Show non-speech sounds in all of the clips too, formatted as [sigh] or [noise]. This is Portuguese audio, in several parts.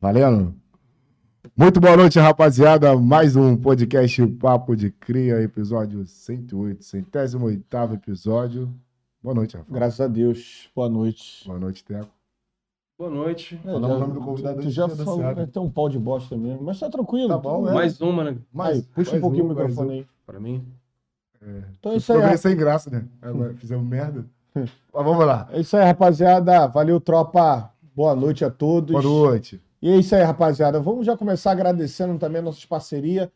Valendo? Muito boa noite, rapaziada. Mais um podcast Papo de Cria, episódio 108, centésimo oitavo episódio. Boa noite, Rafa. Graças a Deus. Boa noite. Boa noite, Teco. Boa noite. É, Falamos o nome do convidado Tu já falou, vai ter um pau de bosta mesmo. Mas tá tranquilo. Tá bom, é. bem. Mais uma, né? Aí, puxa um mais pouquinho o mais microfone um. aí. Pra mim. Então é isso aí. Sem graça, né? Agora fizemos merda. [laughs] Mas vamos lá. É isso aí, rapaziada. Valeu, tropa. Boa noite a todos. Boa noite. E é isso aí, rapaziada. Vamos já começar agradecendo também a nossas parcerias.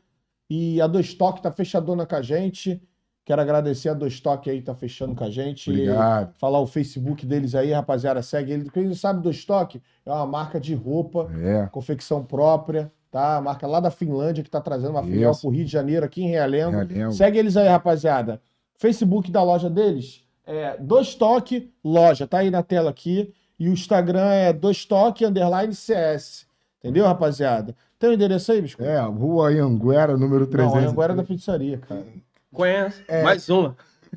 E a Dois Toque tá fechadona com a gente. Quero agradecer a Dois Toque aí, tá fechando com a gente. Obrigado. Falar o Facebook deles aí, rapaziada. Segue ele. Quem não sabe, Dois Toque é uma marca de roupa. É. confecção própria, tá? A marca lá da Finlândia que tá trazendo uma filial Isso. pro Rio de Janeiro, aqui em Realengo. Realengo. Segue eles aí, rapaziada. Facebook da loja deles é Dois Toque Loja, tá aí na tela aqui. E o Instagram é Dois Toque Underline CS. Entendeu, rapaziada? Tem o endereço aí, biscoito? É, Rua Anguera, número 300. Não, agora é da pizzaria, cara. Conhece? É. Mais uma.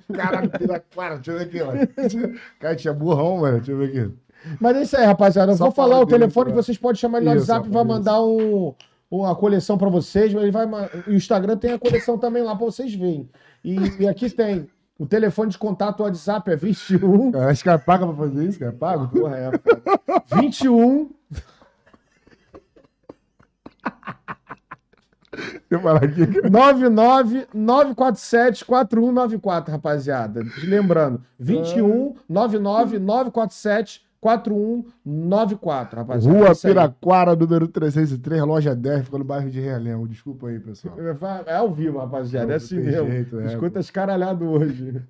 Da cara, deixa eu ver aqui, mano. [laughs] Cara, tinha burrão, mano. Deixa eu ver aqui. Mas é isso aí, rapaziada. Eu Só vou falar fala o telefone que pra- vocês podem chamar ele no Isso, WhatsApp e vai mandar um, uma coleção pra vocês. Ele vai, e o Instagram tem a coleção também lá pra vocês verem. E, e aqui tem o telefone de contato, WhatsApp é 21. Cara, Acho que cara paga pra fazer isso, cara. Paga. Porra, é, cara. 21 [laughs] Deixa eu falar aqui. 99 947 4194, rapaziada. Lembrando, 21 99 947 4194, rapaziada. É Rua aí. Piraquara, número 303, loja 10, ficou no bairro de Realengo. Desculpa aí, pessoal. É ao vivo, rapaziada. É Não assim tem mesmo. jeito, é, Escuta escaralhado hoje.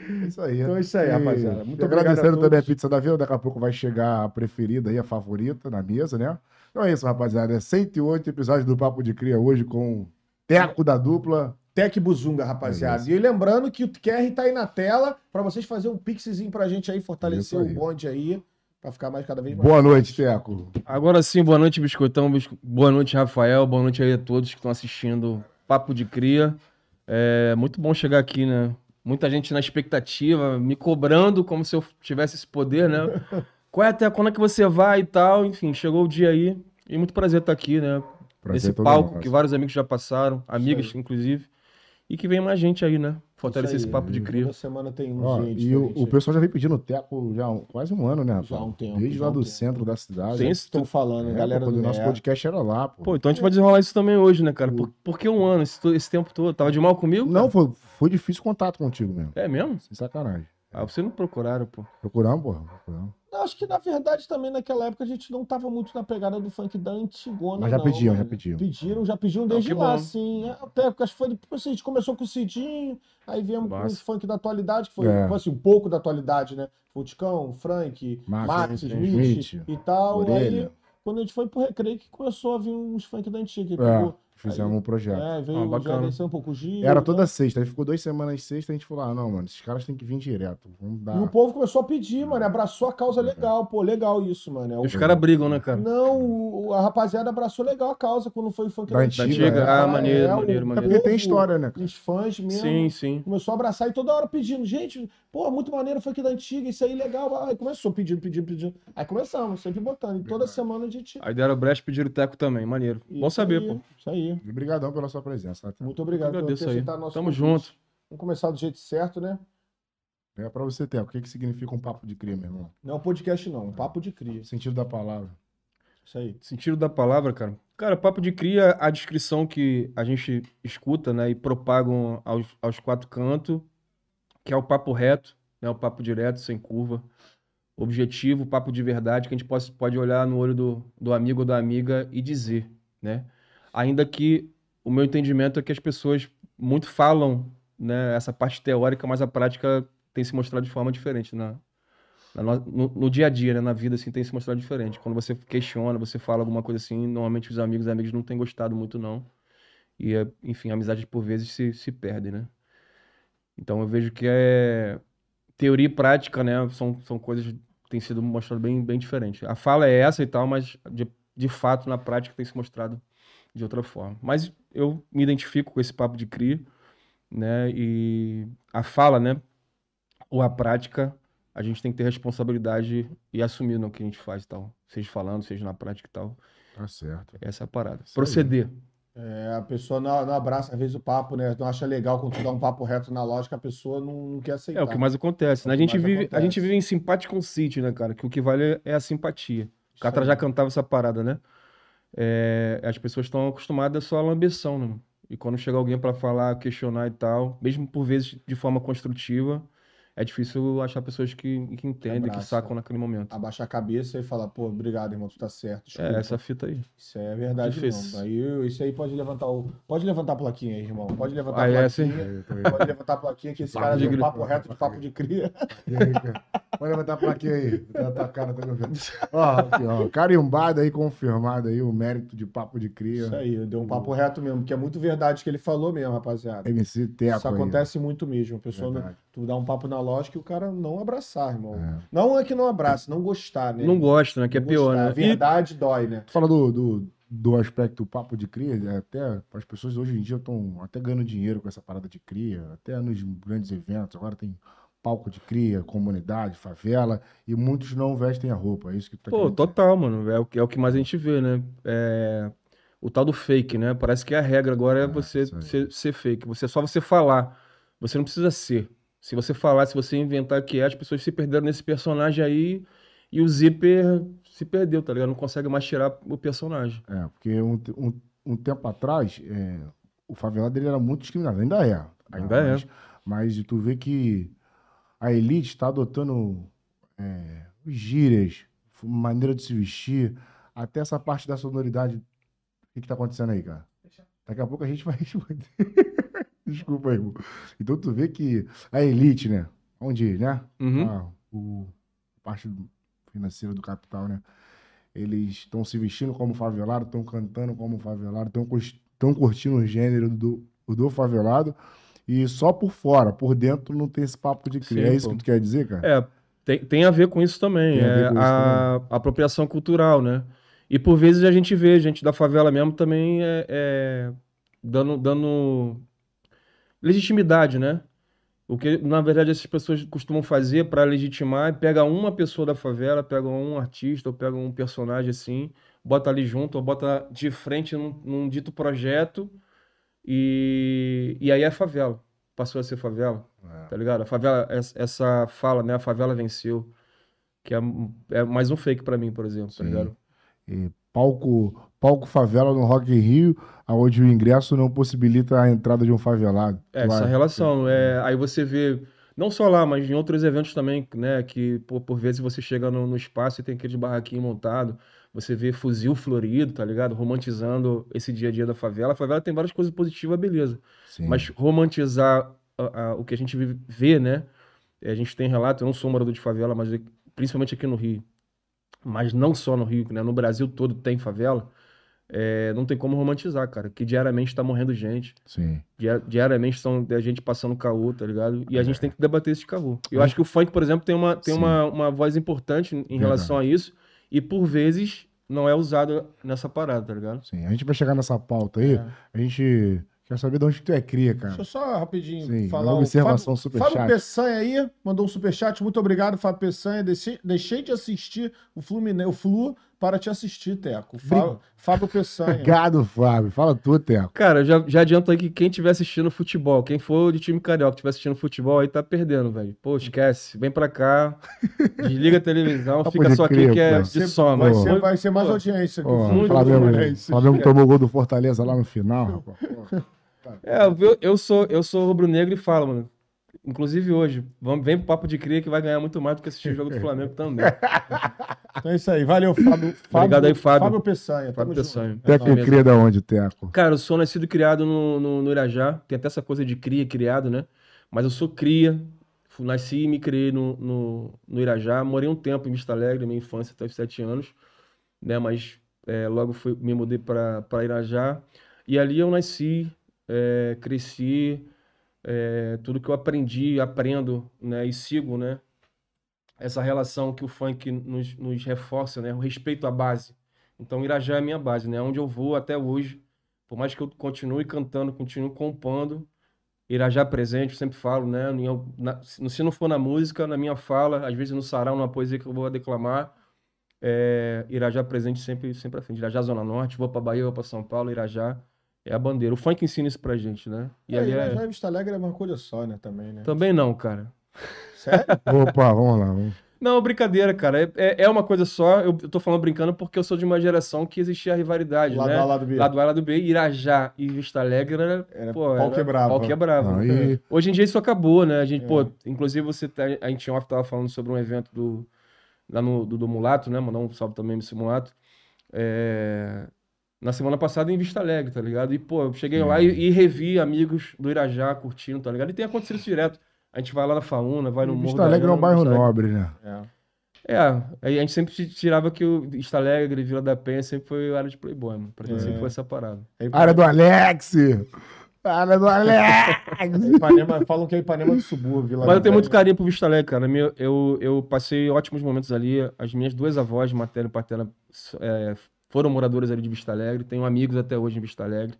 É isso aí. Então é isso aí, E- rapaziada. Muito a agradecendo todos. também a Pizza da Vila, daqui a pouco vai chegar a preferida aí, a favorita na mesa, né? Então é isso, rapaziada. É 108 episódios do Papo de Cria hoje com Teco da dupla. Tec Buzunga, rapaziada. É e lembrando que o QR tá aí na tela pra vocês fazerem um pixzinho pra gente aí, fortalecer aí. o bonde aí, pra ficar mais cada vez mais. Boa noite, Teco. Agora sim, boa noite, Biscoitão. Bisco- Boa noite, Rafael. Boa noite aí a todos que estão assistindo Papo de Cria. É muito bom chegar aqui, né? Muita gente na expectativa, me cobrando como se eu tivesse esse poder, né? [laughs] Qual é até quando é que você vai e tal? Enfim, chegou o dia aí. E muito prazer estar aqui, né? Prazer Nesse palco que vários amigos já passaram, amigas, inclusive. E que vem mais gente aí, né? Fortalecer Isso esse papo de cria. Toda semana tem um Ó, gente e o, o pessoal já vem pedindo Teco já há um- quase um ano, né, rapaz? Já há um tempo, Desde já lá um do tempo. centro da cidade. Aí. esse Estão falando, É, galera pô, do quando o nosso podcast era lá, pô. Pô, então a gente vai desenrolar isso também hoje, né, cara? Por, por que um ano, esse, to- esse tempo todo? Tava de mal comigo? Não, foi, foi difícil contato contigo mesmo. É mesmo? Sem sacanagem. Ah, vocês não procuraram, pô. Procuramos, porra. Procuramos. Não, acho que na verdade também naquela época a gente não tava muito na pegada do funk da antigona. Mas já não, pediam, já pediam. Pediram, já pediam desde lá, assim. Até porque acho que foi depois assim, a gente começou com o Cidinho, aí viemos com Massa. o funk da atualidade, que foi É. assim, um pouco da atualidade, né? Futicão, Frank, Max, Max, sim, Smith, Smith, e tal. Orelha. Aí, quando a gente foi pro recreio, que começou a vir uns funk da antiga. que É, pegou- fizemos um projeto. É, veio Ah, já bacana. desceu um pouco o Gil. Era né? toda sexta, aí ficou duas semanas sexta, a gente falou, ah, não, mano, esses caras têm que vir direto. Vamos dar. E o povo começou a pedir, mano. Abraçou a causa legal, pô, legal isso, mano. É o- Os caras brigam, né, cara? Não, o- a rapaziada abraçou legal a causa quando foi o funk Da da antiga, antiga. é. Ah, maneiro, o- maneiro, É maneiro. porque tem história, né? cara? Os fãs mesmo. Sim, sim. Começou a abraçar e toda hora pedindo, gente, pô, muito maneiro o funk da antiga, isso aí legal. Aí começou pedindo, pedindo, pedindo. Aí começamos, sempre botando. E toda semana a gente. Aí deram brecha e pediram teco também, maneiro. Bom Isso saber, aí, pô. Isso aí. Obrigadão pela sua presença. tá? Muito obrigado por aí. aceitar nosso Tamo convite. junto. Vamos começar do jeito certo, né? É pra você ter. O que, que significa um papo de crime, meu irmão? Não é um podcast, não. Um papo de cria. O sentido da palavra. Isso aí. Sentido da palavra, cara. Cara, papo de cria, a descrição que a gente escuta, né, e propagam aos, aos quatro cantos, que é o papo reto, né, o papo direto, sem curva, objetivo, papo de verdade, que a gente pode, pode olhar no olho do, do amigo ou da amiga e dizer, né? Ainda que o meu entendimento é que as pessoas muito falam, né, essa parte teórica, mas a prática tem se mostrado de forma diferente na, na no, no- dia a dia, né, na vida, assim, tem se mostrado diferente. Quando você questiona, você fala alguma coisa assim, normalmente os amigos e amigas não têm gostado muito, não. E, enfim, a amizade por vezes se, se perde, né? Então eu vejo que é teoria e prática, né, são, são coisas que têm sido mostradas bem, bem diferentes. A fala é essa e tal, mas de, de fato, na prática, tem se mostrado de outra forma. Mas eu me identifico com esse papo de cria, né, e a fala, né, ou a prática a gente tem que ter responsabilidade e assumir no que a gente faz e tal. Seja falando, seja na prática e tal. Tá certo. Essa é a parada. Isso aí. É, a pessoa não, não abraça, às vezes, o papo, né? Não acha legal quando tu dá um papo reto na lógica, a pessoa não, não quer aceitar. É o que mais acontece, É né? A gente, vive, a acontece. gente vive em simpático City, né, cara? Que o que vale é a simpatia. O Catra já cantava essa parada, né? É, as pessoas estão acostumadas só à lambeção, né? E quando chega alguém pra falar, questionar e tal, mesmo por vezes de forma construtiva, é difícil achar pessoas que, que entendem, que Abraça. sacam naquele momento. Abaixar a cabeça e falar, pô, obrigado, irmão, tu tá certo. Desculpa. É, essa fita aí. Isso é verdade Difícil. Aí, isso aí pode levantar o. Pode levantar a plaquinha aí, irmão. Pode levantar Ah, a é, plaquinha. Pode levantar a plaquinha que esse Papo cara de deu um papo reto de papo de cria. [laughs] E aí? Pode levantar a plaquinha aí. Tá tua cara, tá vendo? Ó, aqui, ó. Carimbado aí, confirmado aí, o mérito de papo de cria. Isso aí, deu um papo reto mesmo, que é muito verdade o que ele falou mesmo, rapaziada. MC Teco Isso aí, acontece muito mesmo. A pessoa. Tu dá um papo na lógica e o cara não abraçar, irmão. É. Não é que não abrace, não gostar, né? Não gosta, né? Que é pior, gostar. né? A verdade dói, né? Tu fala do, do, do aspecto papo de cria, é até as pessoas hoje em dia estão até ganhando dinheiro com essa parada de cria, até nos grandes eventos, agora tem palco de cria, comunidade, favela, e muitos não vestem a roupa, é isso que tu tá Pô, querendo total, mano. É o, que- é o que mais a gente vê, né? É, o tal do fake, né? Parece que a regra agora é É, você ser, ser fake. Você, só você falar. Você não precisa ser. Se você falar, se você inventar que é, as pessoas se perderam nesse personagem aí e o Zíper se perdeu, tá ligado? Não consegue mais tirar o personagem. É, porque um, um, um tempo atrás, é, o favelado dele era muito discriminado, ainda é. Ainda é. mas, Mas tu vê que a elite está adotando é, gírias, maneira de se vestir, até essa parte da sonoridade. O que, que tá acontecendo aí, cara? Daqui a pouco a gente vai [laughs] responder. Desculpa aí, irmão. Então tu vê que a elite, né? Onde, né? Uhum. Ah, o a parte do- financeira do capital, né? Eles estão se vestindo como favelado, estão cantando como favelado, estão curtindo o gênero do, do favelado e só por fora, por dentro não tem esse papo de cria. Sim, é isso pô. que tu quer dizer, cara? É, tem, tem a ver com isso também. Tem é a, a apropriação cultural, né? E por vezes a gente vê gente da favela mesmo também é, é, dando, dando legitimidade, né? O que, na verdade, essas pessoas costumam fazer para legitimar é pega uma pessoa da favela, pega um artista ou pega um personagem assim, bota ali junto, ou bota de frente num, num dito projeto e, e aí é favela. Passou a ser favela tá ligado? A favela, essa, fala, né? A favela venceu, que é, é mais um fake pra mim, por exemplo, tá Sim. ligado? E palco, palco favela no Rock in Rio, onde o ingresso não possibilita a entrada de um favelado. É, essa relação. É, aí você vê, não só lá, mas em outros eventos também, né? Que por, por vezes você chega no, no espaço e tem aquele barraquinho montado, você vê fuzil florido, tá ligado? Romantizando esse dia a dia da favela. A favela tem várias coisas positivas, beleza. Sim. Mas romantizar a- a- o que a gente vê, né? É, A gente tem relato, eu não sou morador de favela, mas principalmente aqui no Rio. Mas não só no Rio, né? No Brasil todo tem favela. É, não tem como romantizar, cara. Que diariamente tá morrendo gente. Sim. Dia- Diariamente são a gente passando caô, tá ligado? E a É. gente tem que debater esse caô. Eu acho que o funk, por exemplo, tem uma, tem Sim. uma, uma voz importante em relação a isso. E por vezes não é usado nessa parada, tá ligado? Sim. A gente vai chegar nessa pauta aí. É. A gente quer saber de onde que tu é cria, cara. Deixa eu só rapidinho Sim, falar. uma o observação Fábio, superchat. Fábio Peçanha aí, mandou um superchat. Muito obrigado, Fábio Peçanha. Deixei, deixei de assistir o Fluminense, o Flu para te assistir, Teco. Fá- Fábio Peçanha. Obrigado, Fábio. Fala tu, Teco. Cara, eu já, já adianto aí que quem estiver assistindo futebol, quem for de time carioca, estiver assistindo futebol aí, tá perdendo, velho. Pô, esquece. Vem pra cá, [laughs] desliga a televisão, fica só aqui crer, que é pô. de soma. vai, Pô. ser, vai ser mais Pô. audiência. Flu. muito Flamengo. Flamengo tomou o gol do Fortaleza lá no final, rapaz. [laughs] Pô. É, eu, eu sou, eu sou rubro-negro e falo, mano. Inclusive hoje, vamos, vem pro Papo de Cria que vai ganhar muito mais do que assistir o jogo do Flamengo também. [laughs] Então é isso aí. Valeu, Fábio. Obrigado aí, Fábio. Fábio Peçanha. Fábio. Peçanha. Teco Beleza. cria da onde, Teco? Cara, eu sou nascido e criado no, no, no Irajá. Tem até essa coisa de cria, criado, né? Mas eu sou cria. Nasci e me criei no, no, no Irajá. Morei um tempo em Vista Alegre, minha infância até os sete anos. Né? Mas é, logo fui, me mudei para Irajá. E ali eu nasci, é, cresci. É, tudo que eu aprendi, aprendo, né? E sigo, né? Essa relação que o funk nos, nos reforça, né? O respeito à base. Então, Irajá é a minha base, né? Onde eu vou até hoje. Por mais que eu continue cantando, continue compondo, Irajá presente, eu sempre falo, né? na- se não for na música, na minha fala, às vezes no sarau, numa poesia que eu vou declamar, é, Irajá presente sempre, sempre à frente. Irajá Zona Norte, vou pra Bahia, vou pra São Paulo, Irajá é a bandeira. O funk ensina isso pra gente, né? E E ali aí, é... já Vista Alegre é uma coisa só, né, também, né? Também não, cara. Sério? [laughs] Opa, vamos lá. Vamos. Não, brincadeira, cara. É, é- é uma coisa só. Eu, eu tô falando brincando porque eu sou de uma geração que existia a rivalidade, Lado né? A, lado B. Lado A, lado B, Irajá e Vista Alegre era, Era pô, pau quebrava. pau quebrava. Não, e- Hoje em dia isso acabou, né? A gente, É. pô, inclusive você tá, a gente off tava falando sobre um evento do lá no do, do Mulato, né? Mandar um salve também nesse Mulato. É, na semana passada em Vista Alegre, tá ligado? E pô, eu cheguei lá e, e revi amigos do Irajá curtindo, tá ligado? E tem acontecido isso direto. A gente vai lá na Fauna, vai no Morro Vista Alegre é um bairro nobre, né? É. É, aí a gente sempre tirava que o Vista Alegre, Vila da Penha, sempre foi área de Playboy, mano. Pra gente É. sempre foi essa parada. Aí, Área do Alex! Área do Alex! [laughs] Ipanema, falam que é Ipanema do subúrbio. Vila Mas eu tenho muito carinho pro Vista Alegre, cara. Meu- Eu, eu passei ótimos momentos ali. As minhas duas avós, materna e paterna, é, foram moradoras ali de Vista Alegre. Tenho amigos até hoje em Vista Alegre,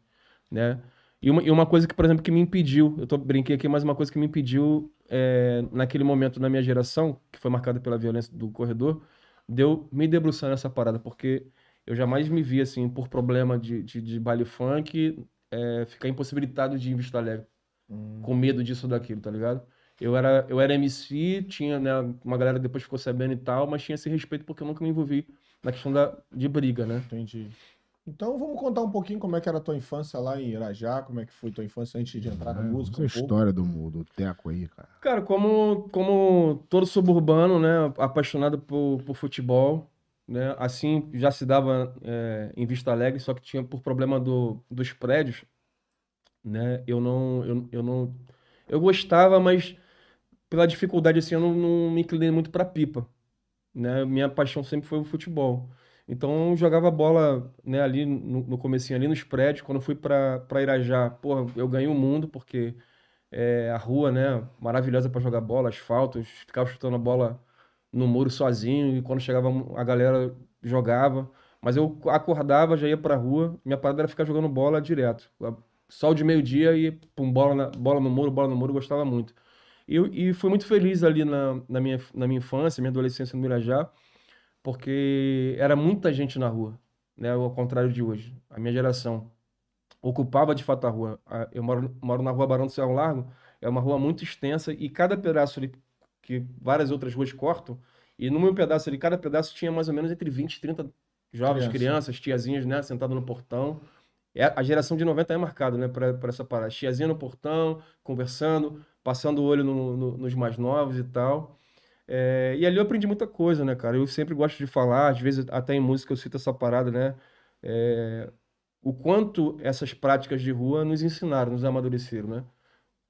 né? E uma, e uma coisa que, por exemplo, que me impediu, eu tô, brinquei aqui, mas uma coisa que me impediu é, naquele momento na minha geração, que foi marcada pela violência do corredor, de eu me debruçar nessa parada, porque eu jamais me vi, assim, por problema de, de, de baile funk, é, ficar impossibilitado de ir em Vista Alegre Hum. com medo disso ou daquilo, tá ligado? Eu era, eu era MC, tinha, né, uma galera depois ficou sabendo e tal, mas tinha esse respeito porque eu nunca me envolvi na questão da, de briga, né? Entendi. Então vamos contar um pouquinho como é que era a tua infância lá em Irajá, como é que foi tua infância antes de entrar na É, música. essa um história do, do Teco aí, cara. Cara, como, como todo suburbano, né, apaixonado por, por futebol, né, assim já se dava é, em Vista Alegre, só que tinha por problema do, dos prédios, né, eu não, eu, eu não, eu gostava, mas pela dificuldade assim eu não, me inclinei muito pra pipa, né, minha paixão sempre foi o futebol. Então eu jogava bola, né, ali no, no comecinho ali nos prédios, quando eu fui para Irajá, porra, eu ganhei o mundo porque é, a rua, né, maravilhosa para jogar bola, asfalto, eu ficava chutando a bola no muro sozinho e quando chegava a galera jogava, mas eu acordava, já ia pra rua, minha parada era ficar jogando bola direto. Sol de meio-dia e pum, bola, na- bola no muro, bola no muro, gostava muito. E, e fui muito feliz ali na, na minha, na minha infância, minha adolescência no Mirajá, porque era muita gente na rua, né, ao contrário de hoje. A minha geração ocupava de fato a rua. Eu moro, moro na rua Barão do Cerro Largo, é uma rua muito extensa e cada pedaço ali que várias outras ruas cortam, e no meu pedaço ali, cada pedaço tinha mais ou menos entre 20 e 30 jovens, Criança. crianças, tiazinhas, né, sentado no portão. É, a geração de 90 é marcada, né, para essa parada. Tiazinha no portão, conversando, passando o olho no- no- nos mais novos e tal. É, e ali eu aprendi muita coisa, né, cara? Eu sempre gosto de falar, às vezes até em música eu cito essa parada, né? É, o quanto essas práticas de rua nos ensinaram, nos amadureceram, né?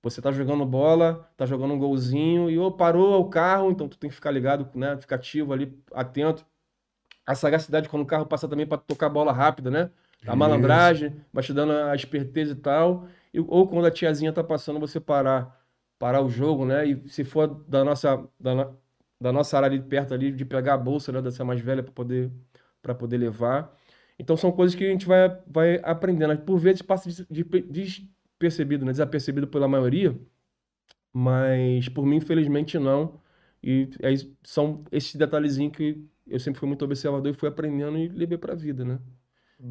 Você tá jogando bola, tá jogando um golzinho e ou parou o carro, então tu tem que ficar ligado, né? Ficar ativo ali, atento. A sagacidade quando o carro passa também para tocar a bola rápida, né? A malandragem, vai te dando a esperteza e tal. E- ou quando a tiazinha tá passando, você parar, parar o jogo, né? E se for da nossa, da, da nossa área ali perto ali, de pegar a bolsa, né? Dessa mais velha para poder, para poder levar. Então são coisas que a gente vai, vai aprendendo. Por vezes passa des- de- despercebido, né? Desapercebido pela maioria, mas por mim, infelizmente, não. E aí são esses detalhezinhos que eu sempre fui muito observador e fui aprendendo e levei pra vida, né?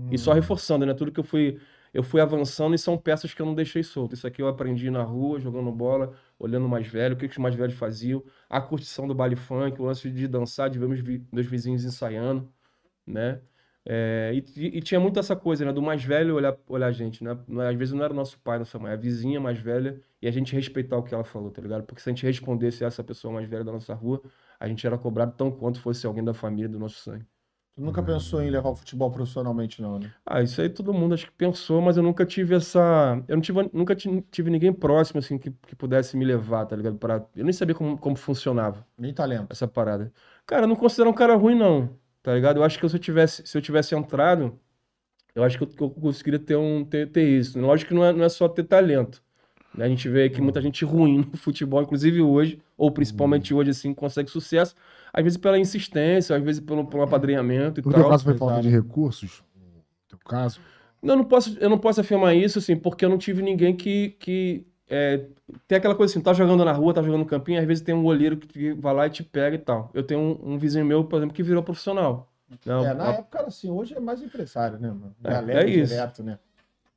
E só reforçando, né? Tudo que eu fui, eu fui avançando e são peças que eu não deixei solto. Isso aqui eu aprendi na rua, jogando bola, olhando mais velho, o que, que os mais velhos faziam, a curtição do baile funk, o lance de dançar, de ver meus, meus vizinhos ensaiando, né? É, e, e tinha muito essa coisa, né? Do mais velho olhar, olhar a gente, né? É- Às vezes não era nosso pai, nossa mãe, a vizinha mais velha, e a gente respeitar o que ela falou, tá ligado? Porque se a gente respondesse a essa pessoa mais velha da nossa rua, a gente era cobrado tão quanto fosse alguém da família, do nosso sangue. Tu nunca pensou em levar o futebol profissionalmente, não, né? Ah, isso aí todo mundo acho que pensou, mas eu nunca tive essa. Eu não tive, nunca ti- tive ninguém próximo, assim, que, que pudesse me levar, tá ligado? Pra... Eu nem sabia como, como funcionava Nem talento. essa parada. Cara, eu não considero um cara ruim, não, tá ligado? Eu acho que se eu tivesse, se eu tivesse entrado, eu acho que eu, que eu conseguiria ter, um, ter, ter isso. Lógico que não é, não é só ter talento. Né? A gente vê que muita gente ruim no futebol, inclusive hoje, ou principalmente hoje, assim, consegue sucesso. Às vezes pela insistência, às vezes pelo, pelo apadrinhamento e No tal. caso foi falta de recursos? No teu caso? Não, eu não posso, eu não posso afirmar isso, assim, porque eu não tive ninguém que, que é, tem aquela coisa assim, tá jogando na rua, tá jogando no campinho, às vezes tem um goleiro que vai lá e te pega e tal. Eu tenho um, um vizinho meu, por exemplo, que virou profissional. Não, É, na a- época assim, hoje é mais empresário, né, mano? É, é isso. direto, né?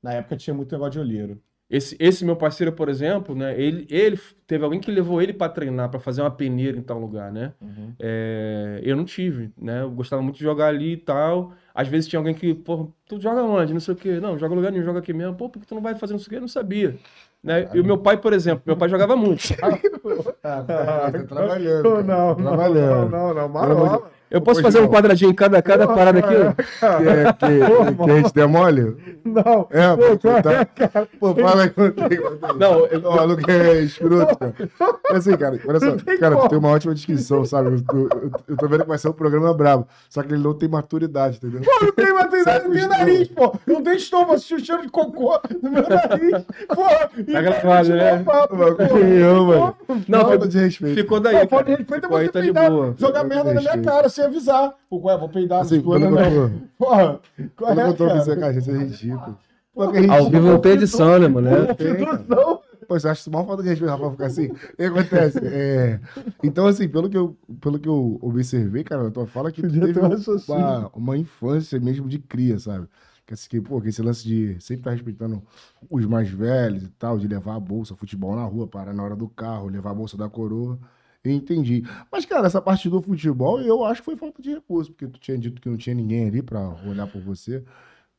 Na época tinha muito negócio de olheiro. Esse, esse meu parceiro, por exemplo, né? Ele, ele teve alguém que levou ele pra treinar, pra fazer uma peneira em tal lugar, né? É, eu não tive, né? Eu gostava muito de jogar ali e tal. Às vezes tinha alguém que, pô, tu joga onde? Não sei o quê. Não, joga lugar nenhum, joga aqui mesmo. Pô, por que tu não vai fazer não sei o quê? Eu não sabia. Né? E o meu pai, por exemplo, meu pai jogava muito. [laughs] Ah, tá [laughs] trabalhando. Não, cara, não, tá trabalhando. não, não, marola. Eu posso fazer um não. quadradinho em cada, cada parada aqui? Quer, quer, quer a gente demole? Não. É, pô, tá. Pô, fala tem. quanto tem. Não, eu- O maluco é escroto, cara. Mas assim, cara, olha só, tem cara, tu como. tem uma ótima descrição, sabe? Eu, tô- eu- eu tô vendo que vai ser um programa brabo. Só que ele não tem maturidade, entendeu? Não tem maturidade no meu nariz, pô. Não tem estômago, assistiu o cheiro de cocô no meu nariz. Porra. e Tá gravado, né? o papo, quem ama, mano? Não, Falta ficou- de respeito. ficou daí. Não, cara. falta de respeito é você tá de peidar, boa. jogar merda na minha cara sem avisar. Pô, ué, vou peidar, Assim, não eu não. tô- Porra, qual é, eu tô cara? isso é ridículo. Pô, é Ao vivo não tem edição, né, mano? É- Tem. Não. Pô, você acha isso mal falta de respeito, Rafa, ficar assim? O que acontece? É, Então, assim, pelo que, eu, pelo que eu observei, cara, na tua fala que tu teve um uma, uma infância mesmo de cria, sabe? Que, assim, que, pô, que esse lance de sempre estar respeitando os mais velhos e tal, de levar a bolsa, futebol na rua, parar na hora do carro, levar a bolsa da coroa. Entendi. Mas, cara, essa parte do futebol, eu acho que foi falta de recurso, porque tu tinha dito que não tinha ninguém ali pra olhar por você.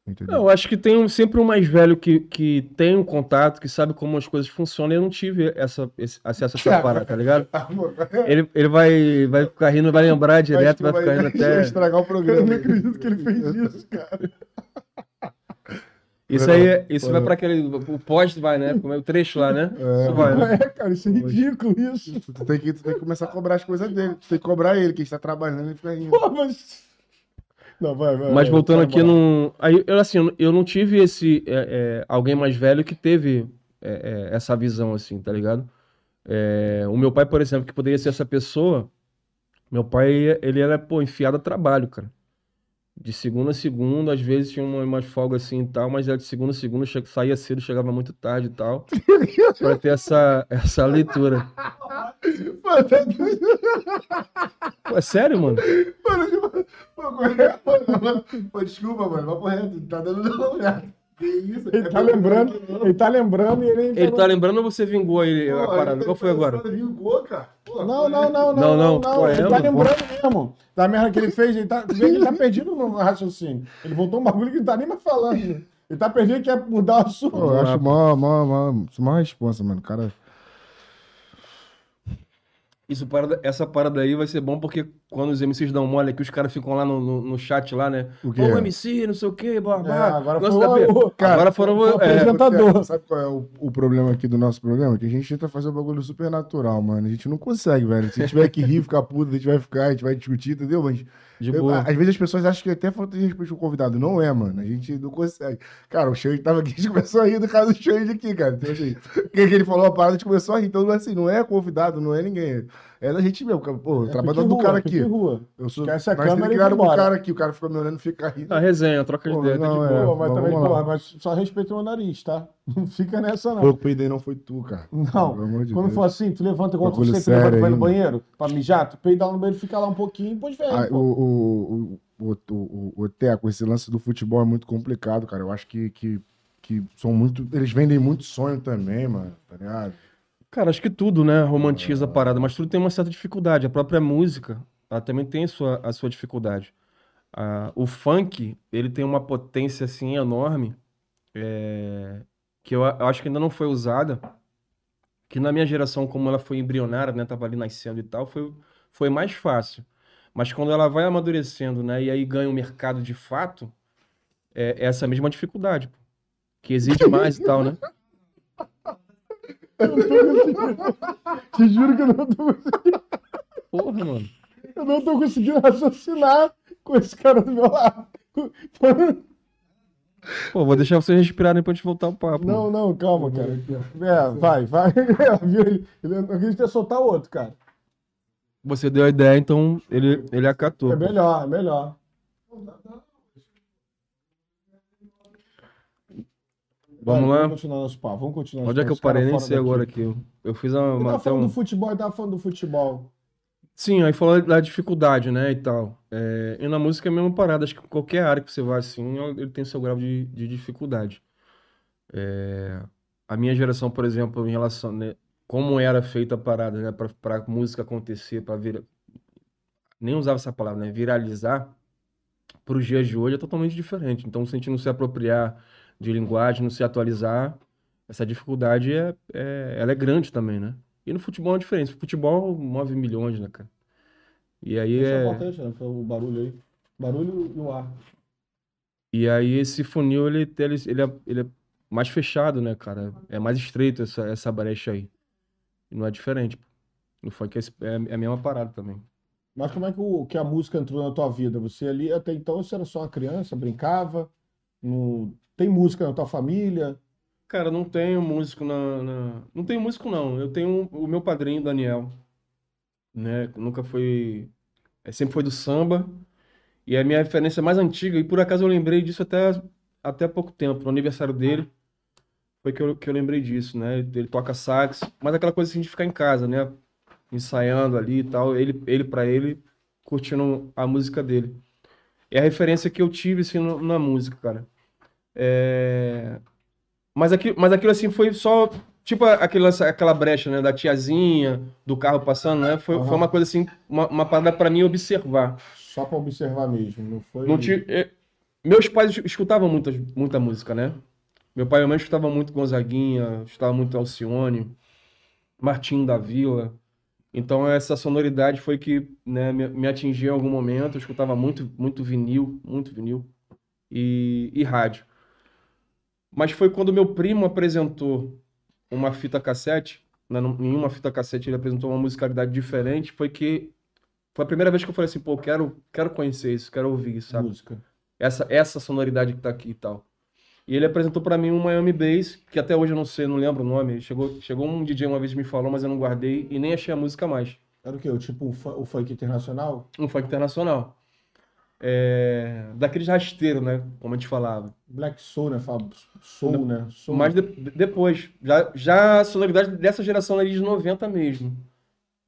Entendeu? Não, eu acho que tem um- sempre um mais velho que, que tem um contato, que sabe como as coisas funcionam. e Eu não tive essa, esse acesso a essa parada, tá ligado? Ele, ele vai, vai ficar rindo, vai lembrar direto, vai que ficar rindo [laughs] vai até. estragar o programa. Eu não acredito que ele fez isso, cara. Isso aí, é- isso vai pra aquele. O pós vai, né? Como é o trecho lá, né? Vai, né? É, cara, isso é ridículo, isso. Tu, tem que, tu tem que começar a cobrar as coisas dele. Tu tem que cobrar ele, que está trabalhando e fica rindo. Pô, mas... Não, vai, vai. Mas voltando vai aqui num. Aí, eu, assim, eu- não tive esse. é, é, alguém mais velho que teve é, é, essa visão, assim, tá ligado? É, o meu pai, por exemplo, que poderia ser essa pessoa. Meu pai, ele era, pô, enfiado a trabalho, cara. De segunda a segunda, às vezes tinha uma, umas folgas assim e tal, mas era de segunda a segunda, saía cedo, chegava muito tarde e tal. [laughs] pra ter essa, essa leitura. Pô, é sério, mano? Mano, [laughs] desculpa, mano. Vai reto. Tá dando cara. Que isso? Ele tá lembrando, ele tá lembrando e ele ainda Ele não- tá lembrando ou você vingou aí Pô, a parada? ele tá Qual foi agora? Vingou, cara. Pô, Não, não, não, não, Não, não, não, não. pô, é, Ele tá lembrando mesmo da merda que ele fez. Ele tá, ele tá [laughs] perdido no raciocínio. Ele voltou um bagulho que ele tá nem mais falando. Ele tá perdido e quer mudar o assunto. Pô, eu acho mó, mó, mó, mó responsa, mano. Cara, Isso, parada- essa parada aí vai ser bom porque quando os MCs dão mole aqui, os caras ficam lá no, no, no chat lá, né? O quê? Ô, MC, não sei o quê, blá, É, agora da o- Cara, Agora foram. o é, apresentador. Sabe- Sabe qual é o, o problema aqui do nosso programa? Que a gente tenta fazer um bagulho super natural, mano. A gente não consegue, velho. Se tiver que rir, ficar puto, a gente vai ficar, a gente vai discutir, entendeu? Mas de eu- boa. às vezes as pessoas acham que até falta de respeito com o convidado. Não é, mano. A gente não consegue. Cara, o Xande tava aqui, [laughs] a gente começou a rir do cara do Xande aqui, cara. Então, assim, porque ele falou a parada, a gente começou a rir. Então, assim, não é convidado, não é ninguém. É da gente mesmo. cara. Pô, É trabalhando do cara pique aqui. rua. Eu sou. Esquece a nós câmera e um cara aqui, o cara ficou me olhando e fica rindo. A resenha, troca de Pô, ideia, tá de não, boa. é. Pô, mas também, porra, mas só respeita o meu nariz, tá? Não fica nessa, não. Foi o que peidei, não foi tu, cara. Não, Pelo amor de quando Deus. for assim, tu levanta igual tu sempre levanta pra ir no banheiro, pra mijar, tu peida lá no banheiro, fica lá um pouquinho e depois vem. Ah, o, pô. o, o, o, o, o Teco, esse lance do futebol é muito complicado, cara. Eu acho que, que, que são muito. Eles vendem muito sonho também, mano, tá ligado? Cara, acho que tudo, né? Romantiza a parada, mas tudo tem uma certa dificuldade. A própria música, ela também tem a sua, a sua dificuldade. Ah, o funk, ele tem uma potência, assim, enorme, é, que eu, a- eu acho que ainda não foi usada, que na minha geração, como ela foi embrionária, né? Tava ali nascendo e tal, foi, foi mais fácil. Mas quando ela vai amadurecendo, né? E aí ganha um mercado de fato, é, é essa mesma dificuldade, pô, que exige [laughs] mais e tal, né? Te juro que eu não, tô, Porra, mano. eu não tô conseguindo raciocinar com esse cara do meu lado. Pô, vou deixar vocês respirarem pra gente voltar o papo. Não, não, calma, cara. É, vai, vai. Ele, [laughs] ele não acredita soltar o outro, cara. Você deu a ideia, então ele, ele acatou. É melhor, é melhor. Vamos Vai, lá? Vamos continuar nosso papo. Vamos continuar Onde é que eu parei? Nem sei daqui. agora aqui. Eu, eu fiz uma, tava até falando um- do futebol, eu tava falando do futebol. Sim, aí falando da dificuldade, né, e tal. É, e na música é a mesma parada, acho que qualquer área que você vai assim, ele tem seu grau de, de dificuldade. É, a minha geração, por exemplo, em relação, né, como era feita a parada, né, pra, pra música acontecer, pra vir, nem usava essa palavra, né, viralizar, para os dias de hoje é totalmente diferente. Então, se a gente não se apropriar de linguagem, não se atualizar, essa dificuldade é, é, ela é grande também, né? E no futebol é diferente. O futebol move milhões, né, cara? E aí eu é. botar aí, Xana, o barulho aí. Barulho e o ar. E aí esse funil, ele, ele, ele, é, ele é mais fechado, né, cara? É mais estreito essa, essa brecha aí. E não é diferente, pô. No funk é, é é a mesma parada também. Mas como é que, o, que a música entrou na tua vida? Você ali, até então, você era só uma criança, brincava? Não... Tem música na tua família? Cara, não tenho músico na, na- Não tenho músico, não. Eu tenho o meu padrinho, Daniel. Né? Nunca foi. é, sempre foi do samba. E é a minha referência mais antiga. E por acaso eu lembrei disso até, até pouco tempo. No aniversário dele. Foi que eu, que eu lembrei disso, né? Ele toca sax. Mas aquela coisa assim de ficar em casa, né? Ensaiando ali e tal. Ele, ele para ele, curtindo a música dele. É a referência que eu tive, assim, na música, cara. É. Mas aquilo, mas aquilo assim foi só tipo aquela, aquela brecha, né, da tiazinha, do carro passando, né? Foi, Aham. foi uma coisa assim, uma, uma parada pra mim observar. Só pra observar mesmo, não foi? Não eh, meus pais escutavam muita, muita música, né? Meu pai e minha mãe escutavam muito Gonzaguinha, escutavam muito Alcione, Martinho da Vila. Então essa sonoridade foi que né, me, atingiu em algum momento. Eu escutava muito, muito vinil, muito vinil e, e rádio. Mas foi quando meu primo apresentou uma fita cassete, né, em uma fita cassete ele apresentou uma musicalidade diferente, foi que foi a primeira vez que eu falei assim, pô, quero, quero conhecer isso, quero ouvir isso, sabe? música. essa, essa sonoridade que tá aqui e tal. E ele apresentou pra mim um Miami Bass, que até hoje eu não sei, não lembro o nome. Chegou, chegou um DJ uma vez e me falou, mas eu não guardei e nem achei a música mais. Era o quê? O tipo o funk internacional? Um funk internacional. É, daqueles rasteiros, né? Como a gente falava. Black Soul, né? Fala Soul, né? Soul. Mas de- depois, já, já a sonoridade dessa geração ali de 90 mesmo.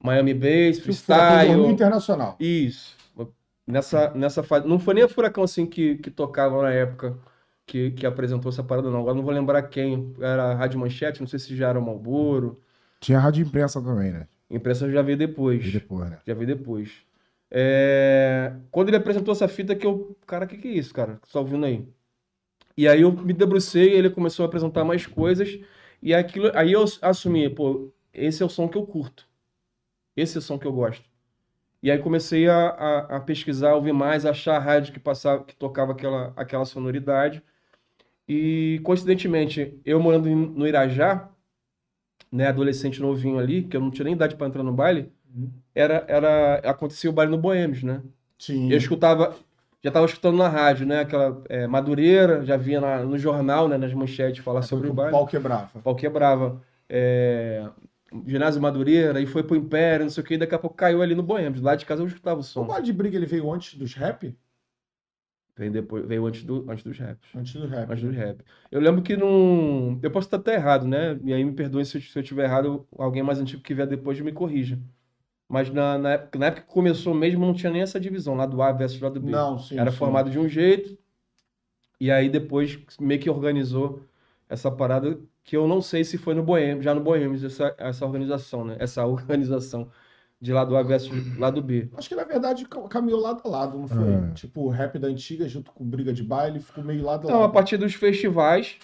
Miami Bass, Tipo Furacão freestyle. internacional. Isso. Nessa, nessa fase. Não foi nem a Furacão assim que, que tocava na época que, que apresentou essa parada, não. Agora não vou lembrar quem. Era a Rádio Manchete, não sei se já era o Malboro. Tinha rádio imprensa também, né? Imprensa já veio depois. E depois, né? Já veio depois. É, Quando ele apresentou essa fita que eu. Cara, o que, que é isso, cara? Você tá ouvindo aí? E aí eu me debrucei, ele começou a apresentar mais coisas. E aquilo, aí eu assumi, pô, esse é o som que eu curto. Esse é o som que eu gosto. E aí comecei a, a, a pesquisar, ouvir mais, achar a rádio que passava, que tocava aquela, aquela sonoridade. E coincidentemente, eu morando no Irajá, né, adolescente novinho ali, que eu não tinha nem idade para entrar no baile, era, era acontecia o baile no Boêmios, né? Sim. Eu escutava, já estava escutando na rádio, né? Aquela é, Madureira, já via na- no jornal, né? Nas manchetes falar sobre o o baile. pau quebrava. Pau quebrava. É, ginásio Madureira, e foi pro Império, não sei o que, e daqui a pouco caiu ali no Boêmios. Lá de casa eu escutava o O som. baile de briga ele veio antes dos rap? Veio, depois, veio antes, do, antes dos raps. Antes do rap. Antes dos rap. Eu lembro que num. Eu posso estar até errado, né? E aí me perdoem se eu estiver errado, alguém mais antigo que vier depois me corrija. Mas na, na, época, na época que começou mesmo, não tinha nem essa divisão, lado A versus lado B. Não, sim. Era sim. formado de um jeito, e aí depois meio que organizou essa parada, que eu não sei se foi no Boêmio, já no Boêmios, essa, essa organização, né? Essa [laughs] organização de lado A versus lado B. Acho que na verdade ca- caminhou lado a lado, não foi? É. Tipo, o rap da antiga junto com briga de baile ficou meio lado a Então, a lado. partir dos festivais,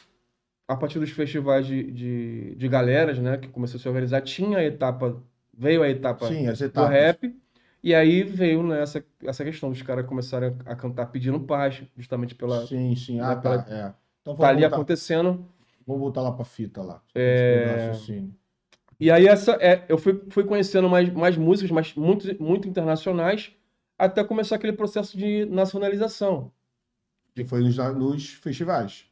a partir dos festivais de, de, de galeras, né, que começou a se organizar, tinha a etapa, veio a etapa Sim, do rap, e aí veio né, essa, essa questão dos caras começarem a, cantar pedindo paz, justamente pela. Sim, sim. Ah, né, tá. pela- É. Então Tá ali voltar, acontecendo. vamos voltar lá pra fita lá. É. E aí essa é, eu fui, fui conhecendo mais, mais músicas, mas muito, muito internacionais, até começar aquele processo de nacionalização. Que foi nos, nos festivais.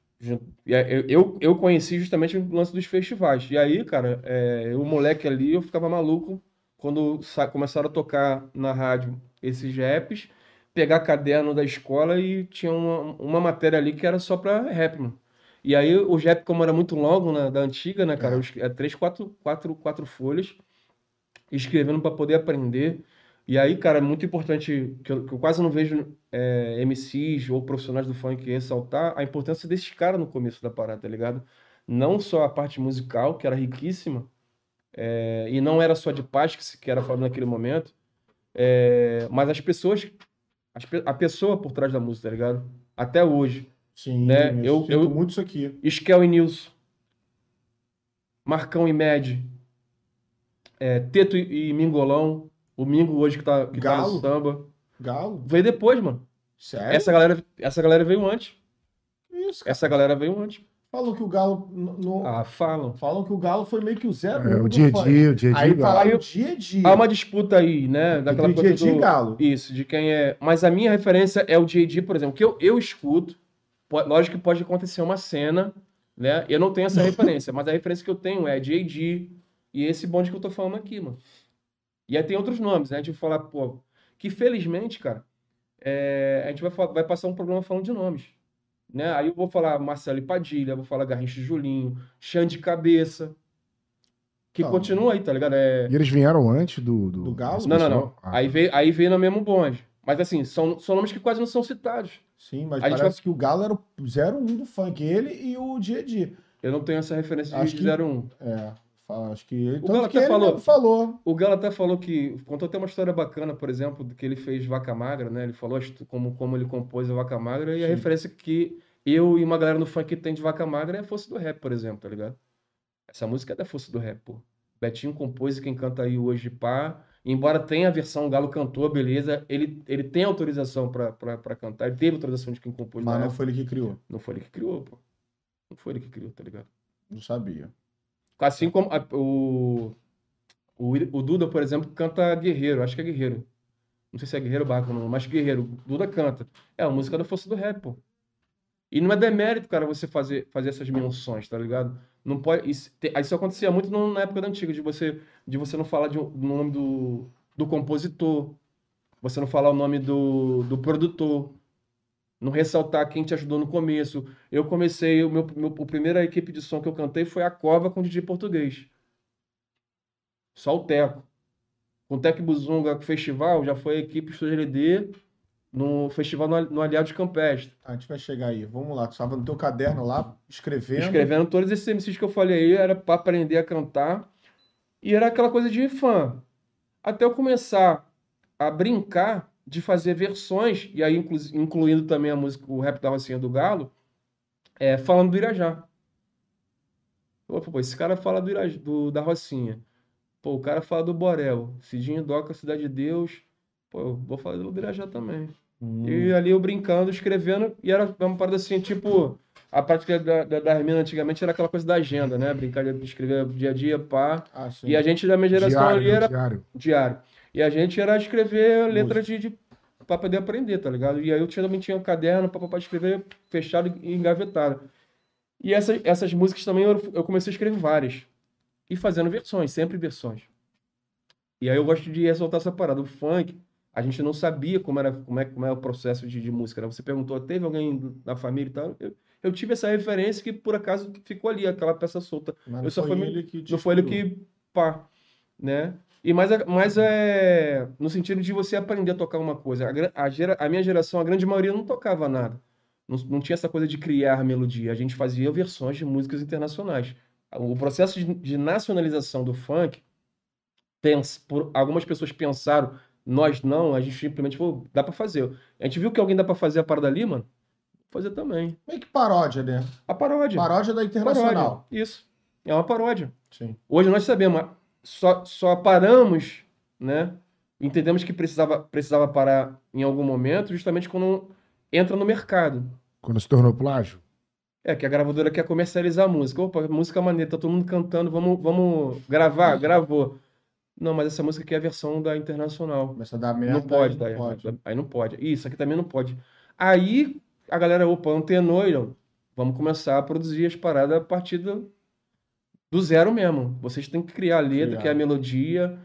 Eu, eu, conheci justamente o lance dos festivais. E aí, cara, é, o moleque ali, eu ficava maluco quando começaram a tocar na rádio esses raps, pegar caderno da escola e tinha uma, uma matéria ali que era só pra rap, mano. E aí o rap, como era muito longo na, da antiga, né, cara? É. É três, quatro, quatro, quatro folhas, escrevendo pra poder aprender. E aí, cara, é muito importante, que eu, que eu quase não vejo é, MCs ou profissionais do funk ressaltar a importância desses caras no começo da parada, tá ligado? Não só a parte musical, que era riquíssima, é, e não era só de paz que se que era falado naquele momento, é, mas as pessoas, as a pessoa por trás da música, tá ligado? Até hoje. Sim, Né, eu, eu- muito isso aqui. Skel e Nilson, Marcão e Med, é, Teto e, e Mingolão, o Mingo hoje que tá, que tá no Galo? samba. Galo? Veio depois, mano. Sério? Essa galera, essa galera veio antes. Isso, cara. Essa galera veio antes. Falam que o Galo. No... Ah, falam. Falam que o Galo foi meio que o zero. É, o dia a dia, o dia a Aí dia. falaram Aí- o dia a dia. Há uma disputa aí, né? Daquela Entre coisa e do- Galo. Isso, de quem é. Mas a minha referência é o JD, por exemplo, que eu, eu escuto. Po- Lógico que pode acontecer uma cena, né? Eu não tenho essa [laughs] referência, mas a referência que eu tenho é JD e esse bonde que eu tô falando aqui, mano. E aí tem outros nomes, né? A gente vai falar, pô, que felizmente, cara, é, a gente vai, vai passar um programa falando de nomes. Né? Aí eu vou falar Marcelo e Padilha, vou falar Garrincha e Julinho, Xande Cabeça, que Não. continua aí, tá ligado? É, E eles vieram antes do. Do, Do Galo? não, não, não. Ah, Aí veio, aí veio no mesmo bonde. Mas assim, são, são nomes que quase não são citados. Sim, mas A gente parece que o Galo era o 01 do funk. Ele e o dia a dia. Eu não tenho essa referência Acho de que- 01. É, acho que ele. O Galo até falou. falou. O Galo até falou que. Contou até uma história bacana, por exemplo, que ele fez Vaca Magra, né? Ele falou como, como ele compôs a Vaca Magra e a Sim. referência que eu e uma galera no funk tem de Vaca Magra é a força do rap, por exemplo, tá ligado? Essa música é da força do rap, pô. Betinho compôs e quem canta aí hoje, pá. Embora tenha a versão Galo cantou, beleza, ele, ele tem autorização pra cantar, ele teve autorização de quem compôs Mas não época. foi ele que criou. Não foi ele que criou, pô. Não foi ele que criou, tá ligado? Não sabia. Assim como a- o, o, o Duda, por exemplo, canta Guerreiro, acho que é Guerreiro. Não sei se é Guerreiro ou Baco, não, mas Guerreiro. Duda canta. É a música da força do rap, pô. E não é demérito, cara, você fazer, fazer essas menções, tá ligado? Não pode. Isso, isso acontecia muito na época da antiga, de você, de você não falar de do nome do, do compositor, você não falar o nome do, do produtor, não ressaltar quem te ajudou no começo. Eu comecei, o meu, meu a primeira equipe de som que eu cantei foi a Cova com o DJ Português. Só o Teco. Com o Tec Buzunga Festival, já foi a equipe Estúdio LD no festival no, no Aliados Campestre. A gente vai chegar aí. Vamos lá. Tu estava no teu caderno lá, escrevendo. Escrevendo todos esses MCs que eu falei aí, era para aprender a cantar. E era aquela coisa de fã. Até eu começar a brincar de fazer versões, e aí inclu- incluindo também a música, o rap da Rocinha do Galo, é, falando do Irajá. Pô, esse cara fala do, Iraj- do- da Rocinha. Pô, o cara fala do Borel. Cidinho Doca, Cidade de Deus. Pô, eu vou falar do Irajá também. Hum. E ali eu brincando, escrevendo, e era uma parada assim, tipo, a prática da, da, das minas antigamente era aquela coisa da agenda, né? Brincar de escrever dia a dia, pá. Ah. E a gente da minha geração diário, ali era diário. diário. E a gente era escrever letras de, de para poder aprender, tá ligado? E aí eu tinha, também tinha um caderno para escrever fechado e engavetado. E essas, essas músicas também eu, eu comecei a escrever várias. E fazendo versões, sempre versões. E aí eu gosto de ressaltar essa parada. O funk, a gente não sabia como era, como é, como é o processo de, de música. Né? Você perguntou, teve alguém da família e tal? Eu, eu tive essa referência que por acaso ficou ali, aquela peça solta. Mas eu só foi fui- ele que Não foi ele que pá, né? E mais, mais é no sentido de você aprender a tocar uma coisa. A, a, gera- a minha geração, a grande maioria, não tocava nada. Não, não tinha essa coisa de criar melodia. A gente fazia versões de músicas internacionais. O processo de, de nacionalização do funk, pens, por, algumas pessoas pensaram, nós não, a gente simplesmente falou, dá pra fazer. A gente viu que alguém dá pra fazer a parada ali, mano, fazer também. Meio que paródia, né? A paródia. Paródia da Internacional. Paródia. Isso. É uma paródia. Sim. Hoje nós sabemos, só, só paramos, né? Entendemos que precisava, precisava parar em algum momento, justamente quando entra no mercado. Quando se tornou plágio. É, que a gravadora quer comercializar a música. Opa, música maneira, tá todo mundo cantando, vamos, vamos gravar? Gravou. Não, mas essa música aqui é a versão da Internacional. Começa a dar merda. Não pode, aí tá? não pode. Aí não pode. Isso aqui também não pode. Aí a galera, opa, antenou e vamos começar a produzir as paradas a partir do, do zero mesmo. Vocês têm que criar a letra, Criar. que é a melodia,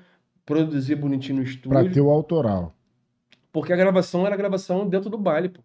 produzir bonitinho no estúdio. Pra ter o autoral. Porque a gravação era gravação dentro do baile, pô.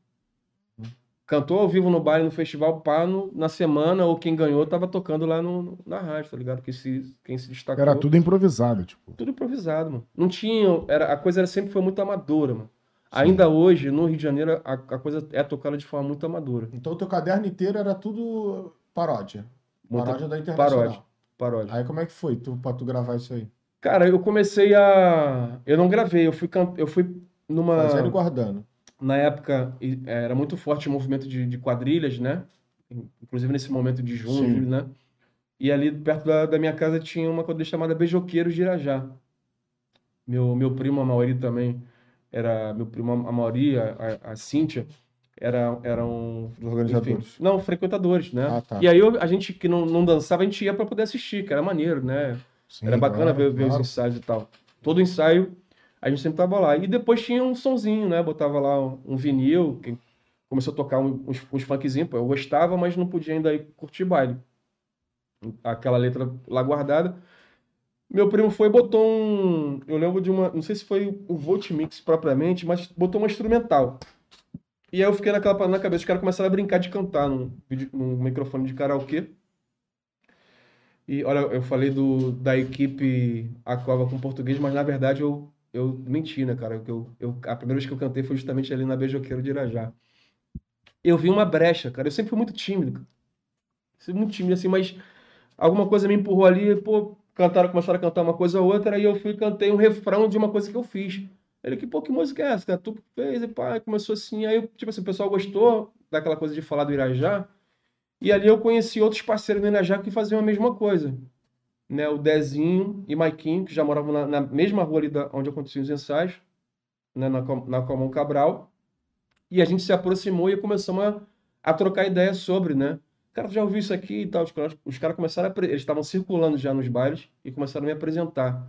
cantou ao vivo no baile, no festival, pá, no- na semana, ou quem ganhou tava tocando lá no, na rádio, tá ligado? Que se, quem se destacou. Era tudo improvisado, tipo. Tudo improvisado, mano. Não tinha. Era, a coisa era, sempre foi muito amadora, mano. Ainda hoje, no Rio de Janeiro, a, a coisa é tocada de forma muito amadora. Então o teu caderno inteiro era tudo paródia. Muita paródia da Internacional. paródia. Paródia. Aí como é que foi tu, pra tu gravar isso aí? Cara, eu comecei a. Eu não gravei, eu fui, can- eu fui numa. Fazendo e guardando. Na época, e- era muito forte o movimento de, de quadrilhas, né? Inclusive nesse momento de junho, Sim. né? E ali perto da, da minha casa tinha uma quadrilha chamada Beijoqueiros de Irajá. Meu, meu primo, a Mauri também, era. Meu primo, a Mauri, a, a, a Cíntia, era, eram. Os organizadores. enfim, não, frequentadores, né? Ah, tá. E aí eu- a gente que não, não dançava, a gente ia pra poder assistir, que era maneiro, né? Sim, Era bacana claro, ver, ver os claro. ensaios e tal. Todo ensaio, a gente sempre tava lá. E depois tinha um sonzinho, né? Botava lá um, um vinil, que começou a tocar uns, uns funkzinhos. Eu gostava, mas não podia ainda ir curtir baile. Aquela letra lá guardada. Meu primo foi e botou um. Eu lembro de uma. Não sei se foi o Volt Mix propriamente, mas botou uma instrumental. E aí eu fiquei naquela parada na cabeça. Os caras começaram a brincar de cantar num, num microfone de karaokê. E olha, eu falei do, da equipe A Cova com português, mas na verdade eu, eu menti, né, cara? Eu, eu, a primeira vez que eu cantei foi justamente ali na Beijoqueiro de Irajá. Eu vi uma brecha, cara. Eu sempre fui muito tímido. Sempre muito tímido, assim, mas alguma coisa me empurrou ali, pô, cantaram, começaram a cantar uma coisa ou outra, aí eu fui e cantei um refrão de uma coisa que eu fiz. Ele, que, pô, que música é essa? cara? Tu fez, e pá, começou assim. Aí, tipo assim, o pessoal gostou daquela coisa de falar do Irajá. E ali eu conheci outros parceiros do Irajá que faziam a mesma coisa. Né? O Dezinho e Maiquinho, que já moravam na, na mesma rua ali da, onde aconteciam os ensaios, né? na, na Comão Cabral. E a gente se aproximou e começamos a, a trocar ideias sobre, né? Cara, tu já ouviu isso aqui e tal? Os caras, os caras começaram a... Eles estavam circulando já nos bailes e começaram a me apresentar,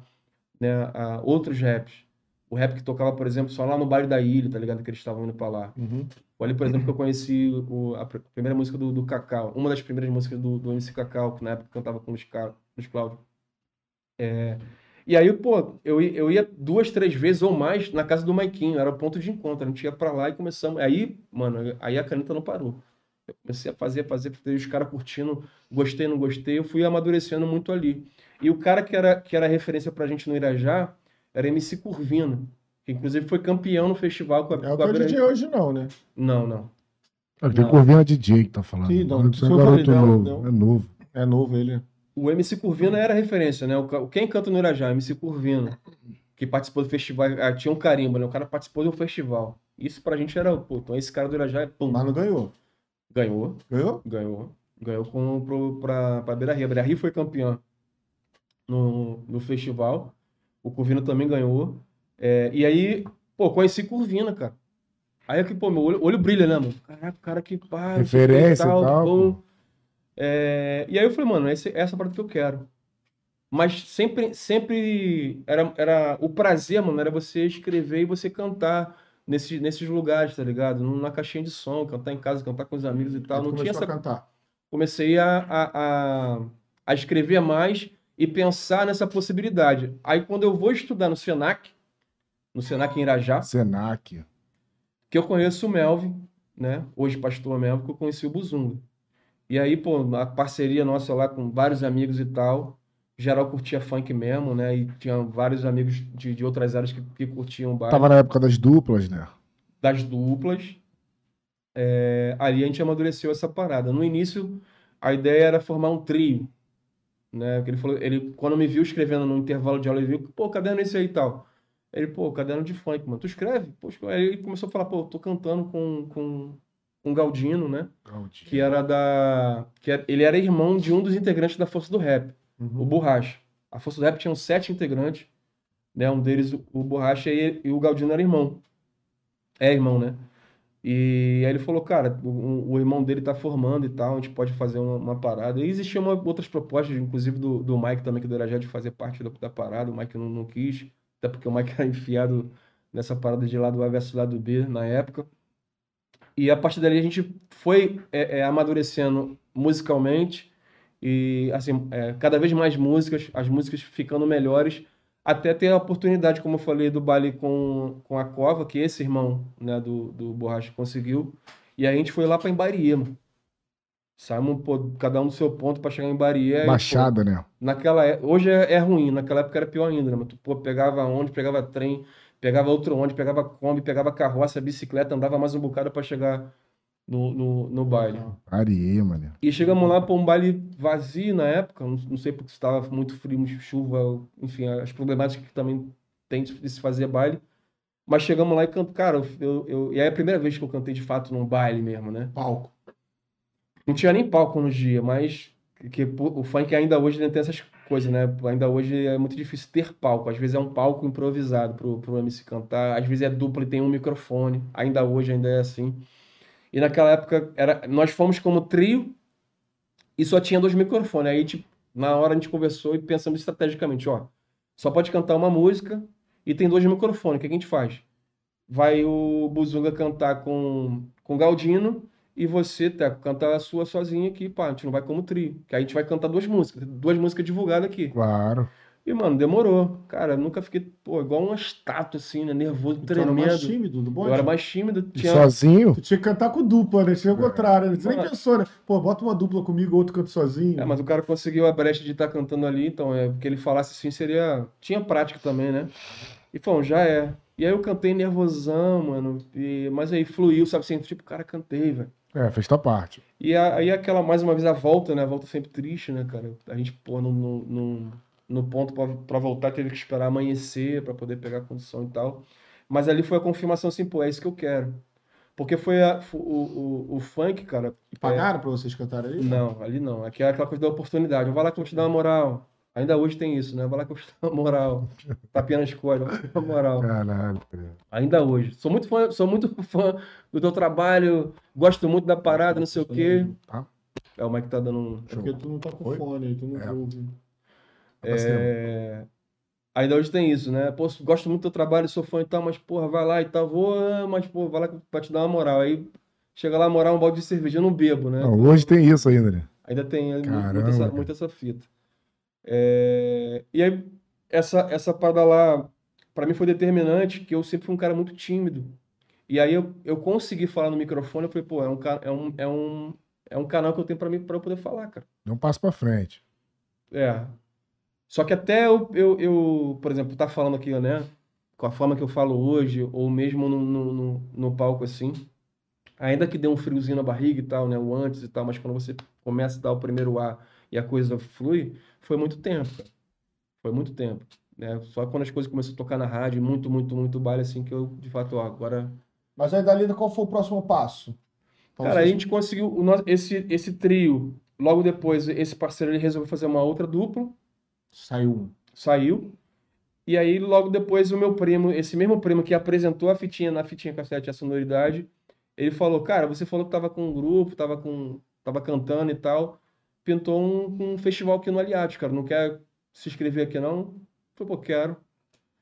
né? A outros raps. O rap que tocava, por exemplo, só lá no baile da ilha, tá ligado? Que eles estavam indo pra lá. Uhum. Ali, por exemplo, que eu conheci o- a pr- primeira música do, do Cacau. Uma das primeiras músicas do, do MC Cacau, que na época cantava com os, os Cláudio. É, e aí, pô, eu, eu ia duas, três vezes ou mais na casa do Maiquinho. Era o ponto de encontro. A gente ia pra lá e começamos. Aí, mano, aí a caneta não parou. Eu comecei a fazer, fazer, fazer, os caras curtindo, gostei, não gostei. Eu fui amadurecendo muito ali. E o cara que era, que era referência pra gente no Irajá era MC Curvino. Que inclusive foi campeão no festival com a, É o com a que é o DJ hoje não, né? Não, não. Aqui o Não. Corvinho é DJ que tá falando. Sim, não, é garoto não, novo. não. É novo. É novo ele. O MC Curvino era referência, né? O, quem canta no Irajá? MC Curvino. Que participou do festival. ah, tinha um carimbo, né? O cara participou de um festival. Isso pra gente era, pô, então esse cara do Irajá é pum. Mas não ganhou. Ganhou, Ganhou? ganhou. Ganhou com, pro, pra, pra Beira Rio. A Beira Rio foi campeã no, no festival. O Curvino também ganhou. É, e aí, pô, conheci Curvino, cara. Aí é que, pô, meu olho, olho brilha, né, mano? Caraca, cara que pá, que Referência e tal, pum. pô. É, e aí eu falei, mano, esse, essa é a parada que eu quero. Mas sempre, sempre era, era o prazer, mano, era você escrever e você cantar nesses, nesses lugares, tá ligado? Na caixinha de som, cantar em casa, cantar com os amigos e tal. Não tinha essa. a cantar. Comecei a, a, a, a escrever mais e pensar nessa possibilidade. Aí quando eu vou estudar no Senac, no Senac em Irajá, Senac. que eu conheço o Melvin, né? Hoje pastor Melvin, que eu conheci o Buzunga. E aí, pô, a parceria nossa lá com vários amigos e tal, geral curtia funk mesmo, né? E tinha vários amigos de, de outras áreas que, que curtiam baile, Tava na época das duplas, né? das duplas. É, ali a gente amadureceu essa parada. No início, a ideia era formar um trio, né? Ele falou, ele quando me viu escrevendo no intervalo de aula, ele viu, pô, caderno é esse aí e tal. Ele, pô, caderno de funk, mano. Tu escreve? Pô. Aí ele começou a falar, pô, tô cantando com, com, com Galdino, né? Que era da. Que era- ele era irmão de um dos integrantes da Força do Rap, o Uhum. Borracha. A Força do Rap tinha sete integrantes, né? Um deles, o- o Borracha, e, e o Galdino era irmão. É irmão, né? E aí ele falou, cara, o, o irmão dele tá formando e tal, a gente pode fazer uma, uma parada. E existiam outras propostas, inclusive do, do Mike também, que do Irajá, de fazer parte da, da parada. O Mike não, não quis, até porque o Mike [laughs] era enfiado nessa parada de lado A versus lado B na época. E a partir dali a gente foi é, é, amadurecendo musicalmente e assim é, cada vez mais músicas, as músicas ficando melhores, até ter a oportunidade, como eu falei, do baile com, com a Cova, que esse irmão né, do, do Borracha conseguiu. E aí a gente foi lá pra Embarie, mano. Saímos, pô, cada um do seu ponto pra chegar em pô, Baixada, né? Naquela é- hoje é, é ruim, naquela época era pior ainda, né? Mas tu, pô, pegava onde, pegava trem, pegava outro onde, pegava Kombi, pegava carroça, bicicleta, andava mais um bocado pra chegar no, no, no baile. Areia, mano. E chegamos lá para um baile vazio na época, não, não sei porque estava muito frio, chuva, enfim, as problemáticas que também tem de se fazer baile. Mas chegamos lá e canto, cara, eu, eu, e aí é a primeira vez que eu cantei de fato num baile mesmo, né? Palco. Não tinha nem palco no dia, mas que o funk ainda hoje tem essas coisas, né? Ainda hoje é muito difícil ter palco. Às vezes é um palco improvisado pro, pro MC cantar, às vezes é duplo e tem um microfone. Ainda hoje ainda é assim. E naquela época era, nós fomos como trio e só tinha dois microfones. Aí, tipo, na hora a gente conversou e pensamos estrategicamente, ó, só pode cantar uma música e tem dois microfones. O que a gente faz? Vai o Buzunga cantar com com Galdino e você, Teco, cantar a sua sozinha aqui, pá, a gente não vai como trio. Que a gente vai cantar duas músicas, duas músicas divulgadas aqui. Claro. E, mano, demorou. Cara, nunca fiquei, pô, igual uma estátua, assim, né? Nervoso, Tu era tremendo. mais tímido do bonde? Eu era mais tímido. Tinha... sozinho? Tu tinha que cantar com dupla, né? Tinha o contrário, né? Você nem pensou, né? Pô, bota uma dupla comigo, outro canta sozinho. É, mas o cara conseguiu a brecha de estar cantando ali, então é que ele falasse assim seria. Tinha prática também, né? E falou, já é. E aí eu cantei nervosão, mano. E... Mas aí fluiu, sabe assim? Tipo, cara, cantei, velho. É, fez tua parte. E aí aquela, mais uma vez, a volta, né? A volta sempre triste, né, cara? A gente, pô, no, no, no, no ponto pra, pra voltar, teve que esperar amanhecer pra poder pegar a condição e tal. Mas ali foi a confirmação assim, pô, é isso que eu quero. Porque foi a- o, o, o funk, cara. E pagaram pra vocês cantarem ali? Não, ali não. Aqui é aquela coisa da oportunidade. Vai lá que eu vou te dar uma moral. Ainda hoje tem isso, né? Vai lá que eu vou te dar uma moral. [laughs] Tapinha na escola, vou te dar uma moral. Caralho. cara. Ainda hoje. Sou muito fã, sou muito fã do teu trabalho, gosto muito da parada, não sei o quê. Tá. É o Mike tá dando um. É porque tu não tá com Oi? fone aí, tu não É. ouve. Tá. É... Ainda hoje tem isso, né? Pô, gosto muito do teu trabalho, sou fã e tal, mas porra, vai lá e tal, vou, ah, mas pô, vai lá pra te dar uma moral. Aí chega lá, moral, um balde de cerveja, eu não bebo, né? Não, hoje tem isso ainda, né? Ainda tem é, muita essa, muita essa fita. É, E aí, essa, essa parada lá, pra mim foi determinante, que eu sempre fui um cara muito tímido. E aí eu, eu consegui falar no microfone, eu falei, pô, é um, é um, é um, é um canal que eu tenho pra mim para eu poder falar, cara. Dá um passo pra frente. É. Só que até eu, eu, eu, por exemplo, tá falando aqui, né? Com a forma que eu falo hoje, ou mesmo no, no, no, palco assim, ainda que dê um friozinho na barriga e tal, né? O antes e tal, mas quando você começa a dar o primeiro ar e a coisa flui, foi muito tempo, cara. Foi muito tempo. Né? Só quando as coisas começaram a tocar na rádio, muito, muito, muito baile, assim, que eu, de fato, ó, agora. Mas aí, Dalida, qual foi o próximo passo? Pra Cara, a vocês- gente conseguiu o nosso, esse, esse trio. Logo depois, esse parceiro ele resolveu fazer uma outra dupla. Saiu um. saiu. E aí, logo depois, o meu primo, esse mesmo primo que apresentou a fitinha na fitinha cassete, a sonoridade, ele falou: Cara, você falou que tava com um grupo, tava, com, tava cantando e tal. Pintou um, um festival aqui no Aliados, cara. Não quer se inscrever aqui, não? Foi, pô, quero.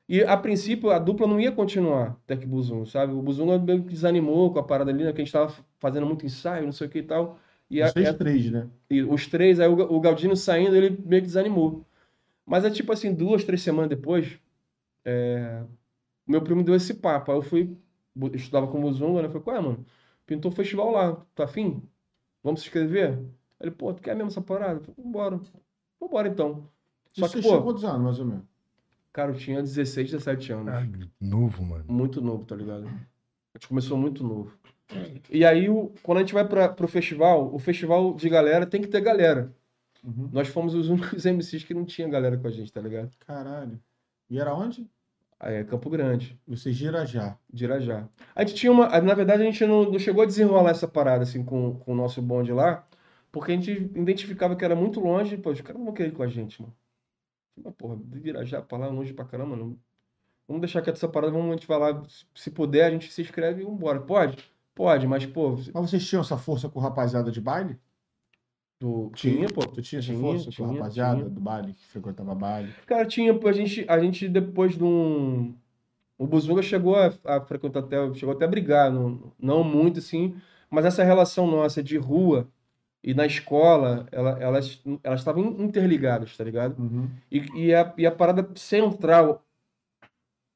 E a princípio a dupla não ia continuar, Tec Buzum, sabe? O Buzum meio que desanimou com a parada ali, né? Que a gente tava fazendo muito ensaio, não sei o que e tal. E a- Vocês e a- três, né? e os três, aí o, o Galdino saindo, ele meio que desanimou. Mas é tipo assim, duas, três semanas depois, é, meu primo deu esse papo. Aí eu fui, estudava com o Muzunga, né? Eu falei, qual é, mano? Pintou o festival lá, tá afim? Vamos se inscrever? Ele, pô, tu quer mesmo essa parada? Eu falei, vambora. Vambora então. Só que, você tinha pô, quantos anos, mais ou menos? cara, eu tinha 16, 17 anos. Ah, novo, mano. Muito novo, tá ligado? A gente começou muito novo. E aí, o- quando a gente vai para pro festival, o festival de galera tem que ter galera. Uhum. Nós fomos os [laughs] únicos MCs que não tinha galera com a gente, tá ligado? Caralho. E era onde? É Campo Grande, Vocês gira já. de Irajá. A gente tinha uma. Na verdade, a gente não, não chegou a desenrolar essa parada assim com, com o nosso bonde lá, porque a gente identificava que era muito longe, pô, os caras não vão querer ir com a gente, mano. Mas, porra, de Irajá pra lá, longe pra caramba, não. Vamos deixar quieto essa parada, vamos, a gente vai lá, se- se puder, a gente se inscreve e vambora. Pode? Pode, mas, pô, Mas vocês tinham essa força com rapaziada de baile? Do... tinha, pô. Tu tinha essa Tinha, força com tinha, rapaziada tinha. do baile, que frequentava baile? Cara, tinha, pô, a gente, a gente depois de um. O Buzunga chegou a, a frequentar até, chegou até a brigar, não, não muito assim, mas essa relação nossa de rua e na escola, ela, elas elas estavam interligadas, tá ligado? Uhum. E, e, a, e a parada central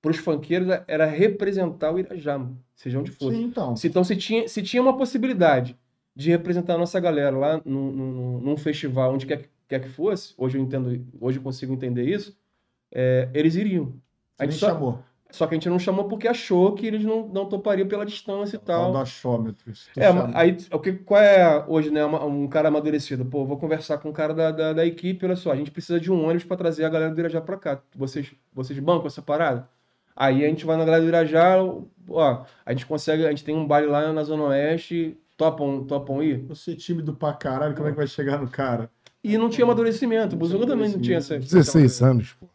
pros funkeiros era representar o Irajá, seja onde fosse. Sim, então. Se- Então, se tinha, se tinha uma possibilidade de representar a nossa galera lá num, num- num festival, onde quer, que- quer que fosse, hoje eu entendo, hoje eu consigo entender isso, é, eles iriam. A gente só, chamou. só que a gente não chamou porque achou que eles não, não topariam pela distância e Tal tal. do achômetro. É, chama. aí o que, qual é hoje, né? um cara amadurecido. Pô, vou conversar com o cara da, da, da equipe, olha só, a gente precisa de um ônibus para trazer a galera do Irajá para cá. Vocês, vocês bancam essa parada? Aí a gente vai na galera do Irajá, ó, a gente consegue, a gente tem um baile lá na Zona Oeste, topam, topam ir? Você é tímido pra caralho, como é que vai chegar no cara? E não tinha amadurecimento, o Buzuga também não tinha essa. 16 anos, pô.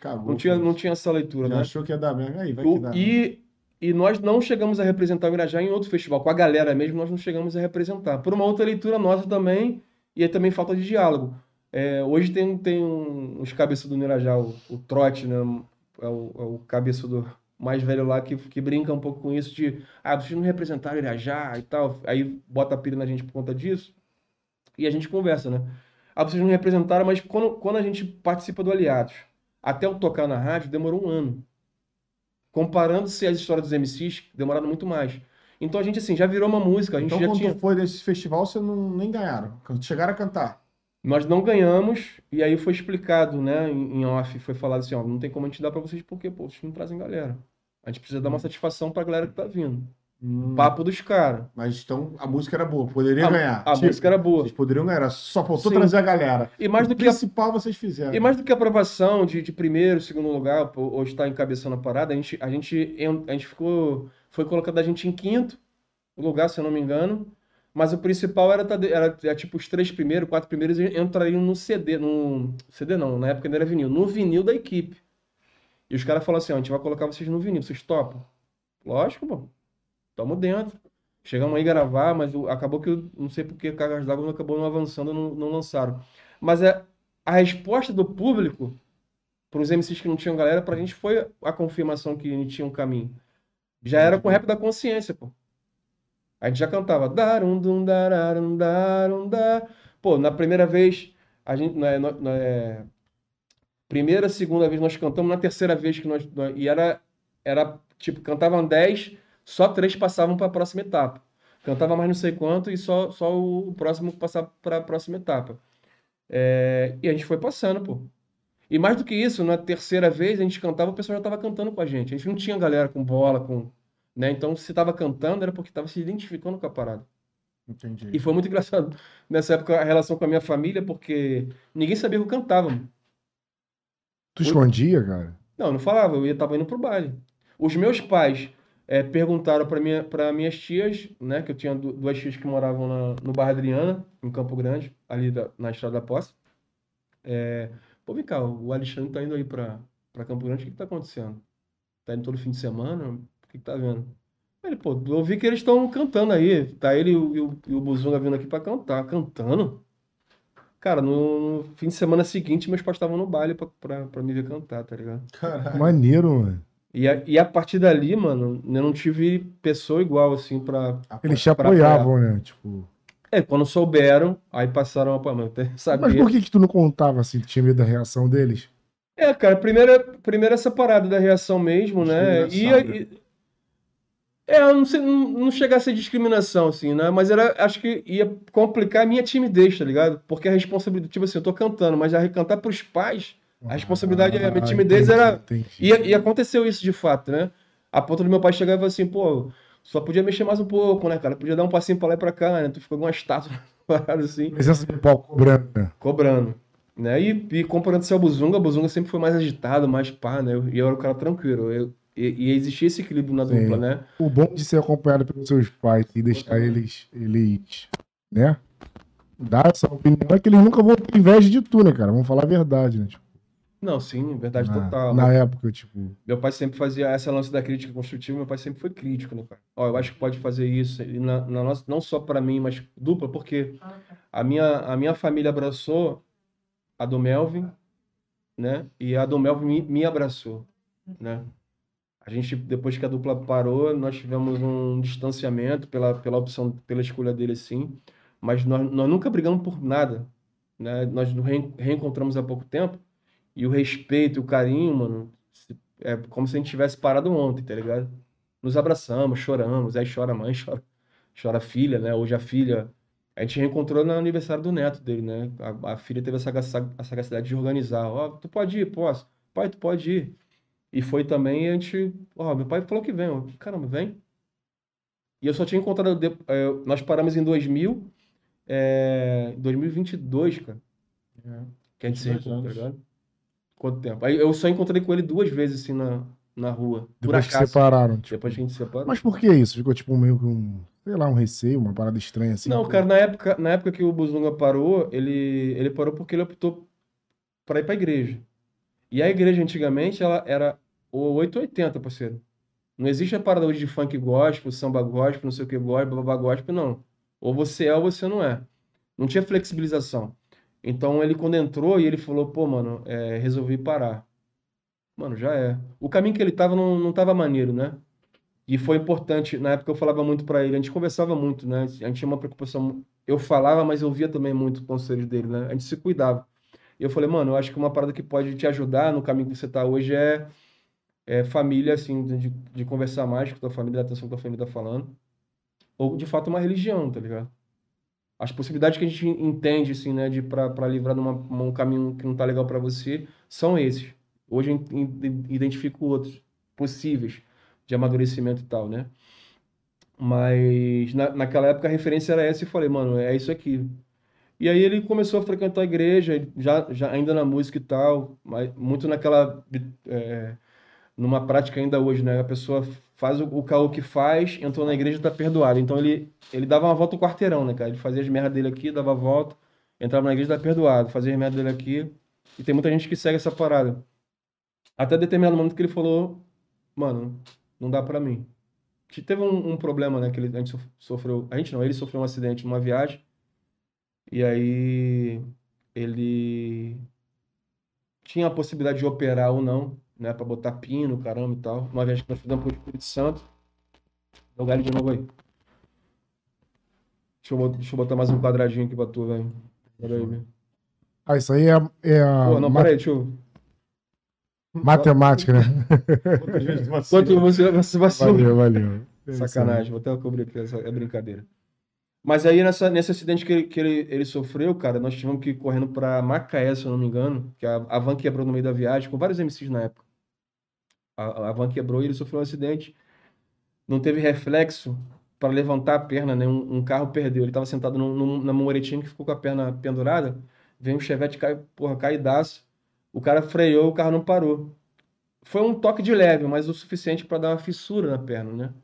Cagou. Não tinha, não tinha essa leitura, né? achou que ia dar merda. Aí, vai O- que dá. e, e nós não chegamos a representar o Irajá em outro festival. Com a galera mesmo, nós não chegamos a representar. Por uma outra leitura nossa também, e aí também falta de diálogo. É, hoje tem, tem um- uns cabeças do Irajá, o, o Trote, né? É o, é o cabeça do mais velho lá que, que brinca um pouco com isso de ah, vocês não representaram Irajá e tal. Aí bota a pilha na gente por conta disso. E a gente conversa, né? Ah, vocês não representaram, mas quando, quando a gente participa do Aliados, até eu tocar na rádio, demorou um ano comparando-se às histórias dos MCs, demoraram muito mais. Então a gente, assim, já virou uma música, a gente Então, já quando tinha. foi nesse festival, você não, nem ganharam. Chegaram a cantar. Nós não ganhamos, e aí foi explicado, né, em em off, foi falado assim, ó, não tem como a gente dar pra vocês porque, pô, vocês não trazem galera. A gente precisa dar uma satisfação pra galera que tá vindo. Hum, Papo dos caras. Mas então a música era boa, poderia A, ganhar. a Tipo, música era boa. Vocês poderiam ganhar, só faltou Sim. trazer a galera. E mais o do que a principal vocês fizeram. E mais do que a aprovação de, de primeiro, segundo lugar, ou estar encabeçando a parada, a gente, a gente, en- a gente ficou. Foi colocado a gente em quinto lugar, se eu não me engano. Mas o principal era, tá era, era tipo os três primeiros, quatro primeiros entrariam no CD. No CD não, na época ainda era vinil. No vinil da equipe. E os caras falaram assim: ó, a gente vai colocar vocês no vinil, vocês topam? Lógico, pô. Tamo dentro. Chegamos aí a gravar, mas acabou que, eu não sei porque Cargas d'Água não acabou não avançando, não, não lançaram. Mas é, a resposta do público para os MCs que não tinham galera, pra gente foi a confirmação que a tinha um caminho. Já era com o rap da consciência, pô. A gente já cantava darum dum dararum darum da. Pô, na primeira vez a gente na- na- é, primeira, segunda vez nós cantamos, na terceira vez que nós, e era era tipo cantavam 10, só três passavam para a próxima etapa. Cantava mais não sei quanto e só só o próximo passava para a próxima etapa. É, e a gente foi passando, pô. E mais do que isso, na terceira vez a gente cantava, o pessoal já estava cantando com a gente. A gente não tinha galera com bola, com, né? Então, se estava cantando era porque estava se identificando com a parada. Entendi. E foi muito engraçado nessa época a relação com a minha família, porque ninguém sabia que eu cantava. mano. Tu escondia, cara? Não, não falava, eu ia tava indo pro baile. Os meus pais eh, perguntaram para minha, minhas tias, né, que eu tinha du- duas tias que moravam na- no bairro Adriana, em Campo Grande, ali da- na Estrada da Posse. É, Pô, vem cá, o Alexandre tá indo aí pra, pra Campo Grande, o que que tá acontecendo? Tá indo todo fim de semana? O que que tá vendo? Ele, pô, eu ouvi que eles estão cantando aí. Tá ele e o, e o, e o Buzunga vindo aqui pra cantar. Cantando? Cara, no, fim de semana seguinte, meus pais estavam no baile pra, pra, pra me ver cantar, tá ligado? Caralho. Maneiro, mano. E a, e a partir dali, mano, eu não tive pessoa igual, assim, pra. Eles te Pra apoiavam, né? Tipo. É, quando souberam, aí passaram a. Mas eu [laughs] Mas sabia. por que que tu não contava assim? Tu tinha medo da reação deles? É, cara, primeiro, primeiro essa parada da reação mesmo, né? E, e- é, eu não, sei, não, não chega a ser discriminação, assim, né? Mas era, acho que ia complicar a minha timidez, tá ligado? Porque a responsabilidade, tipo assim, eu tô cantando, mas já recantar pros pais, a responsabilidade, a minha timidez Ah, entendi, era. entendi. E, e aconteceu isso de fato, né? A ponto do meu pai chegar e falar assim, pô, só podia mexer mais um pouco, né, cara? Podia dar um passinho pra lá e pra cá, né? Tu ficou com uma estátua, [laughs] parada assim, Presença de palco cobrando, né? cobrando. Né? E, e comparando-se ao Buzunga, a Buzunga sempre foi mais agitado, mais pá, né? E eu era o cara tranquilo. Eu, e, e existia esse equilíbrio na Sim. dupla, né? O bom de ser acompanhado pelos seus pais e deixar eles, eles, né? Dar essa opinião é que eles nunca vão ter inveja de tu, né, cara? Vamos falar a verdade, né? Tipo, Não, sim, verdade na, total. na época, tipo. Meu pai sempre fazia essa lance da crítica construtiva, meu pai sempre foi crítico, né, cara? Ó, eu acho que pode fazer isso, e na, na nossa, não só pra mim, mas dupla, porque a minha, a minha família abraçou a do Melvin, né? E a do Melvin me, me abraçou, né? A gente, depois que a dupla parou, nós tivemos um distanciamento pela, pela opção, pela escolha dele, sim. Mas nós, nós nunca brigamos por nada, né? Nós nos reen- reencontramos há pouco tempo e o respeito, o carinho, mano, é como se a gente tivesse parado ontem, tá ligado? Nos abraçamos, choramos, aí chora a mãe, [laughs] chora, chora a filha, né? Hoje a filha. A gente reencontrou no aniversário do neto dele, né? A, a filha teve essa a sagacidade de organizar. Ó, tu pode ir, posso. Pai, tu pode ir. E foi também, a gente. Ó, meu pai falou que vem. Eu, Caramba, vem. E eu só tinha encontrado. É, nós paramos em 2000, é, 2022, cara. É, que a gente se tá? Quanto tempo? Aí eu só encontrei com ele duas vezes, assim, na, na rua. Depois que separaram. Tipo. Depois que a gente separou. Mas por que isso? Ficou tipo meio com, sei lá, um receio, uma parada estranha assim? Não, cara, na época, na época que o Buzunga parou, ele, ele parou porque ele optou para ir pra igreja. E a igreja antigamente, ela era o 880, parceiro. Não existe a parada hoje de funk gospel, samba gospel, não sei o que gospel, babá gospel, não. Ou você é ou você não é. Não tinha flexibilização. Então ele quando entrou e ele falou, pô, mano, é, resolvi parar. Mano, já é. O caminho que ele tava não, não tava maneiro, né? E foi importante, na época eu falava muito para ele, a gente conversava muito, né? A gente tinha uma preocupação, eu falava, mas eu via também muito o conselho dele, né? A gente se cuidava. E eu falei, mano, eu acho que uma parada que pode te ajudar no caminho que você tá hoje é é, família, assim, de, de conversar mais com tua família, da atenção que tua família tá falando. Ou, de fato, uma religião, tá ligado? As possibilidades que a gente entende, assim, né, de para livrar de um caminho que não tá legal para você, são esses. Hoje eu identifico outros possíveis de amadurecimento e tal, né? Mas na, naquela época a referência era essa e falei, mano, é isso aqui. E aí ele começou a frequentar a igreja, já, já ainda na música e tal, mas muito naquela é, numa prática ainda hoje, né? A pessoa faz o, o caô que faz, entrou na igreja e tá perdoado. Então ele, ele dava uma volta ao quarteirão, né, cara? Ele fazia as merdas dele aqui, dava a volta, entrava na igreja e tá perdoado, fazia as merdas dele aqui. E tem muita gente que segue essa parada. Até determinado momento que ele falou, mano, não dá para mim. Teve um, um, problema, né, que ele, a gente sofreu, a gente não, ele sofreu um acidente numa viagem. E aí ele tinha a possibilidade de operar ou não né? Pra botar pino, caramba e tal. Uma viagem que nós fizemos pro Espírito Santo. Dá o galho de novo aí. Deixa eu, deixa eu botar mais um quadradinho aqui pra tu, velho. Pera aí, velho. Ah, isso aí é, é a. Pô, não, peraí, deixa eu. Matemática, né? Quanto você, você vacilou? Valeu, valeu. Sacanagem, vou até cobrir aqui, essa é brincadeira. Mas aí, nessa, nesse acidente que, ele, que ele, ele sofreu, cara, nós tivemos que ir correndo pra Macaé, se eu não me engano, que a, a van quebrou no meio da viagem, com vários MCs na época a, a van quebrou e ele sofreu um acidente. Não teve reflexo para levantar a perna, né? Um, um carro perdeu. Ele estava sentado num, num, na que ficou com a perna pendurada. Vem um chevette, cai, porra, caidaço. O cara freou, o carro não parou. Foi um toque de leve, mas o suficiente para dar uma fissura na perna, né?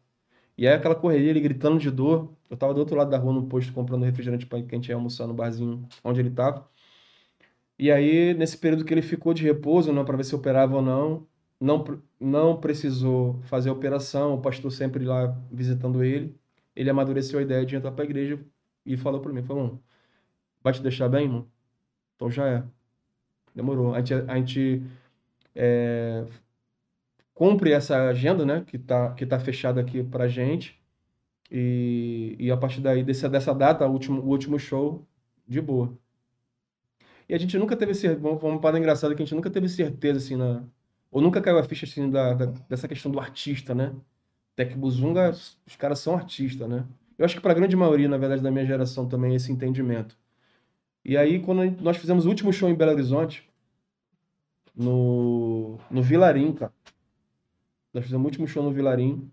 E aí aquela correria, ele gritando de dor. Eu tava do outro lado da rua no posto comprando refrigerante para quem tinha almoçar no barzinho onde ele tava. E aí, nesse período que ele ficou de repouso, né, para ver se operava ou não, não, não precisou fazer a operação, o pastor sempre lá visitando ele. Ele amadureceu a ideia de entrar para a igreja e falou para mim, falou, vai te deixar bem, irmão? Então já é. Demorou. A gente, a gente é, cumpre essa agenda, né, que tá, que tá fechada aqui pra gente. E, e a partir daí, desse, dessa data, o último, o último show, de boa. E a gente nunca teve certeza, uma parada engraçada que a gente nunca teve certeza, assim, na, ou nunca caiu a ficha assim da, da dessa questão do artista, né? Tec Buzunga, os caras são artistas, né? Eu acho que para a grande maioria, na verdade, da minha geração também esse entendimento. E aí, quando nós fizemos o último show em Belo Horizonte, no, no Vilarim, cara. Nós fizemos o último show no Vilarim.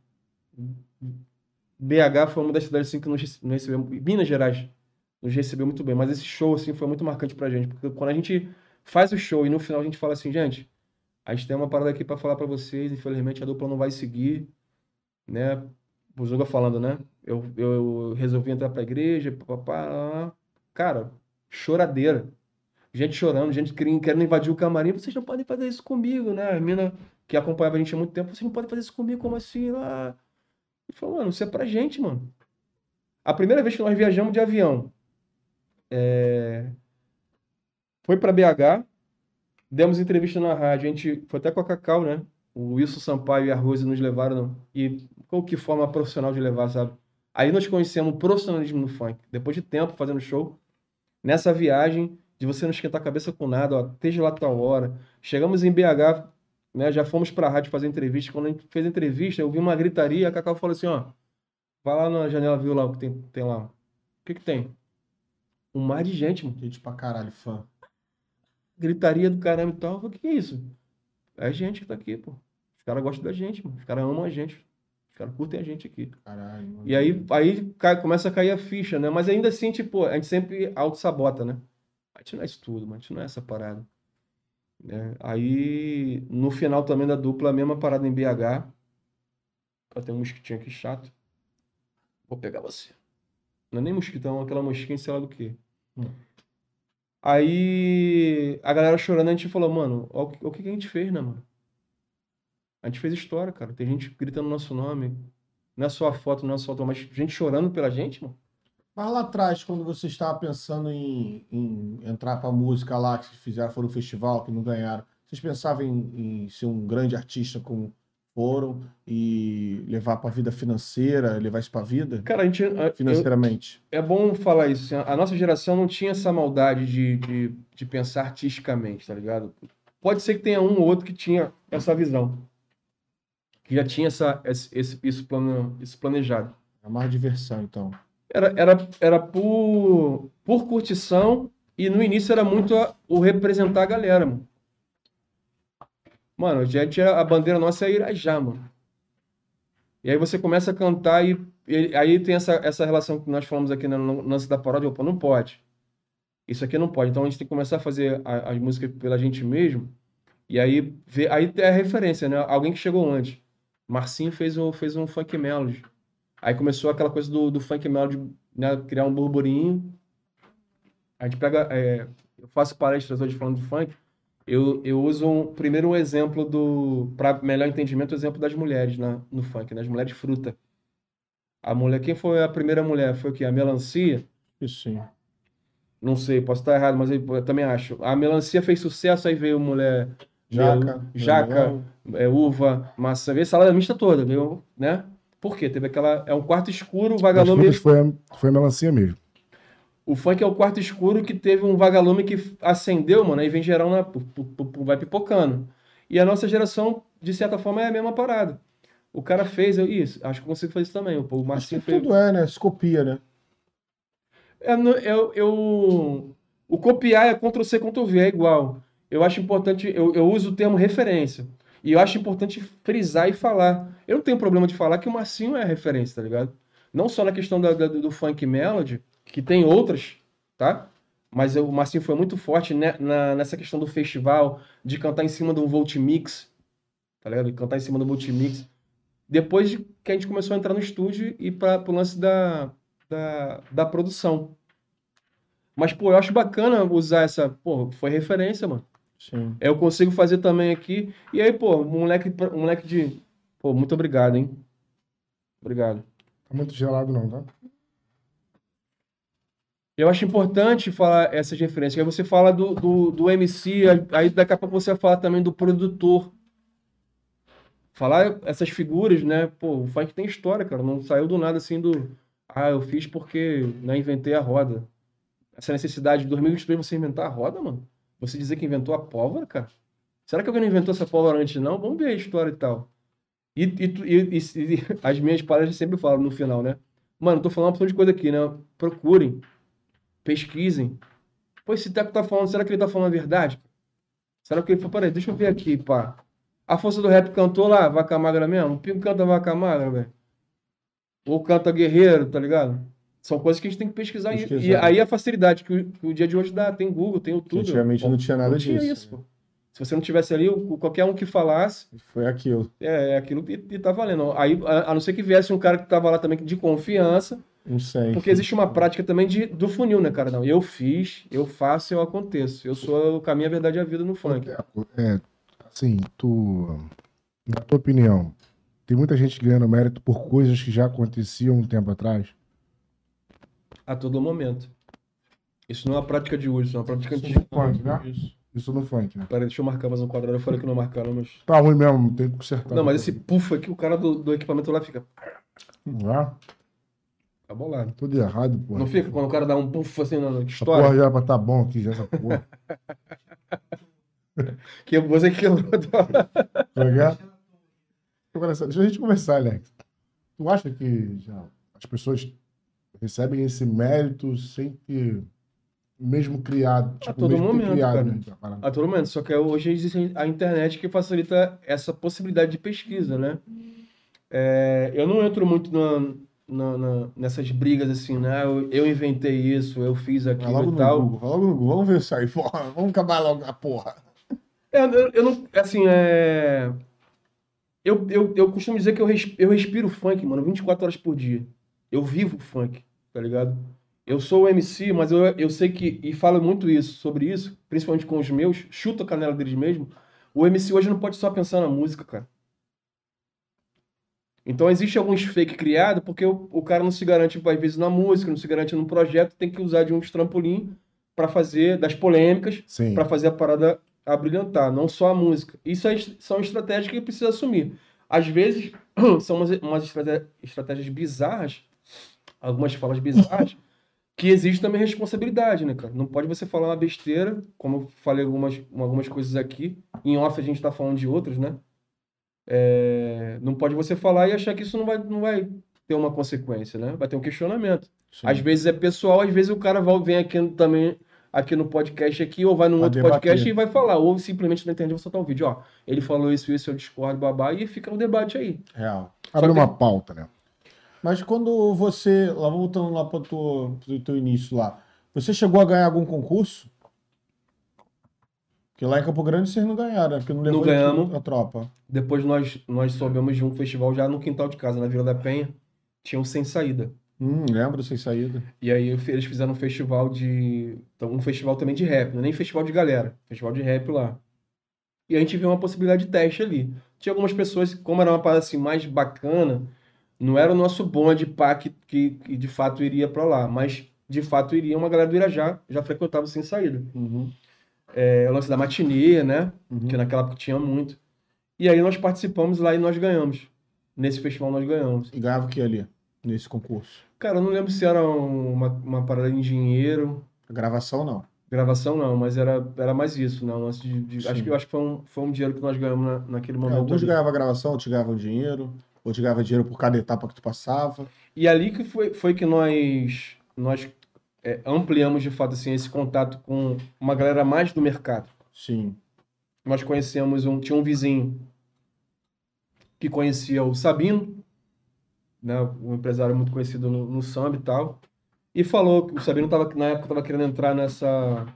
BH foi uma das cidades assim, que nos, recebeu. Minas Gerais nos recebeu muito bem. Mas esse show assim, foi muito marcante pra gente. Porque quando a gente faz o show e no final a gente fala assim, gente, a gente tem uma parada aqui para falar para vocês. Infelizmente a dupla não vai seguir, né? O Zuga falando, né? Eu, eu resolvi entrar pra igreja, papá. Cara, choradeira. Gente chorando, gente querendo invadir o camarim. Vocês não podem fazer isso comigo, né? A mina que acompanhava a gente há muito tempo, vocês não podem fazer isso comigo, como assim? Lá? E falou, mano, isso é pra gente, mano. A primeira vez que nós viajamos de avião é... foi para BH, demos entrevista na rádio, a gente foi até com a Cacau, né? O Wilson Sampaio e a Rose nos levaram, e qual que forma profissional de levar, sabe? Aí nós conhecemos o profissionalismo no funk. Depois de tempo fazendo show, nessa viagem, de você não esquentar a cabeça com nada, ó, esteja lá tal hora. Chegamos em BH, né? Já fomos pra rádio fazer entrevista. Quando a gente fez a entrevista, eu vi uma gritaria, a Cacau falou assim, ó, vai lá na janela, viu lá o que tem, tem lá. O que que tem? Um mar de gente, mano. Gente pra caralho, fã. Gritaria do caramba e tal. Eu falei, o que é isso? É gente que tá aqui, pô. Os caras gostam da gente, mano. Os caras amam a gente. Os caras curtem a gente aqui. Caralho. mano. E aí, aí cai- começa a cair a ficha, né? Mas ainda assim, tipo, a gente sempre auto-sabota, né? A gente não é isso tudo, mas a gente não é essa parada. Né? Aí, no final também da dupla, a mesma parada em BH. Tem um mosquitinho aqui chato. Vou pegar você. Não é nem mosquitão, é aquela mosquinha, sei lá do que. Hum. Aí, a galera chorando, a gente falou, mano, o que, o que a gente fez, né, mano? A gente fez história, cara. Tem gente gritando nosso nome. Não é só a foto, não é só a foto, mas gente chorando pela gente, mano. Mas lá atrás, quando você estava pensando em, em entrar pra música lá, que fizeram, foram no festival, que não ganharam, vocês pensavam em, em ser um grande artista como foram e levar pra vida financeira, levar isso pra vida? Cara, a gente. a- eu- Financeiramente. é bom falar isso. assim, A nossa geração não tinha essa maldade de, de, de pensar artisticamente, tá ligado? Pode ser que tenha um ou outro que tinha essa visão. Que já tinha essa, esse, esse- isso, plano, isso planejado. É mais diversão, então. Era, era, era por, por curtição e no início era muito a- o representar a galera, mano. Mano, a a bandeira nossa é Irajá, mano. E aí você começa a cantar e, e aí tem essa, essa relação que nós falamos aqui no no lance da paródia, opa, não pode. Isso aqui não pode. Então a gente tem que começar a fazer as músicas pela gente mesmo. E aí, ver, aí tem a referência, né? Alguém que chegou antes. Marcinho fez, o, fez um funk melody. Aí começou aquela coisa do, do funk melody, né? Criar um burburinho. A gente pega. é, eu faço palestras hoje falando de funk. Eu, eu uso um, primeiro um exemplo do. Para melhor entendimento, o exemplo das mulheres na, no funk, né? As mulheres fruta. A mulher, quem foi a primeira mulher? Foi o quê? A melancia? Isso sim. Não sei, posso estar errado, mas eu, eu também acho. A melancia fez sucesso, aí veio mulher. Jaca. Jaca. melão. é, uva, maçã, veio salada mista toda, veio, né? Por quê? Teve aquela. É um quarto escuro, o As vagalume. frutas foi, a- foi a melancia mesmo. O funk é o quarto escuro que teve um vagalume que acendeu, mano, aí vem geral na, vai pipocando. E a nossa geração, de certa forma, é a mesma parada. O cara fez, eu, isso, acho que eu consigo fazer isso também. O, Marcinho fez. tudo é, né? Se copia, né? É, eu, eu- o copiar é Ctrl C, Ctrl V, é igual. Eu acho importante, eu, eu uso o termo referência. E eu acho importante frisar e falar. Eu não tenho problema de falar que o Marcinho é referência, tá ligado? Não só na questão da- da- do funk melody, que tem outras, tá? Mas o Marcinho foi muito forte né, na- nessa questão do festival, de cantar em cima um Volt Mix, tá ligado? De cantar em cima do Volt Mix. Depois de que a gente começou a entrar no estúdio e para o lance da, da, da produção. Mas, pô, eu acho bacana usar essa. Pô, foi referência, mano. Sim. Eu consigo fazer também aqui. E aí, pô, um moleque, um moleque de. Pô, muito obrigado, hein? Obrigado. Tá muito gelado, não, tá? Eu acho importante falar essas referências. Aí você fala do, do, do MC, aí daqui a pouco você vai falar também do produtor. Falar essas figuras, né? Pô, o funk tem história, cara. Não saiu do nada assim do. Ah, eu fiz porque né, inventei a roda. Essa necessidade de 2023 você inventar a roda, mano? Você dizer que inventou a pólvora, cara? Será que alguém não inventou essa pólvora antes, não? Vamos ver a história e tal. E, e, e- e- [laughs] as minhas palestras sempre falam no final, né? Mano, tô falando uma opção de coisa aqui, né? Procurem pesquisem. Pô, esse Teco tá falando, será que ele tá falando a verdade? Será que ele falou, peraí, deixa eu ver aqui, pá. A Força do Rap cantou lá, Vaca Magra mesmo? O Pingo canta Vaca Magra, velho. Ou canta Guerreiro, tá ligado? São coisas que a gente tem que pesquisar. E- E, Pesquisar. aí a facilidade que o, que o dia de hoje dá, tem Google, tem Que YouTube. antigamente não tinha nada não tinha disso. isso. Se você não tivesse ali, o- qualquer um que falasse, Foi aquilo. é, é aquilo que e tá valendo. Aí, a, a não ser que viesse um cara que tava lá também de confiança, Não sei. porque existe uma prática também de, do funil, né, cara? Não, eu fiz, eu faço, eu aconteço. Eu sou o caminho, a verdade e a vida no funk. É, assim, tu. Na tua opinião, tem muita gente ganhando mérito por coisas que já aconteciam um tempo atrás? A todo momento. Isso não é uma prática de hoje, isso é uma prática Isso antiga. no funk, né? Isso. Isso no funk, né? Peraí, deixa eu marcar mais um quadrado. Eu falei que não marcaram, mas. Tá ruim mesmo, tem que consertar. Não, mas esse puff aqui, o cara do, do equipamento lá fica. Ah, Tá bolado. tudo errado, porra. Não fica quando o cara dá um puff assim na Essa história? porra já era pra tá bom aqui, já essa porra. [laughs] Que você quebrou. Tá ligado? Agora, Deixa a gente conversar, Alex. Tu acha que já as pessoas recebem esse mérito sem ter mesmo criado, tipo, todo mesmo ter momento, criado, cara. né, a? A todo momento. Só que hoje existe a internet que facilita essa possibilidade de pesquisa, né? É, eu não entro muito na, na- na- nessas brigas assim, né? Eu, eu inventei isso, eu fiz aquilo logo e tal. Google, logo no Google. Vamos ver isso aí, [laughs] porra. Vamos acabar logo a porra. É, Eu, eu não. Assim, é. Eu, eu, eu costumo dizer que eu, res- eu respiro funk, mano, 24 horas por dia. Eu vivo funk, tá ligado? Eu sou o MC, mas eu, eu sei que, e falo muito isso, sobre isso, principalmente com os meus, chuto a canela deles mesmo. O MC hoje não pode só pensar na música, cara. Então existe alguns fake criados, porque o, o cara não se garante, às vezes, na música, não se garante num projeto, tem que usar de uns trampolim pra fazer das polêmicas para fazer a parada abrilhantar, não só a música. Isso é, são estratégias que precisa assumir. Às vezes, [clears throat] são umas, umas estratégias bizarras, algumas falas bizarras, que exige também responsabilidade, né, cara? Não pode você falar uma besteira, como eu falei algumas, algumas coisas aqui, em off a gente tá falando de outras, né? É, não pode você falar e achar que isso não vai, não vai ter uma consequência, né? Vai ter um questionamento. Às vezes é pessoal, às vezes o cara vai, vem aqui também aqui no podcast aqui, ou vai num Pra outro debater. podcast e vai falar, ou simplesmente na internet vai soltar um vídeo, ó, ele falou isso, isso, eu discordo, babá, e fica o debate aí. Real. Abre uma pauta, né? Mas quando você, lá voltando lá para o teu, início lá, você chegou a ganhar algum concurso? Porque lá em Campo Grande vocês não ganharam, né? porque não levou Não ganhamos. a tropa. Depois nós, nós soubemos de um festival já no quintal de casa, na Vila da Penha, tinha um Sem Saída. Hum, lembro sem saída. E aí eles fizeram um festival de. então, Um festival também de rap, não é nem festival de galera, festival de rap lá. E a gente viu uma possibilidade de teste ali. Tinha algumas pessoas, como era uma parada assim mais bacana, não era o nosso bonde pá que, que, que de fato iria pra lá, mas de fato iria uma galera do Irajá, já frequentava sem saída. É, o lance da matinê, né? Uhum. Que naquela época tinha muito. E aí nós participamos lá e nós ganhamos. Nesse festival nós ganhamos. E ganhava o que ali, nesse concurso? Cara, eu não lembro se era uma, uma parada em dinheiro, A gravação não. Gravação não, mas era, era mais isso, né? De, de- acho que eu acho que foi um, foi um dinheiro que nós ganhamos na- naquele É, momento. alguns ganhavam a gravação, outros ganhavam dinheiro, outros ganhavam dinheiro por cada etapa que tu passava. E ali que foi, foi que nós nós é, ampliamos de fato assim esse contato com uma galera mais do mercado. Sim. Nós conhecemos um tinha um vizinho que conhecia o Sabino, né? Um empresário muito conhecido no, no samba e tal. E falou que o Sabino tava na época estava querendo entrar nessa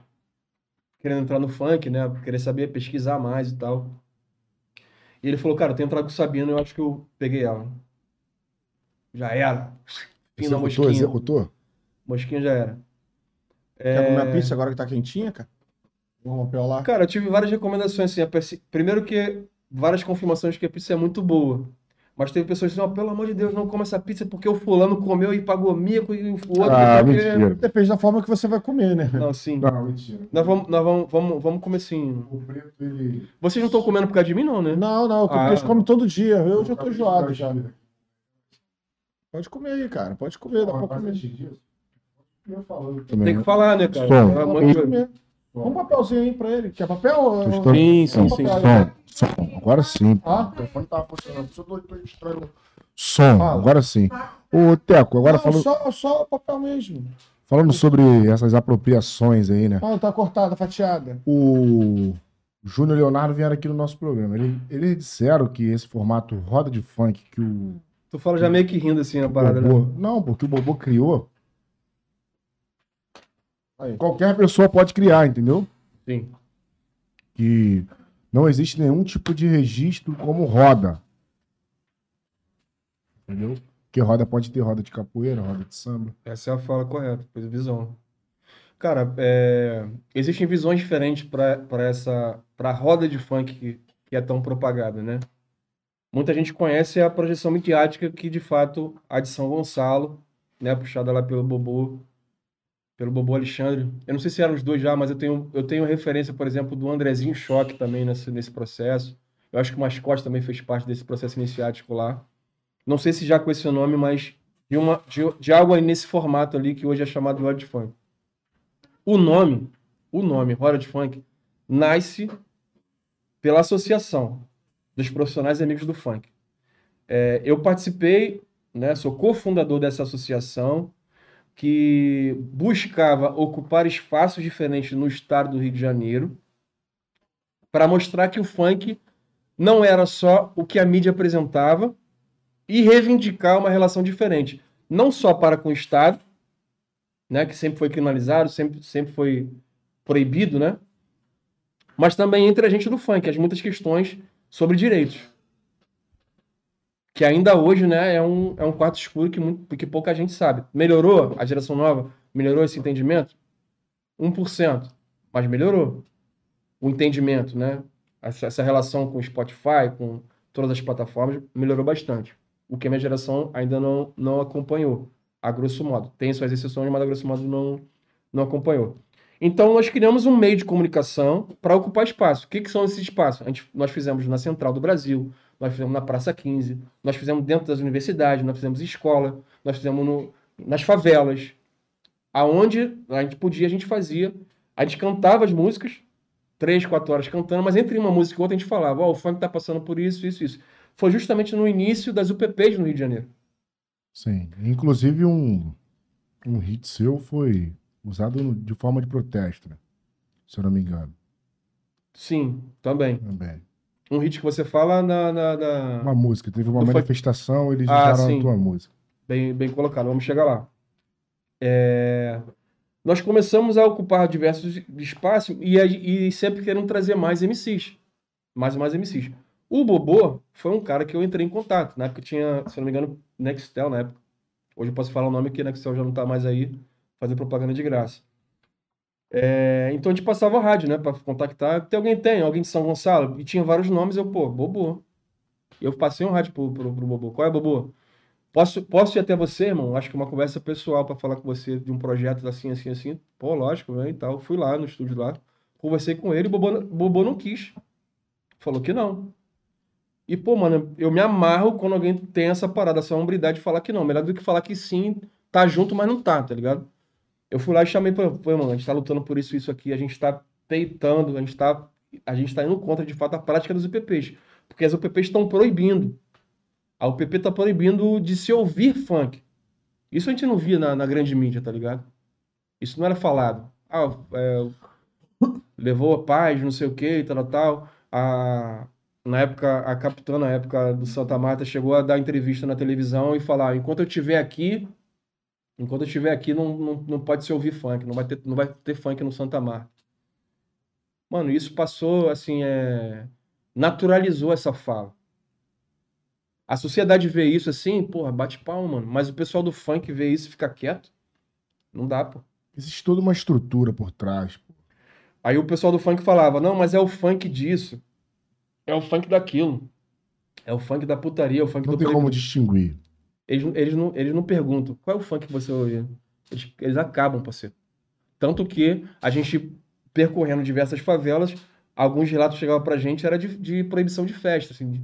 querendo entrar no funk, né? Querer saber pesquisar mais e tal. E ele falou, cara, eu tenho entrado com o Sabino, eu acho que eu peguei ela. Já era. Fim da mosquinha. executou? Mosquinha já era. Quer comer a pizza agora que tá quentinha, cara? Vamos lá. Cara, eu tive várias recomendações, assim. a Primeiro que várias confirmações que a pizza é muito boa. Mas teve pessoas que disseram, pelo amor de Deus, não come essa pizza porque o fulano comeu e pagou mico e o outro... Ah, porque- mentira. Depende da forma que você vai comer, né? Não, sim. Não, mentira. Nós vamos, nós vamos, vamos, vamos comer assim. O preto, ele... Vocês não estão comendo por causa de mim, não, né? Não, não, o Ah. peixe come todo dia. Eu já tô enjoado já. Pode comer aí, cara. Pode comer, dá pra comer. Tem que falar, né, cara? Som. É um. Um papelzinho aí pra ele. Quer papel? Estou- Sim, sim, Som, sim. Som, som. Agora sim. Ah? O telefone tava funcionando. Só tô, tô estranho. Som, Fala. agora sim. Ô, Teco, agora falando, só, só papel mesmo. falando sobre essas apropriações aí, né? Ah, tá cortada, fatiada. O Júnior Leonardo vieram aqui no nosso programa. Ele- Eles disseram que esse formato roda de funk que o Tu fala já meio que rindo assim a parada, Bobô... né? Não, porque o Bobô criou. Aí. Qualquer pessoa pode criar, entendeu? Sim. que não existe nenhum tipo de registro como roda. Entendeu? Porque roda pode ter roda de capoeira, roda de samba. Essa é a fala correta, pois visão. Cara, é, existem visões diferentes para essa para a roda de funk que, que é tão propagada, né? Muita gente conhece a projeção midiática que de fato a de São Gonçalo, né, puxada lá pelo Bobô, pelo Bobô Alexandre. Eu não sei se eram os dois já, mas eu tenho eu tenho referência, por exemplo, do Andrezinho Choque também nesse nesse processo. Eu acho que o Mascote também fez parte desse processo iniciático lá. Não sei se já com esse nome, mas de, uma, de, de algo aí nesse formato ali que hoje é chamado de roda de funk. O nome, o nome roda de funk, nasce pela associação dos profissionais amigos do funk. É, eu participei, né, sou cofundador dessa associação que buscava ocupar espaços diferentes no estado do Rio de Janeiro para mostrar que o funk não era só o que a mídia apresentava e reivindicar uma relação diferente, não só para com o Estado, né, que sempre foi criminalizado, sempre, sempre foi proibido, né, mas também entre a gente do funk, as muitas questões sobre direitos. Que ainda hoje né, é, um, é um quarto escuro que, muito, que pouca gente sabe. Melhorou a geração nova? Melhorou esse entendimento? 1%. Mas melhorou o entendimento, né? Essa, essa relação com o Spotify, com todas as plataformas, melhorou bastante. O que a minha geração ainda não, não acompanhou, a grosso modo. Tem suas exceções, mas a grosso modo não, não acompanhou. Então, nós criamos um meio de comunicação para ocupar espaço. O que, que são esses espaços? Gente, nós fizemos na Central do Brasil, nós fizemos na Praça 15, nós fizemos dentro das universidades, nós fizemos escola, nós fizemos no, nas favelas. Aonde a gente podia, a gente fazia. A gente cantava as músicas, três, quatro horas cantando, mas entre uma música e outra a gente falava, ó, oh, o funk tá passando por isso, isso, isso. Foi justamente no início das UPPs no Rio de Janeiro. Sim. Inclusive um, um hit seu foi usado de forma de protesto, né? se eu não me engano. Sim, também. Também. Um hit que você fala na. na, na... Uma música, teve uma manifestação, eles ah, usaram a tua música. Bem, bem colocado, vamos chegar lá. É... Nós começamos a ocupar diversos espaços e, e sempre querendo trazer mais MCs. Mais e mais MCs. O Bobô foi um cara que eu entrei em contato. Na época tinha, se não me engano, Nextel na época. Hoje eu posso falar o nome que Nextel já não tá mais aí fazer propaganda de graça. É, então a gente passava rádio, né, para contactar. Tem alguém tem, alguém de São Gonçalo, e tinha vários nomes, eu, pô, Bobô. Eu passei um rádio pro, pro, pro Bobô. Qual é, Bobô? Posso, posso ir até você, irmão? Acho que uma conversa pessoal para falar com você de um projeto assim, assim, assim. Pô, lógico, vem e tal. Fui lá no estúdio lá, conversei com ele, o Bobô, Bobô não quis. Falou que não. E, pô, mano, eu me amarro quando alguém tem essa parada, essa hombridade de falar que não. Melhor do que falar que sim, tá junto, mas não tá, tá ligado? Eu fui lá e chamei para, mano, a gente tá lutando por isso, isso aqui, a gente tá peitando, a gente tá, a gente tá indo contra, de fato, a prática dos UPPs. Porque as UPPs estão proibindo. A UPP tá proibindo de se ouvir funk. Isso a gente não via na, na grande mídia, tá ligado? Isso não era falado. Ah, é, levou a paz, não sei o que, tal, tal. A, na época, a capitã, na época do Santa Marta, chegou a dar entrevista na televisão e falar: enquanto eu estiver aqui, Enquanto eu estiver aqui, não, não, não pode se ouvir funk, não vai, ter, não vai ter funk no Santa Marta. Mano, isso passou, assim, é... naturalizou essa fala. A sociedade vê isso assim, porra, bate palma, mano. Mas o pessoal do funk vê isso e fica quieto. Não dá, pô. Existe toda uma estrutura por trás, pô. Aí o pessoal do funk falava, não, mas é o funk disso. É o funk daquilo. É o funk da putaria, é o funk não do... Não tem como distinguir. Eles, eles, não, eles não perguntam qual é o funk que você ouve. Eles, eles acabam, parceiro. Tanto que a gente, percorrendo diversas favelas, alguns relatos chegavam pra gente, era de, de proibição de festa. Assim, de,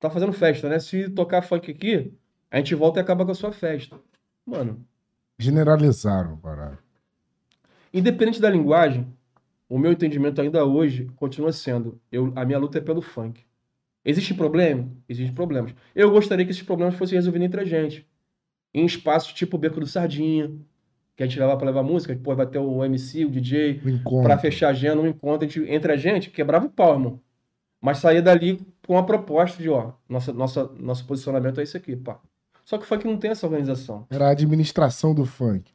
tá fazendo festa, né? Se tocar funk aqui, a gente volta e acaba com a sua festa. Mano. Generalizaram, parado. Independente da linguagem, o meu entendimento ainda hoje continua sendo: eu, a minha luta é pelo funk. Existe problema? Existem problemas. Eu gostaria que esses problemas fossem resolvidos entre a gente. Em espaços tipo o Beco do Sardinha, que a gente levava para levar música, depois vai ter o MC, o DJ, para fechar a agenda, um encontro a gente, entre a gente, quebrava o pau, irmão. Mas saía dali com a proposta de, ó, nossa, nossa, nosso posicionamento é esse aqui, pá. Só que o funk não tem essa organização. Era a administração do funk.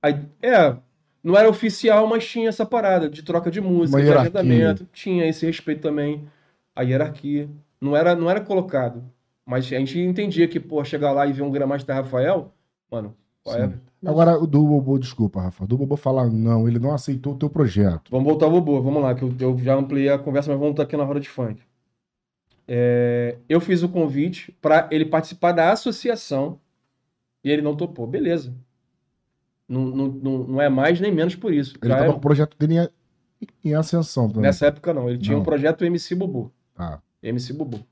Aí, é, não era oficial, mas tinha essa parada de troca de música, de agendamento. Tinha esse respeito também a hierarquia. Não era, não era colocado. Mas a gente entendia que, pô, chegar lá e ver um Gramaster Rafael, mano, qual é? Agora, o do Bobo, desculpa, Rafa. Do Bobo falar, não, ele não aceitou o teu projeto. Vamos voltar ao Bobo, vamos lá, que eu, eu já ampliei a conversa, mas vamos estar aqui na roda de funk. É, eu fiz o convite para ele participar da associação e ele não topou. Beleza. Não, não, não, não é mais nem menos por isso. Ele estava é... com o projeto dele em, em ascensão também. Nessa época não, ele tinha não. um projeto MC Bobo. Tá. MC Bubu.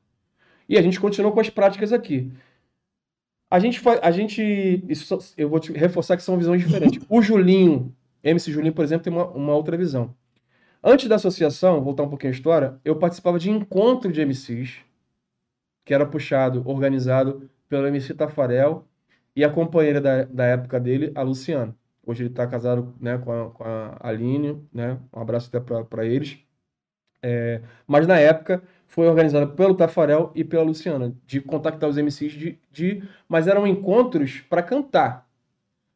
E a gente continuou com as práticas aqui. A gente a gente isso, eu vou te reforçar que são visões diferentes. [laughs] O Julinho, MC Julinho, por exemplo, tem uma, uma outra visão. Antes da associação, voltar um pouquinho a história, eu participava de encontro de MCs, que era puxado, organizado pelo MC Tafarel e a companheira da, da época dele, a Luciana. Hoje ele está casado né, com, a, com a Aline, né? Um abraço até para eles. É, mas na época foi organizada pelo Tafarel e pela Luciana, de contactar os MCs, de, de mas eram encontros para cantar.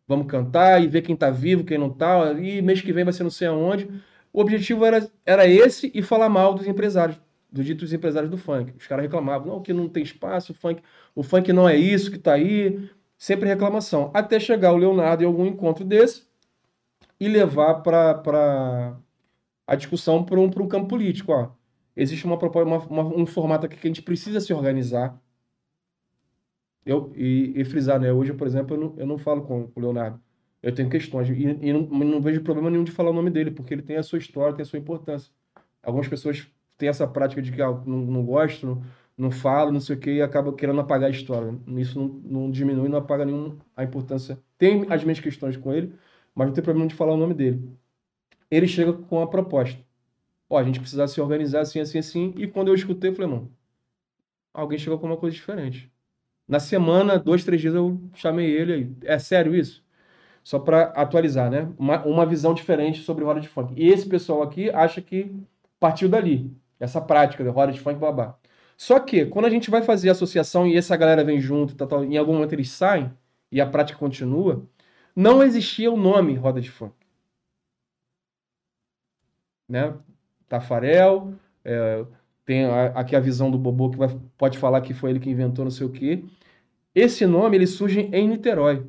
Vamos cantar e ver quem tá vivo, quem não tá, e mês que vem vai ser não sei aonde. O objetivo era, era esse e falar mal dos empresários, dos ditos empresários do funk. Os caras reclamavam, não, que não tem espaço, o funk, o funk não é isso que tá aí, sempre reclamação. Até chegar o Leonardo em algum encontro desse e levar para a discussão para um, um campo político. Ó existe uma, uma, um formato aqui que a gente precisa se organizar. Eu, e, e frisar, né? Hoje, por exemplo, eu não, eu não falo com o Leonardo. Eu tenho questões. E, e não, não, vejo problema nenhum de falar o nome dele, porque ele tem a sua história, tem a sua importância. Algumas pessoas têm essa prática de que ah, não, não gosto, não, não falo, não sei o quê, e acaba querendo apagar a história. Isso não, não diminui, não apaga nenhum a importância. Tem as minhas questões com ele, mas não tem problema de falar o nome dele. Ele chega com a proposta ó, a gente precisa se organizar assim, assim, assim. E quando eu escutei, eu falei, mano, alguém chegou com uma coisa diferente. Na semana, dois, três dias, eu chamei ele aí. É sério isso? Só para atualizar, né? Uma, uma visão diferente sobre roda de funk. E esse pessoal aqui acha que partiu dali. Essa prática de roda de funk babá. Só que, quando a gente vai fazer associação e essa galera vem junto, tal, tal, em algum momento eles saem e a prática continua, não existia o nome roda de funk. Né? Tafarel, é, tem a, aqui a visão do Bobô que vai, pode falar que foi ele que inventou não sei o quê. Esse nome ele surge em Niterói.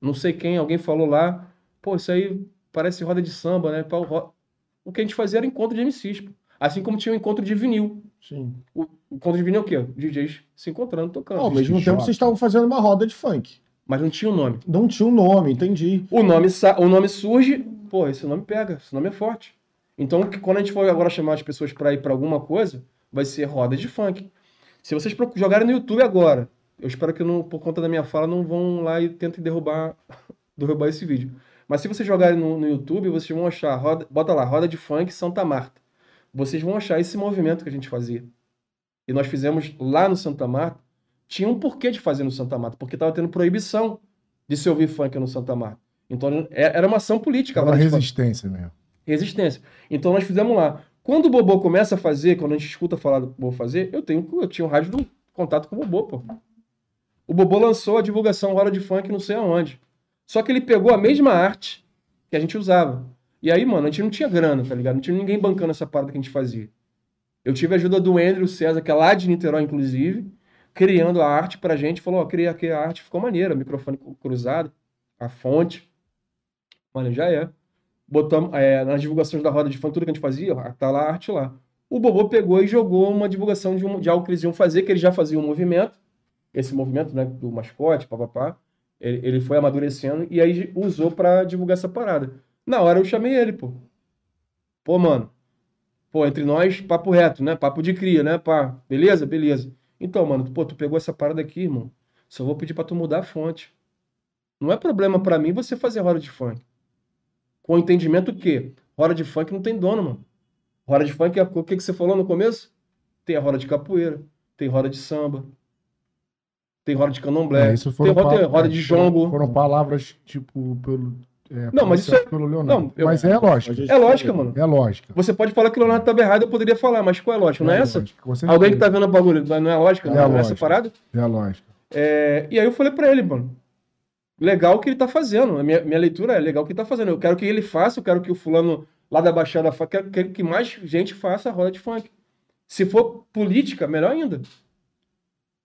Não sei quem, alguém falou lá, pô, isso aí parece roda de samba, né? O que a gente fazia era encontro de MCs, assim como tinha o um encontro de vinil. Sim. O, o encontro de vinil é o quê? DJs se encontrando, tocando. Ao mesmo tempo vocês estavam fazendo uma roda de funk. Mas não tinha o um nome. Não tinha um nome, entendi. O nome, o nome surge, pô, esse nome pega, esse nome é forte. Então, quando a gente for agora chamar as pessoas para ir para alguma coisa, vai ser roda de funk. Se vocês jogarem no YouTube agora, eu espero que não, por conta da minha fala não vão lá e tentem derrubar, [laughs] derrubar esse vídeo. Mas se vocês jogarem no, no YouTube, vocês vão achar, roda, bota lá, roda de funk Santa Marta. Vocês vão achar esse movimento que a gente fazia. E nós fizemos lá no Santa Marta. Tinha um porquê de fazer no Santa Marta, porque estava tendo proibição de se ouvir funk no Santa Marta. Então é, era uma ação política. Era uma resistência mesmo resistência. Então nós fizemos lá. Quando o Bobô começa a fazer, quando a gente escuta falar do Bobô fazer, eu tenho eu tinha um rádio do contato com o Bobô, pô. O Bobô lançou a divulgação Hora de Funk não sei aonde. Só que ele pegou a mesma arte que a gente usava. E aí, mano, a gente não tinha grana, tá ligado? Não tinha ninguém bancando essa parada que a gente fazia. Eu tive a ajuda do Andrew César, que é lá de Niterói, inclusive, criando a arte pra gente. Falou, ó, criei aqui a arte, ficou maneira, microfone cruzado, a fonte. Mano, já é botamos é, nas divulgações da roda de funk, tudo que a gente fazia, tá lá a arte lá. O Bobô pegou e jogou uma divulgação de, um, de algo que eles iam fazer, que eles já faziam um movimento, esse movimento né, do mascote, papapá. Ele, ele foi amadurecendo e aí usou para divulgar essa parada. Na hora eu chamei ele, pô. Pô, mano. Pô, entre nós, papo reto, né? Papo de cria, né? Pá, beleza? Beleza. Então, mano, pô, tu pegou essa parada aqui, irmão. Só vou pedir pra tu mudar a fonte. Não é problema para mim você fazer roda de funk com o entendimento que roda de funk não tem dono, mano. Roda de funk é o que, que você falou no começo? Tem a roda de capoeira, tem roda de samba, tem roda de candomblé, é, tem roda, roda de jongo. Foram palavras, tipo, pelo. É, não, mas isso é. Pelo Leonardo. Não, eu... Mas é lógica. É lógica, mano. É lógica. Você pode falar que o Leonardo estava errado, eu poderia falar, mas qual é a lógica? Não é, é essa? Alguém que tá vendo o bagulho, não é lógica? É não é essa parada? É a lógica. É... E aí eu falei pra ele, mano legal o que ele tá fazendo. A minha, minha leitura é legal o que ele tá fazendo. Eu quero que ele faça, eu quero que o fulano lá da Baixada faça, quero, quero que mais gente faça a roda de funk. Se for política, melhor ainda.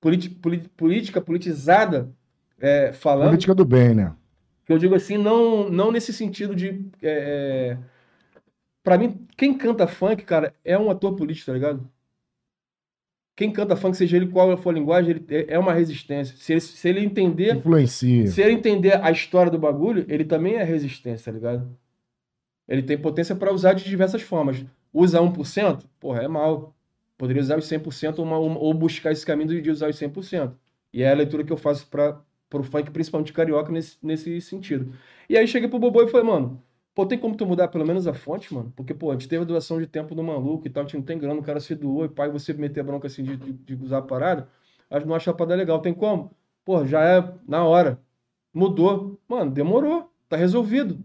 Politi, política politizada, é, falando. Política do bem, né? Eu digo assim, não, não nesse sentido de. É, é para mim, quem canta funk, cara, é um ator político, tá ligado? Quem canta funk, seja ele qual for a linguagem, ele é, é uma resistência. Se ele, se ele entender. Influencia. Se ele entender a história do bagulho, ele também é resistência, tá ligado? Ele tem potência para usar de diversas formas. Usa 1%, porra, é mal. Poderia usar os 100% uma, uma, ou buscar esse caminho de usar os 100%. E é a leitura que eu faço para o funk, principalmente carioca, nesse, nesse sentido. E aí cheguei pro Bobô e falei, mano, Pô, tem como tu mudar pelo menos a fonte, mano? Porque, pô, a gente teve a doação de tempo do maluco e tal, a gente não tem grana, o cara se doou e pai, você meter bronca assim de, de, de usar a parada, acho não acha a parada legal. Tem como? Pô, já é na hora. Mudou. Mano, demorou. Tá resolvido.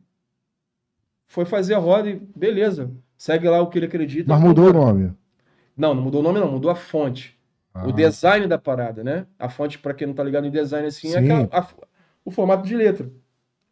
Foi fazer a roda e beleza. Segue lá o que ele acredita. Mas mudou o nome. Não, não mudou o nome, não, mudou a fonte. Ah, O design da parada, né? A fonte, pra quem não tá ligado em design assim, é Sim. aquela- a- o formato de letra.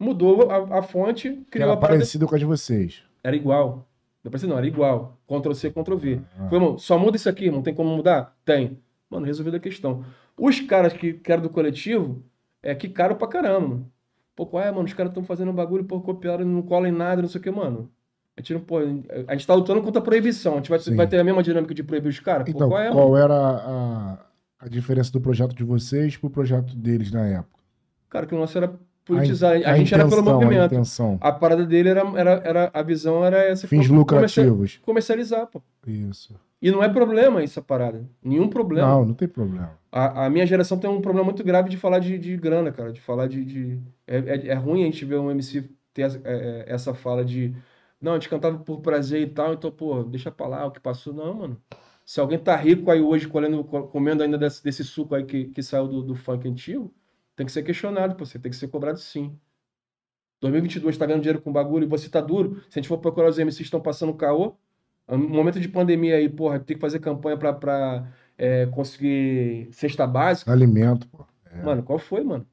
Mudou a, a fonte, criou era a parada. parecido com a de vocês. Era igual. Não precisa não, era igual. Ctrl C, Ctrl V. Ah. Foi, irmão, só muda isso aqui, não tem como mudar? Tem. Mano, resolvida a questão. Os caras que, que eram do coletivo, é que caro pra caramba, mano. Pô, qual é, mano? Os caras estão fazendo um bagulho, pô, copiaram, não cola em nada, não sei o que, mano. A gente, não, pô, a gente tá lutando contra a proibição. A gente vai, vai ter a mesma dinâmica de proibir os caras? Então, qual é, qual era a, a diferença do projeto de vocês pro projeto deles na época? Cara, que o nosso era politizar. A, A gente era pelo intenção, A movimento. intenção. A parada dele era, era, era. A visão era essa. Fins comercial- lucrativos. Comercializar, pô. Isso. E não é problema isso, a parada. Nenhum problema. Não, não tem problema. A, a minha geração tem um problema muito grave de falar de, de grana, cara. De falar de. de- É, é, é ruim a gente ver um MC ter essa, é, é, essa fala de. Não, a gente cantava por prazer e tal, então, pô, deixa pra lá o que passou. Não, mano. Se alguém tá rico aí hoje, colhendo, co- comendo ainda desse, desse suco aí que, que saiu do, do funk antigo, tem que ser questionado. Você tem que ser cobrado sim. 2022 tá ganhando dinheiro com bagulho e você tá duro. Se a gente for procurar os MCs estão passando caô, no momento de pandemia aí, porra, tem que fazer campanha pra, pra é, conseguir cesta básica. Alimento, pô. É. Mano, qual foi, mano?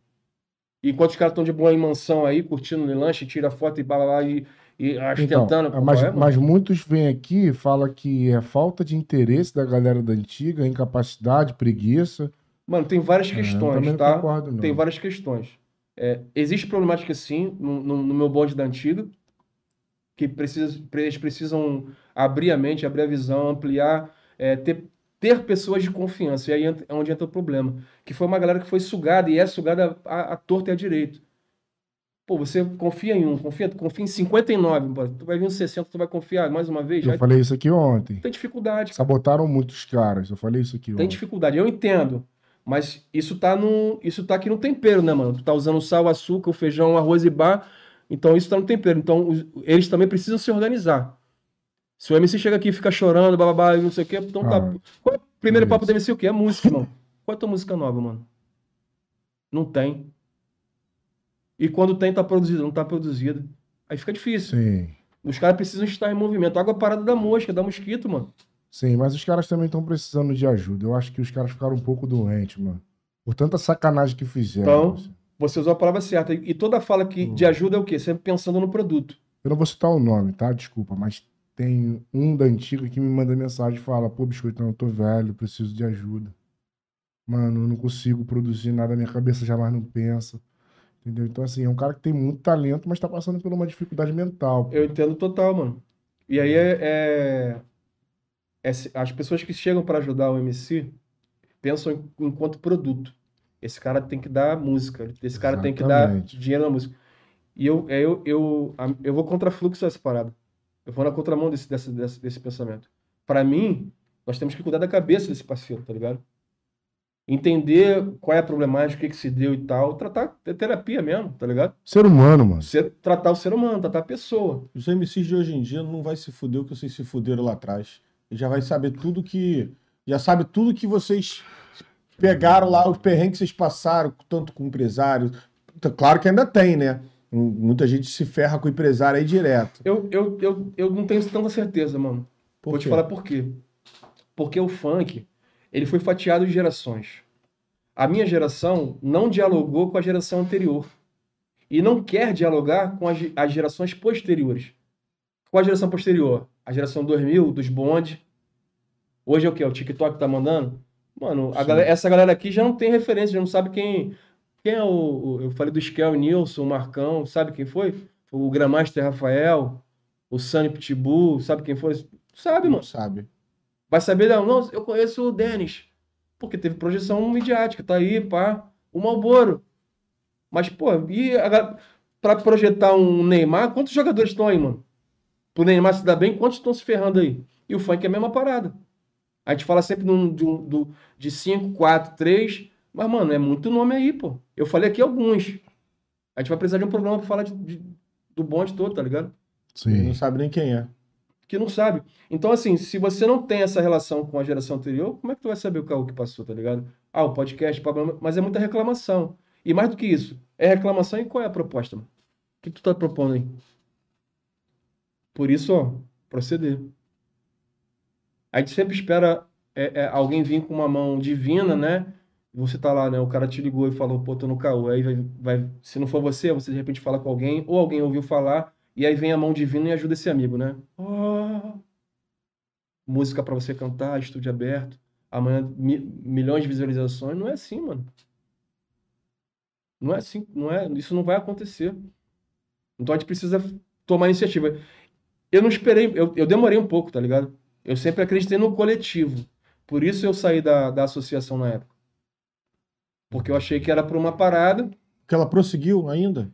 E enquanto os caras estão de boa em mansão aí, curtindo no lanche, tira foto e blá blá blá e, e Então, ostentando. pô, mas, é, mas muitos vêm aqui e falam que é falta de interesse da galera da antiga, incapacidade, preguiça. Mano, tem várias eu questões, tá? concordo. Tem várias questões. É, existe problemática sim no, no- no meu bonde da antiga, que precisa, eles precisam abrir a mente, abrir a visão, ampliar, é, ter, ter pessoas de confiança. E aí é onde entra o problema. Que foi uma galera que foi sugada e é sugada à, à torta e à direito. Pô, você confia em um, confia, confia em 59, pô, tu vai vir um 60, tu vai confiar mais uma vez? Eu Aí falei isso aqui ontem. tem dificuldade. Sabotaram muitos caras. Eu falei isso aqui Tem ontem. dificuldade, eu entendo. Mas isso tá no, isso tá aqui no tempero, né, mano? Tu tá usando sal, açúcar, o feijão, arroz e bar. Então isso tá no tempero. Então os- eles também precisam se organizar. Se o MC chega aqui e fica chorando, bababá, não sei o quê, então tá. Ah, Qual é o primeiro isso. papo do MC? O quê? É música, irmão. Qual é a tua música nova, mano? Não tem. E quando tem, tá produzida. Não tá produzida. Aí fica difícil. Sim. Os caras precisam estar em movimento. Água parada da mosca, da mosquito, mano. Sim, mas os caras também estão precisando de ajuda. Eu acho que os caras ficaram um pouco doentes, mano. Por tanta sacanagem que fizeram. Então, assim. Você usou a palavra certa. E toda fala que Hum. de ajuda é o quê? Sempre pensando no produto. Eu não vou citar o nome, tá? Desculpa, mas tem um da antiga que me manda mensagem e fala: pô, biscoito, eu tô velho, preciso de ajuda. Mano, eu não consigo produzir nada, minha cabeça jamais não pensa. Entendeu? Então, assim, é um cara que tem muito talento, mas tá passando por uma dificuldade mental. pô. Eu entendo total, mano. E aí é, é- as pessoas que chegam para ajudar o MC pensam em- enquanto produto. Esse cara tem que dar música, esse cara tem que dar dinheiro na música. E eu, é, eu, eu, eu vou contra fluxo dessa parada. Eu vou na contramão desse, desse, desse, desse pensamento. Para mim, nós temos que cuidar da cabeça desse parceiro, tá ligado? Entender qual é a problemática, o que, que se deu e tal. Tratar, é terapia mesmo, tá ligado? Ser humano, mano. Ser- tratar o ser humano, tratar a pessoa. Os MCs de hoje em dia não vai se fuder o que vocês se fuderam lá atrás. Já vai saber tudo que. Já sabe tudo que vocês pegaram lá, os perrengues que vocês passaram, tanto com empresário. Claro que ainda tem, né? Muita gente se ferra com o empresário aí direto. Eu, eu, eu, eu não tenho tanta certeza, mano. Por Vou te quê? falar por quê. Porque o funk, ele foi fatiado de gerações. A minha geração não dialogou com a geração anterior. E não quer dialogar com as, as gerações posteriores. Qual a geração posterior? A geração 2000, dos bonde. Hoje é o quê? O TikTok tá mandando? Mano, galera- essa galera aqui já não tem referência, já não sabe quem, quem é o, o- Eu falei do Skel Nilson, o Marcão, sabe quem foi? O Grandmaster Rafael, o Sunny Pitbull, sabe quem foi? Sabe, Não mano. sabe. Vai saber, não, não, eu conheço o Denis. Porque teve projeção midiática, tá aí, pá. O Malboro. Mas, pô, e a pra projetar um Neymar, quantos jogadores estão aí, mano? Pro Neymar se dar bem, quantos estão se ferrando aí? E o funk é a mesma parada. A gente fala sempre de, um- do- de 5, 4, 3. Mas, mano, é muito nome aí, pô. Eu falei aqui alguns. A gente vai precisar de um programa pra falar de- de- do bonde todo, tá ligado? Sim. não sabe nem quem é. que não sabe. Então, assim, se você não tem essa relação com a geração anterior, como é que tu vai saber o Caô que passou, tá ligado? Ah, o podcast, problema, mas é muita reclamação. E mais do que isso, é reclamação e qual é a proposta, mano? O que tu tá propondo aí? Por isso, proceder. A gente sempre espera é, é, alguém vir com uma mão divina, né? Você tá lá, né? O cara te ligou e falou, pô, tô no caô. Aí vai, vai, se não for você, você de repente fala com alguém, ou alguém ouviu falar, e aí vem a mão divina e ajuda esse amigo, né? Oh. Música pra você cantar, estúdio aberto, amanhã mi- milhões de visualizações. Não é assim, mano. Não é assim, não é, isso não vai acontecer. Então a gente precisa tomar iniciativa. Eu não esperei, eu, eu demorei um pouco, tá ligado? Eu sempre acreditei no coletivo. Por isso eu saí da, da associação na época. Porque eu achei que era pra uma parada. Porque ela prosseguiu ainda?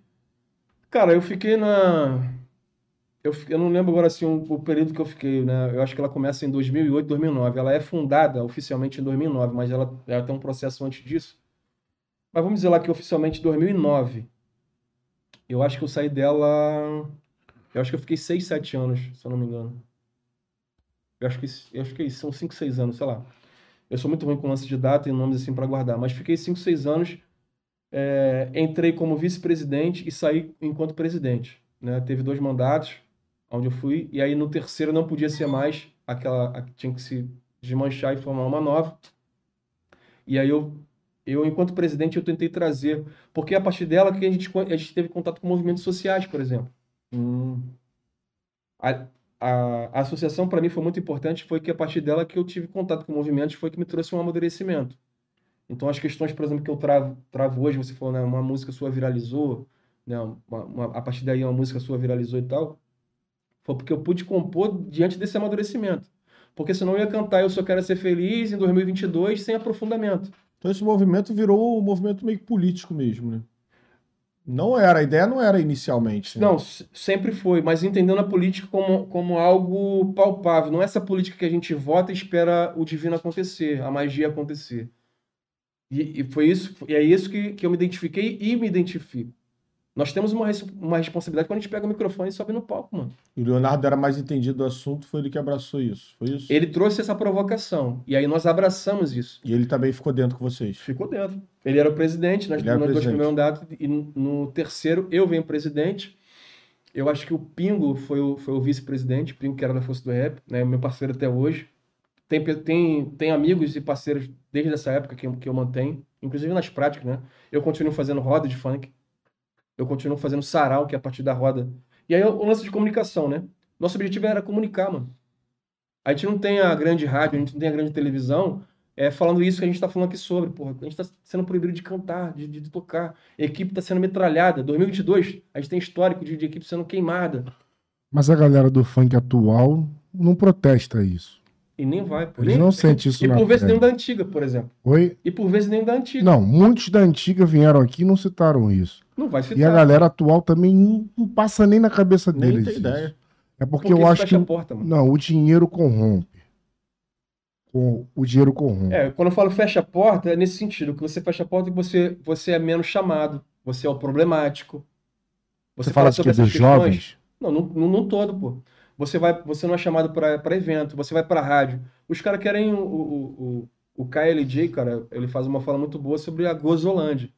Cara, eu fiquei na. Eu, eu não lembro agora assim o, o período que eu fiquei, né? Eu acho que ela começa em 2008, 2009. Ela é fundada oficialmente em 2009, mas ela, ela tem um processo antes disso. Mas vamos dizer lá que oficialmente em 2009. Eu acho que eu saí dela. Eu acho que eu fiquei 6, 7 anos, se eu não me engano. Eu acho que, eu acho que é isso, são 5, 6 anos, sei lá. Eu sou muito ruim com lance de data e nomes assim para guardar, mas fiquei 5, 6 anos. É, entrei como vice-presidente e saí enquanto presidente. Né? Teve dois mandatos onde eu fui, e aí no terceiro não podia ser mais aquela. Tinha que se desmanchar e formar uma nova. E aí eu, eu enquanto presidente, eu tentei trazer, porque é a partir dela que a gente, a gente teve contato com movimentos sociais, por exemplo. Hum. A, a, a associação para mim foi muito importante, foi que a partir dela que eu tive contato com movimentos foi que me trouxe um amadurecimento. Então as questões, por exemplo, que eu travo, travo hoje, você falou, né, uma música sua viralizou, né, uma, uma- a partir daí uma música sua viralizou e tal, foi porque eu pude compor diante desse amadurecimento. Porque senão eu ia cantar Eu Só Quero Ser Feliz em 2022 sem aprofundamento. Então esse movimento virou um movimento meio político mesmo, né? Não era, a ideia não era inicialmente. né? Não, sempre foi, mas entendendo a política como, como algo palpável. Não é essa política que a gente vota e espera o divino acontecer, a magia acontecer. E, e foi isso, e é isso que, que eu me identifiquei e me identifico. Nós temos uma, uma responsabilidade quando a gente pega o microfone e sobe no palco, mano. E o Leonardo era mais entendido do assunto, foi ele que abraçou isso. Foi isso? Ele trouxe essa provocação, e aí nós abraçamos isso. E ele também ficou dentro com vocês. Ficou dentro. Ele era o presidente era nos dois primeiros mandatos, e no, terceiro eu venho presidente. Eu acho que o Pingo foi o, foi o vice-presidente, Pingo que era da Força do Rap, né, meu parceiro até hoje. Tem, tem, tem amigos e parceiros desde essa época que, eu- que eu mantenho, inclusive nas práticas, né? Eu continuo fazendo roda de funk, eu continuo fazendo sarau, que é a partir da roda. E aí o lance de comunicação, né? Nosso objetivo era comunicar, mano. A gente não tem a grande rádio, a gente não tem a grande televisão, é, falando isso que a gente está falando aqui sobre, porra. A gente está sendo proibido de cantar, de, de tocar. A equipe está sendo metralhada. 2022, a gente tem histórico de, de equipe sendo queimada. Mas a galera do funk atual não protesta isso. E nem vai, pô. Eles Nem- não sentem isso E por vezes nem da antiga, por exemplo. Oi? E por vezes nem da antiga. Não, muitos da antiga vieram aqui e não citaram isso. Não vai E a citar. galera atual também não, não passa nem na cabeça Nem deles. tem isso. ideia. É porque, Porque eu acho que. porta, mano. Não, o dinheiro corrompe. Com- O dinheiro corrompe. É, quando eu falo fecha a porta, é nesse sentido, que você fecha a porta e você, você é menos chamado, você é o problemático. Você fala de sobre que dos essas questões- jovens? Não, não, não, todo, pô. Você vai, você não é chamado para evento, você vai para rádio. Os caras querem o, o, o, o KLJ, cara, ele faz uma fala muito boa sobre a Gozolândia.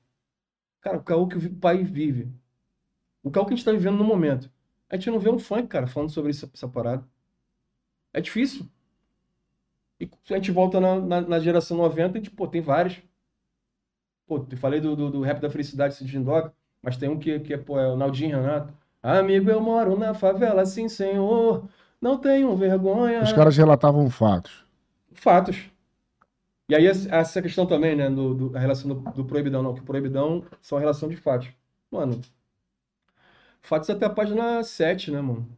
Cara, o caô que o país vive. O caô que a gente tá vivendo no momento. A gente não vê um funk, cara, falando sobre isso, essa parada. É difícil. E a gente volta na, na, na geração 90, a gente, pô, tem vários. Pô, eu falei do, do, do rap da felicidade, Cidinho Dog, mas tem um que, que é, pô, é o Naldinho Renato. Amigo, eu moro na favela, sim, senhor. Não tenho vergonha. Os caras relatavam fatos. Fatos. E aí essa questão também, né, do, do- a relação do, do proibidão, não, que proibidão são a relação de fatos. Mano, fatos até a página 7, né, mano?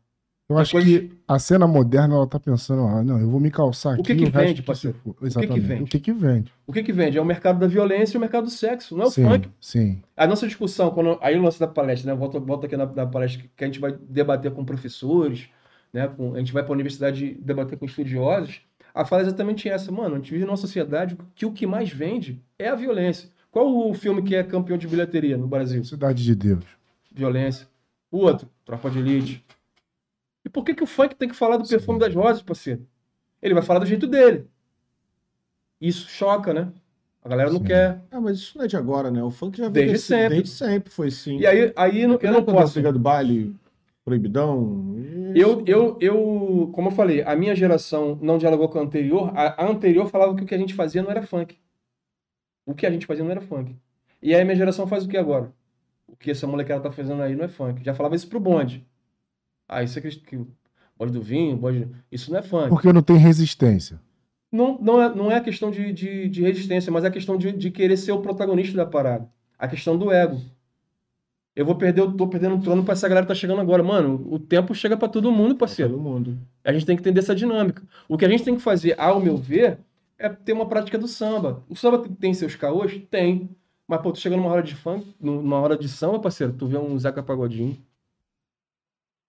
Eu acho Depois- que a cena moderna, ela tá pensando, ah, não, eu vou me calçar aqui O que que o vende, que parceiro? se for. que que Exatamente. vende? O que que vende? O que que vende? É o mercado da violência e o mercado do sexo, não é o sim, funk. sim. A nossa discussão, quando, aí o lance da palestra, né? Volta, volta aqui na, na palestra que a gente vai debater com professores, né? Com, a gente vai para a universidade debater com estudiosos. A fala é exatamente essa, mano. A gente vive numa sociedade que o que mais vende é a violência. Qual o filme que é campeão de bilheteria no Brasil? Cidade de Deus. Violência. O outro, Tropa de Elite. E por que, que o funk tem que falar do perfume das rosas, parceiro? Ele vai falar do jeito dele. Isso choca, né? A galera não Sim. quer. Ah, mas isso não é de agora, né? O funk já veio Desde desse- sempre. Desde sempre foi assim. E aí, aí não- eu não posso. Briga do baile, proibidão. Eu, eu, eu, como eu falei, a minha geração não dialogou com a anterior. A, a anterior falava que o que a gente fazia não era funk. O que a gente fazia não era funk. E aí a minha geração faz o que agora? O que essa molecada tá fazendo aí não é funk. Já falava isso pro bonde. Ah, isso é que, que bonde do vinho, bonde... Isso não é funk. Porque não tem resistência. Não, não, é, não é a questão de, de, de resistência, mas é a questão de, de querer ser o protagonista da parada. A questão do ego. Eu vou perder, eu tô perdendo o trono pra essa galera que tá chegando agora. Mano, o tempo chega pra todo mundo, parceiro. Todo mundo. A gente tem que entender essa dinâmica. O que a gente tem que fazer, ao meu ver, é ter uma prática do samba. O samba tem seus caôs? Tem. Mas, pô, tu chega numa hora de funk, numa hora de samba, parceiro, tu vê um Zeca Pagodinho.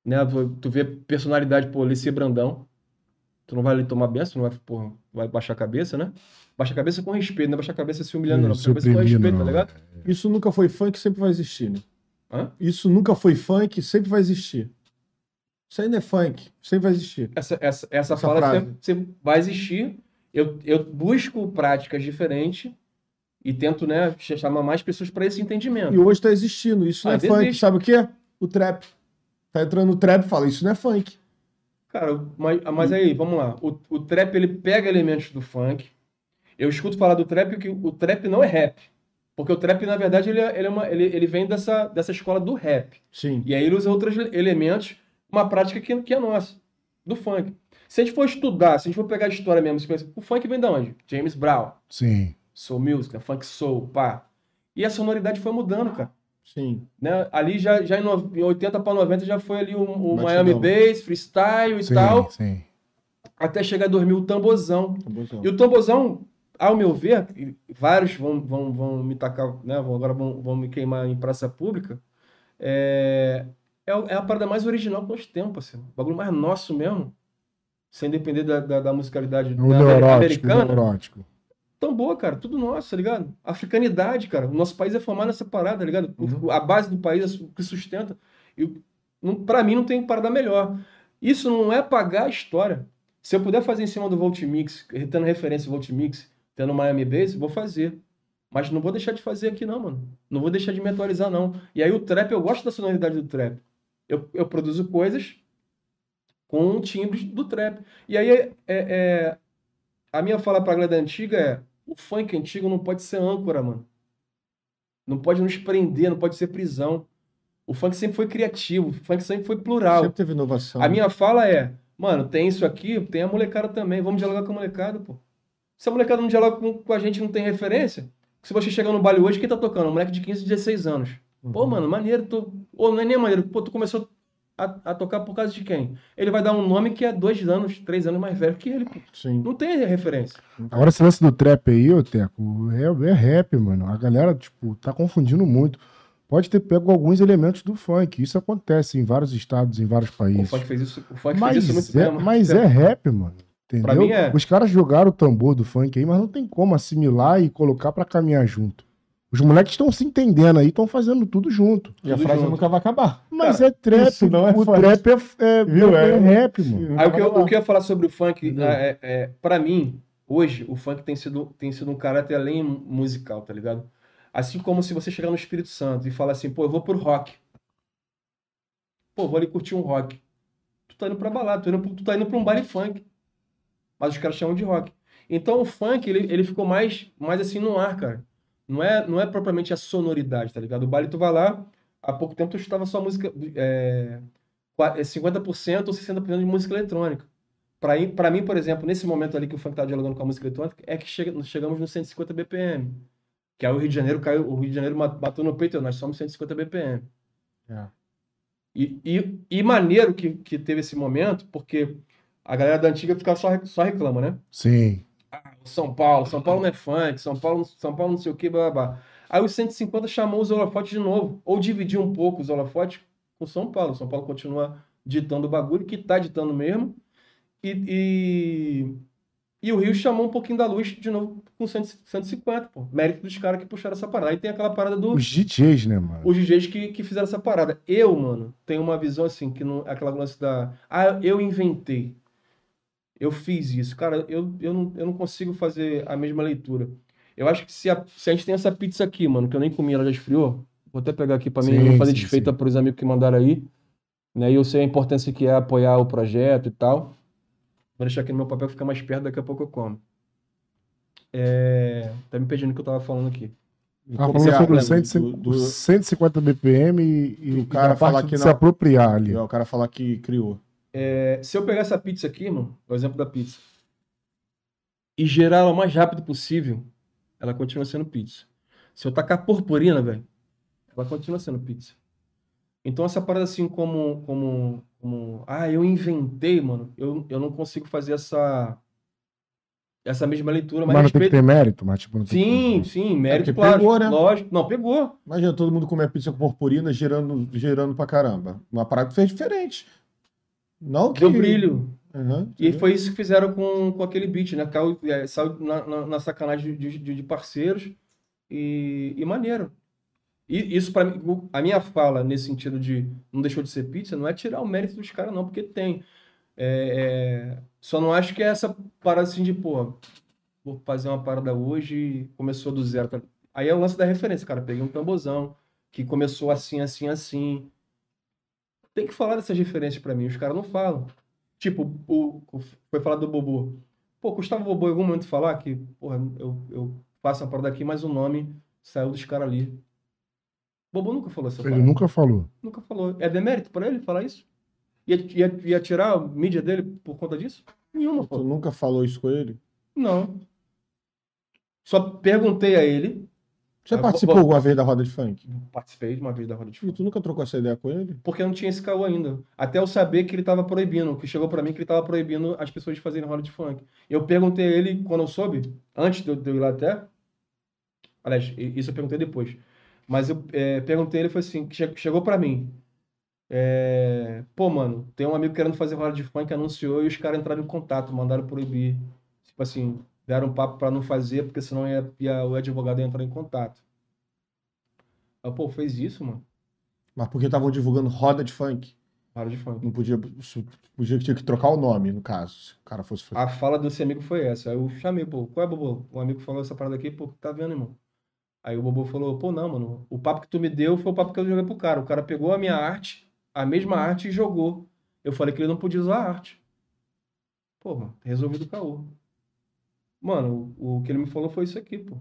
Né? Tu, vê personalidade, pô, Alicia Brandão. Tu não vai ali tomar benção, não vai, porra, vai baixar a cabeça, né? Baixa a cabeça com respeito, não é baixar a cabeça se humilhando, não. Baixa a cabeça com respeito, não. tá ligado? Isso nunca foi funk, sempre vai existir, né? Hã? Isso nunca foi funk, sempre vai existir. Isso não é funk, sempre vai existir. Essa, essa, essa, Essa fala sempre, sempre vai existir. Eu, eu busco práticas diferentes e tento, né, chamar mais pessoas para esse entendimento. E hoje tá existindo. Isso não Ah, é funk. existe. Sabe o quê? O trap. Tá entrando no trap e fala, isso não é funk. Cara, mas, mas aí, vamos lá. O, o trap, ele pega elementos do funk. Eu escuto falar do trap que o trap não é rap. Porque o trap, na verdade, ele, é- ele, é uma, ele, ele vem dessa, dessa escola do rap. Sim. E aí ele usa outros elementos, uma prática que, que é nossa, do funk. Se a gente for estudar, se a gente for pegar a história mesmo, pensa, o funk vem de onde? James Brown, Sim. soul music, né? funk soul, pá. E a sonoridade foi mudando, cara. Sim. Né? Ali já, já em, no- em 80 para 90 já foi ali o, o. Miami Bass, freestyle e Sim, tal, sim. até chegar em 2000 o tambozão. Então. E o tambozão, ao meu ver, vários vão, vão, vão me tacar, né? agora vão, vão me queimar em praça pública, é, é, é a parada mais original que nós temos, parceiro. O bagulho mais nosso mesmo, sem depender da, da, da musicalidade O da neurótico, americana. neurótico. Tão boa, cara. Tudo nosso, tá ligado? Africanidade, cara. O nosso país é formado nessa parada, tá ligado? O- A base do país é o que sustenta. E pra mim não tem parada melhor. Isso não é pagar a história. Se eu puder fazer em cima do Voltimix, tendo referência ao Voltimix, tendo Miami Bass, vou fazer. Mas não vou deixar de fazer aqui, não, mano. Não vou deixar de me atualizar, não. E aí o trap, eu gosto da sonoridade do trap. Eu, eu produzo coisas com timbres do trap. E aí é, é- a minha fala pra galera antiga é: o funk antigo não pode ser âncora, mano. Não pode nos prender, não pode ser prisão. O funk sempre foi criativo, o funk sempre foi plural. Sempre teve inovação. A minha fala é, mano, tem isso aqui, tem a molecada também, vamos dialogar com a molecada, pô. Se a molecada não dialoga com, com a gente, não tem referência, se você chegar no baile hoje, quem tá tocando? Um moleque de 15, 16 anos. Pô, Uhum. mano, maneiro, tu... Ou não é nem maneiro, pô, tu começou a, a tocar por causa de quem? Ele vai dar um nome que é dois anos, três anos mais velho que ele. Sim. Não tem referência. Agora, esse lance do trap aí, ô Teco, é, é rap, mano. A galera, tipo, tá confundindo muito. Pode ter pego alguns elementos do funk. Isso acontece em vários estados, em vários O países. funk fez isso, o funk Mas, fez isso muito é, tempo. mas é rap, mano. Entendeu? Pra mim é. Os caras jogaram o tambor do funk aí, mas não tem como assimilar e colocar pra caminhar junto. Os moleques estão se entendendo aí, estão fazendo tudo junto. E a Tudo frase junto. nunca vai acabar. Mas é trap, isso não é o funk. trap é, é, Viu? é É. rap, mano. Aí o que, eu, o que eu ia falar sobre o funk, Entendeu? é, é, para mim, hoje, o funk tem sido, tem sido um caráter além musical, tá ligado? Assim como se você chegar no Espírito Santo e falar assim, pô, eu vou pro rock. Pô, vou ali curtir um rock. Tu tá indo pra balada, tu, indo pro- tu tá indo pra um baile funk. Mas os caras chamam de rock. Então o funk, ele, ele ficou mais, mais assim no ar, cara. Não é, não é propriamente a sonoridade, tá ligado? O baile tu vai lá, há pouco tempo tu escutava só música, é, qua- é 50% ou 60% de música eletrônica. Pra mim, por exemplo, nesse momento ali que o funk tá dialogando com a música eletrônica, é que chega, nós chegamos nos 150 BPM. Que aí o Rio de Janeiro caiu, o Rio de Janeiro bateu no peito, nós somos 150 BPM. É. E, e, e maneiro que, que teve esse momento, porque a galera da antiga ficava só, só reclama, né? Sim. São Paulo, São Paulo não é funk, São Paulo, São Paulo não sei o que, blá, blá, blá. Aí os 150 chamou os holofotes de novo, ou dividiu um pouco os holofotes com São Paulo. São Paulo continua ditando o bagulho, que tá ditando mesmo. E, e, E o Rio chamou um pouquinho da luz de novo com 100, 150, pô. Mérito dos caras que puxaram essa parada. Aí tem aquela parada do. Os DJs, né, mano? Os DJs que, que fizeram essa parada. Eu, mano, tenho uma visão assim, que não. Aquela lance da. Ah, eu inventei. Eu fiz isso. Cara, eu, eu, não, eu não consigo fazer a mesma leitura. Eu acho que se a, se a gente tem essa pizza aqui, mano, que eu nem comi, ela já esfriou. Vou até pegar aqui pra mim Sim, não fazer sim, desfeita sim. pros amigos que mandaram aí. Né? E eu sei a importância que é apoiar o projeto e tal. Vou deixar aqui no meu papel ficar mais perto, daqui a pouco eu como. É... Tá me pedindo o que eu tava falando aqui. Tava Como falando sobre os lembra 150, do- do- os 150 BPM e, e o cara falar que se não- apropriar ali. O cara falar que criou. É, se eu pegar essa pizza aqui, mano, o exemplo da pizza, e gerar ela o mais rápido possível, ela continua sendo pizza. Se eu tacar purpurina, velho, ela continua sendo pizza. Então essa parada assim como, como, como, ah, eu inventei, mano, eu, eu não consigo fazer essa essa mesma leitura, mas, Mas não tem que respeito... ter mérito, mas tipo, não tem Sim, que sim, mérito, porque claro, pegou, né? lógico. Não, pegou. Imagina todo mundo comer pizza com purpurina girando, girando pra caramba. Uma parada que fez diferente. Não que. Deu brilho. Uhum, E foi isso que fizeram com, com aquele beat, né? Caiu, é, saiu na, na, na sacanagem de, de, de parceiros e, e maneiro. E isso para mim, a minha fala nesse sentido de não deixou de ser pizza, não é tirar o mérito dos caras, não, porque tem. É, é, só não acho que é essa parada assim de, pô, vou fazer uma parada hoje e começou do zero. Aí é o lance da referência, cara. Peguei um tambozão que começou assim, assim, assim. Tem que falar dessas referências pra mim, os caras não falam. Tipo, o, o- foi falar do Bobo. Pô, custava o Bobo em algum momento falar que, porra, eu, eu faço uma parada aqui, mas o nome saiu dos caras ali. Bobo nunca falou essa Ele parada. nunca falou. Nunca falou. É demérito pra ele falar isso? Ia, ia, ia tirar a mídia dele por conta disso? Nenhuma, Tu pô. nunca falou isso com ele? Não. Só perguntei a ele. Você Ah, participou vou- alguma vez da roda de funk? Participei de uma vez da roda de E funk. tu nunca trocou essa ideia com ele? Porque não tinha esse caô ainda. Até eu saber que ele tava proibindo, que chegou pra mim que ele tava proibindo as pessoas de fazerem roda de funk. Eu perguntei a ele quando eu soube, antes de eu, de eu ir lá até. Aliás, isso eu perguntei depois. Mas eu é, perguntei ele, foi assim, que che- chegou pra mim. é, Pô, mano, tem um amigo querendo fazer roda de funk, anunciou e os caras entraram em contato, mandaram proibir. Tipo assim, deram um papo pra não fazer, porque senão ia, ia- o advogado ia entrar em contato. Aí, pô, fez isso, mano. Mas porque estavam divulgando roda de funk. Roda de funk. Não podia. Podia tinha que trocar o nome, no caso. Se o cara fosse. A fala desse amigo foi essa. Aí eu chamei, pô, qual é, Bobo? O amigo falou essa parada aqui, pô, tá vendo, irmão? Aí o Bobo falou, pô, não, mano, o papo que tu me deu foi o papo que eu joguei pro cara. O cara pegou a minha arte, a mesma arte e jogou. Eu falei que ele não podia usar a arte. Pô, mano, resolvido o caô. Mano, o, o que ele me falou foi isso aqui, pô.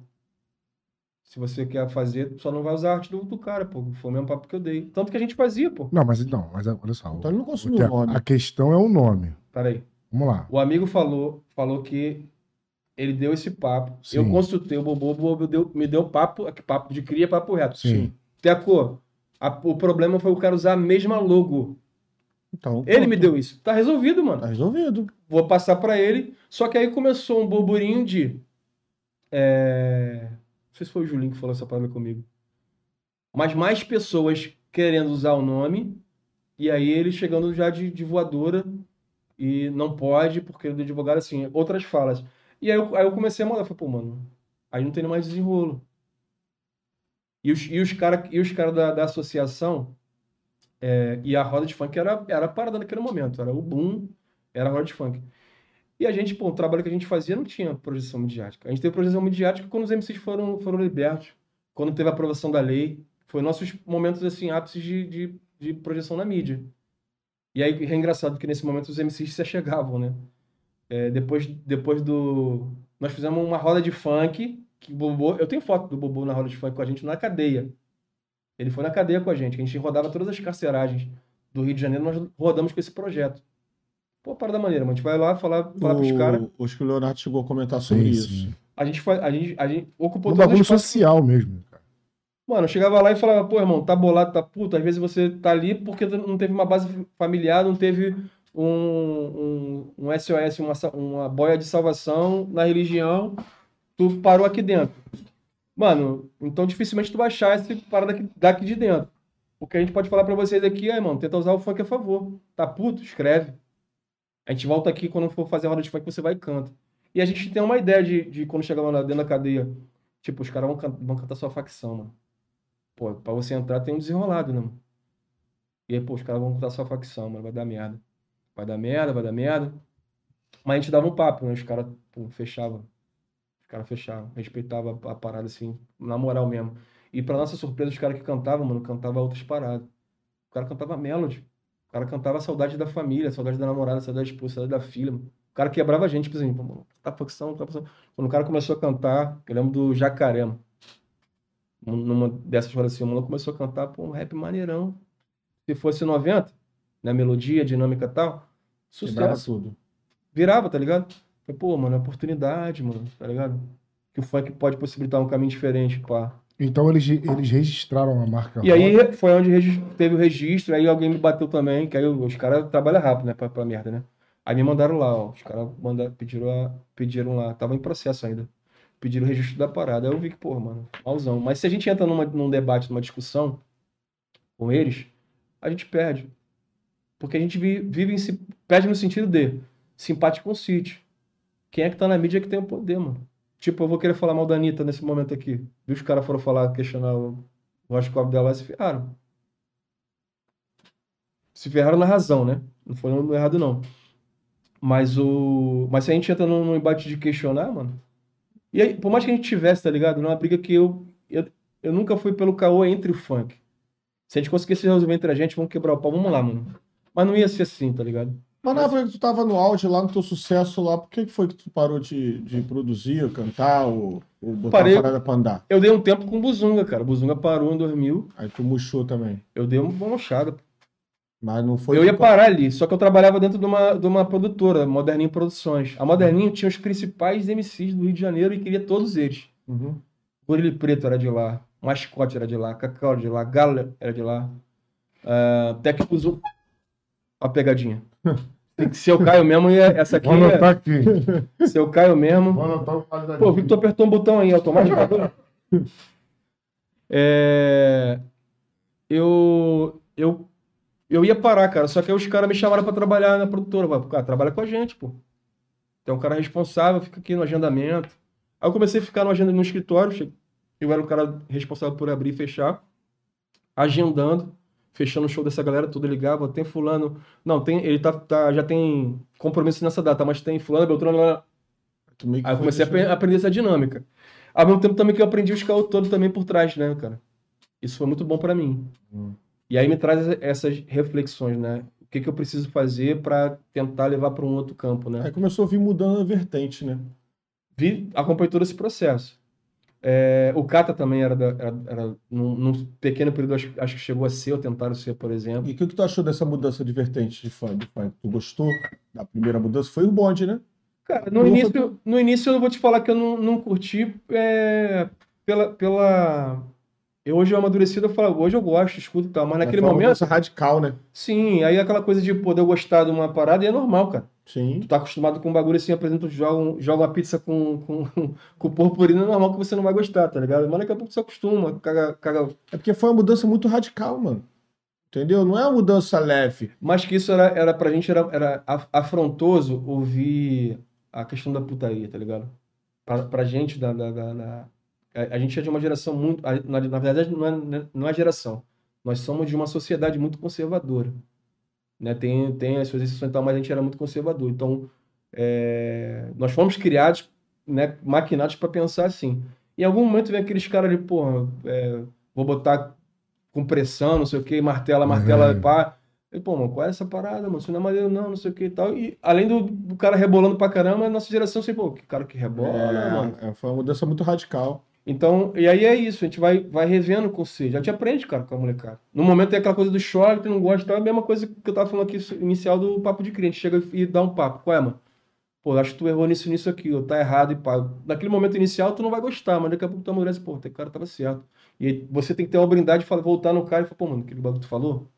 Se você quer fazer, só não vai usar a arte do, do cara, pô. Foi o mesmo papo que eu dei. Tanto que a gente fazia, pô. Não, mas não, mas olha só. Então ele não consumiu o nome. A questão é o nome. Peraí. Vamos lá. O amigo falou, falou que ele deu esse papo. Sim. Eu consultei o Bobo, o Bobo deu- me deu papo, papo de cria, papo reto. Sim. Teco, a- o problema foi o cara usar a mesma logo. Então, Ele me pronto. deu isso. Tá resolvido, mano. Tá resolvido. Vou passar pra ele. Só que aí começou um burburinho de. é, Não sei se foi o Julinho que falou essa palavra comigo. Mas mais pessoas querendo usar o nome. E aí ele chegando já de, de voadora. E não pode, porque o advogado, assim, outras falas. E aí eu, aí eu comecei a mandar. Falei, pô, mano, aí não tem mais desenrolo. E os, e os caras e cara da, da associação. É, e a roda de funk era, era parada naquele momento. Era o boom, era a roda de funk. E a gente, pô, o trabalho que a gente fazia não tinha projeção midiática. A gente teve projeção midiática quando os MCs foram, foram libertos, quando teve a aprovação da lei. Foi nossos momentos, assim, ápices de, de, de projeção na mídia. E aí é engraçado que nesse momento os MCs se achegavam, né? É, depois, depois do. Nós fizemos uma roda de funk. Que o Bobo, eu tenho foto do Bobo na roda de funk com a gente na cadeia. Ele foi na cadeia com a gente. que A gente rodava todas as carceragens do Rio de Janeiro. Nós rodamos com esse projeto. Pô, para da maneira, mano. A gente vai lá falar, falar pros caras. O, acho que o Leonardo chegou a comentar sobre Sim, isso. sim. A gente, faz, a gente, a gente ocupou Um todo o bagulho espaço. social mesmo, cara. Mano, eu chegava lá e falava, pô, irmão, tá bolado, tá puto. Às vezes você tá ali porque não teve uma base familiar, não teve um, um, um SOS, uma, uma boia de salvação na religião, tu parou aqui dentro. Mano, então dificilmente tu vai achar esse parada daqui, daqui de dentro. O que a gente pode falar pra vocês aqui é, irmão, tenta usar o funk a favor. Tá puto? Escreve. A gente volta aqui quando for fazer a roda de funk, você vai e canta. E a gente tem uma ideia de, de quando chegar lá dentro da cadeia, tipo, os caras vão, can- vão cantar sua facção, mano. Pô, pra você entrar tem um desenrolado, né, mano? E aí, pô, os caras vão cantar sua facção, mano, vai dar merda. Vai dar merda, vai dar merda. Mas a gente dava um papo, né? Os caras, pô, fechavam. Caras fechavam, respeitavam a, parada, assim, na moral mesmo. E pra nossa surpresa, os caras que cantavam, mano, cantavam outras paradas. O cara cantava Melody. O cara cantava Saudade da Família, Saudade da Namorada, Saudade da Esposa, Saudade da Filha. mano. O cara quebrava a gente, tipo assim, tá facção, tá facção. Quando o cara começou a cantar, eu lembro do Jacaré, mano. Num- Numa dessas horas assim, o mano começou a cantar, pô, um rap maneirão. Se fosse 90, né, melodia, dinâmica e tal, sucesso. tudo. Virava, tá ligado? Falei, pô, mano, é oportunidade, mano, tá ligado? Que o funk pode possibilitar um caminho diferente, pá. Então eles, eles registraram a marca. E aí foi onde teve o registro, aí alguém me bateu também, que aí os caras trabalham rápido, né, pra, pra merda, né? Aí me mandaram lá, ó, os caras pediram, a- pediram lá, tava em processo ainda, pediram o registro da parada. Aí eu vi que, pô, mano, malzão. Mas se a gente entra numa, num debate, numa discussão com eles, a gente perde. Porque a gente vi- vive em, perde no sentido de simpático com o sítio. Quem é que tá na mídia é que tem o poder, mano. Tipo, eu vou querer falar mal da Anitta nesse momento aqui. Viu os caras foram falar, questionar o, o horoscópio dela e se ferraram. Se ferraram na razão, né? Não foi errado, não. Mas o. Mas se a gente entra num, embate de questionar, mano. E aí, por mais que a gente tivesse, tá ligado? Numa briga que eu. Eu, eu nunca fui pelo caô entre o funk. Se a gente conseguisse resolver entre a gente, vamos quebrar o pau, vamos lá, mano. Mas não ia ser assim, tá ligado? Mas na época que tu tava no auge lá, no teu sucesso lá, por que foi que tu parou de, de produzir, cantar ou, ou botar Parei. a parada pra andar? Eu dei um tempo com o Buzunga, cara. O Buzunga parou em 2000. Aí tu murchou também. Eu dei uma mochada. Mas não foi. Eu ia parar ali, só que eu trabalhava dentro de uma, de uma produtora, Moderninho Produções. A Moderninho tinha os principais MCs do Rio de Janeiro e queria todos eles. Uhum. Preto era de lá, Mascote era de lá, Cacau era de lá, Galo era de lá. Uh, Zoom. Ó a pegadinha. [laughs] Tem que ser o Caio mesmo e essa aqui Vou anotar é aqui. ser o Caio mesmo. Vou anotar o Pô, vi que tu apertou um botão aí, automático. [laughs] É... Eu, eu, eu ia parar, cara, só que aí os caras me chamaram pra trabalhar na produtora. Vai, cara, trabalha com a gente, pô. Tem um cara responsável, fica aqui no agendamento. Aí eu comecei a ficar no agenda no escritório. Eu era o cara responsável por abrir e fechar, agendando, fechando o show dessa galera, tudo ligava. Tem fulano. Não, tem, ele tá, tá- já tem compromisso nessa data, mas tem fulano, Beltrano, lá, Aí eu comecei a aprender essa dinâmica. Ao mesmo tempo também que eu aprendi os caos todo também por trás, né, cara? Isso foi muito bom pra mim. Hum. E aí me traz essas reflexões, né? O que que eu preciso fazer pra tentar levar para um outro campo, né? Aí começou a vir mudando a vertente, né? Vi, acompanhei todo esse processo. É, o Kata também era, da, era, era num, num pequeno período, acho, acho que chegou a ser, ou tentaram ser, por exemplo. E o que, que tu achou dessa mudança de vertente de funk? funk? Tu gostou da primeira mudança? Foi o bonde, né? Cara, no início, no início eu vou te falar que eu não, não curti é, pela, pela... Eu hoje eu amadurecido, eu falo, hoje eu gosto, escuto e tal, mas naquele Foi uma momento, radical, né? sim, aí aquela coisa de poder gostar de uma parada e é normal, cara. Sim. Tu tá acostumado com um bagulho assim, apresenta, joga, joga uma pizza com, com, [laughs] com purpurina, é normal que você não vai gostar, tá ligado? Mas daqui a pouco você acostuma, caga, caga. É porque foi uma mudança muito radical, mano. Entendeu? Não é uma mudança leve. Mas que isso era, era pra gente, era, era af- afrontoso ouvir a questão da putaria, tá ligado? Pra, pra gente, da, da, da- da- a, a gente é de uma geração muito. a- Na, na verdade, não é, não é geração. Nós somos de uma sociedade muito conservadora. Né? Tem, tem as suas exceções e tal, mas a gente era muito conservador. Então, é, nós fomos criados, né, maquinados para pensar assim. Em algum momento vem aqueles caras ali, porra, é, vou botar com pressão, não sei o que, martela, martela, Uhum. pá. E, pô, mano, qual é essa parada, mano? Isso não é maneiro, não, não sei o que e tal. E além do, do cara rebolando pra caramba, a nossa geração sempre, pô, que cara que rebola, É, mano. é, foi uma mudança muito radical. Então, e aí é isso, a gente vai, vai revendo o conceito. A gente aprende, cara, com a molecada. No momento tem aquela coisa do choque, tu não gosta, então é a mesma coisa que eu tava falando aqui inicial do papo de cliente. Chega e dá um papo. Qual é, mano? Pô, acho que tu errou nisso, nisso aqui, ou tá errado e pá. Naquele momento inicial tu não vai gostar, mas daqui a pouco tu amadurece, pô, o cara tava certo. E aí você tem que ter uma brindade de voltar no cara e falar, pô, mano, aquele bagulho que tu falou,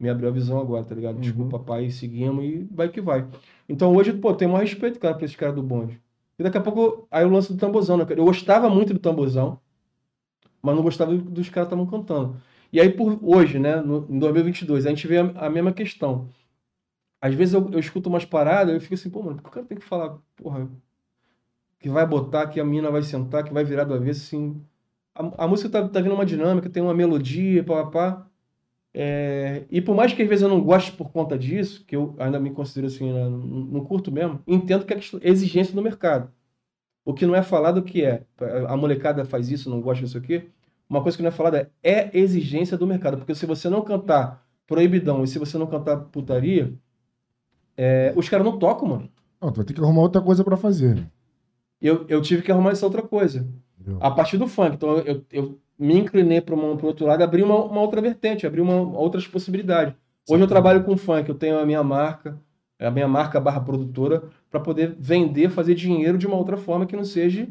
me abriu a visão agora, tá ligado? Desculpa, pai, seguimos e vai que vai. Então hoje, pô, tem maior respeito, cara, pra esse cara do bonde. E daqui a pouco, aí o lance do tambozão, né? Eu gostava muito do tambozão, mas não gostava do- dos caras estavam cantando. E aí, por hoje, né, no, em 2022, a gente vê a, a mesma questão. Às vezes eu, eu escuto umas paradas e eu fico assim, pô, mano, por que o cara tem que falar, porra, que vai botar, que a mina vai sentar, que vai virar do avesso, assim. A, a música tá, tá vindo uma dinâmica, tem uma melodia, papapá. É, e por mais que às vezes eu não goste por conta disso, que eu ainda me considero assim, né, não, não curto mesmo, entendo que é exigência do mercado. O que não é falado que é, a molecada faz isso, não gosta disso aqui. Uma coisa que não é falada é, é exigência do mercado. Porque se você não cantar proibidão e se você não cantar putaria, é, os caras não tocam, mano. Não, tu vai ter que arrumar outra coisa pra fazer. né? Eu, eu tive que arrumar essa outra coisa. A partir do funk. Então eu, eu me inclinei para o outro lado, abri uma, uma outra vertente, abri uma, outras possibilidades. Hoje eu trabalho com funk, eu tenho a minha marca, a minha marca barra produtora, para poder vender, fazer dinheiro de uma outra forma que não seja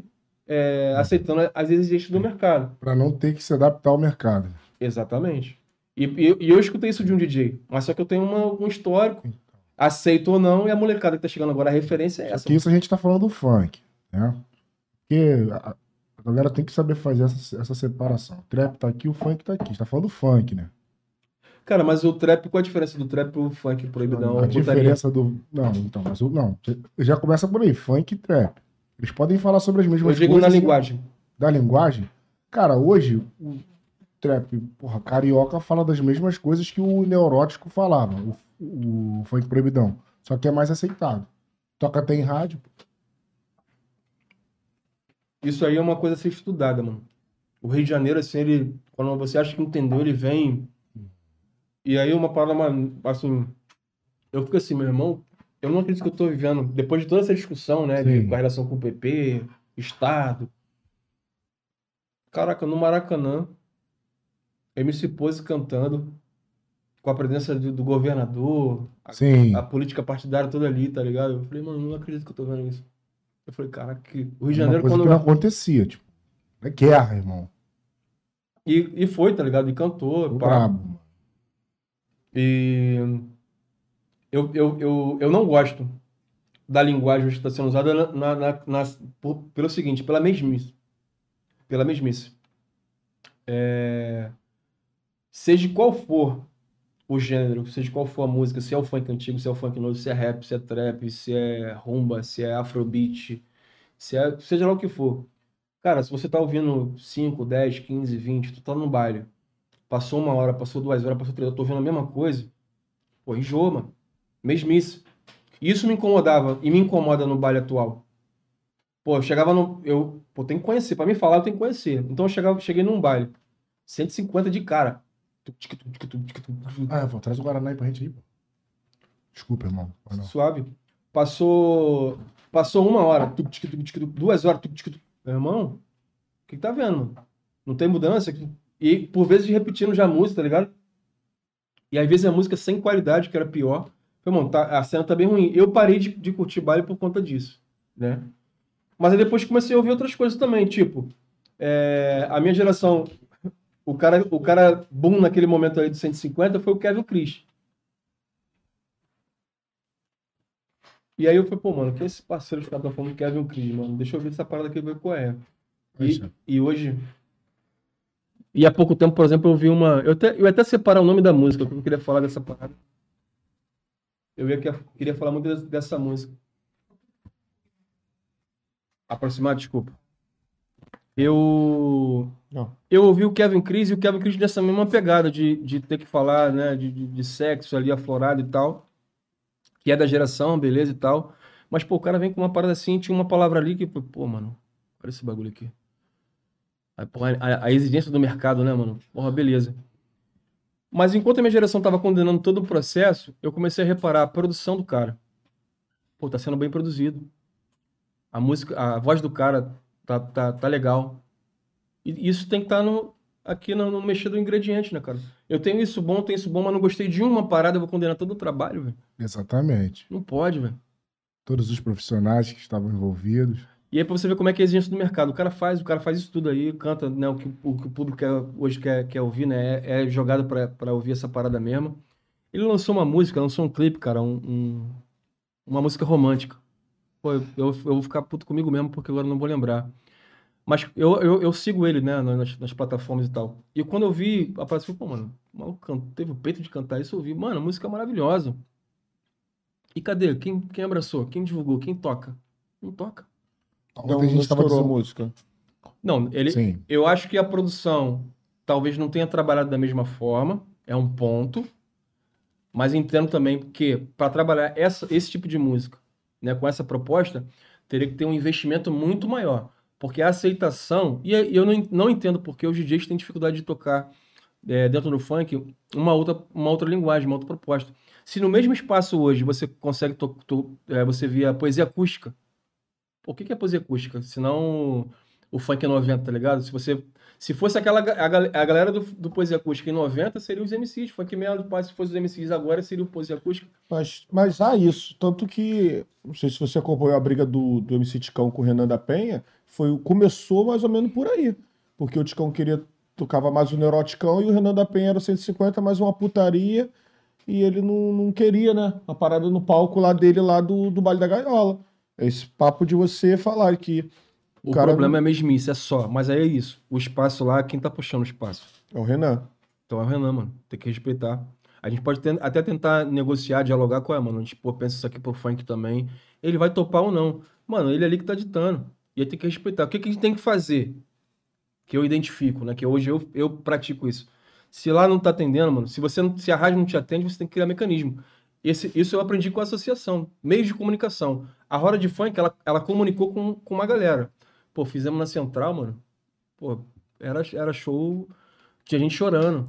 é, aceitando as exigências do mercado. Pra não ter que se adaptar ao mercado. Exatamente. E, e- e eu escutei isso de um DJ, mas só que eu tenho uma- um histórico, aceito ou não, e a molecada que tá chegando agora, a referência é essa. Que isso a gente tá falando do funk, né? Porque galera tem que saber fazer essa, essa separação. O trap tá aqui, o funk tá aqui. A gente tá falando do funk, né? Cara, mas o trap, qual a diferença do trap pro funk proibidão? a putaria? diferença do. Não, então, mas o. Não, já começa por aí, funk e trap. Eles podem falar sobre as Eu mesmas digo coisas. na linguagem. Da linguagem. Cara, hoje, o trap, porra, carioca fala das mesmas coisas que o neurótico falava, o, o funk proibidão. Só que é mais aceitado. Toca até em rádio. Isso aí é uma coisa a ser estudada, mano. O Rio de Janeiro, assim, ele. Quando você acha que entendeu, ele vem. E aí uma mano, assim. Eu fico assim, meu irmão, eu não acredito que eu tô vivendo. Depois de toda essa discussão, né? De, com a relação com o PP, Estado. Caraca, no Maracanã, MC Pose cantando, com a presença do, do governador, a, a política partidária toda ali, tá ligado? Eu falei, mano, não acredito que eu tô vendo isso. Eu falei, caraca, que... o Rio de uma Janeiro, coisa quando. que não acontecia, tipo. É guerra, irmão. E, e foi, tá ligado? E cantou. Brabo. E eu, eu, eu, eu não gosto da linguagem que está sendo usada na, na, na- por- pelo seguinte, pela mesmice. Pela mesmice. É, seja qual for o gênero, seja qual for a música, se é o funk antigo, se é o funk novo, se é rap, se é trap, se é rumba, se é afrobeat, se é, seja lá o que for. Cara, se você tá ouvindo 5, 10, 15, 20, tu tá no baile, passou uma hora, passou duas horas, passou três horas, tô ouvindo a mesma coisa, pô, enjoa, mano. Mesmice. Isso me incomodava e me incomoda no baile atual. Pô, eu chegava no. Eu, pô, tem que conhecer. Pra mim falar, eu tenho que conhecer. Então eu chegava, cheguei num baile. 150 de cara. Ah, pô, traz o Guaraná aí pra gente aí, pô. Desculpa, irmão. Foi. Suave. Passou. Passou uma hora. Duas horas. Meu irmão, o que, que tá vendo, mano? Não tem mudança? E por vezes repetindo já a música, tá ligado? E às vezes a música sem qualidade, que era pior. Falei, mano, tá, a cena tá bem ruim. Eu parei de, de curtir baile por conta disso, né? Mas aí depois comecei a ouvir outras coisas também, tipo, é, a minha geração, o cara, o cara boom naquele momento aí de 150 foi o Kevin Chris. E aí eu falei, pô, mano, que esse parceiro que tá falando Kevin Chris, mano? Deixa eu ver essa parada aqui, ver qual é. E, Deixa. e hoje. E há pouco tempo, por exemplo, eu vi uma. Eu até, eu ia até separar o nome da música, porque eu queria falar dessa parada. Eu ia, que- queria falar muito des- dessa música. Aproximar, desculpa. Eu. Não. Eu ouvi o Kevin Chris e o Kevin Chris nessa mesma pegada de, de ter que falar, né, de, de, de sexo ali aflorado e tal. Que é da geração, beleza e tal. Mas, pô, o cara vem com uma parada assim, tinha uma palavra ali que, pô, mano, olha esse bagulho aqui. Porra, a, a exigência do mercado, né, mano? Porra, beleza. Mas enquanto a minha geração tava condenando todo o processo, eu comecei a reparar a produção do cara. Pô, tá sendo bem produzido. A música, a voz do cara tá, tá, tá legal. E isso tem que estar no, aqui no, no mexer do ingrediente, né, cara? Eu tenho isso bom, tenho isso bom, mas não gostei de uma parada, eu vou condenar todo o trabalho, velho. Exatamente. Não pode, velho. Todos os profissionais que estavam envolvidos. E aí pra você ver como é que é a exigência do mercado. O cara faz, o cara faz isso tudo aí, canta, né, o que o, que o público quer- hoje quer, quer ouvir, né? É, é jogado pra, pra ouvir essa parada mesmo. Ele lançou uma música, lançou um clipe, cara, um, um- uma música romântica. Pô, eu, eu, eu vou ficar puto comigo mesmo, porque agora eu não vou lembrar. Mas eu, eu, eu sigo ele, né, nas, nas plataformas e tal. E quando eu vi, apareceu, pô, mano, o maluco teve o peito de cantar isso, eu ouvi, mano, a música é maravilhosa. E cadê? Quem, quem abraçou? Quem divulgou? Quem toca? Não toca. Ontem Não, a gente não tava estourou a dizendo- música. Não, ele, Sim. eu acho que a produção talvez não tenha trabalhado da mesma forma, é um ponto, mas entendo também que para trabalhar essa, esse tipo de música, né, com essa proposta, teria que ter um investimento muito maior, porque a aceitação, e eu não, não entendo porque os DJs têm dificuldade de tocar é, dentro do funk uma outra, uma outra linguagem, uma outra proposta. Se no mesmo espaço hoje você consegue to, to- é, você via poesia acústica, por que, que é poesia acústica? Senão o funk é 90, tá ligado? Se você se fosse aquela a, a galera do, do poesia acústica em 90, seria os MCs, funk meia do pai, se fosse os MCs agora, seria o poesia acústica. Mas, mas há isso. Tanto que, não sei se você acompanhou a briga do, do MC Ticão com o Renan da Penha, foi, começou mais ou menos por aí. Porque o Ticão queria, tocava mais o Neuroticão e o Renan da Penha era 150, mais uma putaria. E ele não, não queria, né? A parada no palco lá dele, lá do, do Baile da Gaiola. Esse papo de você falar que O cara problema é a mesmice, é só. Mas aí é isso. O espaço lá, quem tá puxando o espaço? é o Renan. Então é o Renan, mano. Tem que respeitar. A gente pode até tentar negociar, dialogar com ela, mano. A gente, pô, pensa isso aqui pro funk também. Ele vai topar ou não. Mano, ele é ali que tá ditando. E aí tem que respeitar. O que, que a gente tem que fazer? Que eu identifico, né? Que hoje eu, eu pratico isso. Se lá não tá atendendo, mano, se você não, se a rádio não te atende, você tem que criar mecanismo. Esse, isso eu aprendi com a associação, meios de comunicação. A roda de funk, ela, ela comunicou com, com uma galera. Pô, fizemos na central, mano. Pô, era, era show, tinha gente chorando.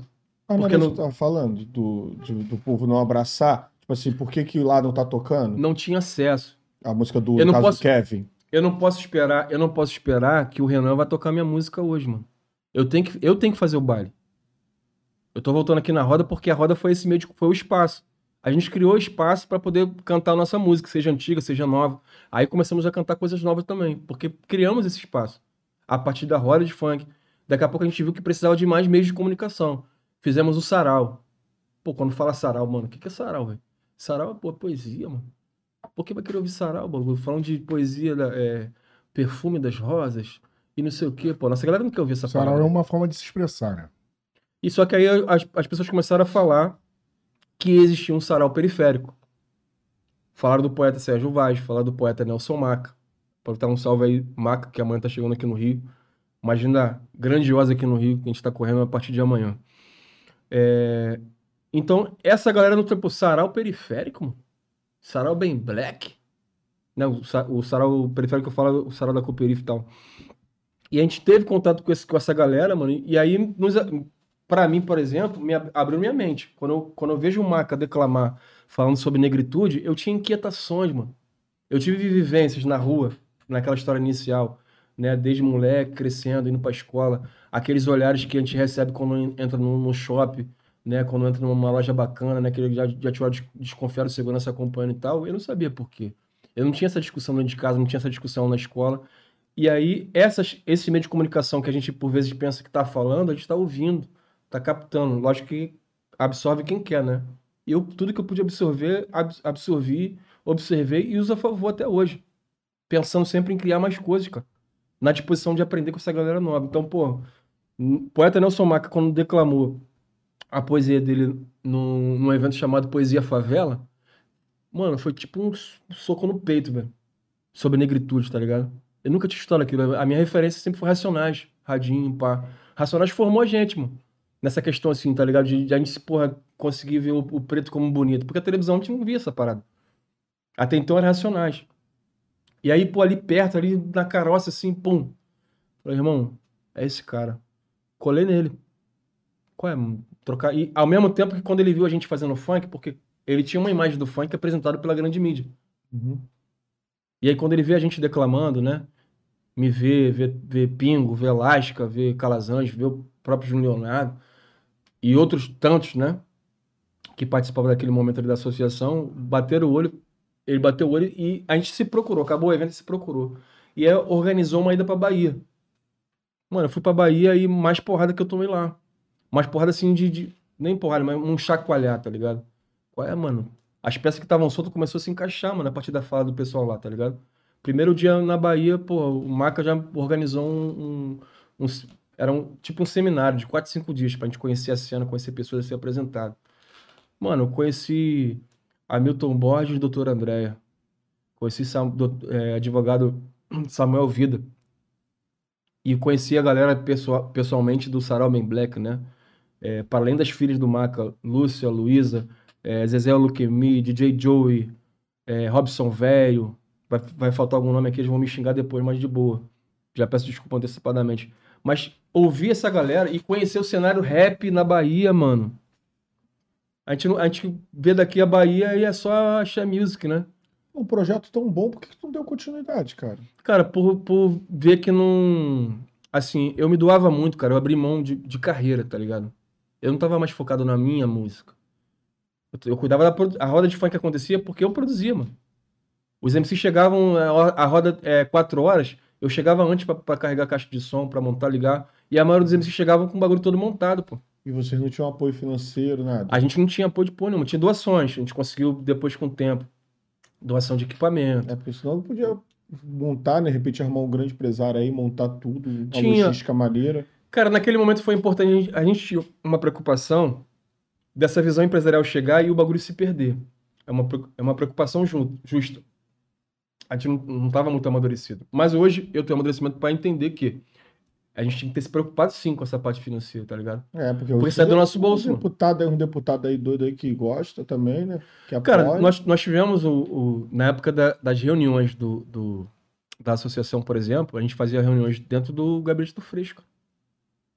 Ah, Porque não- tava falando, do, de- do povo não abraçar. Tipo assim, por que, que lá não tá tocando? Não tinha acesso. A música do Eu não caso posso- do Kevin. Eu não posso esperar, eu não posso esperar que o Renan vai tocar minha música hoje, mano. Eu tenho que, eu tenho que fazer o baile. Eu tô voltando aqui na roda porque a roda foi esse meio de, foi o espaço. A gente criou espaço para poder cantar a nossa música, seja antiga, seja nova. Aí começamos a cantar coisas novas também, porque criamos esse espaço a partir da roda de funk. Daqui a pouco a gente viu que precisava de mais meios de comunicação. Fizemos o sarau. Pô, quando fala sarau, mano, o que que é sarau, velho? Sarau é pô, poesia, mano. Por que vai querer ouvir sarau, bagulho? Falando de poesia, é, perfume das rosas e não sei o quê, pô. Nossa galera não quer ouvir essa Sarau parada. é uma forma de se expressar, né? E só que aí as, as pessoas começaram a falar que existia um sarau periférico. Falaram do poeta Sérgio Vaz, falaram do poeta Nelson Maca. Para dar um salve aí, Maca, que amanhã tá chegando aqui no Rio. Uma agenda grandiosa aqui no Rio, que a gente tá correndo a partir de amanhã. É, Então, essa galera no tempo sarau periférico, mano. Sarau bem black. Né? O, sa- o sarau periférico eu falo, é o sarau da Cooperife e tal. E a gente teve contato com, esse- com essa galera, mano, e aí nos, Pra mim, por exemplo, me ab- abriu minha mente. Quando eu, quando eu vejo o Maca declamar falando sobre negritude, eu tinha inquietações, mano. Eu tive vivências na rua, naquela história inicial, né? Desde moleque, crescendo, indo pra escola. Aqueles olhares que a gente recebe quando en- entra no, no shopping, né? Quando entra numa loja bacana, né? Que já, já te olha des- desconfiado de segurança acompanhando e tal. Eu não sabia por quê. Eu não tinha essa discussão dentro de casa, não tinha essa discussão na escola. E aí, essas, esse meio de comunicação que a gente, por vezes, pensa que tá falando, a gente tá ouvindo, tá captando. Lógico que absorve quem quer, né? Eu, tudo que eu pude absorver, ab- absorvi, observei e uso a favor até hoje. Pensando sempre em criar mais coisas, cara. Na disposição de aprender com essa galera nova. Então, pô, poeta Nelson Maca, quando declamou a poesia dele num, num evento chamado Poesia Favela, mano, foi tipo um soco no peito, velho. Sobre negritude, tá ligado? Eu nunca tinha estudado aquilo. A minha referência sempre foi Racionais, Radinho, pá. Racionais formou a gente, mano. Nessa questão assim, tá ligado? De, de a gente, porra, conseguir ver o, o preto como bonito. Porque a televisão a gente não via essa parada. Até então era Racionais. E aí, pô, ali perto, ali na caroça, assim, pum. Falei, irmão, é esse cara. Colei nele. Qual é? Trocar. E ao mesmo tempo que quando ele viu a gente fazendo funk, porque ele tinha uma imagem do funk apresentado pela grande mídia. E aí, quando ele vê a gente declamando, né? Me vê, vê, vê Pingo, vê Lasca, vê Calazans, vê o próprio Júnior Leonardo e outros tantos, né? Que participavam daquele momento ali da associação, bateram o olho, ele bateu o olho e a gente se procurou, acabou o evento e se procurou. E aí organizou uma ida pra Bahia. Mano, eu fui pra Bahia e mais porrada que eu tomei lá. Mais porrada assim de, de- Nem porrada, mas um chacoalhar, tá ligado? Qual é, mano? As peças que estavam soltas começou a se encaixar, mano, a partir da fala do pessoal lá, tá ligado? Primeiro dia na Bahia, pô, o Maca já organizou um, um, um- era um tipo um seminário de 4, 5 dias pra gente conhecer a cena, conhecer pessoas a ser apresentado. Mano, eu conheci Hamilton Borges e doutor Andréia. Conheci Sam- é, advogado [clears throat] Samuel Vida. E conheci a galera pessoal, pessoalmente do Sarau Black, né? É, para além das filhas do Maca, Lúcia, Luísa, é, Zezé Luquemi, DJ Joey, é, Robson Velho. Vai, vai faltar algum nome aqui, eles vão me xingar depois, mas de boa. Já peço desculpa antecipadamente. Mas ouvir essa galera e conhecer o cenário rap na Bahia, mano. A gente, a gente vê daqui a Bahia e é só achar music, né? Um projeto tão bom, por que que tu não deu continuidade, cara? Cara, por, por ver que não. Assim, eu me doava muito, cara. Eu abri mão de, de carreira, tá ligado? Eu não tava mais focado na minha música. Eu, eu cuidava da produ- a roda de funk que acontecia porque eu produzia, mano. Os MCs chegavam, ho- a roda é quatro horas, eu chegava antes pra carregar a caixa de som, pra montar, ligar. E a maioria dos MCs chegavam com o bagulho todo montado, pô. E vocês não tinham apoio financeiro, nada. A gente não tinha apoio de porra nenhuma, tinha doações. A gente conseguiu depois com o tempo. Doação de equipamento. É, porque senão não podia montar, né? De repente arrumar um grande empresário aí, montar tudo, uma Tinha. logística maneira. Cara, naquele momento foi importante a gente, tinha uma preocupação dessa visão empresarial chegar e o bagulho se perder. É uma, é uma preocupação ju- justa. A gente não, não tava muito amadurecido. Mas hoje eu tenho amadurecimento para entender que a gente tinha que ter se preocupado sim com essa parte financeira, tá ligado? É, porque, Porque sai do nosso bolso, Um deputado um deputado aí doido aí que gosta também, né? Que Cara, nós, nós tivemos o, o- na época da- das reuniões do, do- da associação, por exemplo, a gente fazia reuniões dentro do gabinete do Fresco.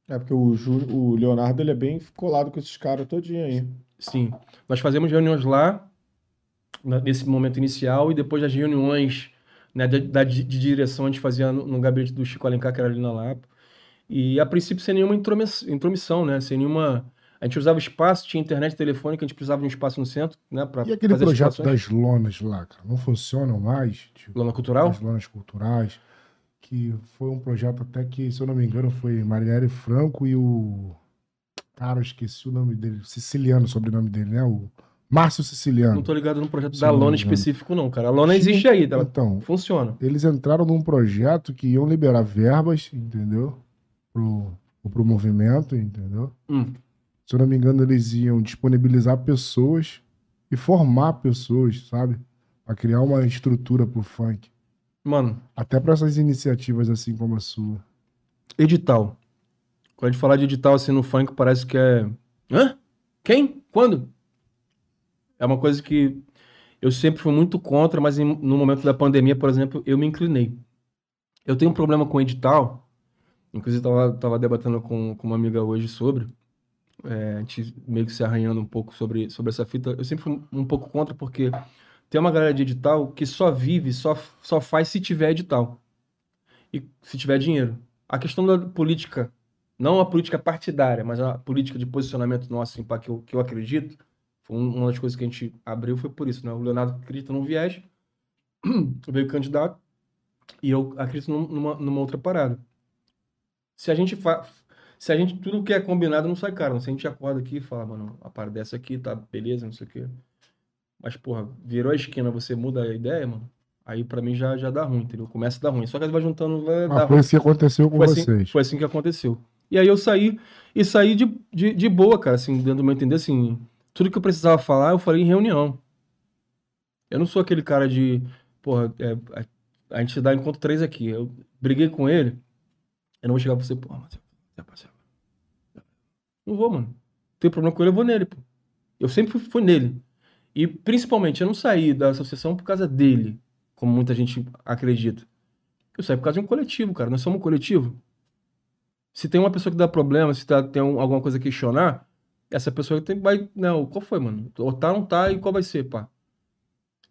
É porque o, Ju- o Leonardo ele é bem colado com esses caras todinho aí. Sim, nós fazemos reuniões lá, nesse momento inicial, e depois das reuniões né, di- de direção a gente fazia no, no gabinete do Chico Alencar, que era ali na Lapa. E a princípio sem nenhuma intromiss- intromissão, né? Sem nenhuma. A gente usava espaço, tinha internet telefônica, a gente precisava de um espaço no centro, né? Pra E aquele projeto das lonas lá, cara? Não funcionam mais? Tipo, Lona Cultural? as lonas culturais, que foi um projeto até que, se eu não me engano, foi Marielle Franco e o. Cara, eu esqueci o nome dele. Siciliano, o sobrenome dele, né? O Márcio Siciliano. Não tô ligado no projeto Sim, da Lona específico, não, cara. A Lona existe aí, tá? Então, Funciona. eles entraram num projeto que iam liberar verbas, entendeu? Pro, pro movimento, entendeu? Hum. Se eu não me engano, eles iam disponibilizar pessoas e formar pessoas, sabe? Pra criar uma estrutura pro funk. Mano, Até pra essas iniciativas assim como a sua. edital. Quando a gente falar de edital assim no funk, parece que é. Hã? Quem? Quando? É uma coisa que eu sempre fui muito contra, mas em- no momento da pandemia, por exemplo, eu me inclinei. Eu tenho um problema com edital, inclusive tava, tava debatendo com, com uma amiga hoje sobre, é, a gente meio que se arranhando um pouco sobre, sobre essa fita. Eu sempre fui um pouco contra, porque tem uma galera de edital que só vive, só, só faz se tiver edital. E se tiver dinheiro. A questão da política, não a política partidária, mas a política de posicionamento nosso, assim, pra que eu, que eu acredito, foi um- uma das coisas que a gente abriu foi por isso, né? O Leonardo acredita num viés, [clears throat] veio candidato, e eu acredito num- numa, numa outra parada. Se a gente fa... Se a gente, tudo que é combinado não sai caro. Se a gente acorda aqui e fala, mano, a parada dessa aqui, tá, beleza, não sei o quê. Mas, porra, virou a esquina, você muda a ideia, mano. Aí pra mim já, já dá ruim, entendeu? Começa a dar ruim. Só que vai juntando, vai dar Ah, foi isso que aconteceu com Foi assim, vocês. foi assim que aconteceu. E aí eu saí, e saí de, de, de boa, cara, assim, dentro do meu entender, assim, tudo que eu precisava falar, eu falei em reunião. Eu não sou aquele cara de, porra, é, a, a gente dá encontro três aqui. Eu briguei com ele, eu não vou chegar pra você, porra, mas é. Não vou, mano. Tem problema com ele, eu vou nele, pô. Eu sempre fui, fui nele. E principalmente, eu não saí da associação por causa dele, como muita gente acredita. Eu saí por causa de um coletivo, cara. Nós somos um coletivo. Se tem uma pessoa que dá problema, se tá, tem um- alguma coisa a questionar, essa pessoa tem, vai. Não, qual foi, mano? Ou tá, não tá, e qual vai ser, pá?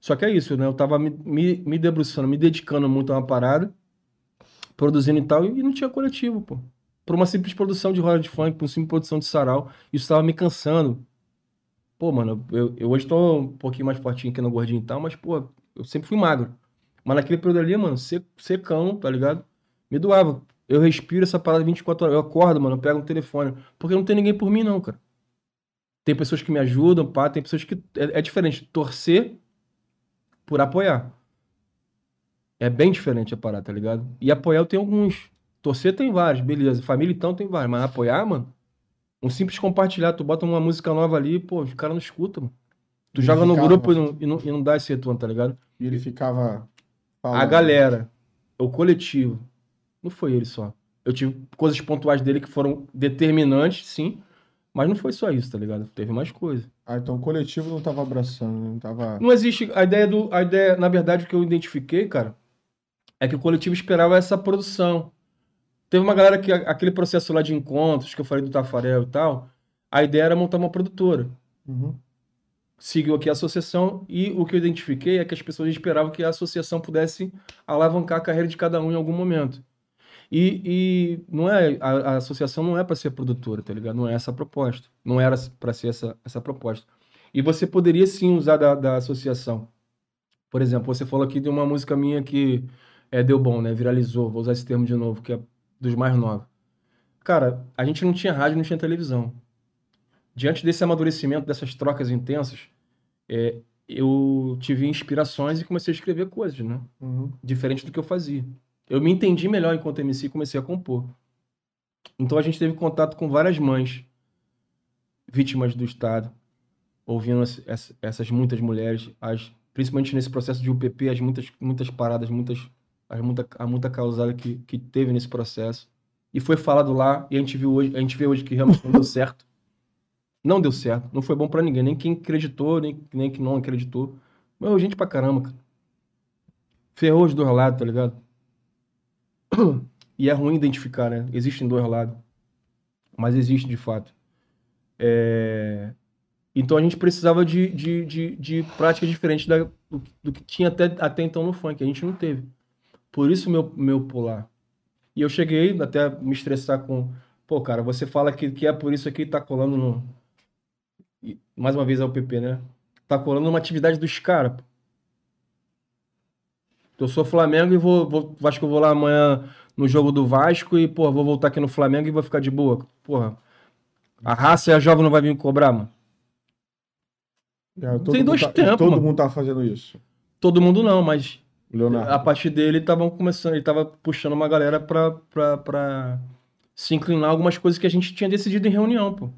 Só que é isso, né? Eu tava me, me, me debruçando, me dedicando muito a uma parada, produzindo e tal, e não tinha coletivo, pô. Por uma simples produção de roda de funk, por uma simples produção de sarau, isso tava me cansando. Pô, mano, eu, eu hoje tô um pouquinho mais fortinho aqui no gordinho e tal, mas, pô, eu sempre fui magro. Mas naquele período ali, mano, sec- secão, tá ligado? Me doava. Eu respiro essa parada 24 horas. Eu acordo, mano, eu pego um telefone. Porque não tem ninguém por mim, não, cara. Tem pessoas que me ajudam, pá, tem pessoas que. É, é diferente. Torcer por apoiar. É bem diferente a parada, tá ligado? E apoiar eu tenho alguns. Torcer tem vários, beleza. Família então tem vários. Mas apoiar, mano. Um simples compartilhar. Tu bota uma música nova ali, pô, os caras não escutam, mano. Tu Ele joga no grupo e não, e, não, e não dá esse retorno, tá ligado? E ele ficava A falando. galera. o coletivo. Não foi ele só. Eu tive coisas pontuais dele que foram determinantes, sim, mas não foi só isso, tá ligado? Teve mais coisa. Ah, então o coletivo não tava abraçando, não tava. Não existe a ideia do a ideia, na verdade, o que eu identifiquei, cara, é que o coletivo esperava essa produção. Teve uma galera que aquele processo lá de encontros que eu falei do Tafarel e tal, a ideia era montar uma produtora. Uhum. Seguiu aqui a associação e o que eu identifiquei é que as pessoas esperavam que a associação pudesse alavancar a carreira de cada um em algum momento. E, e não é a, a associação não é para ser produtora, tá ligado? Não é essa a proposta. Não era para ser essa, essa proposta. E você poderia sim usar da, da associação. Por exemplo, você falou aqui de uma música minha que é, deu bom, né? Viralizou. Vou usar esse termo de novo, que é dos mais novos. Cara, a gente não tinha rádio, não tinha televisão. Diante desse amadurecimento, dessas trocas intensas, é, eu tive inspirações e comecei a escrever coisas, né? Uhum. Diferente do que eu fazia. Eu me entendi melhor enquanto MC e comecei a compor. Então a gente teve contato com várias mães vítimas do Estado, ouvindo as- essa- essas muitas mulheres, as, principalmente nesse processo de UPP, as muitas, muitas paradas, muitas, as muita, a muita causada que, que teve nesse processo. E foi falado lá, e a gente, viu hoje, a gente vê hoje que realmente não deu certo. Não deu certo, não foi bom pra ninguém, nem quem acreditou, nem, nem quem não acreditou. Mas gente pra caramba, cara. Ferrou os dois lados, tá ligado? [clears throat] E é ruim identificar, né? Existem dois lados. Mas existe de fato. É, Então a gente precisava de, de, de, de práticas diferentes da- do, do que tinha até, até então no funk. A gente não teve. Por isso meu, meu pular. E eu cheguei até me estressar com. Pô, cara, você fala que, que é por isso aqui, tá colando no. e, mais uma vez é o PP, né? Tá colando numa atividade dos caras. Eu sou Flamengo e vou, vou. Acho que eu vou lá amanhã no jogo do Vasco e, pô, vou voltar aqui no Flamengo e vou ficar de boa. Porra. A raça e a jovem não vai vir cobrar, mano. É, Tem dois tá- tempos, Todo mano. mundo tava fazendo isso. Todo mundo não, mas Leonardo. a partir dele estavam começando, ele tava puxando uma galera pra, pra, pra se inclinar algumas coisas que a gente tinha decidido em reunião, pô.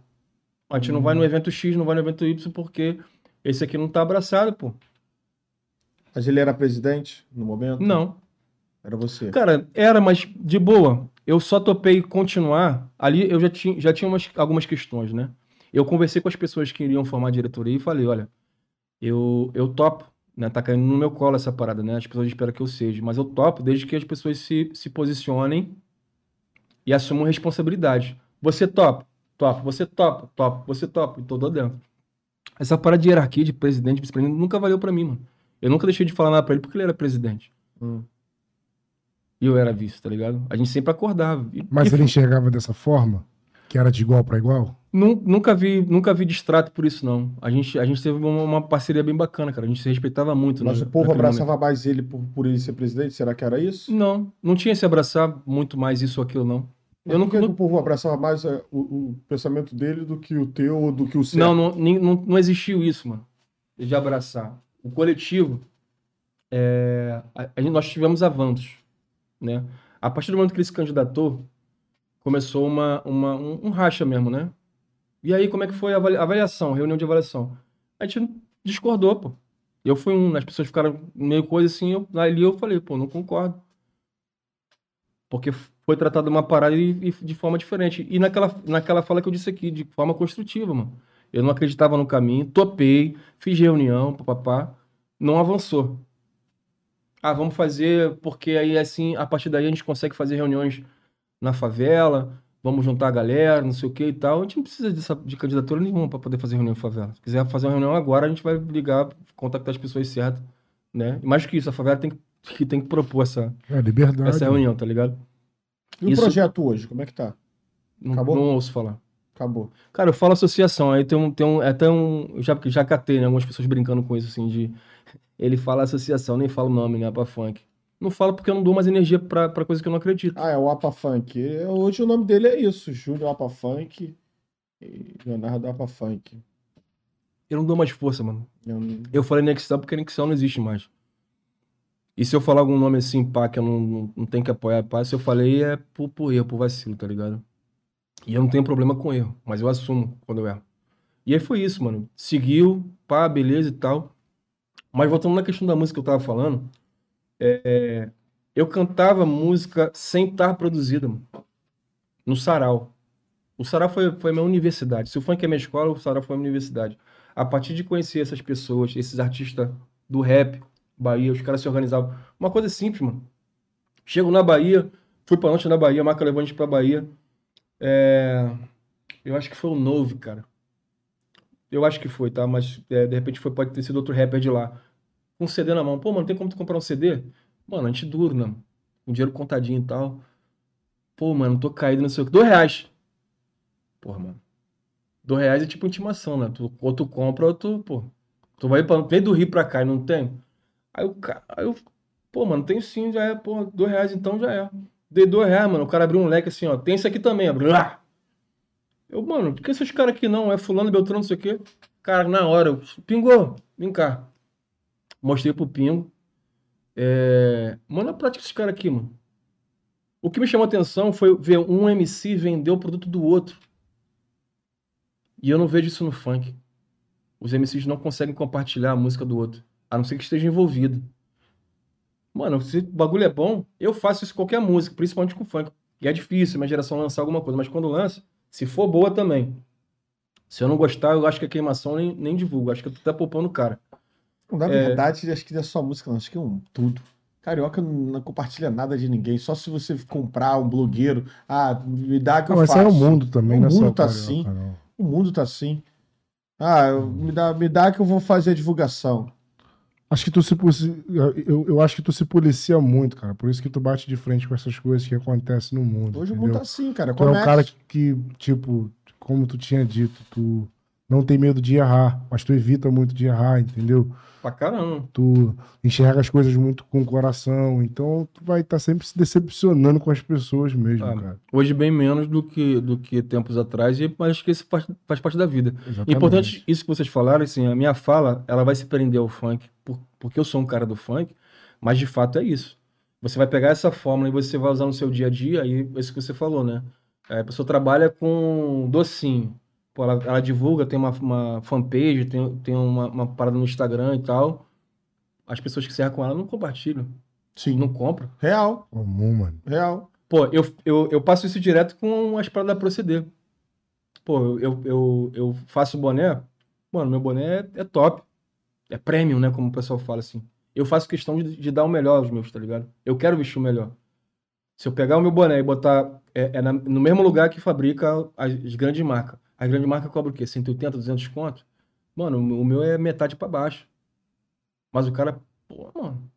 A gente não vai no evento X, não vai no evento Y, porque esse aqui não tá abraçado, pô. Mas ele era presidente no momento? Não. Era você. Cara, era, mas de boa. Eu só topei continuar. Ali eu já tinha, já tinha umas, algumas questões, né? Eu conversei com as pessoas que iriam formar a diretoria e falei, olha, eu, eu topo, né? Tá caindo no meu colo essa parada, né? As pessoas esperam que eu seja, mas eu topo desde que as pessoas se, se posicionem e assumam responsabilidade. Você topa, topa, você topa, topa, você topa, então tô dentro. Essa parada de hierarquia de presidente, vice-presidente, nunca valeu pra mim, mano. Eu nunca deixei de falar nada pra ele porque ele era presidente. Hum. E eu era vice, tá ligado? A gente sempre acordava. E- Mas e ele enxergava dessa forma? Que era de igual pra igual? nu- nunca vi, nunca vi distrato por isso, não. A gente, a gente teve uma, uma parceria bem bacana, cara. A gente se respeitava muito. Mas no- o povo abraçava mais ele por, por ele ser presidente? Será que era isso? momento. Não, não tinha se abraçar muito mais isso ou aquilo, não. Mas Eu por que nunca. que o povo abraçava mais é, o, o pensamento dele do que o teu ou do que o seu? Não, não, não, não existiu isso, mano. De abraçar. O coletivo, é, a- a nós tivemos avanços, né? A partir do momento que ele se candidatou, começou uma, uma, um, um racha mesmo, né? E aí, como é que foi a avali- avaliação, reunião de avaliação? A gente discordou, pô. Eu fui um, as pessoas ficaram meio coisa assim, eu, ali eu falei, pô, não concordo. Porque foi tratado uma parada e, e de forma diferente. E naquela, naquela fala que eu disse aqui, de forma construtiva, mano. Eu não acreditava no caminho, topei, fiz reunião, papapá, não avançou. Ah, vamos fazer, porque aí assim, a partir daí a gente consegue fazer reuniões na favela, vamos juntar a galera, não sei o que e tal. A gente não precisa dessa, de candidatura nenhuma para poder fazer reunião em favela. Se quiser fazer uma reunião agora, a gente vai ligar, contactar as pessoas certas, né? E mais que isso, a favela tem que, tem que propor essa, É, essa reunião, tá ligado? E o Isso- projeto hoje, como é que tá? Não, Acabou? não ouço falar. Acabou. Cara, eu falo associação, aí tem um, tem um, é até um, eu já, já catei, né, algumas pessoas brincando com isso, assim, de, [laughs] ele fala associação, nem fala o nome, né, pra funk. Não falo porque eu não dou mais energia pra, pra coisa que eu não acredito. Ah, é o Apa Funk. É, Hoje o nome dele é isso, Júnior Apa Funk e Leonardo Apa Funk. Eu não dou mais força, mano. Eu não- Eu falei Nextel porque Nextel não existe mais. E se eu falar algum nome assim, pá, que eu não, não, não tenho que apoiar, pá, se eu falei é por, por erro, por vacilo, tá ligado? E eu não tenho problema com erro, mas eu assumo quando eu erro. E aí foi isso, mano. Seguiu, pá, beleza e tal. Mas voltando na questão da música que eu tava falando, é, Eu cantava música sem estar produzida, mano. No sarau. O sarau foi, foi minha universidade. Se o funk é minha escola, o sarau foi minha universidade. A partir de conhecer essas pessoas, esses artistas do rap, Bahia, os caras se organizavam. Uma coisa simples, mano. Chego na Bahia, fui pra noite na Bahia, marca gente pra Bahia. É, Eu acho que foi o Nove, cara. Eu acho que foi, tá? Mas é, de repente foi, pode ter sido outro rapper de lá. Com um CD na mão. Pô, mano, tem como tu comprar um CD? Mano, a gente né? Com dinheiro contadinho e tal. Pô, mano, tô caído, não sei o que. Dois reais. Porra, mano. Dois reais é tipo intimação, né? Tu, ou tu compra ou tu, pô. Tu vai pra, vem do Rio pra cá e não tem? Aí o cara, aí eu, pô, mano, tem sim, já é, pô, dois reais então já é. Dei dois reais, mano. O cara abriu um leque assim, ó. Tem esse aqui também. Ah! Eu, mano, por que esses caras aqui não? É fulano, Beltrano, não sei o quê. Cara, na hora, eu, pingou, vem cá. Mostrei pro Pingo. É... Manda a prática esses caras aqui, mano. O que me chamou a atenção foi ver um MC vender o produto do outro. E eu não vejo isso no funk. Os MCs não conseguem compartilhar a música do outro. A não ser que esteja envolvido. Mano, se o bagulho é bom, eu faço isso com qualquer música, principalmente com funk. E é difícil minha geração lançar alguma coisa, mas quando lança, se for boa também. Se eu não gostar, eu acho que a queimação nem, nem divulgo. Acho que eu tô até poupando o cara. Na É. verdade, acho que não é só música, não. Acho que é um tudo. Carioca não, compartilha nada de ninguém. Só se você comprar um blogueiro. Ah, me dá que Não, eu mas faço. é o mundo também, O não é mundo tá carioca, assim. não. O mundo tá assim. Ah, me, dá, me dá que eu vou fazer a divulgação. Acho que tu se eu, eu acho que tu se policia muito, cara. Por isso que tu bate de frente com essas coisas que acontecem no mundo. Hoje o entendeu? mundo tá assim, cara. Tu é um cara que, que, tipo, como tu tinha dito, tu não tem medo de errar, mas tu evita muito de errar, entendeu? Pra caramba. Tu enxerga as coisas muito com o coração, então tu vai estar sempre se decepcionando com as pessoas mesmo, Ah, cara. Hoje bem menos do que, do que tempos atrás, e mas acho que isso faz, faz parte da vida. Exatamente. Importante isso que vocês falaram, assim, a minha fala, ela vai se prender ao funk, por- porque eu sou um cara do funk, mas de fato é isso. Você vai pegar essa fórmula e você vai usar no seu dia a dia, e é isso que você falou, né? É, a pessoa trabalha com docinho. Pô, ela, ela divulga, tem uma, uma fanpage, tem, tem uma, uma parada no Instagram e tal. As pessoas que se com ela não compartilham, Sim. não compram. Real, Comum, mano. real. Pô, eu, eu, eu passo isso direto com as paradas da Proceder. Pô, eu, eu, eu, eu faço boné. Mano, meu boné é, é top. É premium, né? Como o pessoal fala assim. Eu faço questão de, de dar o melhor aos meus, tá ligado? Eu quero vestir o melhor. Se eu pegar o meu boné e botar é, é na- no mesmo lugar que fabrica as, as grandes marcas. As grandes marcas cobram o quê? 180, 200 conto? Mano, o meu é metade pra baixo. Mas o cara, pô, mano.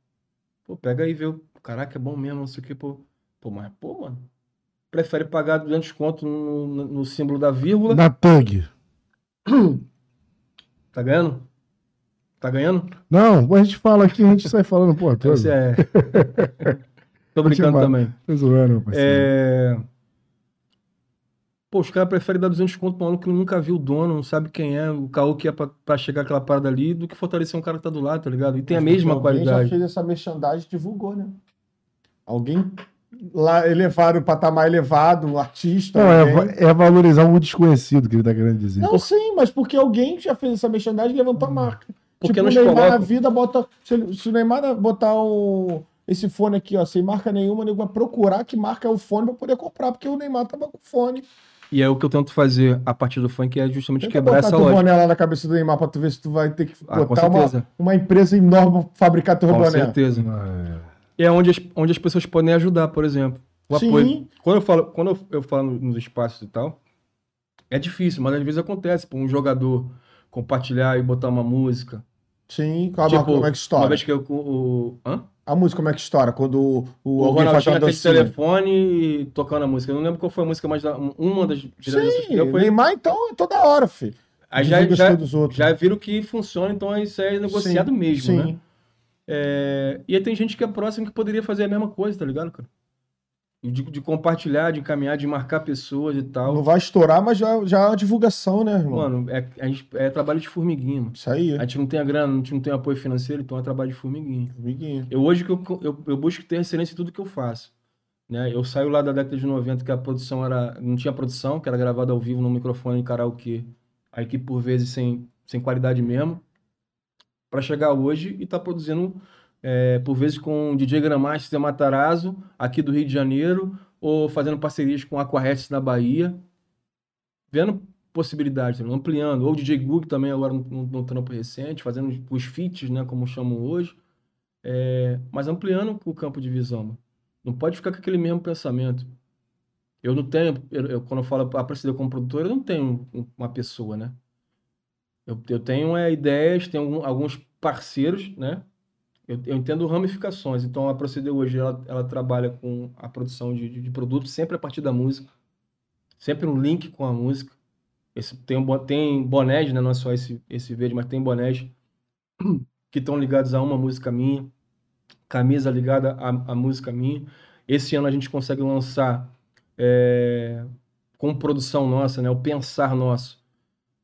Pô, pega aí e vê. o- Caraca, é bom mesmo, não sei o que, pô. Pô, mas, pô, mano. Prefere pagar 200 conto no, no, no símbolo da vírgula. Na Tug. [clears throat] Tá ganhando? Tá ganhando? Não, a gente fala aqui, a gente sai falando, pô, [laughs] Você é. Tô brincando também. tô zoando, meu parceiro. É... Pô, os caras preferem dar 200 conto pra um aluno que nunca viu o dono, não sabe quem é, o caô que é pra, pra chegar aquela parada ali, do que fortalecer um cara que tá do lado, tá ligado? E tem a mesma Alguém já qualidade. fez essa merchandising e divulgou, né? Alguém lá elevaram o patamar elevado, o artista. Não, é, alguém- é valorizar o desconhecido que ele tá querendo dizer. Não, sim, mas porque alguém já fez essa merchandising e levantou a marca. Porque tipo, o Neymar na colocam- vida bota. Se, se o Neymar botar o, esse fone aqui, ó, sem marca nenhuma, o nego vai procurar que marca é o fone pra poder comprar, porque o Neymar tava com fone. E é o que eu tento fazer a partir do funk, é justamente Tenta quebrar essa lógica. boné lá na cabeça do Neymar pra tu ver se tu vai ter que Ah, com botar uma, certeza. uma empresa enorme pra fabricar teu Com boné. certeza. Ah, E é onde as, onde as pessoas podem ajudar, por exemplo. O Sim. apoio. Quando eu falo, quando eu, eu falo nos espaços e tal, é difícil, mas às vezes acontece. Pô, um jogador compartilhar e botar uma música. Sim, calma, Tipo, como é que Uma estoura? vez que eu. O, hã? A música como é que estoura? Quando o, o, O alguém faz Ronaldinho uma dancinha. telefone tocando a música. Eu não lembro qual foi a música, mas uma das Sim, deu foi. Neymar então toda hora, filho. Aí já, já, já viram que funciona, então isso é negociado Sim, mesmo, sim. né? É, e aí tem gente que é próximo que poderia fazer a mesma coisa, tá ligado, cara? De, de compartilhar, de encaminhar, de marcar pessoas e tal. Não vai estourar, mas já, já é uma divulgação, né, irmão? Mano, é, a gente- é trabalho de formiguinha, mano. Isso aí, A gente não tem a grana, a gente não tem apoio financeiro, então é trabalho de formiguinha. amiguinho. Eu hoje que eu, eu, eu busco ter excelência em tudo que eu faço. Né? Eu saio lá da década de 90, que a produção era. Não tinha produção, que era gravada ao vivo no microfone em karaokê. A equipe, por vezes, sem, sem qualidade mesmo. Pra chegar hoje e tá produzindo é, por vezes com o DJ Gramaster Matarazzo, aqui do Rio de Janeiro, ou fazendo parcerias com Aquarest na Bahia, vendo possibilidades, ampliando. Ou o DJ Gug também agora no, trampo recente, fazendo os feats, né, como chamam hoje, é, mas ampliando o campo de visão. Não pode ficar com aquele mesmo pensamento. Eu não tenho, eu, eu, quando eu falo a proceder como produtor, eu não tenho uma pessoa, né? Eu, eu tenho é, ideias, tenho alguns parceiros, né? Eu, eu, entendo ramificações. Então, a Proceder hoje, ela, ela trabalha com a produção de, de, de, produtos sempre a partir da música. Sempre um link com a música. Esse, tem, tem bonés, né? Não é só esse, esse verde, mas tem bonés [clears throat] que estão ligados a uma música minha. Camisa ligada a, a música minha. Esse ano a gente consegue lançar é, com produção nossa, né? O pensar nosso.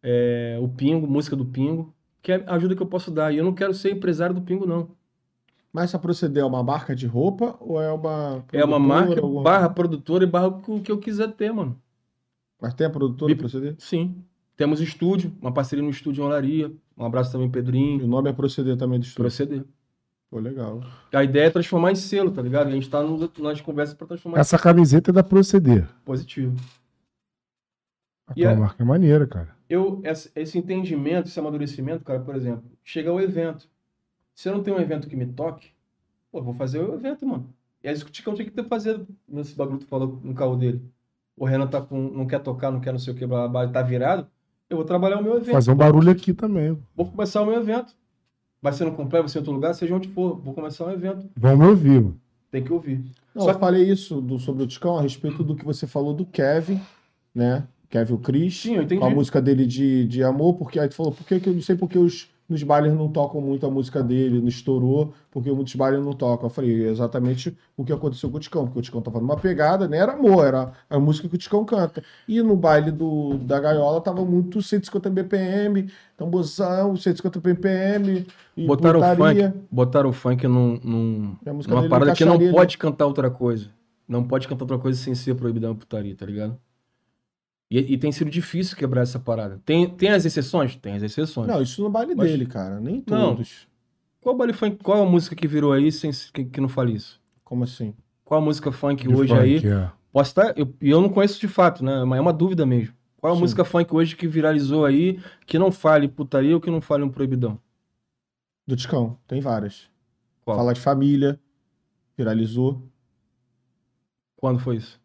É, o Pingo, música do Pingo, que é a ajuda que eu posso dar. E eu não quero ser empresário do Pingo, não. Mas essa proceder é uma marca de roupa ou é uma. É uma marca alguma... barra produtora e barra o que eu quiser ter, mano. Mas tem a produtora Me... proceder? Sim. Temos estúdio, uma parceria no estúdio em Olaria. Um abraço também, Pedrinho. E o nome é Proceder também do estúdio? Proceder. Pô, legal. A ideia é transformar em selo, tá ligado? A gente tá no, nas conversas pra transformar Essa camiseta é da Proceder. Positivo. A tua é... marca é maneira, cara. Eu, esse entendimento, esse amadurecimento, cara, por exemplo, chega ao evento. Se eu não tenho um evento que me toque, pô, vou fazer o evento, mano. E é isso que o Ticão tinha que ter fazer nesse bagulho que tu falou no carro dele. O Renan tá com, não quer tocar, não quer não sei o que, blá, blá, tá virado. Eu vou trabalhar o meu evento. Fazer um barulho aqui também. Vou começar o meu evento. Vai ser no completo, vai ser em outro lugar, seja onde for. Vou começar um evento. Vamos ouvir. Tem que ouvir. Não, Só eu falei isso do, sobre o Ticão a respeito do que você falou do Kevin, né? Kevin o Chris. Sim, eu entendi. Com a música dele de, de amor, porque aí tu falou, por que, que eu não sei porque os nos bailes não tocam muito a música dele, não estourou, porque muitos bailes não tocam. Eu falei, é exatamente o que aconteceu com o Ticão, porque o Ticão tava numa pegada, nem era amor, era a música que o Ticão canta. E no baile do, da gaiola tava muito 150 BPM, tambozão, 150 BPM. E botaram o funk, botaram o funk num, num, numa parada que não pode cantar outra coisa. Não pode cantar outra coisa sem ser proibida uma putaria, tá ligado? E, e, tem sido difícil quebrar essa parada. Tem, tem as exceções? Tem as exceções. Não, isso no baile Mas... dele, cara. Nem todos. Não. Qual baile funk, qual a música que virou aí sem, que, que não fale isso? Como assim? Qual a música funk de hoje funk, aí? É. Posso estar. Eu, eu não conheço de fato, né? Mas é uma dúvida mesmo. Qual a Sim. música funk hoje que viralizou aí, que não fale putaria ou que não fale um proibidão? Do Ticão, tem várias. Qual? Fala de família, viralizou. Quando foi isso?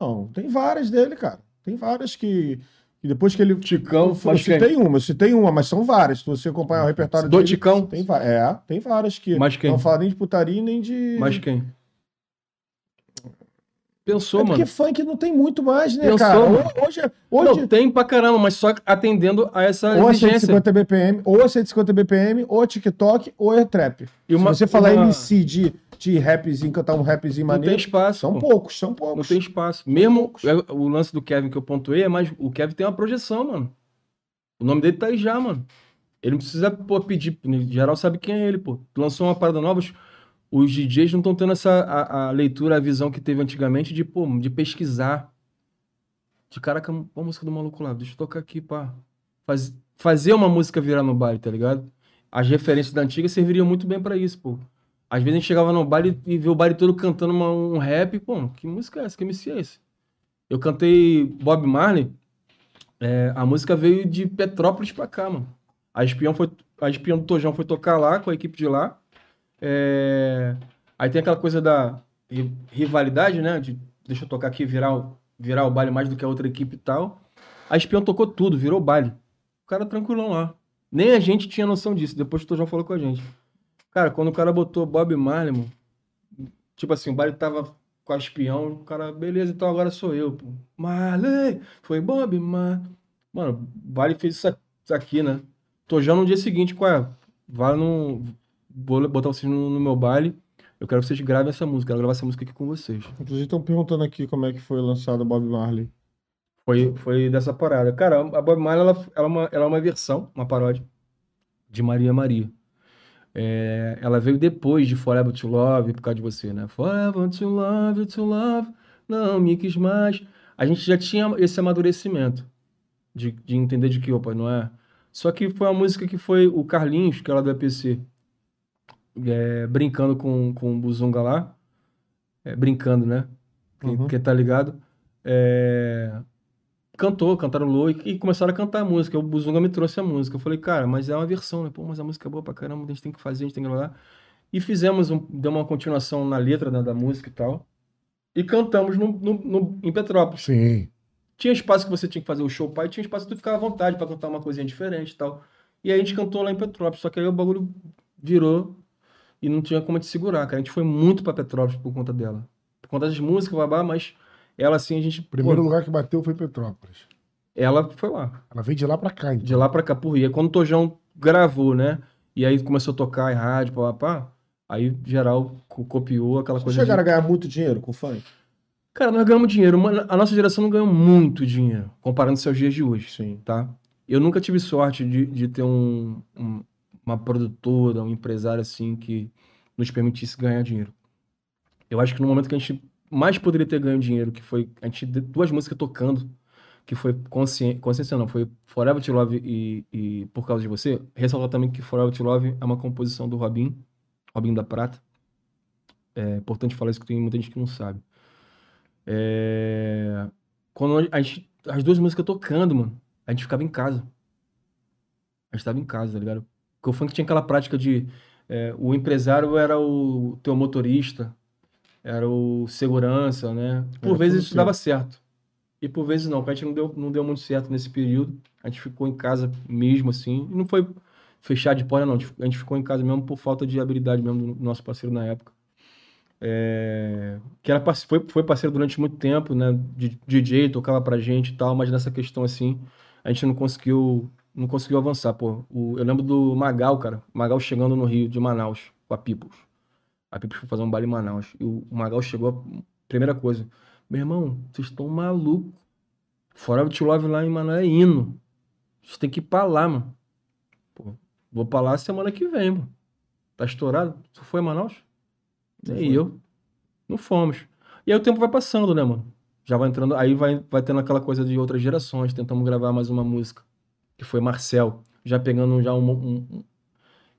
Não, tem várias dele, cara. Tem várias que. E depois que ele. Ticão, eu, eu citei uma, eu citei uma, mas são várias. Se você acompanhar o repertório Do dele, Ticão? Tem, é, tem várias que. Mas quem? Não fala nem de putaria nem de. Mas quem? Pensou, é mano. Porque funk não tem muito mais, né, Pensou, cara? Mano. Hoje, hoje... Não, tem pra caramba, mas só atendendo a essa ou exigência. a 150 BPM, ou a 150 BPM, ou TikTok, ou é trap. E uma, Se você falar uma... MC de de rapzinho, cantar um rapzinho maneiro. Não tem espaço. São pô. poucos, são poucos. Não tem espaço. Mesmo é, o lance do Kevin que eu pontuei é mais. O Kevin tem uma projeção, mano. O nome dele tá aí já, mano. Ele não precisa, pô, pedir. Em geral sabe quem é ele, pô. Lançou uma parada nova. Os DJs não estão tendo essa a, a, leitura, a visão que teve antigamente de, pô, de pesquisar. De caraca, a música do maluco lá, deixa eu tocar aqui, pá. Faz, fazer uma música virar no baile, tá ligado? As referências da antiga serviriam muito bem para isso, pô. Às vezes a gente chegava no baile e via o baile todo cantando uma, um rap. Pô, que música é essa? Que MC é esse? Eu cantei Bob Marley. É, a música veio de Petrópolis pra cá, mano. A espião, foi, a espião do Tojão foi tocar lá com a equipe de lá. É, aí tem aquela coisa da rivalidade, né? De deixa eu tocar aqui virar, virar o baile mais do que a outra equipe e tal. A espião tocou tudo, virou baile. O cara tranquilão lá. Nem a gente tinha noção disso. Depois o Tojão falou com a gente. Cara, quando o cara botou Bob Marley, mano, tipo assim, o baile tava com a espião, o cara, beleza, então agora sou eu, pô. Marley, foi Bob Marley. Mano, o baile fez isso aqui, né? Tô já no dia seguinte, qual é? Vai no. Vou botar vocês no, no, meu baile. Eu quero que vocês gravem essa música. Quero gravar essa música aqui com vocês. Inclusive, estão perguntando aqui como é que foi lançado Bob Marley. Foi, foi dessa parada. Cara, a Bob Marley ela, ela, é uma, ela é uma versão, uma paródia de Maria Maria. É, ela veio depois de Forever to Love, por causa de você, né? Forever to Love, to Love, não me quis mais. A gente já tinha esse amadurecimento de, de entender de que, opa, não é. Só que foi uma música que foi o Carlinhos, que era do EPC. é, brincando com, com o Buzunga lá. É, brincando, né? Quem, Uhum. quem tá ligado. É, cantou, cantarolou e, e começaram a cantar a música. O Buzunga me trouxe a música. Eu falei, cara, mas é uma versão, né? Pô, mas a música é boa pra caramba, a gente tem que fazer, a gente tem que gravar. E fizemos, um, deu uma continuação na letra né, da música e tal. E cantamos no, no- no- em Petrópolis. Sim. Tinha espaço que você tinha que fazer o show pai, tinha espaço que tu ficava à vontade pra cantar uma coisinha diferente e tal. E aí a gente cantou lá em Petrópolis, só que aí o bagulho virou e não tinha como te segurar, cara. A gente foi muito pra Petrópolis por conta dela. Por conta das músicas, babá, mas ela assim, a gente. O primeiro pô, lugar que bateu foi Petrópolis. ela foi lá. Ela veio de lá pra cá, então. De lá pra cá, por Rio. Aí quando o Tojão gravou, né? E aí começou a tocar em rádio, pá, pá, pá, aí geral co- copiou aquela Vocês coisa. de- chegaram a ganhar muito dinheiro com funk? Cara, nós ganhamos dinheiro. A nossa geração não ganhou muito dinheiro, comparando-se aos dias de hoje. Sim. tá? Eu nunca tive sorte de, de ter um, um- uma produtora, um empresário assim que nos permitisse ganhar dinheiro. Eu acho que no momento que a gente mais poderia ter ganho dinheiro, que foi a gente duas músicas tocando, que foi consciência, consciência não, foi Forever to Love e, e Por Causa de Você. Ressaltar também que Forever to Love é uma composição do Robin, Robin da Prata. É importante falar isso que tem muita gente que não sabe. É, Quando a gente, as duas músicas tocando, mano, a gente ficava em casa. A gente tava em casa, tá ligado? Porque o funk tinha aquela prática de é, o empresário era o teu motorista, era o segurança, né? Por Era vezes isso dava certo. E por vezes não, porque a gente não deu, não deu muito certo nesse período. A gente ficou em casa mesmo, assim. E não foi fechar de porta, não. A gente- ficou em casa mesmo por falta de habilidade mesmo do nosso parceiro na época. É, que era, foi, foi parceiro durante muito tempo, né? De DJ, tocava pra gente e tal, mas nessa questão assim, a gente não conseguiu, não conseguiu avançar, pô. O- eu lembro do Magal, cara. Magal chegando no Rio, de Manaus, com a Peoples. A Peoples foi fazer um baile em Manaus. E o, Magal chegou, a primeira coisa, meu irmão, vocês estão malucos. Fora to Love lá em Manaus é hino. Vocês têm que ir pra lá, mano. Pô, vou pra lá semana que vem, mano. Tá estourado? Tu foi a Manaus? Não Nem foi. eu. Não fomos. E aí o tempo vai passando, né, mano? Já vai entrando, aí vai, vai tendo aquela coisa de outras gerações. Tentamos gravar mais uma música, que foi Marcel. Já pegando já um- um-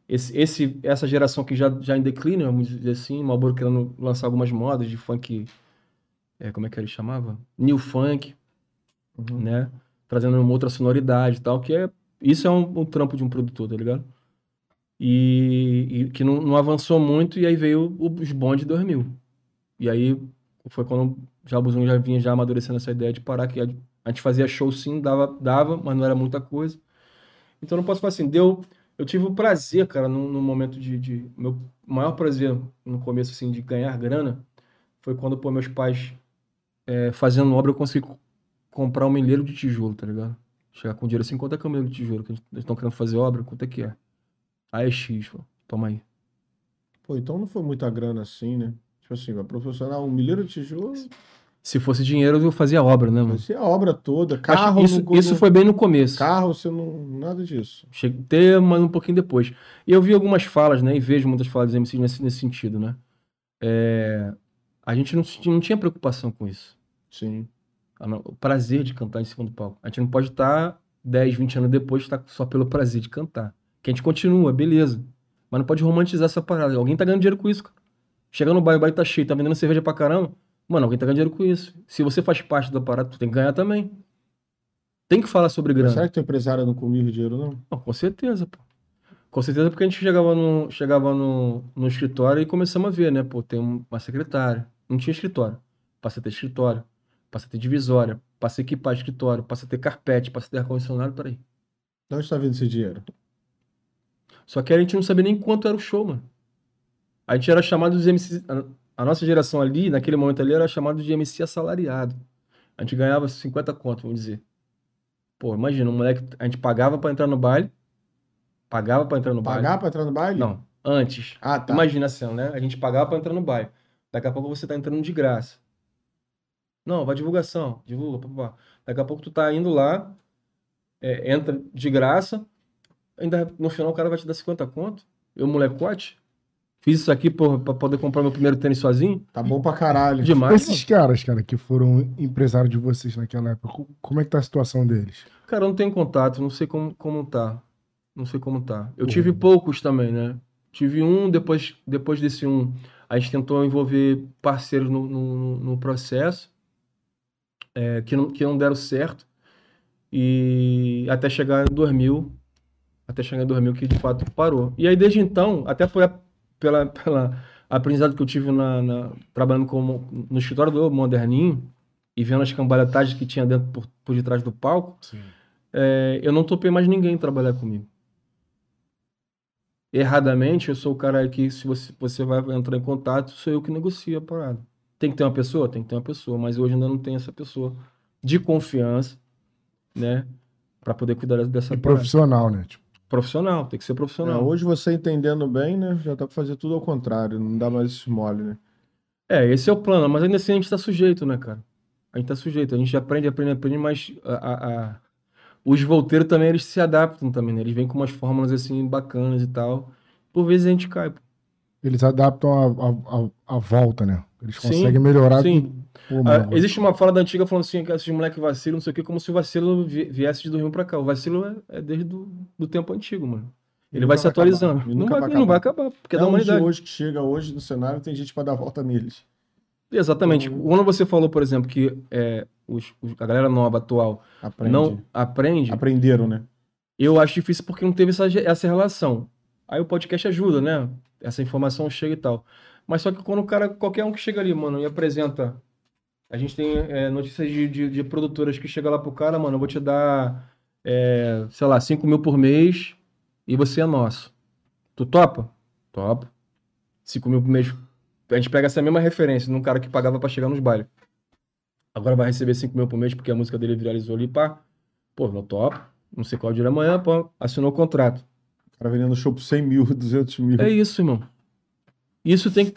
esse, esse, essa geração que já, já em declínio, vamos dizer assim, Malboro querendo lançar algumas modas de funk, é, como é que ele chamava? New Funk, Uhum. né? Trazendo uma outra sonoridade e tal, que é. Isso é um, um trampo de um produtor, tá ligado? E, e que não, não avançou muito, e aí veio o- os bondes de 2000. E aí foi quando já o Buzão já vinha já amadurecendo essa ideia de parar, que a, a gente fazia show sim, dava, dava, mas não era muita coisa. Então não posso falar assim, deu. Eu tive o prazer, cara, num momento de, de. Meu maior prazer no começo, assim, de ganhar grana foi quando, pô, meus pais é, fazendo obra, eu consegui co- comprar um milheiro de tijolo, tá ligado? Chegar com dinheiro assim, quanto é que é o milheiro de tijolo? Que eles estão querendo fazer obra, quanto é que é? Aí é X, pô. Toma aí. Pô, então não foi muita grana assim, né? Tipo assim, vai profissional, um milheiro de tijolo, Se fosse dinheiro, eu fazia obra, né, mano? ser a obra toda. Acho Carro, isso, não- isso não- foi bem no começo. Carro, você não. Nada disso. Cheguei a ter, mas um pouquinho depois. E eu vi algumas falas, né? E vejo muitas falas dos MCs nesse, nesse sentido, né? É, a gente não, não tinha preocupação com isso. Sim. No- O prazer de cantar em cima do palco. A gente não pode estar 10, 20 anos depois tá só pelo prazer de cantar. Que a gente continua, beleza. Mas não pode romantizar essa parada. Alguém tá ganhando dinheiro com isso, cara. Chega no bairro, o bairro tá cheio, tá vendendo cerveja pra caramba. Mano, alguém tá ganhando dinheiro com isso. Se você faz parte da parada, tu tem que ganhar também. Tem que falar sobre grana. será que teu empresário não comia o dinheiro, não? Não, com certeza, pô. Com certeza, porque a gente chegava no, chegava no, no escritório e começamos a ver, né? Pô, tem um- uma secretária. Não tinha escritório. Passa a ter escritório. Passa a ter divisória. Passa a equipar escritório. Passa a ter carpete. Passa a ter ar-condicionado. Peraí. De onde está vindo esse dinheiro? Só que a gente não sabia nem quanto era o show, mano. A gente era chamado de MC. A, nossa geração ali, naquele momento ali, era chamado de MC assalariado. A gente ganhava 50 conto, vamos dizer. Pô, imagina, um moleque. A gente pagava pra entrar no baile. Pagava pra entrar no baile. Pagar pra entrar no baile? Não, antes. Ah, tá. Imagina a cena, né? A gente pagava pra entrar no bairro. Daqui a pouco você tá entrando de graça. Não, vai divulgação, divulga, papá. Daqui a pouco tu tá indo lá, é, entra de graça, ainda no final o cara vai te dar 50 conto. Eu, molecote, fiz isso aqui por, pra poder comprar meu primeiro tênis sozinho. Tá bom pra caralho. Demais. Esses caras, cara, que foram empresários de vocês naquela época, co- como é que tá a situação deles? Cara, eu não tenho contato, não sei como, como tá. Não sei como tá. Eu Uhum. tive poucos também, né? Tive um, depois, depois desse um, a gente tentou envolver parceiros no, no, no processo, é, que, não, que não deram certo. E até chegar em 2000, até chegar em 2000 que de fato parou. E aí desde então, até por, pela, pela aprendizado que eu tive na, na, trabalhando como, no escritório do Moderninho e vendo as cambalhotagens que tinha dentro por, por detrás do palco, é, eu não topei mais ninguém trabalhar comigo. Erradamente, eu sou o cara que, se você, você vai entrar em contato, sou eu que negocio a parada. Tem que ter uma pessoa? Tem que ter uma pessoa, mas hoje ainda não tem essa pessoa de confiança, né? Pra poder cuidar dessa E profissional, né? Tipo, Profissional, tem que ser É, profissional. hoje você entendendo bem, né? Já dá pra fazer tudo ao contrário, não dá mais esse mole, né? É, esse é o plano, mas ainda assim a gente tá sujeito, né, cara? A gente tá sujeito, a gente aprende, aprende, aprende, mas a, a- a- os volteiros também, eles se adaptam também, né? Eles vêm com umas fórmulas, assim, bacanas e tal. Por vezes a gente cai, pô. eles adaptam a, a volta, né? Eles Sim, conseguem melhorar. sim. Pô, Ah, mano, existe uma fala da antiga falando assim, que esses moleque vacilam, não sei o quê, como se o vacilo vi- viesse de do Rio pra cá. O vacilo é, é desde do, do tempo antigo, mano. Ele vai se vai atualizando. Não vai, vai não vai acabar. porque é Até da humanidade. hoje que chega hoje no cenário, tem gente pra dar volta neles. Exatamente. Então- Quando você falou, por exemplo, que é, os- os- a galera nova, atual, Aprende. não aprende, Aprenderam, né? eu acho difícil porque não teve essa, essa relação. Aí o podcast ajuda, né? Essa informação chega e tal. Mas só que quando o cara, qualquer um que chega ali, mano, e apresenta. A gente tem é, notícias de, de, de produtoras que chega lá pro cara, mano, eu vou te dar, é, sei lá, 5 mil por mês e você é nosso. Tu topa? Topa. 5 mil por mês. A gente pega essa mesma referência num cara que pagava pra chegar nos bailes. Agora vai receber 5 mil por mês porque a música dele viralizou ali, pá. Pô, não topo. Não sei qual dia da manhã, pô. Assinou o contrato. O cara vendendo show por 100 mil, [laughs] 200 mil. É isso, irmão. Isso tem que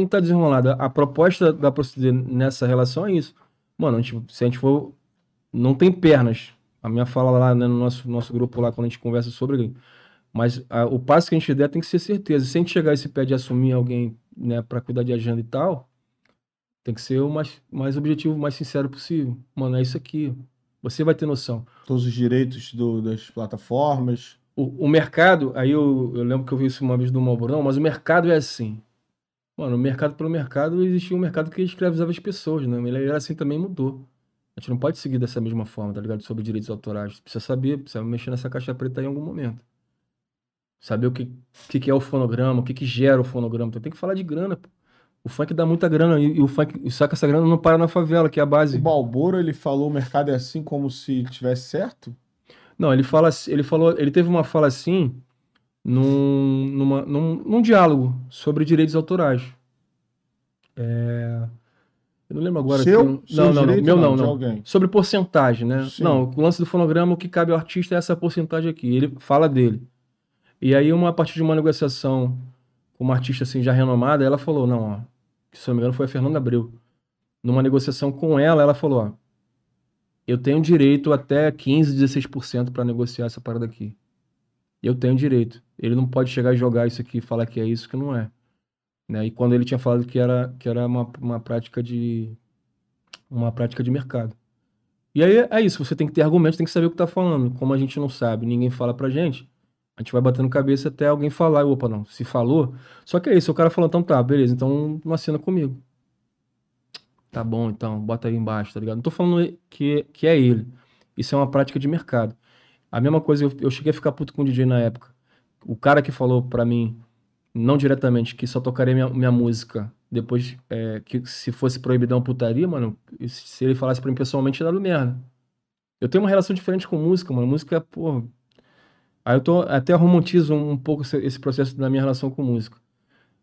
que estar desenrolado. A proposta da proceder nessa relação é isso. Mano, se a gente for não tem pernas. A minha fala lá né, no nosso nosso grupo lá quando a gente conversa sobre, mas a- o passo que a gente der tem que ser certeza. Se a gente chegar a esse pé de assumir alguém, né, para cuidar de agenda e tal, tem que ser o mais mais objetivo, mais sincero possível. Mano, é isso aqui. Você vai ter noção. Todos os direitos do- das plataformas. O, o mercado, aí eu, eu lembro que eu vi isso uma vez do Malborão, mas o mercado é assim. Mano, o mercado pelo mercado, existia um mercado que escravizava as pessoas, né? Ele era assim também mudou. A gente não pode seguir dessa mesma forma, tá ligado? Sobre direitos autorais. Precisa saber, precisa mexer nessa caixa preta em algum momento. Saber o que, que, é o fonograma, o que, que gera o fonograma. Então tem que falar de grana, pô. O funk dá muita grana e, o funk, que essa grana não para na favela, que é a base. O Balboro, ele falou o mercado é assim como se tivesse certo? Não, ele fala, ele falou, ele teve uma fala assim num, numa- num, num diálogo sobre direitos autorais. É, eu não lembro agora. Seu? Seu não, não, não, meu não, não. alguém. Sobre porcentagem, né? Sim. Não, o lance do fonograma, o que cabe ao artista é essa porcentagem aqui. Ele fala dele. E aí, uma, a partir de uma negociação com uma artista assim já renomada, ela falou, não, ó, que se eu não me engano foi a Fernanda Abreu. Numa negociação com ela, ela falou, ó, eu tenho direito até 15, 16% para negociar essa parada aqui. Eu tenho direito. Ele não pode chegar e jogar isso aqui e falar que é isso que não é. Né? E quando ele tinha falado que era, que era uma, uma prática de uma prática de mercado. E aí é isso, você tem que ter argumentos, tem que saber o que tá falando. Como a gente não sabe, ninguém fala pra gente, a gente vai batendo cabeça até alguém falar, opa, não, se falou. Só que é isso, o cara falou, então tá, beleza, então não assina comigo. Tá bom, então, bota aí embaixo, tá ligado? Não tô falando que, que é ele. Isso é uma prática de mercado. A mesma coisa, eu, eu cheguei a ficar puto com o DJ na época. O cara que falou pra mim, não diretamente, que só tocaria minha, minha música depois é, que se fosse proibidão putaria, mano, se ele falasse pra mim pessoalmente, ia dar merda. Eu tenho uma relação diferente com música, mano. Música, porra. Aí eu tô, até romantizo um pouco esse, esse processo da minha relação com música.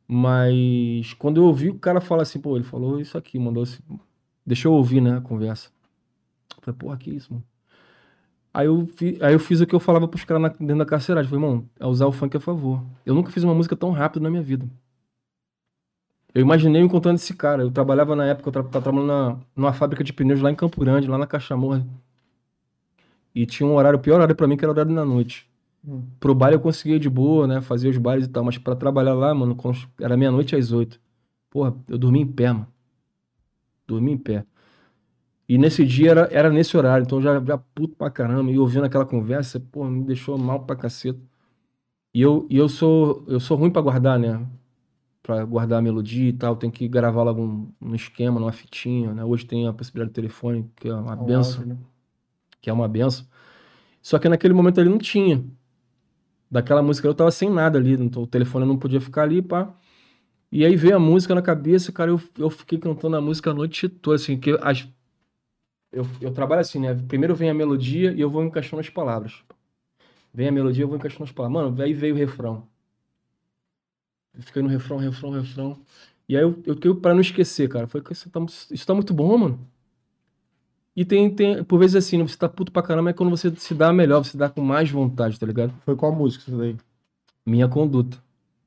Mas quando eu ouvi o cara falar assim, pô, ele falou isso aqui, mandou assim, deixa eu ouvir, né, a conversa. Eu falei, porra, que isso, mano. Aí eu, fi, aí eu fiz o que eu falava pros caras dentro da carceragem. Falei, irmão, é usar o funk a favor. Eu nunca fiz uma música tão rápido na minha vida. Eu imaginei encontrando esse cara. Eu trabalhava na época, eu tra tava trabalhando na, numa fábrica de pneus lá em Campo Grande, lá na Cachamorra. E tinha um horário, o pior horário pra mim, que era o horário da noite. Hum. Pro baile eu conseguia de boa, né? Fazer os bailes e tal. Mas pra trabalhar lá, mano, era meia-noite às oito. Porra, eu dormi em pé, mano. Dormi em pé. E nesse dia era, era nesse horário, então eu já, já puto pra caramba. E ouvindo aquela conversa, pô, me deixou mal pra caceta. E eu, e eu sou eu sou ruim pra guardar, né? Pra guardar a melodia e tal, tem que gravar logo um, um esquema, numa fitinha, né? Hoje tem a possibilidade de telefone, que é uma Um benção, né? que é uma benção. Só que naquele momento ali não tinha. Daquela música eu tava sem nada ali, o telefone não podia ficar ali, pá. E aí veio a música na cabeça, cara, eu, eu fiquei cantando a música a noite toda, assim, que as, eu, eu trabalho assim, né? Primeiro vem a melodia e eu vou encaixando as palavras. Vem a melodia, eu vou encaixando as palavras. Mano, aí veio o refrão. Eu fiquei no refrão, refrão, refrão. E aí eu, eu, eu pra não esquecer, cara, foi isso tá, isso tá muito bom, mano. E tem, tem, por vezes assim, né, você tá puto pra caramba, é quando você se dá melhor, você dá com mais vontade, tá ligado? Foi qual música isso daí? Minha conduta.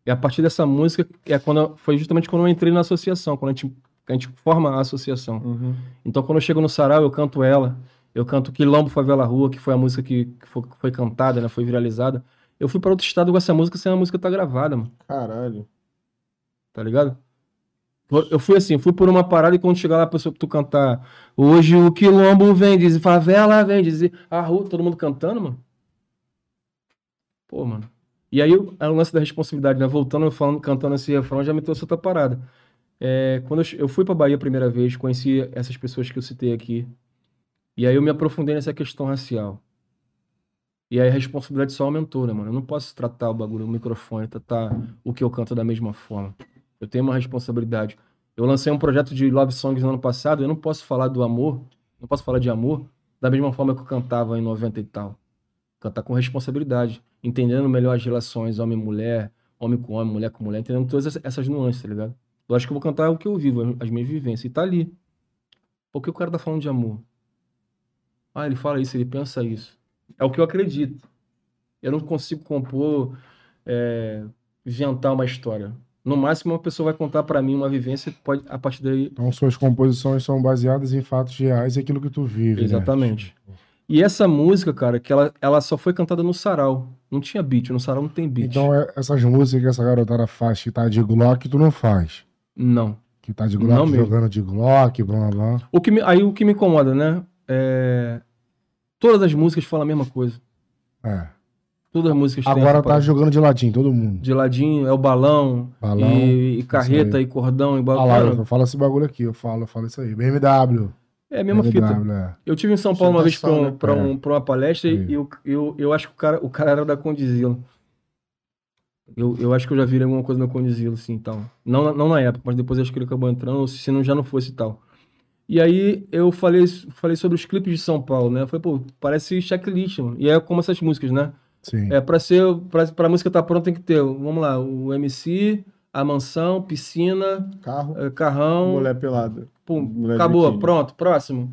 E a partir dessa música, é quando foi justamente quando eu entrei na associação, quando a gente, a gente forma a associação. Uhum. Então, quando eu chego no sarau, eu canto ela. Eu canto Quilombo Favela Rua, que foi a música que, que foi, que foi cantada, né? Foi viralizada. Eu fui para outro estado com essa música sem a música tá gravada, mano. Caralho. Tá ligado? Eu- fui assim, fui por uma parada e quando chegar lá, a pessoa que tu cantar Hoje o Quilombo vem dizer, favela vem dizer, a rua, todo mundo cantando, mano. Pô, mano. E aí, é o lance da responsabilidade, né? Voltando, eu falando, cantando esse refrão, já me trouxe outra parada. É, quando eu, eu fui pra Bahia a primeira vez, conheci essas pessoas que eu citei aqui. E aí eu me aprofundei nessa questão racial. E aí a responsabilidade só aumentou, né, mano? Eu não posso tratar o bagulho, o microfone, tratar o que eu canto da mesma forma. Eu tenho uma responsabilidade. Eu lancei um projeto de love songs no ano passado, eu não posso falar do amor, não posso falar de amor da mesma forma que eu cantava em 90 e tal. Cantar com responsabilidade, entendendo melhor as relações homem-mulher, homem com homem, mulher com mulher, entendendo todas essa- essas nuances, tá ligado? Lógico que eu vou cantar o que eu vivo, as minhas vivências, e tá ali. Por que o cara tá falando de amor? Ah, ele fala isso, ele pensa isso. É o que eu acredito. Eu não consigo compor, é, inventar uma história. No máximo, uma pessoa vai contar pra mim uma vivência, pode, a partir daí. Então, suas composições são baseadas em fatos reais e aquilo que tu vive, né? Exatamente. E essa música, cara, que ela, ela só foi cantada no sarau. Não tinha beat, no sarau não tem beat. Então, é- essas músicas que essa garotada faz que tá de Glock, tu não faz. Não. Que tá de Não Glock, mesmo. jogando de Glock, blá blá blá. O que me- aí o que me incomoda, né? É, todas as músicas falam a mesma coisa. É. Todas as músicas Agora tá jogando de latim, todo mundo. De ladinho, é o balão, Balão. e, e carreta e cordão e Ah bagulho. eu falo esse bagulho aqui, eu falo, eu falo isso aí. BMW. É a mesma fita. BMW, é. Eu tive em São Paulo uma vez pra, um- né? pra, É. um- pra uma palestra Aí. e eu, eu, eu acho que o cara, o cara era da Condizila. Eu, eu acho que eu já vi alguma coisa na Condizila, assim, e tal. Não, na- não na época, mas depois acho que ele acabou entrando, se não já não fosse e tal. E aí eu falei, falei sobre os clipes de São Paulo, né? Eu falei, pô, parece checklist, mano. E é como essas músicas, né? Sim. É, pra ser, pra, pra música estar pronta tem que ter, vamos lá, o MC, a mansão, piscina, Carro, eh, carrão, mulher pelada. Pum, Mulher acabou, biquíni. pronto, próximo.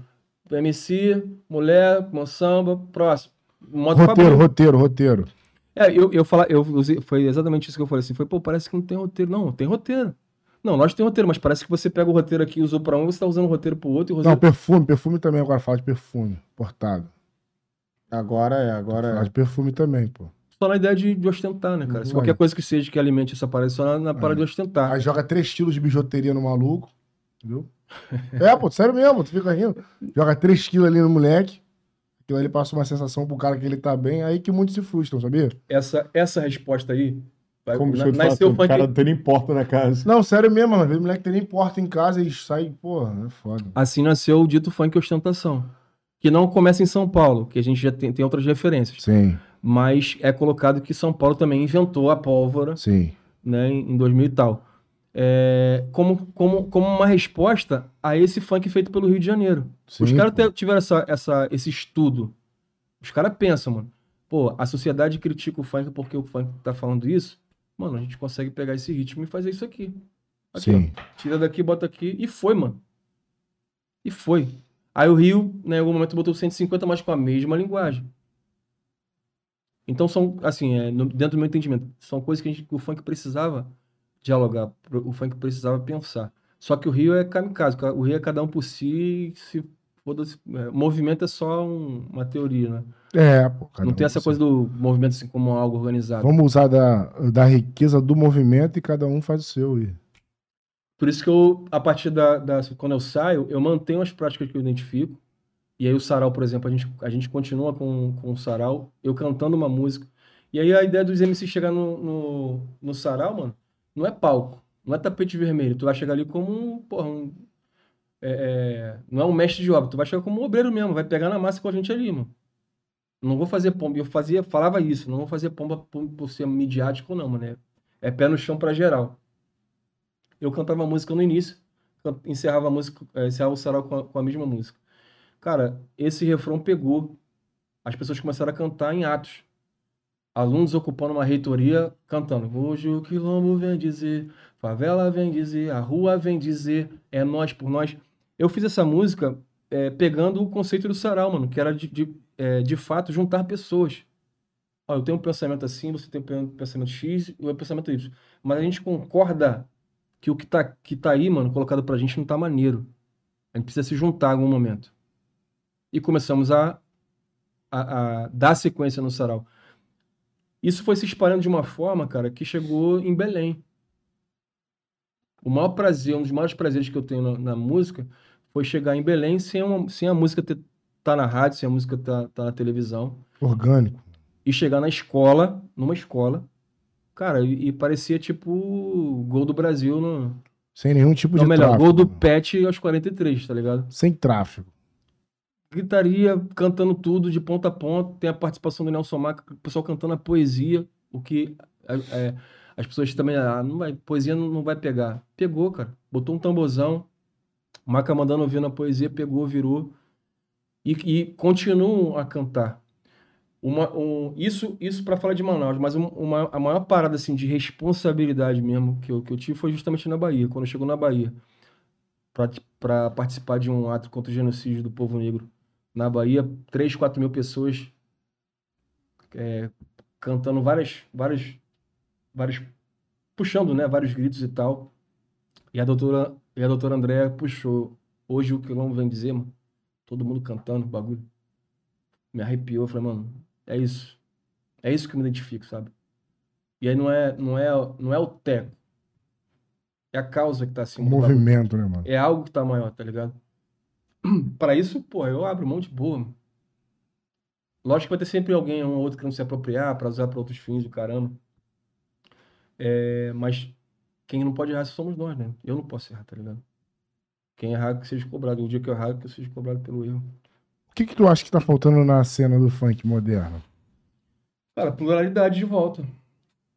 MC, mulher, samba, próximo. Modo Roteiro, roteiro, roteiro. É, eu, eu fala, eu usei- foi exatamente isso que eu falei assim, foi, pô, parece que não tem roteiro. Não, tem roteiro. Não, nós tem roteiro, mas parece que você pega o roteiro aqui e usou pra um, você tá usando o roteiro pro outro e o Não, roteiro... perfume, perfume também agora fala de perfume, portado. Agora é, agora é. de perfume também, pô. Só na ideia de, de ostentar, né, cara? Se Uhum. qualquer coisa que seja que alimente essa parada, só na, na parada de ostentar. Aí joga três quilos de bijuteria no maluco, entendeu? É, pô, sério mesmo, tu fica rindo. Joga três quilos ali no moleque, aquilo ali passa uma sensação pro cara que ele tá bem, aí que muitos se frustram, sabia? Essa, essa resposta aí, vai, Como na, nasceu o funk... cara não tem nem porta na casa. Não, sério mesmo, mano. Às vezes o moleque tem nem porta em casa e sai, porra, é foda. Assim nasceu o dito funk ostentação. Que não começa em São Paulo, que a gente já tem, tem outras referências. Sim, Mas é colocado que São Paulo também inventou a pólvora, sim. né, em em 2000 e tal. É, como, como, como uma resposta a esse funk feito pelo Rio de Janeiro. sim Os caras tiveram essa, essa, esse estudo. Os caras pensam, mano. Pô, a sociedade critica o funk porque o funk tá falando isso. Mano, a gente consegue pegar esse ritmo e fazer isso aqui. Aqui, ó. Sim. Tira daqui, bota aqui. E foi, mano. E foi. Aí o Rio, né, em algum momento, botou 150 mais com a mesma linguagem. Então são, assim, é, no- dentro do meu entendimento, são coisas que, gente, que o funk precisava dialogar, o funk precisava pensar. Só que o Rio é kamikaze, o Rio é cada um por si, se foda-se, é, o movimento é só um- uma teoria, né? É, pô, Não tem essa coisa do movimento assim como algo organizado. Vamos usar da, da riqueza do movimento e cada um faz o seu. E... Por isso que eu, a partir da, da- Quando eu saio, eu mantenho as práticas que eu identifico. E aí o sarau, por exemplo, a gente, a gente continua com, com o sarau, eu cantando uma música. E aí a ideia dos MC chegar no, no, no sarau, mano, não é palco, não é tapete vermelho. Tu vai chegar ali como um, porra, um, é, é, não é um mestre de obra, tu vai chegar como um obreiro mesmo, vai pegar na massa com a gente ali, mano. Não vou fazer pomba, eu fazia, falava isso, não vou fazer pomba por, por ser midiático não, mano. É, é pé no chão pra geral. Eu cantava música no início, encerrava a música, é, encerrava o sarau com a, com a mesma música. Cara, esse refrão pegou. As pessoas começaram a cantar em atos. Alunos ocupando uma reitoria cantando. Hoje o quilombo vem dizer, favela vem dizer, a rua vem dizer, é nós por nós. Eu fiz essa música é, pegando o conceito do sarau, mano, que era de, de, é, de fato juntar pessoas. Eu tenho um pensamento assim, você tem um pensamento X e o pensamento Y. Mas a gente concorda que o que tá, que tá aí, mano, colocado pra gente não tá maneiro. A gente precisa se juntar em algum momento. E começamos a, a, a dar sequência no sarau. Isso foi se espalhando de uma forma, cara, que chegou em Belém. O maior prazer, um dos maiores prazeres que eu tenho na, na música foi chegar em Belém sem, uma- sem a música estar tá na rádio, sem a música tá, tá na televisão Orgânico. e chegar na escola, numa escola, cara, e, e parecia tipo gol do Brasil no. Sem nenhum tipo Não, de melhor, tráfego. gol do Pet aos 43, tá ligado? Sem tráfego. Gritaria, cantando tudo de ponta a ponta. Tem a participação do Nelson Maca, o pessoal cantando a poesia, o que é, é, as pessoas também, ah, não vai, poesia não, não vai pegar. Pegou, cara. Botou um tamborzão, Maca mandando ouvir na poesia, pegou, virou. E, e continuam a cantar. Uma, um, isso isso para falar de Manaus, mas um- uma, a maior parada assim, de responsabilidade mesmo que eu, que eu tive foi justamente na Bahia, quando eu chego na Bahia, para participar de um ato contra o genocídio do povo negro. Na Bahia, 3, 4 mil pessoas é, cantando várias, várias, várias, puxando, né, vários gritos e tal. E a doutora, e a doutora Andréa puxou. Hoje o quilombo vem dizer, mano, todo mundo cantando, bagulho. Me arrepiou, falei, mano, é isso. É isso que eu me identifico, sabe? E aí não é, não é, não é o teco. É a causa que tá O acima do bagulho. movimento, né, mano? É algo que tá maior, tá ligado? [clears throat] Para isso, pô, eu abro mão de boa. mano. Lógico que vai ter sempre alguém, um ou outro, querendo se apropriar para usar para outros fins do caramba. É, mas quem não pode errar somos nós, né? Eu não posso errar, tá ligado? Quem errar, que seja cobrado. O dia que eu errar, que eu seja cobrado pelo erro. O que que tu acha que tá faltando na cena do funk moderno? Cara, pluralidade de volta.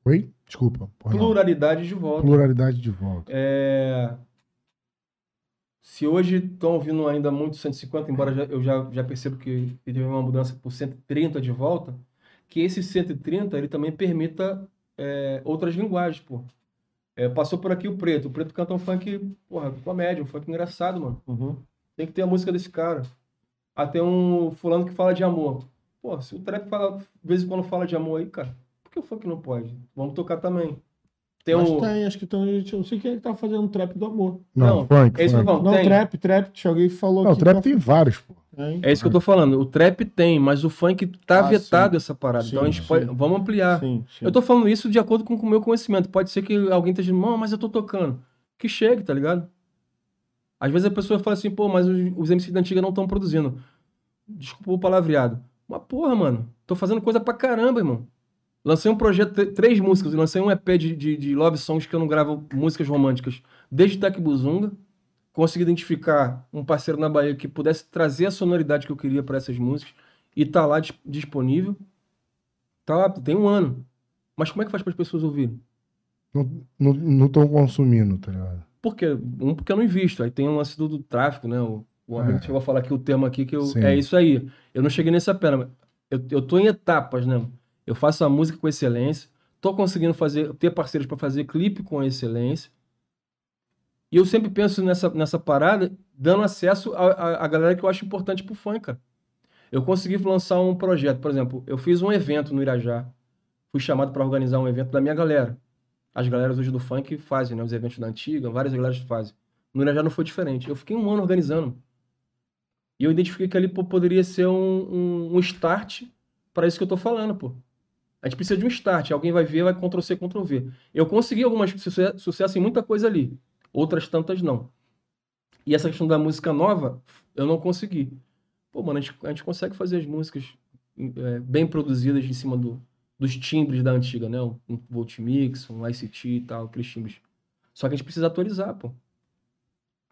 Oi? Desculpa. Pluralidade de volta. Pluralidade de volta. É, Se hoje estão ouvindo ainda muito 150, embora já- eu já, já percebo que teve uma mudança por 130 de volta, que esse 130 ele também permita é, outras linguagens, pô. É, passou por aqui o Preto. O Preto canta um funk, porra, comédia, um funk engraçado, mano. Uhum. Tem que ter a música desse cara. Ah, tem um fulano que fala de amor. Pô, se o trap fala, de vez em quando fala de amor aí, cara, por que o funk não pode? Vamos tocar também. Tem Mas um... tem, acho que tem, eu não sei quem é que tá fazendo trap do amor. Não, Não, funk, é isso que eu funk. falo. Não, tem. trap, trap, tinha alguém que falou Não, que trap tá- tem vários, pô. É isso que eu tô falando. O trap tem, mas o funk tá Ah, vetado sim. essa parada. Sim, então a gente sim. pode. Vamos ampliar. Sim, sim. Eu tô falando isso de acordo com o meu conhecimento. Pode ser que alguém esteja dizendo, mas eu tô tocando. Que chegue, tá ligado? Às vezes a pessoa fala assim, pô, mas os, MCs da antiga não estão produzindo. Desculpa o palavreado. Mas porra, mano, tô fazendo coisa pra caramba, irmão. Lancei um projeto, tr- três músicas, lancei um EP de, de, de love songs que eu não gravo músicas românticas desde Tec Buzunga. Consegui identificar um parceiro na Bahia que pudesse trazer a sonoridade que eu queria para essas músicas e tá lá dis- disponível. Tá lá, tem um ano. Mas como é que faz para as pessoas ouvirem? Não estão consumindo, tá ligado? Por quê? Um, porque eu não invisto. Aí tem um lance do, do tráfico, né? O, o amigo É. chegou a falar aqui o termo aqui que eu, Sim. é isso aí. Eu não cheguei nessa pena. Eu, eu tô em etapas, né? Eu faço a música com excelência. Tô conseguindo fazer, ter parceiros para fazer clipe com excelência. E eu sempre penso nessa, nessa parada, dando acesso a galera que eu acho importante pro funk, cara. Eu consegui lançar um projeto, por exemplo, eu fiz um evento no Irajá. Fui chamado para organizar um evento da minha galera. As galeras hoje do funk fazem, né? Os eventos da antiga, várias galeras fazem. No Irajá não foi diferente. Eu fiquei um ano organizando. E eu identifiquei que ali pô, poderia ser um, um, um start para isso que eu tô falando, pô. A gente precisa de um start. Alguém vai ver, vai Ctrl-C, Ctrl-V. Eu consegui algumas suce- sucesso em muita coisa ali. Outras tantas não. E essa questão da música nova, eu não consegui. Pô, mano, a gente, a gente consegue fazer as músicas é, bem produzidas em cima do, dos timbres da antiga, né? Um, Voltmix, um ICT e tal, aqueles timbres. Só que a gente precisa atualizar, pô.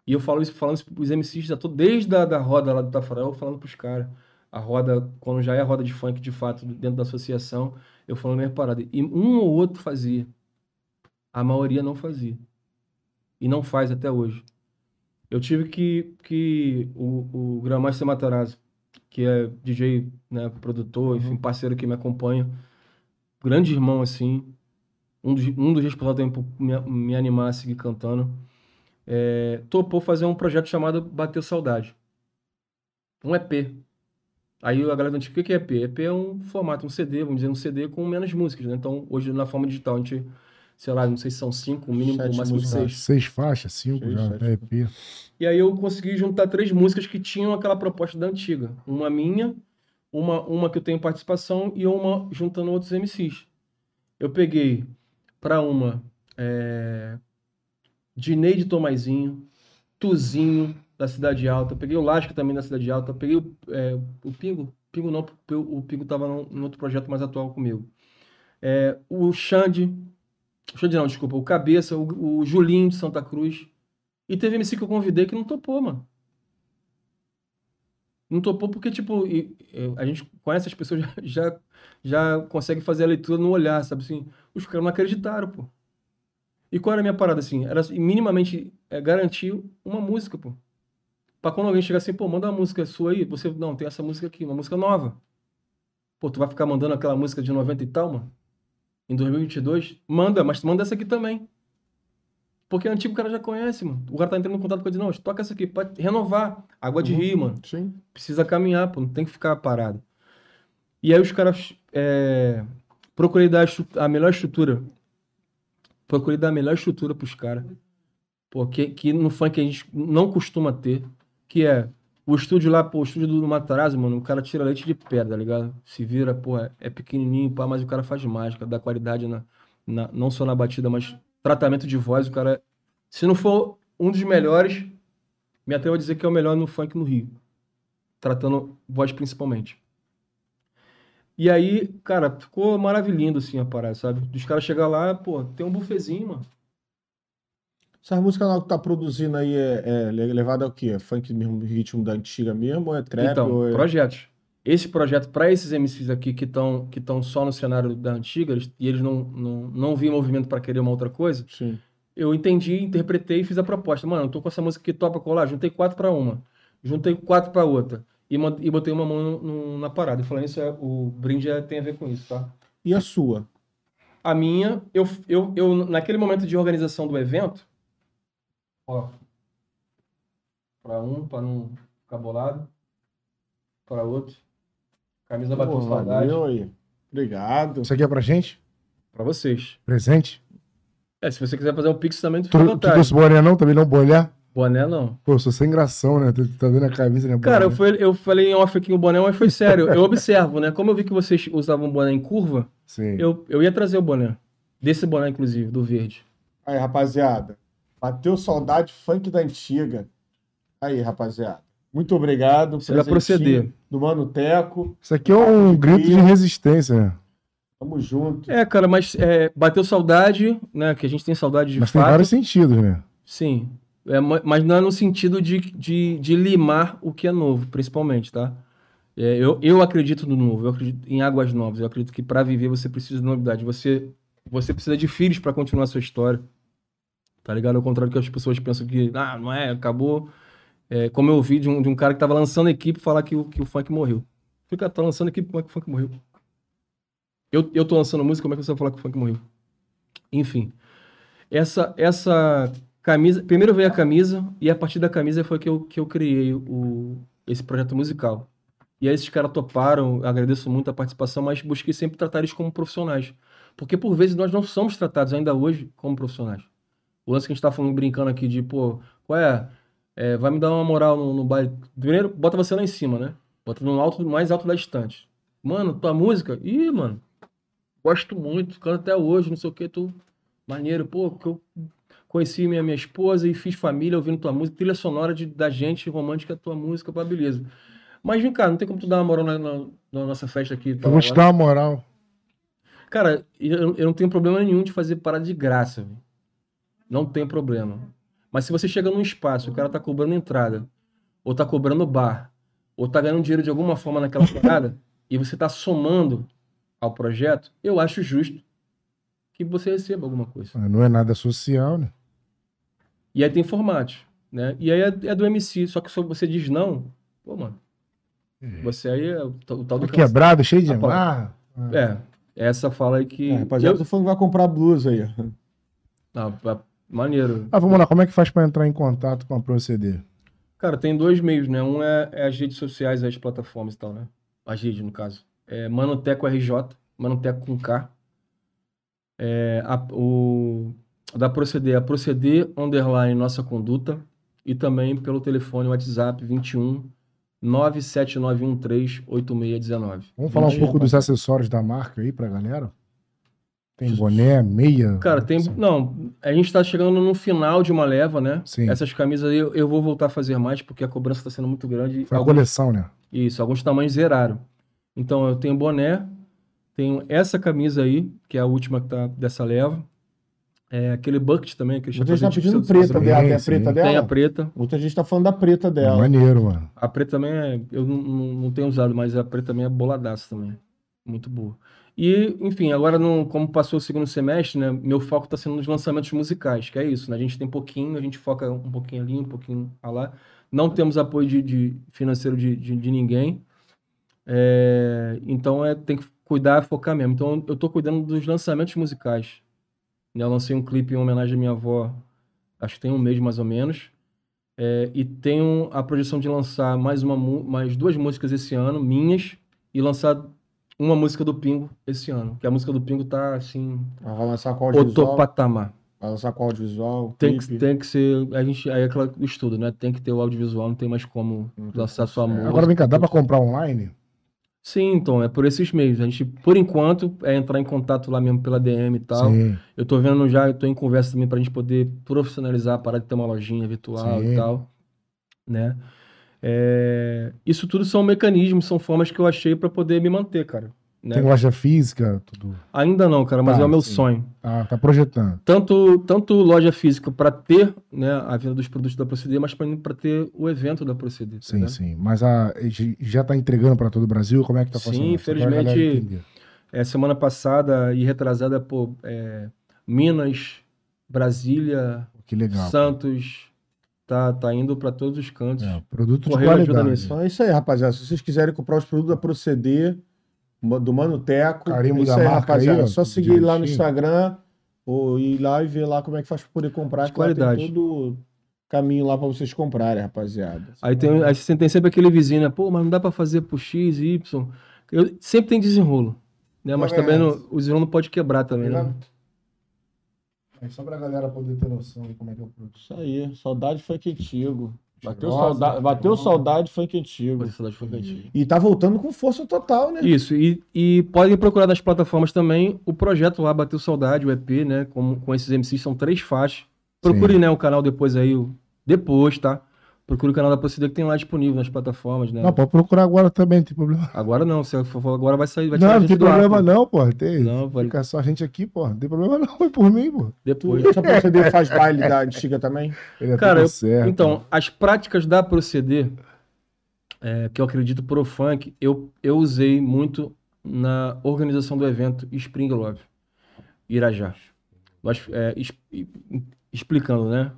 E eu falo isso, falando isso pros MCs, já tô desde a da roda lá do Tafarel, falando pros caras. A roda, quando já é a roda de funk de fato, dentro da associação, eu falo a mesma parada. E um ou outro fazia. A maioria não fazia. E não faz até hoje. Eu tive que. que o, o Grandmaster Matarazzo, que é DJ, né, produtor, enfim, parceiro que me acompanha, grande irmão, assim, um dos, um dos responsáveis também por me, me animar a seguir cantando, é, topou fazer um projeto chamado Bateu Saudade. Um EP. Aí a galera antiga, o que é EP? EP é um formato, um CD, vamos dizer, um CD com menos músicas, né? Então, hoje, na forma digital, a gente, sei lá, não sei se são cinco, o mínimo, Sete o máximo músicas. seis. Seis faixas, cinco Seis, já, sete. é EP. E aí eu consegui juntar três músicas que tinham aquela proposta da antiga. Uma minha, uma, uma que eu tenho participação e uma juntando outros MCs. Eu peguei para uma é, Dinei de Tomazinho, Tuzinho da Cidade Alta, peguei o Lasca também da Cidade Alta, peguei o, é, o Pingo, Pingo não, o Pingo tava num, num outro projeto mais atual comigo. É, o Xande, Xande não, desculpa, o Cabeça, o, o Julinho de Santa Cruz. E teve MC que eu convidei que não topou, mano. Não topou porque, tipo, a gente conhece as pessoas, [laughs] já, já, já consegue fazer a leitura no olhar, sabe assim? Os caras não acreditaram, pô. E qual era a minha parada, assim? Era minimamente é, garantir uma música, pô. Pra quando alguém chegar assim, pô, manda uma música sua aí, você, não, tem essa música aqui, uma música nova. Pô, tu vai ficar mandando aquela música de 90 e tal, mano? Em 2022? Manda, mas manda essa aqui também. Porque antigo o cara já conhece, mano. O cara tá entrando em contato com ele, não, toca essa aqui, pode renovar. Água de Uhum. rio, mano. Sim. Precisa caminhar, pô, não tem que ficar parado. E aí os caras. É, procurei dar a melhor estrutura. Procurei dar a melhor estrutura pros caras. Pô, que, que no funk a gente não costuma ter. Que é o estúdio lá, pô, o estúdio do Matarazzo, mano, o cara tira leite de pedra, tá ligado? Se vira, pô, é, é pequenininho, pá, mas o cara faz mágica, dá qualidade na, na- não só na batida, mas tratamento de voz, o cara. Se não for um dos melhores, me atrevo a dizer que é o melhor no funk no Rio tratando voz principalmente. E aí, cara, ficou maravilhoso assim a parada, sabe? Dos caras chegar lá, pô, tem um bufezinho, mano. Essas músicas que tá produzindo aí é, é levada ao quê? É Funk mesmo, ritmo da antiga mesmo? Ou é trap? então, é... projetos. Esse projeto, para esses MCs aqui que estão que tão só no cenário da antiga e eles não, não, não viam movimento para querer uma outra coisa, Sim. eu entendi, interpretei e fiz a proposta. Mano, eu tô com essa música que topa colar, juntei quatro para uma, juntei quatro para outra e, e botei uma mão no- no- na parada. E falando isso, é, o brinde é- tem a ver com isso, tá? E a sua? A minha, eu, eu, eu naquele momento de organização do evento, ó, para um, para não ficar bolado, para outro, camisa bateu Pô, saudade, valeu aí. Obrigado. Isso aqui é pra gente? para vocês. Presente? É, se você quiser fazer o pix também, tu fica à tu trouxe boné não? Também não bolhar? Boné não. Pô, eu sou sem gração, né? Tu, tu tá vendo a camisa, né? Cara, eu, Boné. fui, eu falei em off aqui o boné, mas foi sério. Eu observo, né? Como eu vi que vocês usavam boné em curva, Sim. eu, eu ia trazer o boné. Desse boné, inclusive, do verde. Aí, rapaziada. Bateu saudade funk da antiga. Aí, rapaziada. Muito obrigado. Você vai Presentinho proceder. Do Mano Teco. Isso aqui é um grito de resistência, né? Tamo junto. É, cara, mas é, bateu saudade, né? Que a gente tem saudade de Mas tem fato. vários sentidos, né? Sim. É, ma- mas não é no sentido de, de, de limar o que é novo, principalmente, tá? É, eu, eu acredito no novo, eu acredito em águas novas. Eu acredito que para viver você precisa de novidade. Você, você precisa de filhos para continuar a sua história. Tá ligado? Ao contrário do que as pessoas pensam que, ah, não é, acabou. É, como eu ouvi de um, de um cara que tava lançando equipe falar que o, que o funk morreu. Fica, tá lançando equipe, como é que o funk morreu? Eu, eu tô lançando música, como é que você vai falar que o funk morreu? Enfim. Essa, essa camisa. Primeiro veio a camisa, e a partir da camisa foi que eu, que eu criei o, esse projeto musical. E aí esses caras toparam, agradeço muito a participação, mas busquei sempre tratar eles como profissionais. Porque por vezes nós não somos tratados ainda hoje como profissionais. O lance que a gente tá falando, brincando aqui de, pô, qual é? É, vai me dar uma moral no, no baile. Primeiro, bota você lá em cima, né? Bota no alto, mais alto da estante. Mano, tua música? Ih, mano, gosto muito, canto até hoje, não sei o que, tu. Maneiro, pô, que eu conheci minha, minha esposa e fiz família ouvindo tua música, trilha sonora de, da gente romântica, tua música, pá, beleza. Mas vem cá, não tem como tu dar uma moral na, na- na nossa festa aqui. e Eu vou te agora? dar uma moral. Cara, eu, eu não tenho problema nenhum de fazer parada de graça. velho. Não tem problema. Mas se você chega num espaço, o cara tá cobrando entrada, ou tá cobrando bar, ou tá ganhando dinheiro de alguma forma naquela parada, [laughs] e você tá somando ao projeto, eu acho justo que você receba alguma coisa. Ah, Não é nada social, né? E aí tem formatos, né? E aí é, é do MC, só que se você diz não, pô, mano, você aí é o, tal- do Tá quebrado, cheio de Ah, amarra. É, essa fala aí que. É, rapaziada, eu- tô falando que vai comprar blusa aí. Ah, ah, maneiro. Ah, vamos lá, como é que faz pra entrar em contato com a Proceder? Cara, tem dois meios, né? Um é, é as redes sociais, as plataformas e tal, né? As redes, no caso. É Manoteco RJ, Manoteco com K. É, a- o da Proceder, a Proceder underline Nossa Conduta. E também pelo telefone WhatsApp 21 97913 8619. Vamos falar um pouco dos acessórios da marca aí pra galera? Tem boné, meia? Cara, tem. Não, a gente tá chegando no final de uma leva, né? Sim. Essas camisas aí eu, eu vou voltar a fazer mais porque a cobrança tá sendo muito grande. Foi a Algumas- coleção, né? Isso, alguns tamanhos zeraram. Então eu tenho boné, tenho essa camisa aí, que é a última que tá dessa leva. É aquele bucket também, aquele Muita gente tá pedindo preta seu- dela. Tem a preta Tem a dela? preta. Muita gente tá falando da preta dela. Maneiro, mano. A preta também é. Eu não, não, não tenho usado, mas a preta também é boladaça também. Muito boa. E, enfim, agora, no, como passou o segundo semestre, né? Meu foco tá sendo nos lançamentos musicais, que é isso, né? A gente tem pouquinho, a gente foca um pouquinho ali, um pouquinho lá. Não temos apoio de, de- financeiro de, de, de ninguém. É, então é, tem que cuidar, focar mesmo. Então eu tô cuidando dos lançamentos musicais. né? Eu lancei um clipe em homenagem à minha avó, acho que tem um mês mais ou menos. É, e tenho a projeção de lançar mais, uma, mais duas músicas esse ano, minhas, e lançar uma música do Pingo esse ano. Que a música do Pingo tá assim, Vai lançar com outro audiovisual. patamar. Vai lançar com audiovisual. Tem que, tem que ser. A gente, aí é aquela estudo, né? Tem que ter o audiovisual, não tem mais como lançar sua música. Agora vem cá, dá pra comprar online? Sim, então, é por esses meios. A gente, por enquanto, é entrar em contato lá mesmo pela DM e tal. Sim. Eu tô vendo já, eu tô em conversa também pra gente poder profissionalizar a parada de ter uma lojinha virtual Sim. e tal, né? É, Isso tudo são mecanismos, são formas que eu achei pra poder me manter, cara. né? Tem loja física, tudo. Ainda não, cara, mas Tá, é o meu sim. sonho. Ah, tá projetando. Tanto, tanto loja física pra ter, né, a venda dos produtos da Proceder, mas pra ter o evento da Proceder. Sim, sim. Mas a, já tá entregando pra todo o Brasil? Como é que tá Sim, pra galera infelizmente. É, semana passada e retrasada, pô, é, Minas, Brasília. Santos, tá, tá indo pra todos os cantos. É, produto de Correio ajuda qualidade. nisso. Então é isso aí, rapaziada. Se vocês quiserem comprar os produtos da Proceder, do Mano Teco, Carimbo é isso da aí, marca rapaziada. aí, ó, é só seguir lá no. Instagram ou ir lá e ver lá como é que faz pra poder comprar. De lá tem qualidade. todo o caminho lá pra vocês comprarem, rapaziada. Aí tem, aí você tem sempre aquele vizinho, né? Pô, mas não dá pra fazer por X, Y. Eu, sempre tem desenrolo. Né? Mas É. também não- o desenrolo não pode quebrar também, né? É só pra galera poder ter noção de como é que é o produto. Isso aí, saudade foi contigo. Bateu, Cheirosa, saudade, bateu saudade foi contigo. Pode saudade foi contigo. E tá voltando com força total, né? Isso, e, e podem procurar nas plataformas também o projeto lá, Bateu Saudade, o EP, né? Com, com esses MCs, são três faixas. Procure, Sim. né, o canal depois aí, o- depois, tá? Procure o canal da Proceder que tem lá disponível nas plataformas, né? Não, pode procurar agora também, não tem problema. Agora não, se for agora vai sair, vai tirar a Não, não tem ar, problema não, pô. Tem, Não, vai- Fica só a gente aqui, pô. Não tem problema não, [laughs] foi por mim, pô. Depois. Essa proceder faz baile da antiga também? Ele é Cara, tudo eu- certo. Então, as práticas da Proceder, é, que eu acredito pro funk, eu, eu usei muito na organização do evento Spring Love, Irajá. Nós, é, es- explicando, né?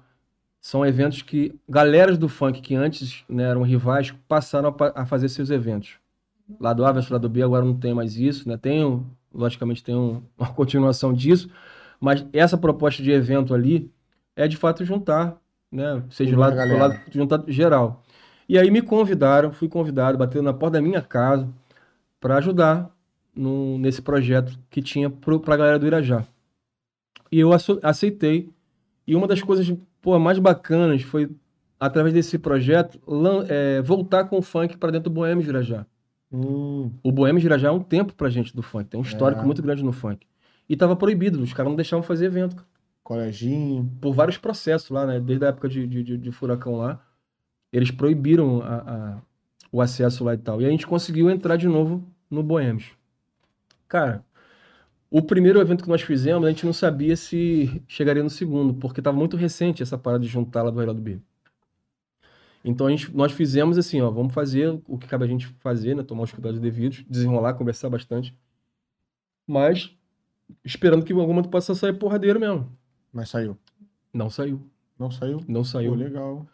São eventos que galeras do funk que antes né, eram rivais passaram a, a fazer seus eventos. Lado A versus lado B agora não tem mais isso, né? Tem, um- logicamente, tem um- [laughs] uma continuação disso, mas essa proposta de evento ali é de fato juntar, né? Seja lá do lado, juntar geral. E aí me convidaram, fui convidado, batendo na porta da minha casa para ajudar no- nesse projeto que tinha para a galera do Irajá. E eu aceitei. E uma das coisas pô, mais bacanas foi, através desse projeto, é, voltar com o funk para dentro do Boêmio de Irajá. Hum, O Boêmio de Irajá é um tempo pra gente do funk, tem um histórico É. muito grande no funk. E tava proibido, os caras não deixavam fazer evento, coleginho. por vários processos lá, né? Desde a época de, de, de- de furacão lá, eles proibiram a- a- o acesso lá e tal. E a gente conseguiu entrar de novo no Boêmios. Cara, O primeiro evento que nós fizemos, a gente não sabia se chegaria no segundo, porque estava muito recente essa parada de juntar lá do Rei do B. Então a gente, nós fizemos assim, ó, vamos fazer o que cabe a gente fazer, né? Tomar os cuidados devidos, desenrolar, conversar bastante. Mas esperando que em algum momento possa sair porradeiro mesmo. Mas saiu. Não saiu. Não saiu? Não Pô, saiu. legal.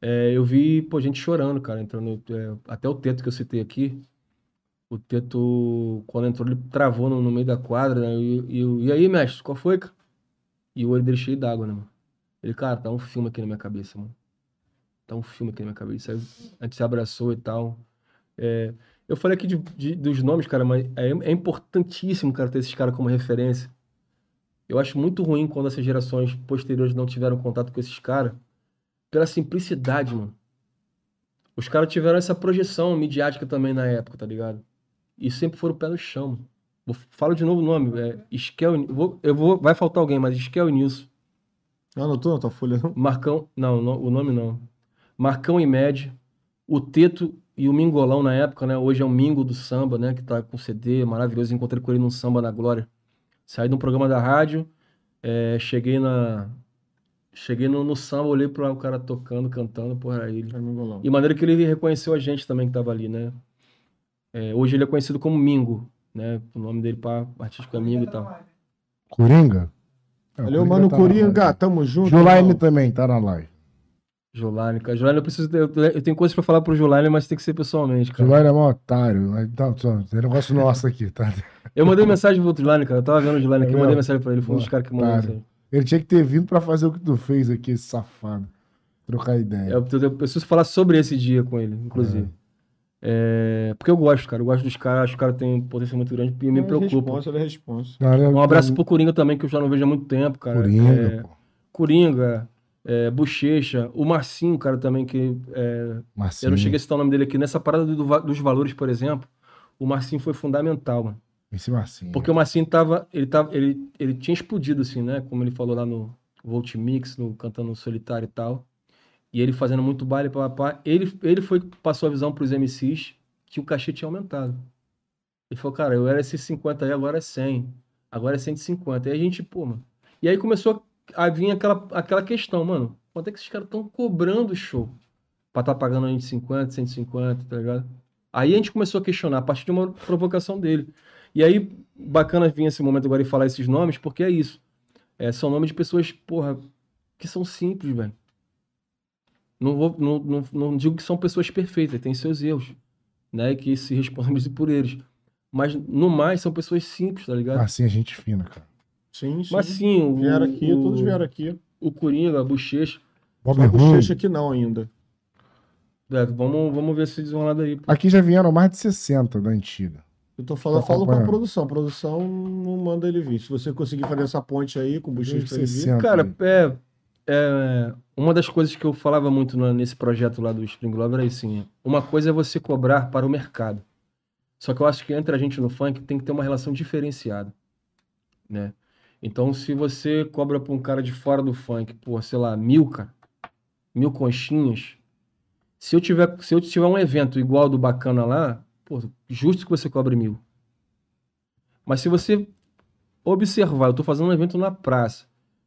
É, eu vi, pô, gente chorando, cara, entrando. é, até o teto que eu citei aqui. O teto, quando entrou, ele travou no, no meio da quadra, né? E, e, e aí, mestre, qual foi, cara? E o olho dele cheio d'água, né, mano? Ele, cara, tá um filme aqui na minha cabeça, mano. Tá um filme aqui na minha cabeça. Aí a gente se abraçou e tal. É, eu falei aqui de, de- dos nomes, cara, mas é, é importantíssimo, cara, ter esses caras como referência. Eu acho muito ruim quando essas gerações posteriores não tiveram contato com esses caras, pela simplicidade, mano. Os caras tiveram essa projeção midiática também na época, tá ligado? E sempre foram pé no chão. Vou, falo de novo o nome, é Iskel, vou, eu vou, vai faltar alguém, mas Iskel e Nilson. Não anotou na tua folha, não? Marcão, não, o nome não. Marcão e Med, o Teto e o Mingolão na época, né? Hoje é o Mingo do samba, né? Que tá com CD maravilhoso. Encontrei com ele num samba na Glória. Saí de um programa da rádio, é, cheguei na. Cheguei no, no samba, olhei para o cara tocando, cantando, porra, ele. É. E maneira que ele reconheceu a gente também que tava ali, né? É, hoje ele é conhecido como Mingo, né? O nome dele para artístico é Mingo e tal. Coringa? É, Valeu, mano, tá Coringa. Tamo junto. Julaine irmão. também tá na live. Jolaine, cara. Jolaine, eu preciso ter, eu, eu tenho coisas pra falar pro Jolaine, mas tem que ser pessoalmente, cara. Julaine é mó otário. Então, tem negócio nosso aqui, tá? Eu mandei mensagem pro Jolaine, cara. Eu tava vendo o Jolaine aqui, É eu mandei mesmo? mensagem pra ele. Foi um dos caras que mandou mensagem. Ele tinha que ter vindo pra fazer o que tu fez aqui, esse safado. Trocar ideia. Eu, eu- eu preciso falar sobre esse dia com ele, inclusive. É, porque eu gosto, cara. Eu gosto dos caras, acho que os caras têm um potencial muito grande e me É preocupa. responsa, ele é responsa. Um abraço pro Coringa também, que eu já não vejo há muito tempo, cara. Coringa, É, pô. Coringa, é, Bochecha, o Marcinho, cara, também, que é, Marcinho. eu não cheguei a citar o nome dele aqui. Nessa parada do dos valores, por exemplo, o Marcinho foi fundamental, mano. Esse Marcinho. Porque o Marcinho tava, ele tava, ele, ele tinha explodido assim, né? Como ele falou lá no Volt Mix, no cantando solitário e tal. E ele fazendo muito baile para pá. Ele ele foi passou a visão pros MCs que o cachê tinha aumentado. Ele falou, cara, eu era esses 50 aí, agora é 100. Agora é 150. E a gente, pô, mano. E aí começou a vir aquela, aquela questão, mano. Quanto é que esses caras estão cobrando o show? Pra estar pagando a gente 50, 150, tá ligado? Aí a gente começou a questionar a partir de uma provocação dele. E aí, bacana vir esse momento agora e falar esses nomes, porque é isso. É, são nomes de pessoas, porra, que são simples, velho. Não, vou, não, não, não digo que são pessoas perfeitas, têm seus erros, né? e Que se responsabilizem por eles. Mas, no mais, são pessoas simples, tá ligado? Marcinho é gente fina, cara. Sim, sim. Mas sim, o, Vieram aqui, o, todos vieram aqui. O Coringa, a Bochecha. Bob a bochecha aqui não ainda. É, vamos, vamos ver esse desenrolado aí. Aqui já vieram mais de 60 da antiga. Eu tô falando, Tô falo com a produção. A produção não manda ele vir. Se você conseguir fazer essa ponte aí com o bochecha pra ele vir. 60. Cara, é, é, uma das coisas que eu falava muito nesse projeto lá do Spring Love era assim: uma coisa é você cobrar para o mercado. Só que eu acho que entre a gente no funk tem que ter uma relação diferenciada, né? Então, se você cobra para um cara de fora do funk, por, sei lá, mil, cara, mil conchinhas, se eu tiver, se eu tiver um evento igual do Bacana lá, pô, justo que você cobre mil. Mas se você observar, eu tô fazendo um evento na praça,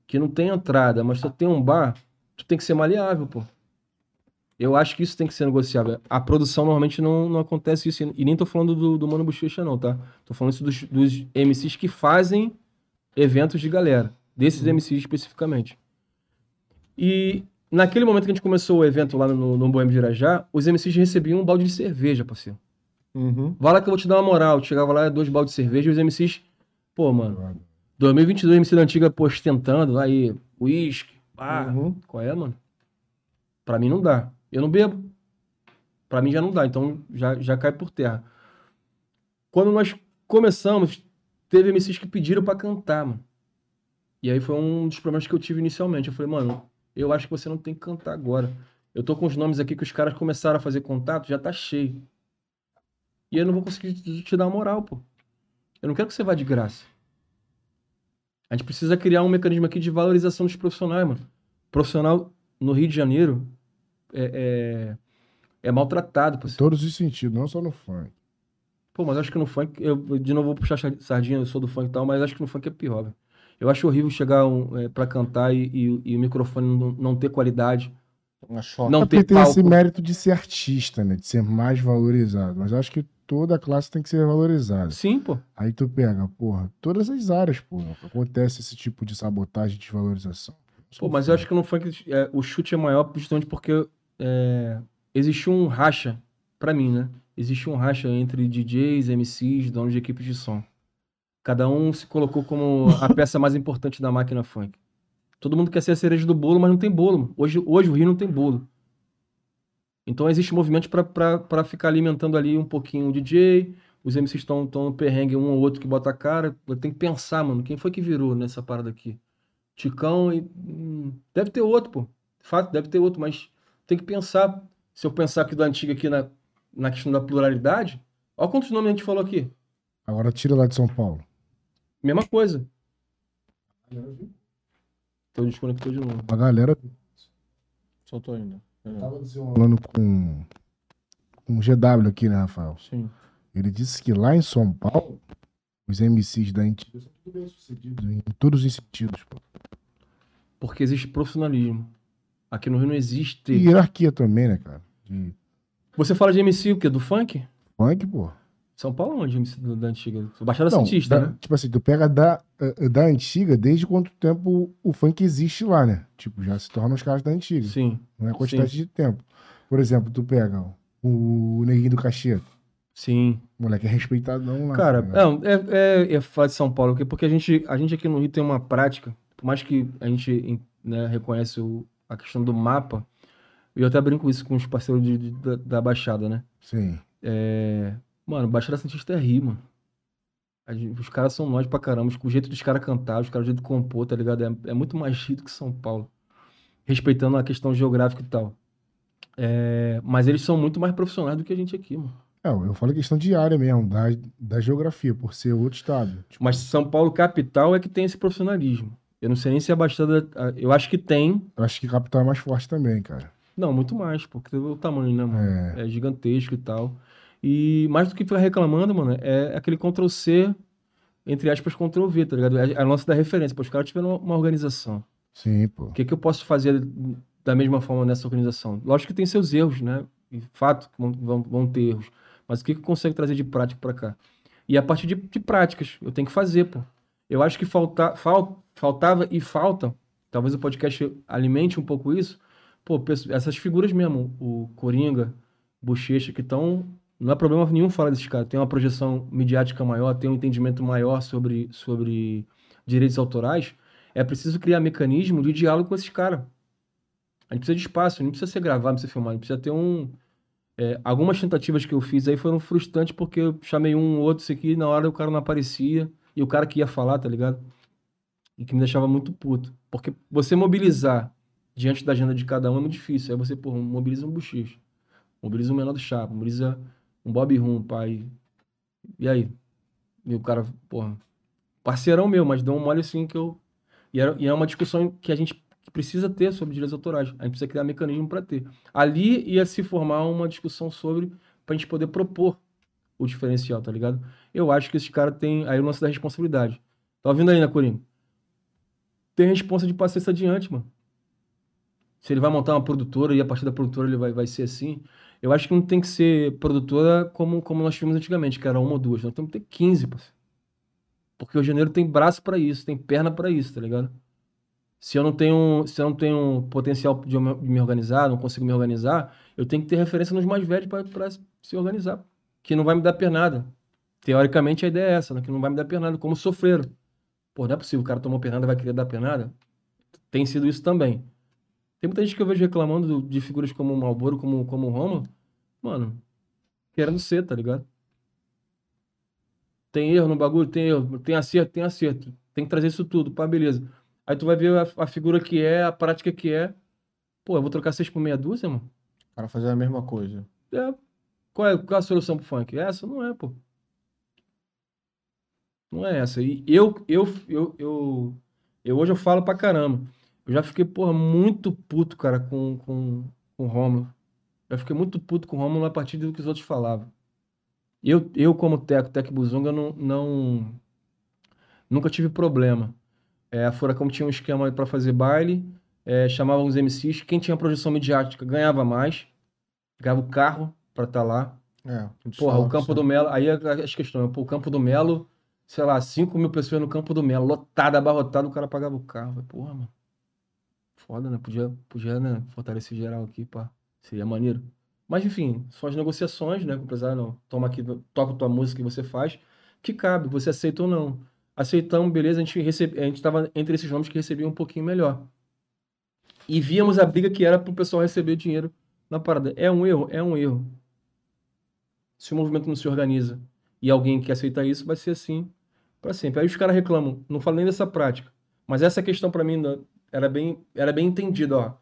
que não tem entrada, mas só tem um bar, tu tem que ser maleável, pô. Eu acho que isso tem que ser negociável. A produção normalmente não, não acontece isso. E nem tô falando do, do Mano Bochecha, não, tá? Tô falando isso dos, dos MCs que fazem eventos de galera. Desses MCs especificamente. E naquele momento que a gente começou o evento lá no, no Boêmio de Irajá, os MCs recebiam um balde de cerveja, parceiro. Uhum. Vai lá que eu vou te dar uma moral. Chegava lá, dois baldes de cerveja e os MCs... Pô, mano, 2022, MC da antiga, pô, ostentando, aí, uísque, pá. Uhum. Qual é, mano? Pra mim não dá. Eu não bebo. Pra mim já não dá, então já, já cai por terra. Quando nós começamos, teve MCs que pediram pra cantar, mano. E aí foi um dos problemas que eu tive inicialmente. Eu falei, mano, eu acho que você não tem que cantar agora. Eu tô com os nomes aqui que os caras começaram a fazer contato, já tá cheio. E eu não vou conseguir te te dar uma moral, pô. Eu não quero que você vá de graça. A gente precisa criar um mecanismo aqui de valorização dos profissionais, mano. Profissional no Rio de Janeiro é, é, é maltratado, Em todos os sentidos, não só no funk. Pô, mas acho que no funk, eu de novo vou puxar sardinha, eu sou do funk e tal, mas acho que no funk é pior, velho. Eu acho horrível chegar um, é, pra cantar e, e- e o microfone não, não ter qualidade, não É porque ter tem esse palco. mérito de ser artista, né? De ser mais valorizado. Mas eu acho que toda classe tem que ser valorizada. Sim, pô. Aí tu pega, porra, todas as áreas, pô, acontece esse tipo de sabotagem, de desvalorização. Pô, mas eu acho que no funk é, o chute é maior justamente porque é, existe um racha, pra mim, né? Existe um racha entre DJs, MCs, donos de equipes de som. Cada um se colocou como a [laughs] peça mais importante da máquina funk. Todo mundo quer ser a cereja do bolo, mas não tem bolo. Hoje, hoje o Rio não tem bolo. Então existe movimento pra ficar alimentando ali um pouquinho o DJ. Os MCs estão no perrengue, um ou outro que bota a cara. Tenho que pensar, mano, quem foi que virou nessa parada aqui? Ticão e. hum, deve ter outro, pô. De fato, deve ter outro, mas tem que pensar. Se eu pensar aqui do antigo aqui na, na questão da pluralidade, olha quantos nomes a gente falou aqui. Agora tira lá de São Paulo. Mesma coisa. Então desconectou de novo. A galera Soltou ainda. É. tava desenrolando com, o GW aqui, né, Rafael? Sim. Ele disse que lá em São Paulo, os MCs da antiga são tudo bem sucedidos em todos os sentidos, pô. Porque existe profissionalismo. Aqui no Rio não existe. E hierarquia também, né, cara? De Você fala de MC o quê? Do funk? funk, pô. São Paulo onde MC do- da antiga? Baixada Não, Santista, da- né? Tipo assim, tu pega da, eh, da antiga, desde quanto tempo o funk existe lá, né? Tipo, já se tornam os caras da antiga. Sim, Não é quantidade de tempo. Por exemplo, tu pega o Neguinho do Cacheto. sim. O moleque é respeitadão lá. Cara, ligado? não, é, é, é falar de São Paulo, porque- porque a gente, a gente aqui no Rio tem uma prática, por mais que a gente né, reconhece o- a questão do mapa, e eu até brinco isso com os parceiros de- de- da, da Baixada, né? Sim. É, mano, Baixada Santista é rir, mano. A gente- os caras são nós pra caramba, o jeito dos caras cantar, os caras, o jeito de compor, tá ligado? É, é muito mais chique que São Paulo. Respeitando a questão geográfica e tal. É, mas eles são muito mais profissionais do que a gente aqui, mano. É, eu falo questão de área mesmo, da, da geografia, por ser outro estado. Tipo, Mas São Paulo capital é que tem esse profissionalismo. Eu não sei nem se a Baixada. Eu acho que tem. eu acho que capital é mais forte também, cara. Não, muito mais, porque o tamanho, né, mano? É. É gigantesco e tal. E mais do que ficar reclamando, mano, é aquele Ctrl-C, entre aspas, Ctrl-V, tá ligado? É a nossa da referência. Pô, os caras tiveram uma, organização. Sim, pô. O que, que eu posso fazer da mesma forma nessa organização? Lógico que tem seus erros, né? E fato vão, vão, ter erros. Mas o que, que consegue trazer de prática pra cá? E a partir de, de práticas, eu tenho que fazer, pô. Eu acho que falta, fal, faltava e falta, talvez o podcast alimente um pouco isso. Pô, essas figuras mesmo, o Coringa, Bochecha, que estão. Não é problema nenhum falar desses caras. Tem uma projeção midiática maior, tem um entendimento maior sobre, sobre direitos autorais. É preciso criar mecanismo de diálogo com esses caras. A gente precisa de espaço, não precisa ser gravado, não precisa filmar, gente precisa ter um. é, algumas tentativas que eu fiz aí foram frustrantes porque eu chamei um ou outro isso aqui, na hora o cara não aparecia, e o cara que ia falar, tá ligado? E que me deixava muito puto. Porque você mobilizar diante da agenda de cada um é muito difícil. Aí você, pô, mobiliza um bochicho, mobiliza um menor do chapa, mobiliza um Bob Rum, pai. E aí? E o cara, porra, parceirão meu, mas deu um mole assim que eu. E, era- e é uma discussão que a gente precisa ter sobre direitos autorais. A gente precisa criar mecanismo para ter. Ali ia se formar uma discussão sobre pra gente poder propor o diferencial, tá ligado? Eu acho que esses caras têm aí o lance da responsabilidade. Tá ouvindo aí, né, Corinho? Tem responsa de passar isso adiante, mano. Se ele vai montar uma produtora e a partir da produtora ele vai, vai ser assim, eu acho que não tem que ser produtora como, como nós tivemos antigamente, que era uma ou duas. Nós temos que ter 15, parceiro. Porque o janeiro tem braço pra isso, tem perna pra isso, tá ligado? Se eu não tenho, se eu não tenho potencial de me organizar, não consigo me organizar, eu tenho que ter referência nos mais velhos pra se organizar. Que não vai me dar pernada. Teoricamente a ideia é essa, né? Que não vai me dar pernada, como sofreram. Pô, não é possível, o cara tomou pernada vai querer dar pernada. Tem sido isso também. Tem muita gente que eu vejo reclamando do- de figuras como o Malboro, como, como o Roma. Mano, querendo ser, tá ligado? Tem erro no bagulho? Tem erro. Tem acerto? Tem acerto. Tem que trazer isso tudo, pá, beleza. Aí tu vai ver a, a figura que é, a prática que é. Pô, eu vou trocar seis por meia dúzia, mano? O cara fazer a mesma coisa. É. Qual é, qual é a solução pro funk? Essa não é, pô. Não é essa. E eu, eu, eu, eu, eu hoje eu falo pra caramba. Eu já fiquei, porra, muito puto, cara, com, com, com o Rômulo. Eu fiquei muito puto com o Rômulo a partir do que os outros falavam. Eu, eu como Teco, Teco Buzunga, não, não nunca tive problema. É, a Furacão tinha um esquema para fazer baile, é, chamavam os MCs, quem tinha projeção midiática ganhava mais, ganhava o carro para estar lá. É, Porra, o Campo do Melo, aí é as questões, pô, o Campo do Melo, sei lá, 5 mil pessoas no Campo do Melo, lotado, abarrotado, o cara pagava o carro. Porra, mano, foda, né? Podia, podia né, fortalecer geral aqui, pá, seria maneiro. Mas enfim, são as negociações, né? Com o empresário, não, toma aqui, toca tua música que você faz, que cabe, você aceita ou não. Aceitamos, beleza, a gente, recebe, a gente tava entre esses nomes que recebiam um pouquinho melhor. E víamos a briga que era pro pessoal receber dinheiro na parada. É um erro? É um erro. Se o movimento não se organiza e alguém quer aceitar isso, vai ser assim para sempre. Aí os caras reclamam, não falo nem dessa prática. Mas essa questão para mim era bem, era bem entendida, ó.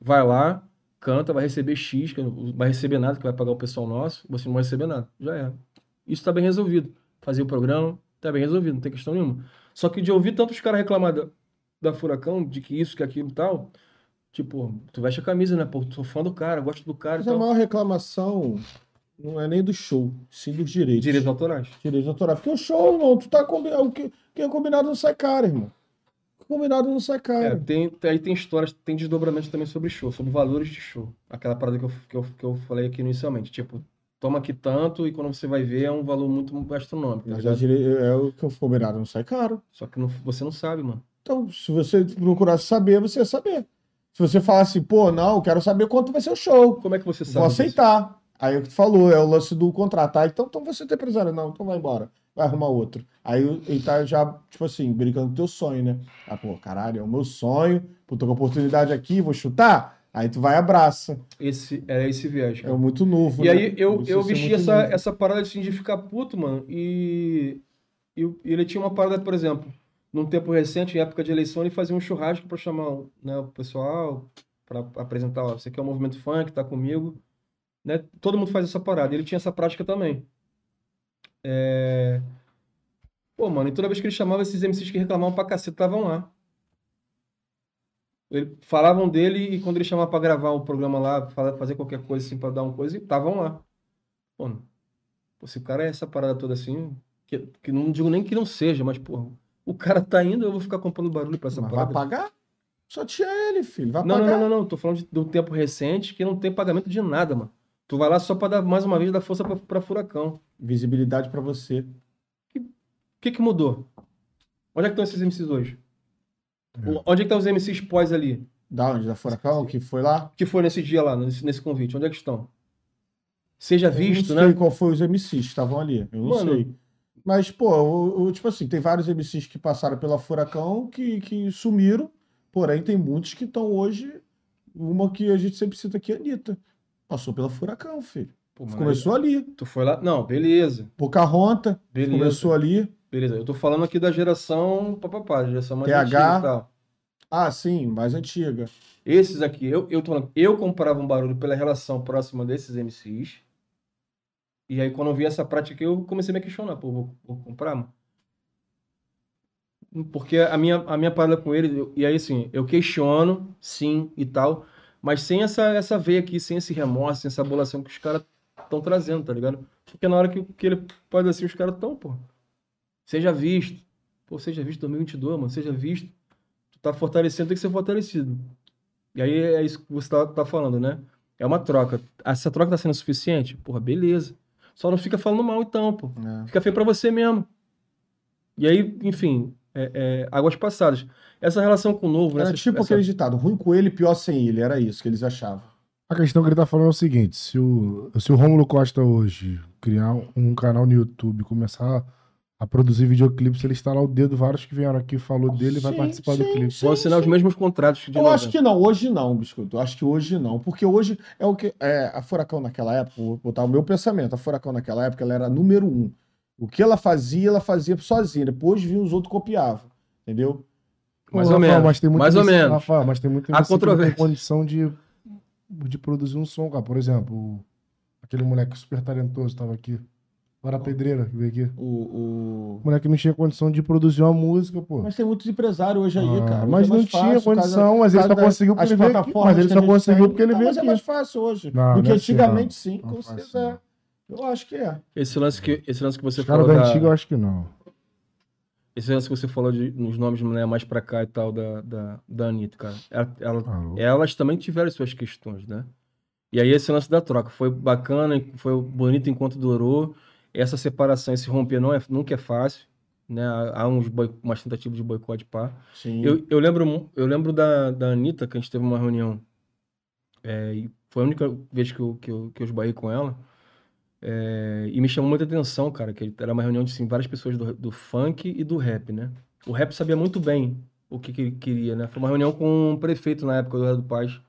Vai lá, canta, vai receber X, que não vai receber nada, que vai pagar o pessoal nosso, você não vai receber nada. Já é. Isso tá bem resolvido. Fazer o programa, tá bem resolvido, não tem questão nenhuma. Só que de ouvir tantos caras reclamar da, da Furacão, de que isso, que aquilo e tal, tipo, tu veste a camisa, né? Pô, sou fã do cara, gosto do cara Mas a maior reclamação não é nem do show, sim dos direitos. Direitos autorais. Direitos autorais. Porque o show, irmão, tu tá combinado. O que, que é combinado não sai caro, irmão. Combinado não sai É, caro. tem, tem- aí tem histórias, tem desdobramentos também sobre show, sobre valores de show. Aquela parada que eu, que eu, que eu falei aqui inicialmente. Tipo, toma aqui tanto e quando você vai ver é um valor muito astronômico. tá Mas ligado? é, é o que o combinado não sai caro. Só que não- você não sabe, mano. Então, se você procurasse saber, você ia saber. Se você falasse, pô, não, eu quero saber quanto vai ser o show. Como é que você sabe? Vou disso? aceitar. Aí o que tu falou, é o lance do contrato. Ah, então, então você tem empresário. Não, então vai embora. Vai arrumar outro. Aí ele tá já, tipo assim, brincando com teu sonho, né? Ah, pô, caralho, é o meu sonho. Pô, tô com a oportunidade aqui, vou chutar. Aí tu vai e abraça. Esse, era esse viés, É muito novo, E né? aí eu, eu ser vesti essa, novo. essa parada assim, de ficar puto, mano. E, e ele tinha uma parada, por exemplo, num tempo recente, em época de eleição, ele fazia um churrasco pra chamar né, o pessoal, pra apresentar, ó, você é o movimento funk, tá comigo. Né? Todo mundo faz essa parada. Ele tinha essa prática também. É... Pô, mano, e toda vez que ele chamava esses MCs que reclamavam pra cacete, estavam lá. Ele, falavam dele e quando ele chamava pra gravar o programa lá, fa- fazer qualquer coisa assim pra dar uma coisa, estavam lá. Pô, se o cara é essa parada toda assim, que, que não digo nem que não seja, mas, pô, o cara tá indo, eu vou ficar comprando barulho pra essa Mas vai parada. pagar? Só tinha ele, filho. Vai Não, não, pagar. não, não, não. Tô falando de, de um tempo recente que não tem pagamento de nada, mano. Tu vai lá só pra dar, mais uma vez, dar força pra furacão. Visibilidade pra você. O que que mudou? Onde é que estão esses MCs hoje? É. Onde é que estão os MCs pós ali? Da onde? Da Furacão, que foi lá? Que foi nesse dia lá, nesse, nesse convite? Onde é que estão? Seja Eu visto, não sei né? qual foi os MCs que estavam ali. Eu não Mano. sei. Mas, pô, tipo assim, tem vários MCs que passaram pela Furacão que, que sumiram, porém tem muitos que estão hoje. Uma que a gente sempre cita aqui, a Anitta. Passou pela Furacão, filho. Pô, Começou ali. Tu foi lá? Não, beleza. Pocahontas, Beleza. começou ali. Beleza. Eu tô falando aqui da geração papapá, geração mais TH. antiga e tal. Ah, sim, mais antiga. Esses aqui, eu, eu tô eu comprava um barulho pela relação próxima desses MCs. E aí, quando eu vi essa prática aqui, eu comecei a me questionar, pô, vou, vou comprar, mano? Porque a minha, a minha parada com ele, eu- e aí assim, eu questiono, sim, e tal, mas sem essa, essa veia aqui, sem esse remorso, sem essa abolação que os caras estão trazendo, tá ligado? Porque na hora que, que ele faz assim, os caras estão, pô. Seja visto. Pô, seja visto 2022, mano, seja visto. Tu tá fortalecendo, tem que ser fortalecido. E aí é isso que você tá, tá falando, né? É uma troca. Essa troca tá sendo suficiente? Porra, beleza. Só não fica falando mal então, pô. É. Fica feio pra você mesmo. E aí, enfim, é, é, águas passadas. Essa relação com o novo, né? Era essa- tipo essa- aquele ditado, ruim com ele, pior sem ele. Era isso que eles achavam. A questão que ele tá falando é o seguinte: se o, se o Rômulo Costa hoje criar um canal no YouTube, começar a produzir videoclipes, ele instalar o dedo, vários que vieram aqui falou dele e vai Sim, participar do sim, clipe. sim. Vão assinar os mesmos contratos de Eu acho 90. que não, hoje não, biscoito. Eu acho que hoje não, porque hoje é o que é, a Furacão naquela época, vou botar o meu pensamento, a Furacão naquela época ela era número um. O que ela fazia, ela fazia sozinha. Depois vinha os outros copiavam, entendeu? Mais Ô, ou Rafael, menos. mas tem muito Mais ou menos. Rafael, mas tem muito não tem controvérsia. condição de, de produzir um som, cara. Por exemplo, o- aquele moleque super talentoso tava aqui. Na pedreira, que veio aqui. O, o- O moleque não tinha condição de produzir uma música, pô. Mas tem muitos empresários hoje aí, Ah, cara. Mas é não tinha condição, mas ele só conseguiu porque ele veio aqui. Mas ele só a conseguiu porque ele veio mas é aqui. mais fácil hoje Não, do que é assim, antigamente, sim, com faz certeza. Eu acho que é. Esse lance que, esse lance que você Os falou da da, antiga eu acho que não. esse lance que você falou de, nos nomes né, mais pra cá e tal da, da, da Anitta, cara. Ela- ela- Ah, louco. elas também tiveram suas questões, né? E aí esse lance da troca foi bacana, foi bonito enquanto durou. Essa separação, esse romper não é, nunca é fácil, né? Há uns boi, umas tentativas de boicote pá. Sim. Eu, eu lembro, eu lembro da, da Anitta, que a gente teve uma reunião, é, e foi a única vez que eu, que eu, que eu esbarrei com ela, é, e me chamou muita atenção, cara, que era uma reunião de assim, várias pessoas do, do funk e do rap, né? O rap sabia muito bem o que, que ele queria, né? Foi uma reunião com o prefeito na época do Eduardo Paz,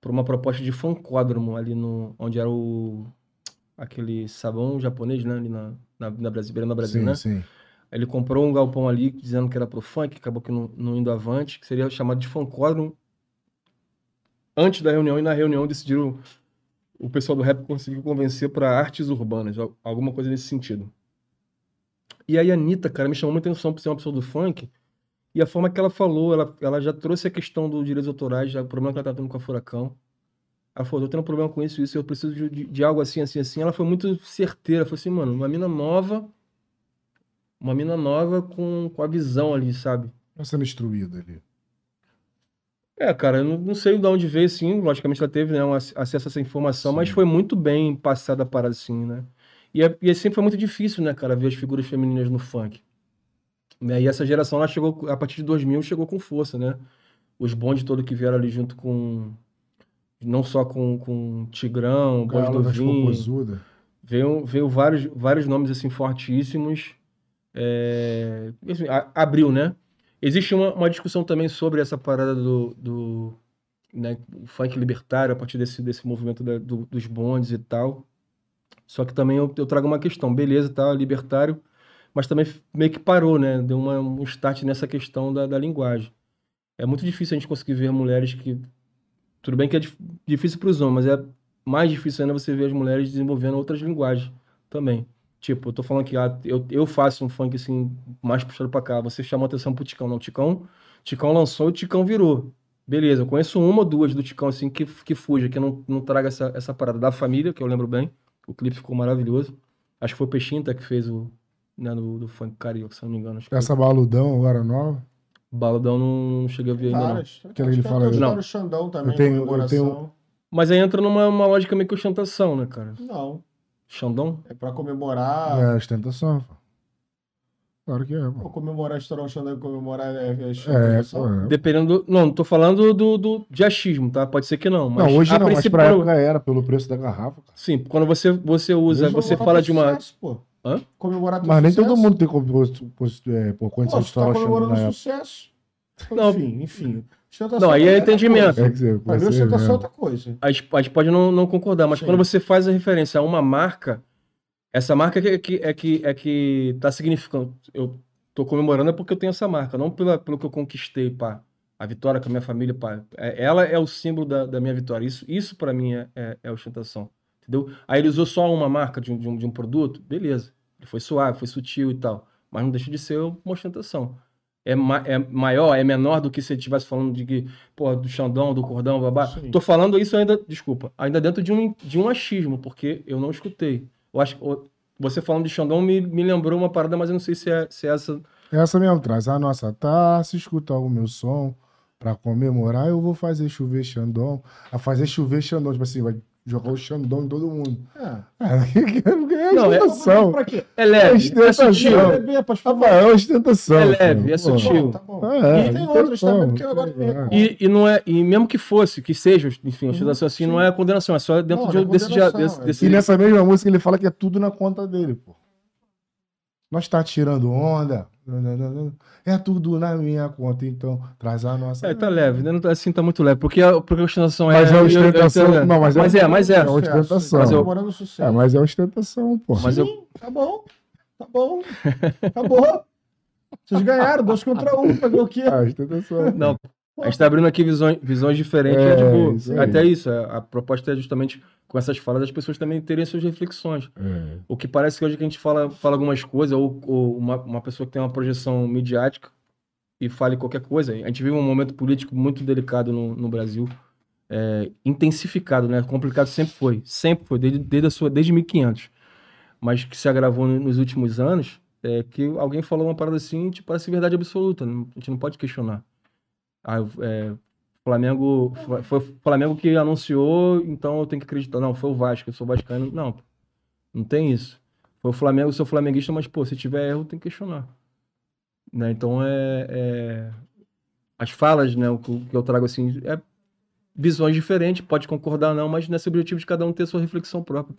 por uma proposta de funkódromo ali no, onde era o, aquele sabão japonês, né? Ali na, na, na Brasil, beirando a Brasil, sim, né? sim. Ele comprou um galpão ali dizendo que era pro funk, acabou que não, não indo avante, que seria chamado de funkódromo. Antes da reunião e na reunião decidiram o pessoal do rap conseguiu convencer para artes urbanas, al- alguma coisa nesse sentido. E aí a Anitta, cara, me chamou muita atenção por ser uma pessoa do funk. E a forma que ela falou, ela, ela já trouxe a questão dos direitos autorais, o problema que ela tá tendo com a Furacão. Ela falou, tô tendo um problema com isso, isso, eu preciso de, de- de algo assim, assim, assim. Ela foi muito certeira, falou assim, mano, uma mina nova, uma mina nova com, com a visão ali, sabe? Tá sendo instruído ali. É, cara, eu não, não sei de onde veio, assim, logicamente ela teve, né, um ac- acesso a essa informação, mas Sim. foi muito bem passada a parada, assim, né? E, é, e sempre foi muito difícil, né, cara, ver as figuras femininas no funk. Né? E essa geração, ela chegou, a partir de 2000, chegou com força, né? Os bondes todos que vieram ali junto com... Não só com, com Tigrão, bonde do Vinho, veio, veio vários, vários nomes assim fortíssimos. É, assim, a- abriu, né? Existe uma, uma discussão também sobre essa parada do, do né, funk libertário a partir desse, desse movimento da- do- dos bondes e tal. Só que também eu, eu trago uma questão, beleza, tá, libertário, mas também meio que parou, né? Deu uma, um start nessa questão da, da linguagem. É muito difícil a gente conseguir ver mulheres que. Tudo bem que é dif- difícil para os homens, mas é mais difícil ainda você ver as mulheres desenvolvendo outras linguagens também. Tipo, eu tô falando que ah, eu, eu faço um funk assim, mais puxado pra cá. Você chamou atenção pro Ticão, não. Ticão, Ticão lançou e o Ticão virou. Beleza, eu conheço uma ou duas do Ticão assim que, que fuja, que não, não traga essa, essa parada da família, que eu lembro bem. O clipe ficou maravilhoso. Acho que foi o Peixinta que fez o. Né, do, do funk carioca, se eu não me engano. Acho que Essa baludão agora nova. foi. Baladão não, não cheguei a ver ainda, não. Várias. Aquela que ele fala- Não. o Xandão também, Eu tenho- eu comemoração. tenho- Mas aí entra numa uma lógica meio que ostentação, né, cara? Não, Xandão? é pra comemorar. É, ostentação. pô. Claro que é, Pô, pô. comemorar, estourar um Xandão e comemorar é, é, É, ostentação? pô, é. Dependendo do. Não, não tô falando do, do, de achismo, tá? Pode ser que não. Mas Não, hoje a não, mas pra quando- época era, pelo preço da garrafa. cara. Sim, quando você, você usa, Hoje você fala de uma. sucesso, pô. Hã? Comemorar Mas nem sucesso. todo mundo tem como, é, por condição Pô, de você tá estourar o Xandão comemorando na época. sucesso. Não. Enfim, enfim. Ostentação Não, aí é outra entendimento. coisa. É que você, Pra mim, ostentação é outra coisa. A gente, a gente pode não, não concordar, mas Sim. quando você faz a referência a uma marca, essa marca que, que, é que é que tá significando. Eu tô comemorando é porque eu tenho essa marca, não pela, pelo que eu conquistei, pá. A vitória com a minha família, pá. É- ela é o símbolo da, da minha vitória. Isso, isso para mim é, é, é ostentação. Entendeu? Aí ele usou só uma marca de um, de um, de um produto, beleza. Ele foi suave, foi sutil e tal. Mas não deixa de ser uma ostentação. É, ma- é maior, é menor do que se ele estivesse falando de que, pô, do Xandão, do Cordão, babá. Sim. Tô falando isso ainda, desculpa, ainda dentro de um, de um achismo, porque eu não escutei. Eu acho você falando de Xandão me, me lembrou uma parada, mas eu não sei se é, se é essa. Essa mesmo, traz a nossa taça, escuta o meu som. Pra comemorar, eu vou fazer chover Xandão. A fazer chover Xandão, tipo assim, vai jogar o Xandão em todo mundo. É. Ah, [laughs] é Não, é- ostentação. Pra quê? É leve, é Ostentação. sutil. Rafael, é ostentação. É leve, é sutil. Tá bom, tá bom. É, E tem outras também, porque agora é. E, e não é, e mesmo que fosse, que seja, enfim, ostentação assim, não é condenação, é só dentro Não, de- é desse, desse, é. desse- E nessa mesma música ele fala que é tudo na conta dele, pô. Nós tá tirando onda. É tudo na minha conta, então traz a nossa. É, tá leve, né? Não tá- assim tá muito leve, porque a, porque a ostentação é. Mas é eu- eu- ostentação. eu- não, mas, mas é, mas é. É ostentação. Mas eu- sucesso. É, mas é ostentação, pô. Mas eu- Sim, tá bom. Tá bom. Acabou. Vocês ganharam, dois contra um. Fazer o quê? É [laughs] ostentação. Não, a gente tá abrindo aqui visões, visões diferentes, É, é, tipo, isso aí. até isso, a, a proposta é justamente com essas falas as pessoas também terem suas reflexões. É. O que parece que hoje que a gente fala, fala algumas coisas, ou, ou uma, uma pessoa que tem uma projeção midiática e fale qualquer coisa. A gente vive um momento político muito delicado no, no Brasil, é, intensificado, né? Complicado sempre foi, sempre foi, desde, desde, a sua, desde 1500. mas que se agravou no- nos últimos anos, é que alguém falou uma parada assim, tipo, parece verdade absoluta. A gente não pode questionar. Ah, é, Flamengo, foi- o Flamengo que anunciou, então eu tenho que acreditar. Não, foi o Vasco, eu sou vascaíno. Não, não tem isso. Foi o Flamengo, eu sou flamenguista, mas, pô, se tiver erro, tem que questionar. Né? Então, é, é- As falas, né, o que o eu trago, assim, é visões diferentes, pode concordar não, mas nesse objetivo de cada um ter sua reflexão própria.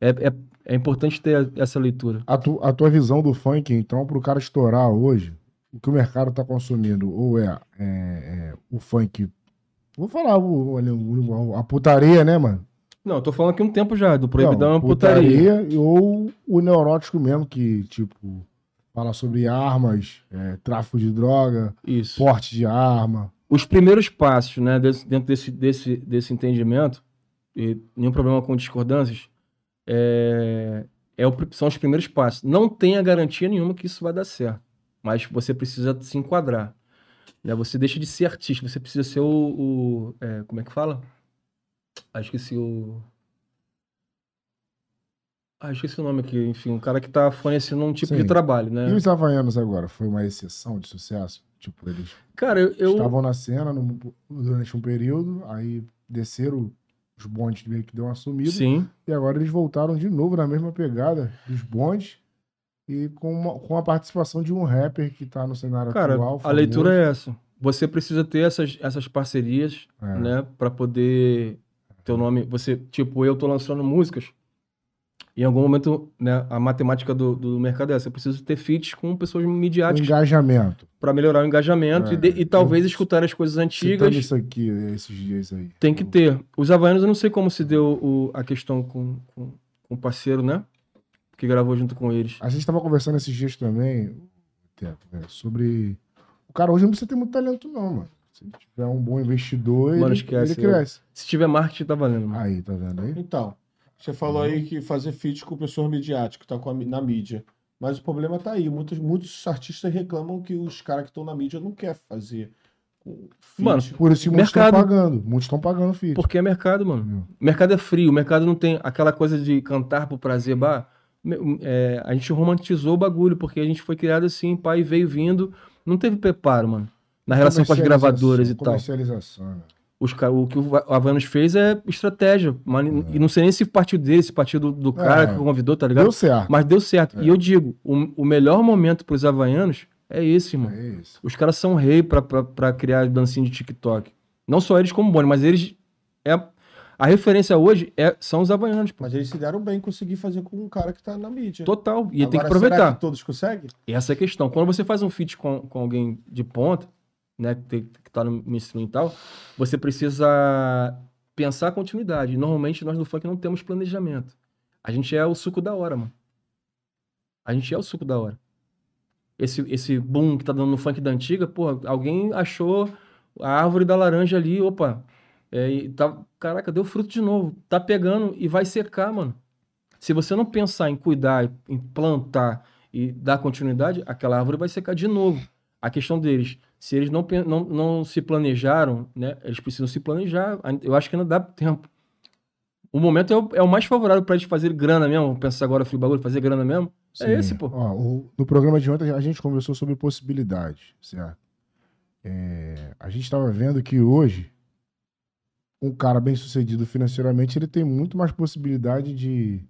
É, é, é importante ter essa leitura. A, tu- a tua visão do funk, então, pro cara estourar hoje, o que o mercado tá consumindo, ou é, é- é o funk. Vou falar o, o- a putaria, né, mano? Não, eu tô falando aqui um tempo já, do proibidão Não, é putaria. Ou o neurótico mesmo, que, tipo, fala sobre armas, é, tráfico de droga, Isso. porte de arma. Os primeiros passos, né, dentro desse, desse, desse entendimento, e nenhum problema com discordâncias, é, é o são os primeiros passos. Não tenha garantia nenhuma que isso vai dar certo, mas você precisa se enquadrar. Né? Você deixa de ser artista, você precisa ser o. o- é, como é que fala? Ah, esqueci o. Ah, esqueci o nome aqui. Enfim, um cara que tá fornecendo um tipo Sim. de trabalho, né? E os Havaianos agora? Foi uma exceção de sucesso? Tipo, eles Cara, eu. eu- estavam na cena no- durante um período, aí desceram os bondes meio que deu uma sumida. Sim. E agora eles voltaram de novo na mesma pegada dos bondes e com, uma, com a participação de um rapper que tá no cenário Cara, atual. a leitura é essa. Você precisa ter essas, essas parcerias, É. né, Pra poder ter o nome. Você, tipo, eu tô lançando músicas. Em algum momento, né, a matemática do, do mercado é essa. Eu preciso ter feats com pessoas o midiáticas engajamento. pra melhorar o engajamento É, e, de- e talvez eu- escutar as coisas antigas. isso aqui, esses dias aí. Tem que ter. Os Havaianos, eu não sei como se deu o- a questão com, com, com o parceiro, né? Que gravou junto com eles. A gente tava conversando esses dias também, né, sobre. O cara hoje não precisa ter muito talento, não, mano. Se tiver um bom investidor, Mano, ele, esquece, ele cresce. Se tiver marketing, tá valendo. mano. Aí, tá vendo aí? Então, você falou aí que fazer feat com pessoas midiáticas, tá com a na mídia. Mas o problema tá aí. Muitos, muitos artistas reclamam que os caras que estão na mídia não querem fazer feat. Mano, Por isso muitos estão pagando. Muitos estão pagando feed. Porque é mercado, mano. O mercado é frio, o mercado não tem aquela coisa de cantar por prazer, bah. É, a gente romantizou o bagulho, porque a gente foi criado assim, pai veio vindo, não teve preparo, mano. Na relação com as gravadoras e tal. Comercialização, né? Os, o que o Va- o Havaianos fez é estratégia. Mano, E não sei nem se partiu dele, se partiu do, do cara É. que convidou, tá ligado? Deu certo. Mas deu certo. É. E eu digo, o, o melhor momento pros Havaianos é esse, irmão. É isso. Os caras são rei pra, pra, pra criar dancinha de TikTok. Não só eles como Boni, mas eles. É, a referência hoje é, são os Havaianos, pô. Mas eles se deram bem em conseguir fazer com um cara que tá na mídia. Total. E tem que Agora, aproveitar. Que todos conseguem? Essa é a questão. Quando você faz um feat com, com alguém de ponta, né, que, tá no mainstream e tal, você precisa pensar a continuidade. Normalmente nós no funk não temos planejamento. A gente é o suco da hora, mano. A gente é o suco da hora. Esse, esse boom que tá dando no funk da antiga, pô, alguém achou a árvore da laranja ali, opa. É, e tá, caraca, deu fruto de novo. Tá pegando e vai secar, mano. Se você não pensar em cuidar, em plantar e dar continuidade, aquela árvore vai secar de novo. A questão deles, se eles não, não, não se planejaram, né? Eles precisam se planejar. Eu acho que ainda dá tempo. O momento é o, é o mais favorável para eles fazerem grana mesmo. Pensar agora frio bagulho, fazer grana mesmo. É esse, pô. Ó, o- no programa de ontem a gente conversou sobre possibilidades, certo? É, a gente estava vendo que hoje um cara bem sucedido financeiramente ele tem muito mais possibilidade de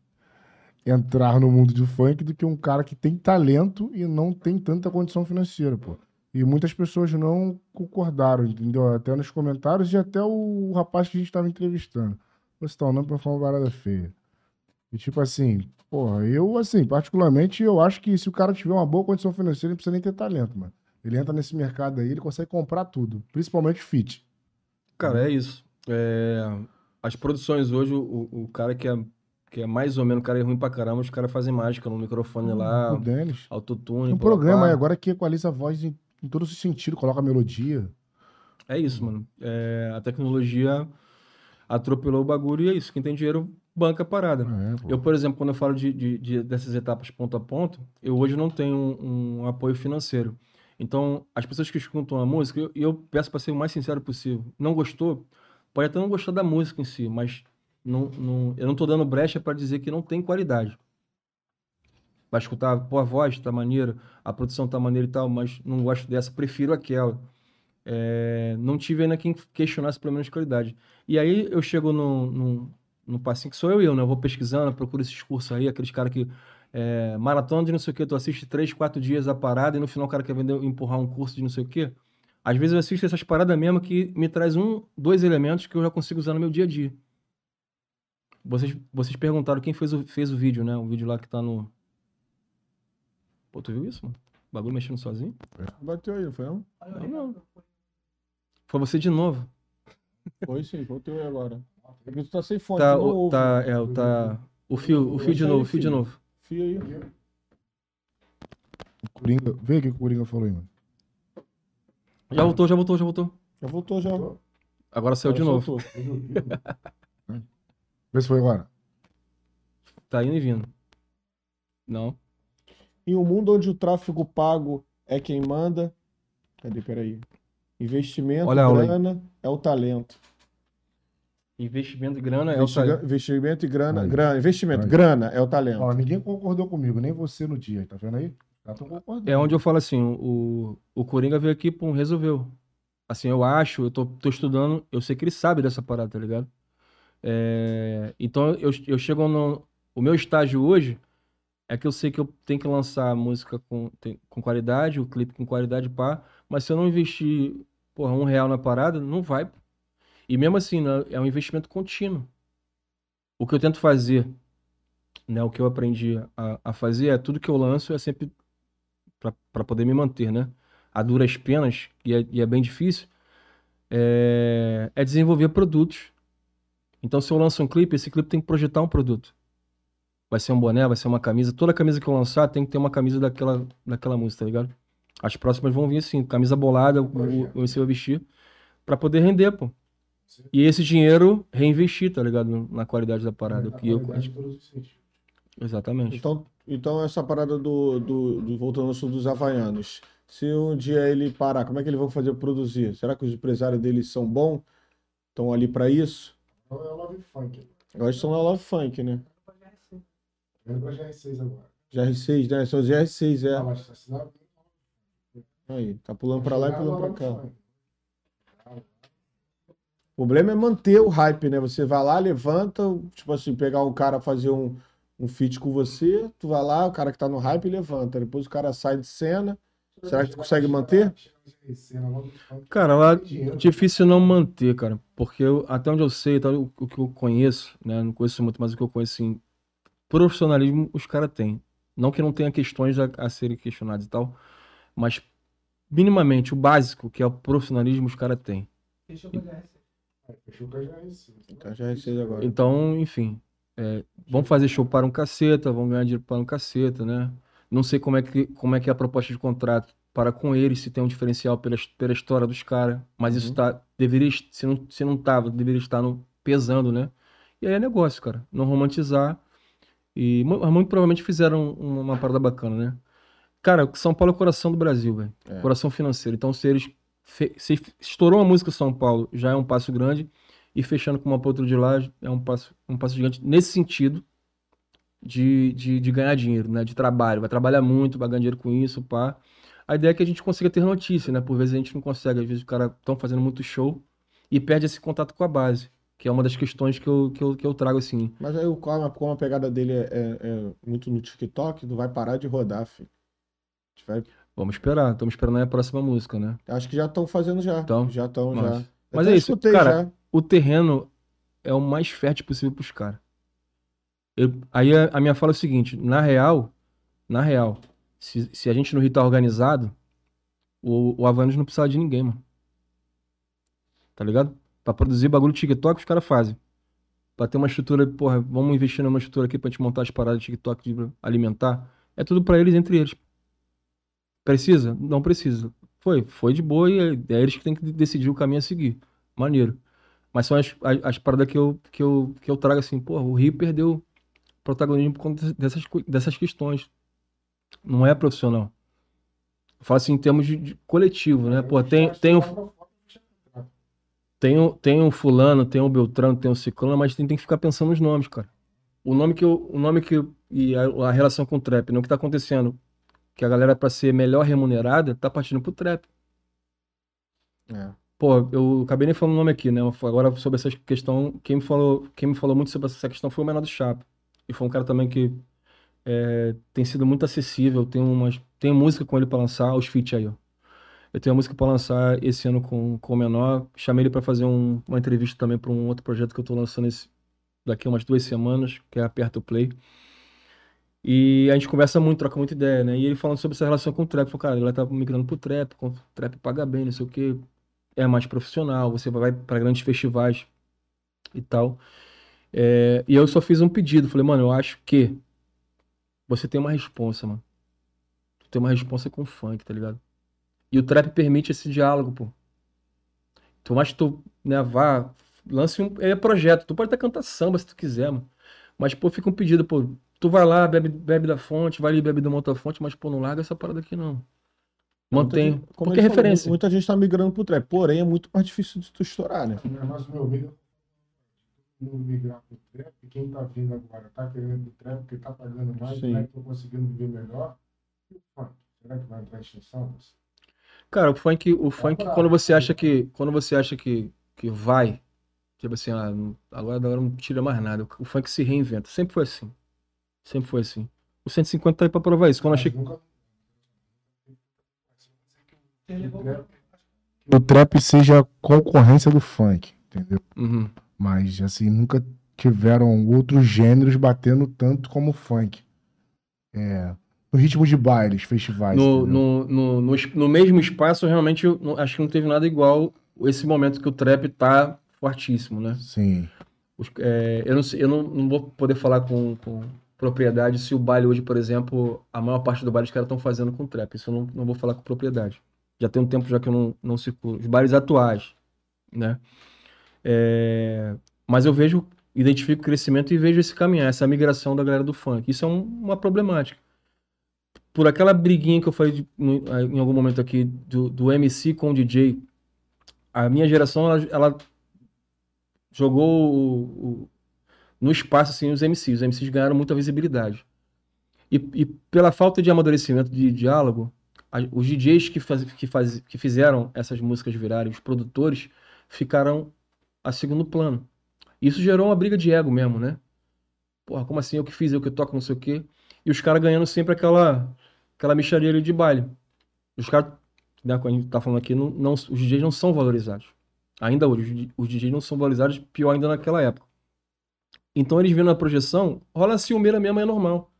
entrar no mundo do funk do que um cara que tem talento e não tem tanta condição financeira, pô. E muitas pessoas não concordaram, entendeu? Até nos comentários e até o rapaz que a gente estava entrevistando. Você tá o nome pra falar uma parada feia. E tipo assim, porra, eu, assim, particularmente, eu acho que se o cara tiver uma boa condição financeira, ele não precisa nem ter talento, mano. Ele entra nesse mercado aí, ele consegue comprar tudo, principalmente fit. Cara, é isso. É, as produções hoje, o, o cara que é, que é mais ou menos, o cara é ruim pra caramba, os caras fazem mágica no microfone lá, O Denis. autotune. Um programa aí agora que equaliza a voz em, em todos os sentidos, coloca melodia. É isso, mano. É, a tecnologia atropelou o bagulho e é isso. Quem tem dinheiro banca a parada. É. Eu, por exemplo, quando eu falo de, de- de- dessas etapas ponto a ponto, eu hoje não tenho um, um apoio financeiro. Então, as pessoas que escutam a música, eu, eu peço para ser o mais sincero possível. Não gostou? Pode até não gostar da música em si, mas não, não- eu não tô dando brecha para dizer que não tem qualidade. Vai escutar, pô, a voz tá maneira, a produção tá maneira e tal, mas não gosto dessa, prefiro aquela. É, não tive ainda quem questionasse pelo menos qualidade. E aí eu chego no, no, no passinho que sou eu eu, né? Eu vou pesquisando, procuro esses cursos aí, aqueles caras que. É, maratona de não sei o que, tu assiste três, quatro dias a parada e no final o cara quer vender, empurrar um curso de não sei o que. Às vezes eu assisto essas paradas mesmo que me traz um, dois elementos que eu já consigo usar no meu dia a dia. Vocês, vocês perguntaram quem fez o, fez o vídeo, né? O vídeo lá que tá no. Pô, tu viu isso, mano? O bagulho mexendo sozinho? Bateu aí, não foi não? Não, não. Foi você de novo. Foi sim, bateu aí agora. É que tu tá sem fonte, Tá, o, tá, é, o- tá. O fio, o fio de novo, o fio de novo. Fio aí. Coringa, vê o que o Coringa falou aí, mano. Já voltou, já voltou, já voltou. Já voltou, já. Agora saiu de novo. [laughs] Vê se foi agora. Tá indo e vindo. Não. Em um mundo onde o tráfego pago é quem manda. Cadê? Peraí. Investimento, Olha grana é o talento. Investimento e grana é o Investiga- talento. Investimento e grana. Aí. grana investimento, Aí. grana é o talento. Ó, ninguém concordou comigo, nem você no dia, tá vendo aí? Concordando. É onde eu falo assim, o, o Coringa veio aqui, pum, resolveu. Assim, eu acho, eu tô, tô estudando, eu sei que ele sabe dessa parada, tá ligado? É, então eu, eu chego no. O meu estágio hoje é que eu sei que eu tenho que lançar a música com, tem- com qualidade, o clipe com qualidade, pá. Mas se eu não investir, porra, um real na parada, não vai. E mesmo assim, né, é um investimento contínuo. O que eu tento fazer, né, o que eu aprendi a, a fazer é tudo que eu lanço é sempre para poder me manter, né? A duras penas, e é, e é bem difícil, é, é desenvolver produtos. Então, se eu lanço um clipe, esse clipe tem que projetar um produto. Vai ser um boné, vai ser uma camisa. Toda camisa que eu lançar tem que ter uma camisa daquela, daquela música, tá ligado? As próximas vão vir assim, camisa bolada, o, o, o você vai vestir, pra poder render, pô. E esse dinheiro reinvestir, tá ligado? Na qualidade da parada. Que eu... Exatamente. Então, então essa parada do, do, do- voltando ao assunto dos havaianos. Se um dia ele parar, como é que eles vão fazer produzir? Será que os empresários deles são bons? Estão ali para isso? É o Love Funk. Agora estão na Love Funk, né? Vendo pra GR6 agora. GR6, né? São os GR6, Ah, é. mas assinado- Aí, tá pulando para lá e pulando para Love cá. O problema é manter o hype, né? Você vai lá, levanta, tipo assim, pegar um cara fazer um, um feat com você, tu vai lá, o cara que tá no hype levanta. Depois o cara sai de cena. Será que tu consegue manter? Cara, lá difícil não manter, cara. Porque eu- até onde eu sei, até o, o que eu conheço, né? Não conheço muito, mas o que eu conheço, assim, profissionalismo os caras têm. Não que não tenha questões a, a serem questionadas e tal, mas minimamente o básico, que é o profissionalismo, os caras têm. Fechou com a GR6. Tá, GR6 agora. Então, enfim, é, vão fazer show para um caceta, vão ganhar dinheiro para um caceta, né? Não sei como é que, como é, que é a proposta de contrato para com eles, se tem um diferencial pela, pela história dos caras, mas isso Uhum. tá, deveria, se não, se não tava, deveria estar no, pesando, né? E aí é negócio, cara, não romantizar. E muito provavelmente fizeram um- uma parada bacana, né? Cara, São Paulo é o coração do Brasil, velho. É. Coração financeiro. Então, se eles se estourou a música São Paulo, já é um passo grande. E fechando com uma pra outra de lá, é um passo, um passo gigante nesse sentido de, de, de ganhar dinheiro, né? De trabalho. Vai trabalhar muito, vai ganhar dinheiro com isso, pá. A ideia é que a gente consiga ter notícia, né? Por vezes a gente não consegue. Às vezes os caras estão fazendo muito show e perde esse contato com a base. Que é uma das questões que eu, que eu, que eu trago, assim. Mas aí o- como a, a pegada dele é, é- é muito no TikTok, não vai parar de rodar, filho. A gente vai- Vamos esperar. Estamos esperando a próxima música, né? acho que já estão fazendo já. Então, já estão, já. Mas, Eu é isso, escutei cara. já. O terreno é o mais fértil possível pros caras. Eu- aí a, a minha fala é o seguinte, na real, na real, se, se a gente no Rio tá organizado, o, o não precisa de ninguém, mano. Tá ligado? Pra produzir bagulho TikTok, os caras fazem. Pra ter uma estrutura, porra, vamos investir numa estrutura aqui pra gente montar as paradas de TikTok de alimentar. É tudo pra eles, entre eles. Precisa? Não precisa. Foi, foi de boa e é, é eles que têm que decidir o caminho a seguir. Maneiro. Mas são as, as, as paradas que eu, que, eu, que eu trago assim, porra, o Rio perdeu protagonismo por conta dessas, dessas questões. Não é profissional. Eu falo assim em termos de, de coletivo, né? Pô, tem, tem, o, tem, o, tem o fulano, tem o Beltrano, tem o Ciclano, mas tem, tem que ficar pensando nos nomes, cara. o nome que eu, o nome que e a, a relação com o trap, né? O que tá acontecendo? Que a galera para ser melhor remunerada tá partindo pro trap. É. Pô, eu acabei nem falando o nome aqui, né? Agora sobre essa questão, quem me falou, quem me falou muito sobre essa questão foi o Menor do Chapa. E foi um cara também que é, tem sido muito acessível. Tem umas, tem música com ele pra lançar, os feat aí, ó. Eu tenho uma música pra lançar esse ano com, com o Menor. Chamei ele pra fazer um- uma entrevista também pra um outro projeto que eu tô lançando esse, daqui a umas duas semanas, que é Aperta o Play. E a gente conversa muito, troca muita ideia, né? E ele falando sobre essa relação com o trap. Falou, cara, ele tá migrando pro trap, com- trap paga bem, não sei o quê é mais profissional, você vai para grandes festivais e tal. É, e eu só fiz um pedido, falei, mano, eu acho que você tem uma responsa, mano. Tu tem uma responsa com funk, tá ligado? E o trap permite esse diálogo, pô. Tu mais que tu, né, vá, lance um é projeto, tu pode até cantar samba se tu quiser, mano. Mas, pô, fica um pedido, pô, tu vai lá, bebe, bebe da fonte, vai ali, bebe da outra fonte, mas, pô, não larga essa parada aqui, não. Mantém, Muita gente- como porque é ele falou, referência. muita gente tá migrando pro trap, porém é muito mais difícil de tu estourar, né? Mas o meu medo é não migrar pro trap, quem tá vindo agora tá querendo pro trap porque tá pagando mais, Sim. né? Tô conseguindo viver melhor. E o funk? Será que vai entrar em extinção? Cara, o funk, o funk, bravo. quando você acha que, quando você acha que, que vai, tipo assim, ah, agora, agora não tira mais nada. O funk se reinventa. Sempre foi assim. Sempre foi assim. O 150 tá aí pra provar isso. Quando eu Mas achei nunca- Que o trap seja concorrência do funk, entendeu? Uhum. Mas, assim, nunca tiveram outros gêneros batendo tanto como o funk. É, no ritmo de bailes, festivais. No, no, no, no, no mesmo espaço, realmente, não- acho que não teve nada igual esse momento que o trap tá fortíssimo, né? Sim. Os- é, eu não, eu não, não vou poder falar com, com propriedade se o baile hoje, por exemplo, a maior parte do baile os caras estão fazendo com trap. Isso eu não, não vou falar com propriedade. Já tem um tempo já que eu não, não circulo. Os bailes atuais, né? É, mas eu vejo, identifico o crescimento e vejo esse caminhar, essa migração da galera do funk. Isso é um- uma problemática. Por aquela briguinha que eu falei de- em algum momento aqui do, do MC com o DJ, a minha geração, ela, ela jogou o- o- no espaço assim os MCs. Os MCs ganharam muita visibilidade. E, e pela falta de amadurecimento de diálogo, os DJs que, faz, que, faz, que fizeram essas músicas virarem, os produtores, ficaram a segundo plano. Isso gerou uma briga de ego mesmo, né? Porra, como assim? Eu que fiz, eu que toco, não sei o quê. E os caras ganhando sempre aquela, aquela micharia ali de baile. Os caras, né, como a gente tá falando aqui, não, não- os DJs não são valorizados. Ainda hoje, os DJs não são valorizados, pior ainda naquela época. Então eles vendo a projeção, rola a ciumeira mesmo, é normal.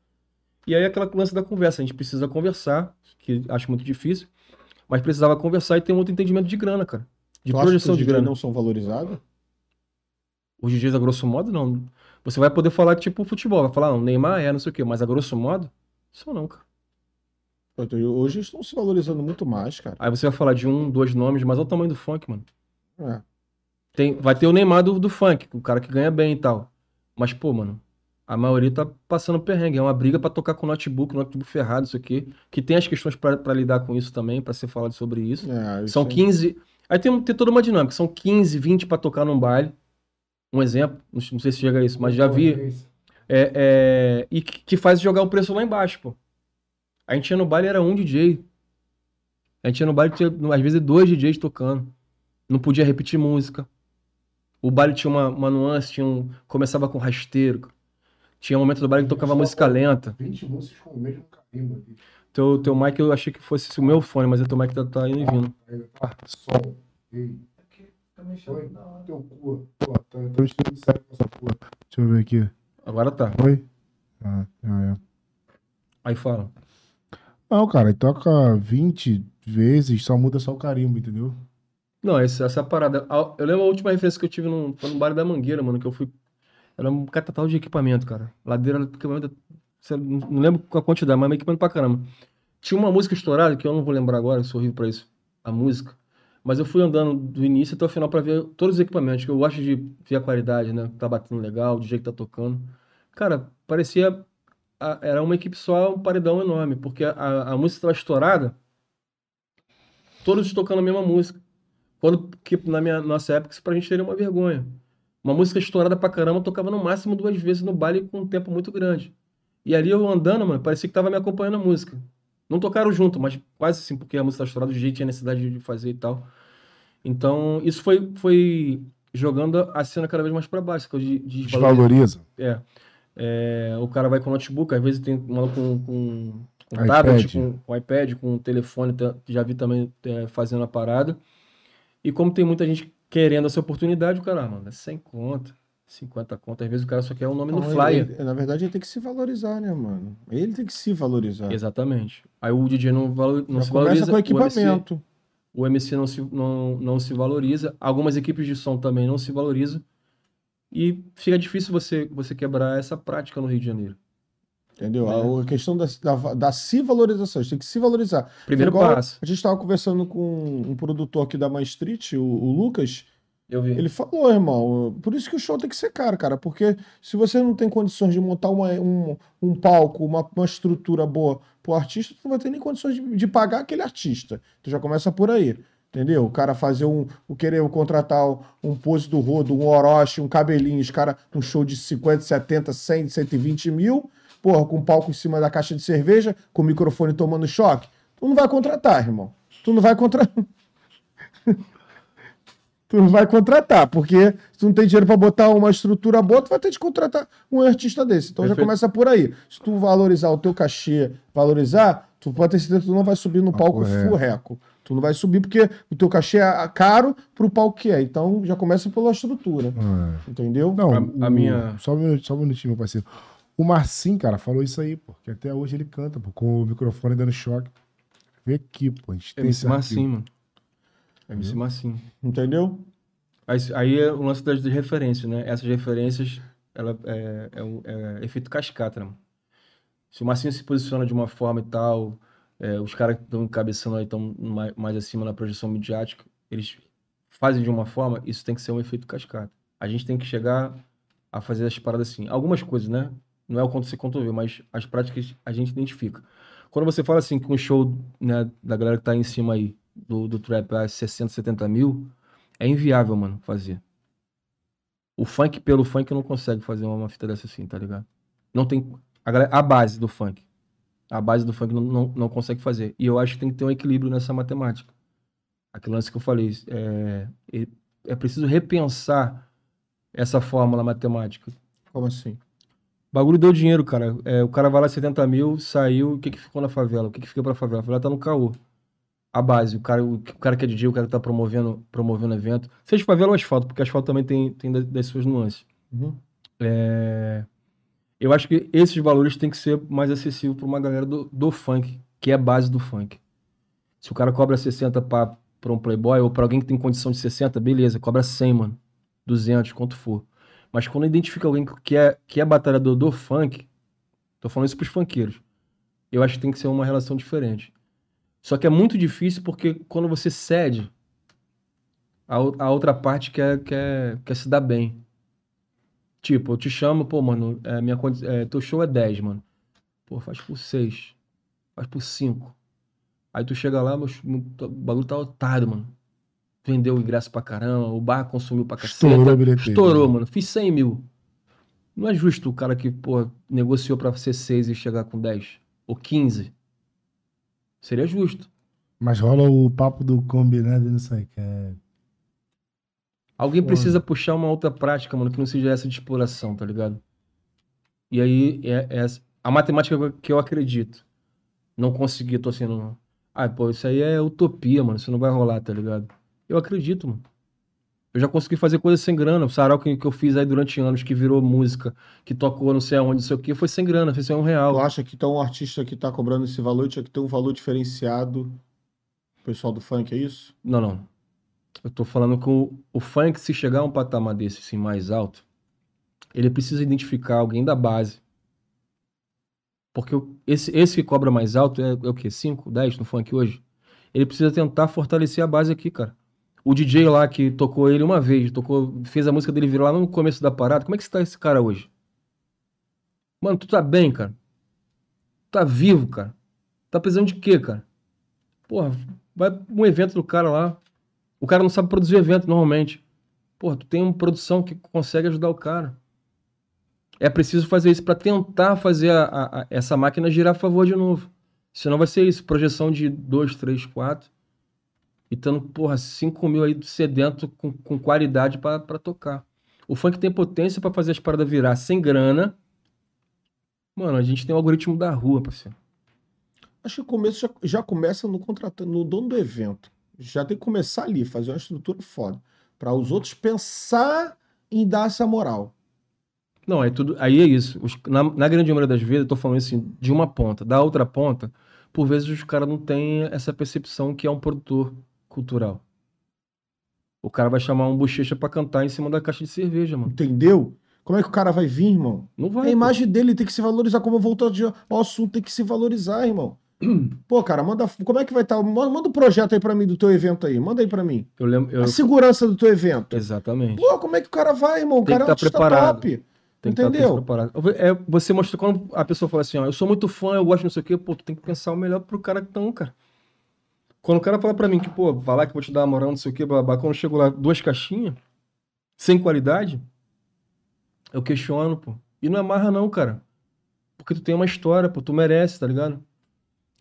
E aí aquela lance da conversa, a gente precisa conversar, que acho muito difícil, mas precisava conversar e ter um outro entendimento de grana, cara. De Tu acha que projeção de grana. não são valorizados? Os DJs, a grosso modo, não. Você vai poder falar tipo futebol, vai falar, não, Neymar é, não sei o quê, mas a grosso modo, isso não, cara. Hoje eles estão se valorizando muito mais, cara. Aí você vai falar de um, dois nomes, mas olha o tamanho do funk, mano. É. Tem, vai ter o Neymar do, do funk, o cara que ganha bem e tal. Mas, pô, mano, a maioria tá passando perrengue. É uma briga pra tocar com notebook, notebook ferrado, isso aqui. Que tem as questões pra pra lidar com isso também, pra ser falado sobre isso. É, isso São aí. 15. Aí tem, tem toda uma dinâmica. São 15, 20 pra tocar num baile. Um exemplo, não não sei se chega a isso, mas já vi. É, é, e que, que faz jogar o preço lá embaixo, pô. A gente ia no baile era um DJ. A gente ia no baile tinha, às vezes, dois DJs tocando. Não podia repetir música. O baile tinha uma, uma nuance, tinha um, começava com rasteiro. Tinha um momento do baile que tocava música lenta. 20 músicas com o mesmo carimbo aqui. Teu, teu mic eu achei que fosse o meu fone, mas o teu mic tá, tá indo e vindo. Aí, tá, som. Ei, Oi, teu cu. Pô, tá, tô enchendo sério com essa porra. Deixa eu ver aqui. Agora tá. Oi? Ah, é, é. Aí fala. Não, cara, ele toca 20 vezes, só muda só o carimbo, entendeu? Não, essa, essa parada. Eu lembro a última referência que eu tive num, foi no baile da Mangueira, mano, que eu fui. Era um catatal de equipamento, cara. Ladeira, equipamento. Não lembro a quantidade, mas equipamento pra caramba. Tinha uma música estourada, que eu não vou lembrar agora, sou horrível pra isso, a música. Mas eu fui andando do início até o final pra ver todos os equipamentos, que eu gosto de ver a qualidade, né? Tá batendo legal, o DJ que tá tocando. Cara, parecia. a- Era uma equipe só, um paredão enorme, porque a, a música estava estourada, todos tocando a mesma música. Quando, que na minha, nossa época, isso pra gente seria uma vergonha. Uma música estourada pra caramba, eu tocava no máximo duas vezes no baile com um tempo muito grande. E ali eu andando, mano, parecia que tava me acompanhando a música. Não tocaram junto, mas quase assim, porque a música tá estourada, do jeito tinha necessidade de fazer e tal. Então, isso foi, foi jogando a cena cada vez mais pra baixo, que eu. Desvaloriza. É. É, o cara vai com notebook, às vezes tem um maluco com, com, com iPad. tablet, com, com iPad, com telefone, já vi também é, fazendo a parada. E como tem muita gente querendo essa oportunidade, o cara, ah, mano, é 100 conta, 50 conta, às vezes o cara só quer o nome no Não, flyer. ele- na verdade, ele tem que se valorizar, né, mano? Ele tem que se valorizar. Exatamente. Aí o DJ não, valo- não Já se valoriza, com o MC, equipamento. o MC não se, não, não se valoriza, algumas equipes de som também não se valorizam. E fica difícil você, você quebrar essa prática no Rio de Janeiro. Entendeu? É. A questão da, da, da se valorização, a gente tem que se valorizar. Primeiro Igual passo. A gente estava conversando com um produtor aqui da Main Street, o, o Lucas. Eu vi. Ele falou, irmão, por isso que o show tem que ser caro, cara. Porque se você não tem condições de montar uma- um, um palco, uma, uma estrutura boa pro artista, tu não vai ter nem condições de, de pagar aquele artista. Tu já começa por aí. Entendeu? O cara fazer um. O querer contratar um pose do rodo, um Orochi, um cabelinho, os cara, um show de 50, 70, 100, 120 mil, porra, com um palco em cima da caixa de cerveja, com o microfone tomando choque. Tu não vai contratar, irmão. Tu não vai contratar. [laughs] tu não vai contratar, porque se tu não tem dinheiro pra botar uma estrutura boa, tu vai ter de contratar um artista desse. Então já Perfeito. começa por aí. Se tu valorizar o teu cachê, valorizar, tu pode ter certeza que tu não vai subir no Ah, palco correto. furreco. Tu não vai subir porque o teu cachê é caro pro palco que é. Então já começa pela estrutura. É. Entendeu? Não, A- a o- minha- Só um minutinho, só um minutinho, meu parceiro. O Marcinho, cara, falou isso aí, pô. Que até hoje ele canta, pô, com o microfone dando choque. Vê aqui, pô. A gente tem MC. Massinho, mano. MC Massinho. Entendeu? Aí, aí é o lance das referências, né? Essas referências, ela é, é, um- é efeito cascata, né? mano? Se o Massinho se posiciona de uma forma e tal, é, os caras que estão encabeçando aí estão mais, mais acima na projeção midiática, eles fazem de uma forma, isso tem que ser um efeito cascata. A gente tem que chegar a fazer as paradas assim. Algumas coisas, né? Não é o quanto você vê, mas as práticas a gente identifica. Quando você fala assim que um show né, da galera que tá em cima aí do, do trap a 60, 70 mil, é inviável, mano, fazer. O funk, pelo funk, não consegue fazer uma, uma fita dessa assim, tá ligado? Não tem. A, galera- a base do funk. A base do funk não, não, não consegue fazer. E eu acho que tem que ter um equilíbrio nessa matemática. Aquele lance que eu falei. É, é, é preciso repensar essa fórmula matemática. Como assim? O bagulho deu dinheiro, cara. É, o cara vai lá 70 mil, saiu. O que que ficou na favela? O que que fica pra favela? A favela tá no caô. A base, o cara, o, o cara que é DJ, o cara que tá promovendo, promovendo evento. Seja favela ou asfalto, porque asfalto também tem, tem das, das suas nuances. Uhum. É, Eu acho que esses valores têm que ser mais acessíveis para uma galera do, do funk, que é a base do funk. Se o cara cobra 60 para um playboy ou para alguém que tem condição de 60, beleza, cobra 100, mano. 200, quanto for. Mas quando identifica alguém que é, que é batalhador do funk, tô falando isso pros funkeiros, eu acho que tem que ser uma relação diferente. Só que é muito difícil porque quando você cede, a, a outra parte quer, quer, quer se dar bem. Tipo, eu te chamo, pô, mano, é, minha, é, teu show é 10, mano. Pô, faz por 6. Faz por 5. Aí tu chega lá, meu, meu- o bagulho tá lotado, mano. Vendeu o ingresso pra caramba, o bar consumiu pra caceta. Estourou a bilheteria. Estourou, mano. Fiz 100 mil. Não é justo o cara que, pô, negociou pra ser 6 e chegar com 10. Ou 15. Seria justo. Mas rola o papo do combinado e não sei o que. É... Alguém Foda. precisa puxar uma outra prática, mano, que não seja essa de exploração, tá ligado? E aí, é, é a matemática que eu- que eu acredito. Não consegui, tô sendo. Ah, pô, isso aí é utopia, mano. Isso não vai rolar, tá ligado? Eu acredito, mano. Eu já consegui fazer coisas sem grana. O sarau que, que eu fiz aí durante anos, que virou música, que tocou não sei aonde, não sei o quê, foi sem grana, foi sem um Tu real. acha que então um artista que tá cobrando esse valor tinha que ter um valor diferenciado? Pessoal do funk, é isso? Não, não. Eu tô falando que o, o funk, se chegar a um patamar desse, assim, mais alto, ele precisa identificar alguém da base. Porque esse, esse que cobra mais alto é, é o quê? 5, 10 no funk hoje? Ele precisa tentar fortalecer a base aqui, cara. O DJ lá que tocou ele uma vez, tocou, fez a música dele virar lá no começo da parada. Como é que está esse cara hoje? Mano, tu tá bem, cara? Tá vivo, cara? Tá precisando de quê, cara? Porra, vai um evento do cara lá. O cara não sabe produzir evento normalmente. Pô, tu tem uma produção que consegue ajudar o cara. É preciso fazer isso para tentar fazer a, a- a- essa máquina girar a favor de novo. Senão vai ser isso, projeção de 2, 3, 4. E tendo, porra, 5 mil aí sedento com, com qualidade pra pra tocar. O funk tem potência pra fazer as paradas virar sem grana. Mano, a gente tem o algoritmo da rua, parceiro. Acho que o começo já, já começa no contratante, no dono do evento. Já tem que começar ali, fazer uma estrutura foda. Pra os outros pensar em dar essa moral. Não, é tudo. Aí é isso. Os- na, na grande maioria das vezes, eu tô falando assim, de uma ponta. Da outra ponta, por vezes os caras não têm essa percepção que é um produtor cultural. O cara vai chamar um bochecha pra cantar em cima da caixa de cerveja, mano. Entendeu? Como é que o cara vai vir, irmão? Não vai. a pô. imagem dele tem que se valorizar. Como voltou de ao assunto, tem que se valorizar, irmão. [clears throat] Pô, cara, manda. Como é que vai estar? Manda, manda o projeto aí pra mim do teu evento aí. Manda aí pra mim. Eu lembro. eu- A segurança do teu evento. Exatamente. Pô, como é que o cara vai, irmão? O Tem cara que é um tá preparado. top. Tem estar Entendeu? preparado. É, você mostrou quando a pessoa fala assim, ó, eu sou muito fã, eu gosto não sei o quê, pô, tu tem que pensar o melhor pro cara que tão, cara. Quando o cara fala pra mim que, pô, vai lá que eu vou te dar uma moral, não sei o quê, blá, blá, blá, quando chegou lá duas caixinhas, sem qualidade, eu questiono, pô. E não é marra não, cara. Porque tu tem uma história, pô, tu merece, tá ligado?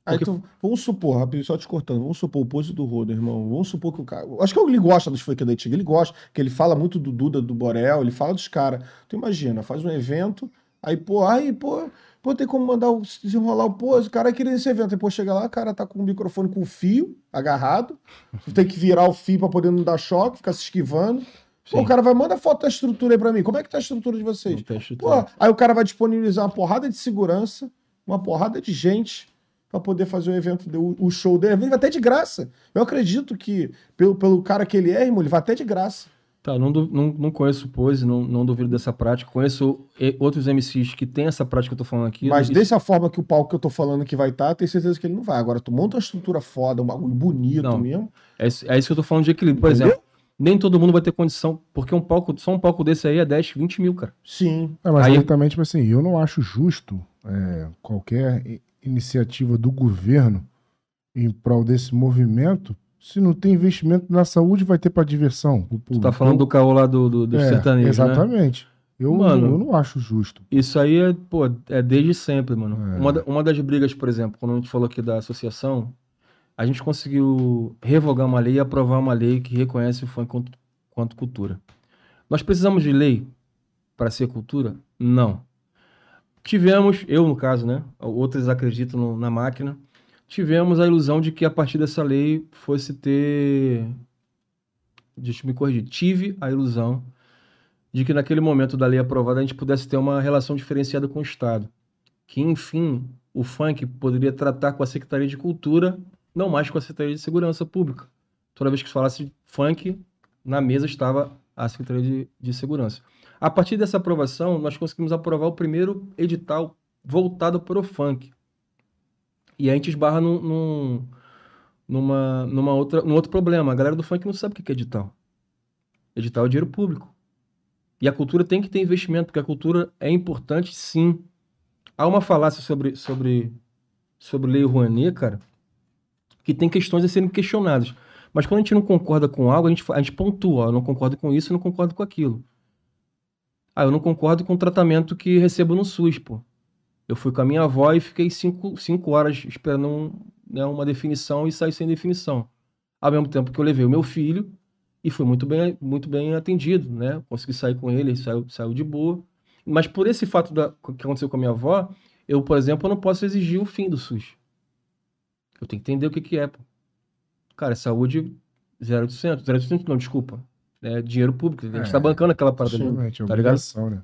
Aí Porque- tu, vamos supor, rapidinho, só te cortando, vamos supor o pose do Rodo, irmão. Vamos supor que o cara. Acho que ele gosta dos funk da antiga, ele gosta, que ele fala muito do Duda, do Borel, ele fala dos caras. Tu imagina, faz um evento, aí, pô, aí, pô, pô, tem como mandar o, desenrolar o pose, o cara queria esse evento. Pô, chega lá, o cara tá com o microfone com fio agarrado, [laughs] tem que virar o fio pra poder não dar choque, ficar se esquivando. Pô, o cara vai, manda foto da estrutura aí pra mim. Como é que tá a estrutura de vocês? Tem Pô, aí o cara vai disponibilizar uma porrada de segurança, uma porrada de gente pra poder fazer o evento, o, o show dele. Ele vai até de graça. Eu acredito que, pelo, pelo cara que ele é, irmão, ele vai até de graça. Tá, não, du- não, não conheço o Pose, não, não duvido dessa prática. Conheço outros MCs que têm essa prática que eu tô falando aqui. Mas Isso- dessa forma que o palco que eu tô falando que vai estar, tenho certeza que ele não vai. Agora, tu monta uma estrutura foda, um bagulho bonito Não. mesmo. É, isso- é isso que eu tô falando de equilíbrio. Por Entendeu? exemplo, nem todo mundo vai ter condição, porque um palco, só um palco desse aí é 10, 20 mil, cara. Sim. É, mas Aí- aí também, tipo assim, eu não acho justo é, qualquer iniciativa do governo em prol desse movimento se não tem investimento na saúde, vai ter pra diversão. Tu tá falando do caô lá do, do, do É, sertanejo, né? Exatamente. Eu, Mano, eu não acho justo. Isso aí é, pô, é desde sempre, mano. É. Uma, uma das brigas, por exemplo, quando a gente falou aqui da associação, a gente conseguiu revogar uma lei e aprovar uma lei que reconhece o funk quanto, quanto cultura. Nós precisamos de lei para ser cultura? Não. Tivemos, eu no caso, né? Outros acreditam no- na máquina. Tivemos a ilusão de que a partir dessa lei fosse ter. Deixa eu me corrigir. Tive a ilusão de que naquele momento da lei aprovada a gente pudesse ter uma relação diferenciada com o Estado. Que, enfim, o funk poderia tratar com a Secretaria de Cultura, não mais com a Secretaria de Segurança Pública. Toda vez que se falasse funk, na mesa estava a Secretaria de, de Segurança. A partir dessa aprovação, nós conseguimos aprovar o primeiro edital voltado para o funk. E aí a gente esbarra num, num, numa, numa outra, num outro problema. A galera do funk não sabe o que é edital. Edital é dinheiro público. E a cultura tem que ter investimento, porque a cultura é importante, sim. Há uma falácia sobre, sobre, sobre Lei Rouanet, cara, que tem questões a serem questionadas. Mas quando a gente não concorda com algo, a gente, a gente pontua. Eu não concordo com isso, eu não concordo com aquilo. Ah, eu não concordo com o tratamento que recebo no SUS, pô. Eu fui com a minha avó e fiquei cinco, cinco horas esperando um, né, uma definição e saí sem definição. Ao mesmo tempo que eu levei o meu filho e foi muito bem, muito bem atendido, né? Consegui sair com ele, ele saiu, saiu de boa. Mas por esse fato da, que aconteceu com a minha avó, eu, por exemplo, não posso exigir o fim do SUS. Eu tenho que entender o que, que é, pô. Cara, é saúde 0800, 0800 não, desculpa. É dinheiro público, a gente É, tá bancando aquela parada ali. Exatamente, é tá ligado? né?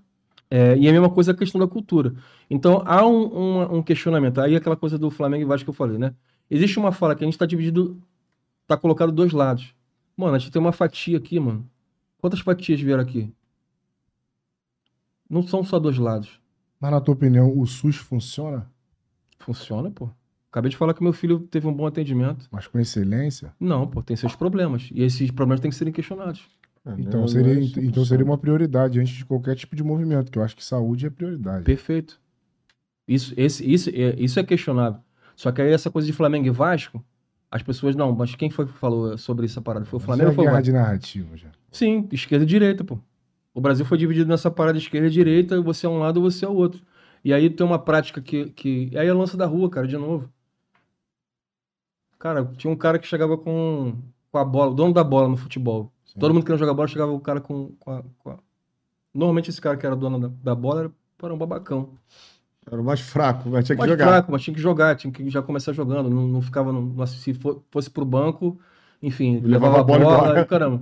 É, e a mesma coisa a questão da cultura. Então há um, uma- um questionamento. Aí aquela coisa do Flamengo e Vasco que eu falei, né? Existe uma fala que a gente tá dividido, tá colocado dois lados. Mano, a gente tem uma fatia aqui, mano. Quantas fatias vieram aqui? Não são só dois lados. Mas na tua opinião, o SUS funciona, Funciona, pô. Acabei de falar que meu filho teve um bom atendimento. mas com excelência? Não, pô, tem seus problemas. E esses problemas têm que serem questionados. Então Não, seria, não é então seria uma prioridade antes de qualquer tipo de movimento, que eu acho que saúde é prioridade. Perfeito. Isso, esse, isso, é, isso é questionável. Só que aí essa coisa de Flamengo e Vasco, As pessoas, não, mas quem foi que falou sobre essa parada? Foi o Flamengo é ou foi o Vasco? de narrativa já. Sim, esquerda e direita, pô. O Brasil foi dividido nessa parada esquerda e direita, você é um lado, você é o outro. E aí tem uma prática que. que... Aí é lança da rua, cara, de novo. Cara, tinha um cara que chegava com, com a bola, o dono da bola no futebol. Sim. Todo mundo querendo jogar bola, chegava o cara com, com, a, com a- Normalmente esse cara que era dono da, da bola era, um babacão. Era o mais fraco, mas tinha que Mais jogar. fraco, mas tinha que jogar, tinha que já começar jogando. Não, não ficava. Não- se for- fosse pro banco, enfim, Levava levava, a bola bola, e caramba.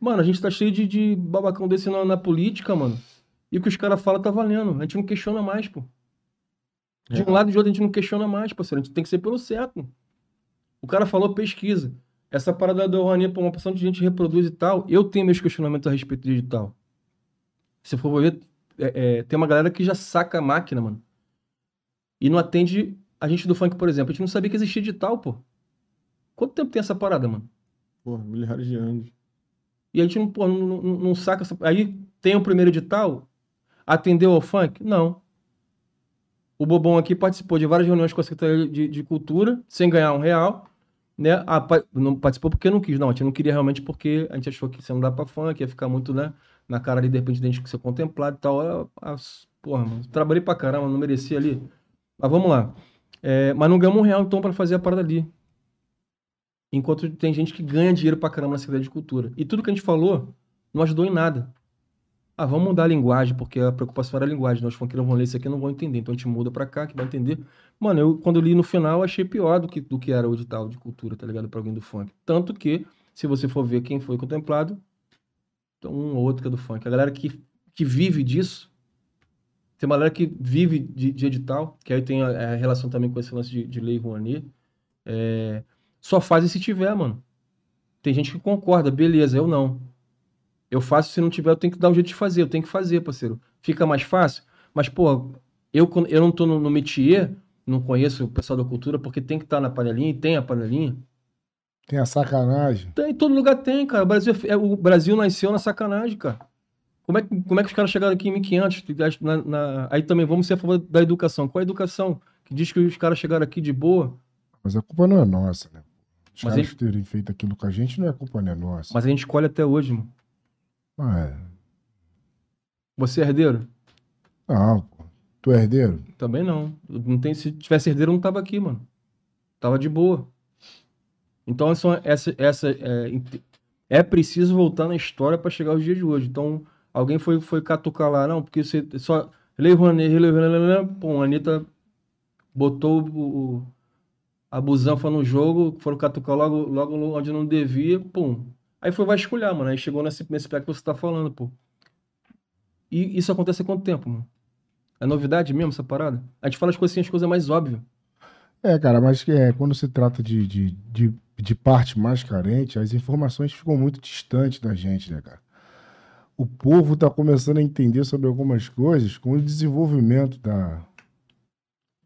Mano, a gente tá cheio de, de babacão desse na, na política, mano. E o que os caras falam tá valendo. A gente não questiona mais, pô. De É. um lado e de outro a gente não questiona mais, parceiro. A gente tem que ser pelo certo. O cara falou pesquisa. Essa parada da Rouhania, pô, uma porção de gente reproduz e tal. Eu tenho meus questionamentos a respeito digital. Se for ver, é, é, tem uma galera que já saca a máquina, mano. E não atende a gente do funk, por exemplo. A gente não sabia que existia digital, pô. Quanto tempo tem essa parada, mano? Porra, milhares de anos. E a gente não, pô, não, não, não saca essa. Aí tem o primeiro edital. Atendeu ao funk? Não. O Bobão aqui participou de várias reuniões com a Secretaria de, de Cultura, sem ganhar um real. Né? Ah, não participou porque não quis. Não, a gente não queria realmente porque a gente achou que você não dá pra funk, ia ficar muito, né? Na cara ali, de repente, de gente ser contemplado e tal. Eu, ah, porra, mano, trabalhei pra caramba, não merecia ali. Mas vamos lá. É, mas não ganhamos um real, então, pra fazer a parada ali. Enquanto tem gente que ganha dinheiro pra caramba na Secretaria de Cultura. E tudo que a gente falou não ajudou em nada. Ah, vamos mudar a linguagem, porque a preocupação era a linguagem. Nós funkeiros vão ler isso aqui não vão entender. Então a gente muda pra cá, que vai entender. Mano, eu quando eu li no final, achei pior do que, do que era o edital de cultura, tá ligado? Pra alguém do funk. Tanto que, se você for ver quem foi contemplado, então um ou outro que é do funk. A galera que, que vive disso, tem uma galera que vive de, de edital, que aí tem a, a relação também com esse lance de, de lei Rouanet. É, só faz se tiver, mano. Tem gente que concorda, beleza, eu não. Eu faço, se não tiver, eu tenho que dar um jeito de fazer, eu tenho que fazer, parceiro. Fica mais fácil, mas, pô, eu, eu não tô no, no métier, não conheço o pessoal da cultura, porque tem que estar na panelinha, e tem a panelinha. Tem a sacanagem. Tem, em todo lugar tem, cara. O Brasil, é- o Brasil nasceu na sacanagem, cara. Como é, que- como é que os caras chegaram aqui em 1500? Na, na- aí também vamos ser a favor da educação. Qual é a educação? Que diz que os caras chegaram aqui de boa, Mas a culpa não é nossa, né? Os Mas caras ele- terem feito aquilo com a gente não é culpa não é nossa. mas a gente colhe até hoje, mano. Ah, é. Você é herdeiro? Não, pô. Tu é herdeiro? Também não. Não tem, se tivesse herdeiro, eu não tava aqui, mano. Tava de boa. Então, são essa, essa, é, é preciso voltar na história para chegar aos dias de hoje. Então, alguém foi, foi catucar lá, não, porque você só. Lei Rouanet, pô, a Anitta botou o- a busanfa no jogo, foram catucar logo, logo onde não devia, pum. Aí foi vasculhar, mano. Aí chegou nesse, nesse pé que você tá falando, pô. E isso acontece há quanto tempo, mano? É novidade mesmo essa parada? A gente fala as coisas assim, as coisas mais óbvias. É, cara, mas é, quando se trata de, de, de, de parte mais carente, as informações ficam muito distantes da gente, né, cara? O povo tá começando a entender sobre algumas coisas com o desenvolvimento da,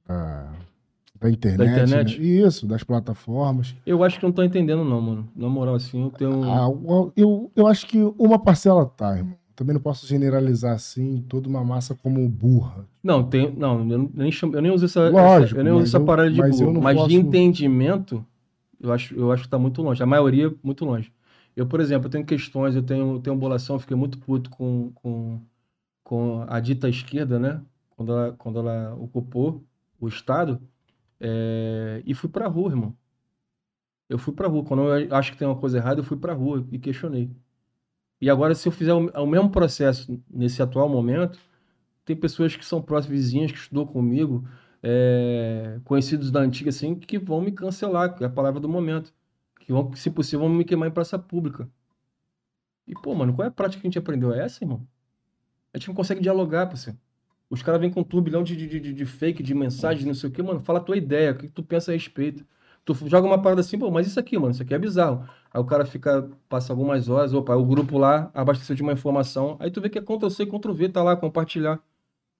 da, da internet. internet? né? Isso, das plataformas. Eu acho que não tô entendendo, não, mano. Na moral, assim, eu tenho. Ah, eu, eu, eu acho que uma parcela tá, irmão. Também não posso generalizar assim toda uma massa como burra. Não, tem. Não, eu nem, chamo, eu nem uso essa. Lógico, essa- eu nem uso essa eu- parada de mas eu não Mas de posso- entendimento, eu acho, eu acho que tá muito longe. A maioria, muito longe. Eu, por exemplo, eu tenho questões, eu tenho, tenho bolação, eu fiquei muito puto com, com, com a dita esquerda, né? Quando ela, quando ela ocupou o Estado. É, e fui pra rua, irmão. Eu fui pra rua. Quando eu acho que tem uma coisa errada, eu fui pra rua e questionei. E agora, se eu fizer o, mesmo processo nesse atual momento, tem pessoas que são próximas, vizinhas, que estudou comigo, é, conhecidos da antiga, assim, que vão me cancelar, que é a palavra do momento. Que vão, se possível, vão me queimar em praça pública. E, pô, mano, qual é a prática que a gente aprendeu? É essa, irmão? A gente não consegue dialogar, parceiro. Os caras vêm com um turbilhão de, de, de, de fake, de mensagem, não sei o quê, mano. Fala a tua ideia, o que tu pensa a respeito. Tu joga uma parada assim, pô, mas isso aqui, mano, isso aqui é bizarro. Aí o cara fica, passa algumas horas, opa, o grupo lá abasteceu de uma informação, aí tu vê que é Ctrl-C, Ctrl-V, tá lá, compartilhar.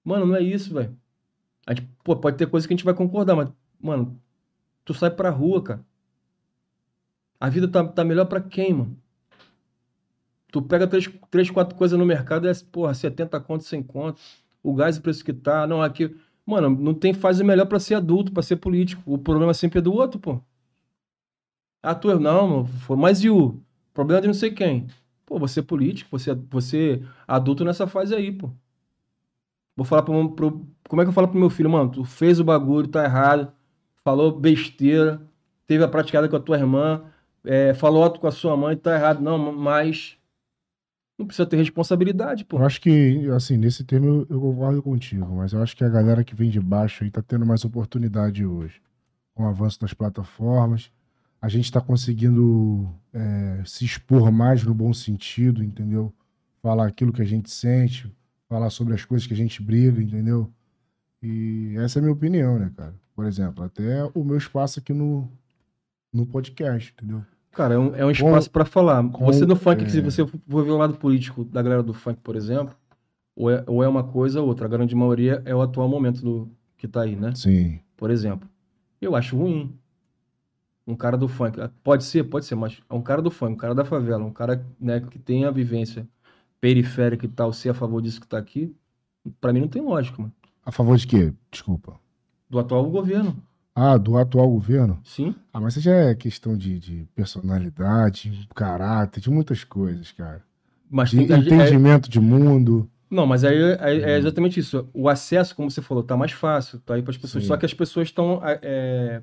Mano, não é isso, velho. A gente, pô, pode ter coisa que a gente vai concordar, mas, mano, tu sai pra rua, cara. A vida tá, tá melhor pra quem, mano? Tu pega três, três, quatro coisas no mercado, é, porra, 70 conto, 100 conto. O gás, o preço que tá. Não, aqui. Mano, não tem fase melhor pra ser adulto, pra ser político. O problema sempre é do outro, pô. Ah, tu não, mano, foi mais e o problema de não sei quem. Pô, você é político, você, você é adulto nessa fase aí, pô. Vou falar pro, pro- Como é que eu falo pro meu filho, mano? Tu fez o bagulho, tá errado, falou besteira, teve a praticada com a tua irmã, é, falou com a sua mãe, tá errado. Não, mas. Não precisa ter responsabilidade, pô. Eu acho que, assim, nesse termo eu, eu concordo contigo, mas eu acho que a galera que vem de baixo aí tá tendo mais oportunidade hoje. Com o avanço das plataformas, a gente tá conseguindo é, se expor mais no bom sentido, entendeu? Falar aquilo que a gente sente, falar sobre as coisas que a gente briga, entendeu? E essa é a minha opinião, né, cara? Por exemplo, até o meu espaço aqui no, no podcast, entendeu? Cara, é um, é um espaço pra falar. com- você no funk, é. se você for ver o lado político da galera do funk, por exemplo, ou é, ou é uma coisa ou outra. A grande maioria é o atual momento do que tá aí, né? Sim. Por exemplo. Eu acho ruim. Um cara do funk. ah, Pode ser, pode ser, mas é um cara do funk, um cara da favela, um cara né, que tem a vivência periférica e tal, ser a favor disso que tá aqui, pra mim não tem lógica, mano. A favor de quê? Desculpa. Do atual governo. Ah, do atual governo? Sim. Ah, mas isso já é questão de, de personalidade, caráter, de muitas coisas, cara. Mas De tem, é- entendimento de mundo. Não, mas aí é, é- é exatamente isso. O acesso, como você falou, tá mais fácil, tá aí para as pessoas. Sim. Só que as pessoas estão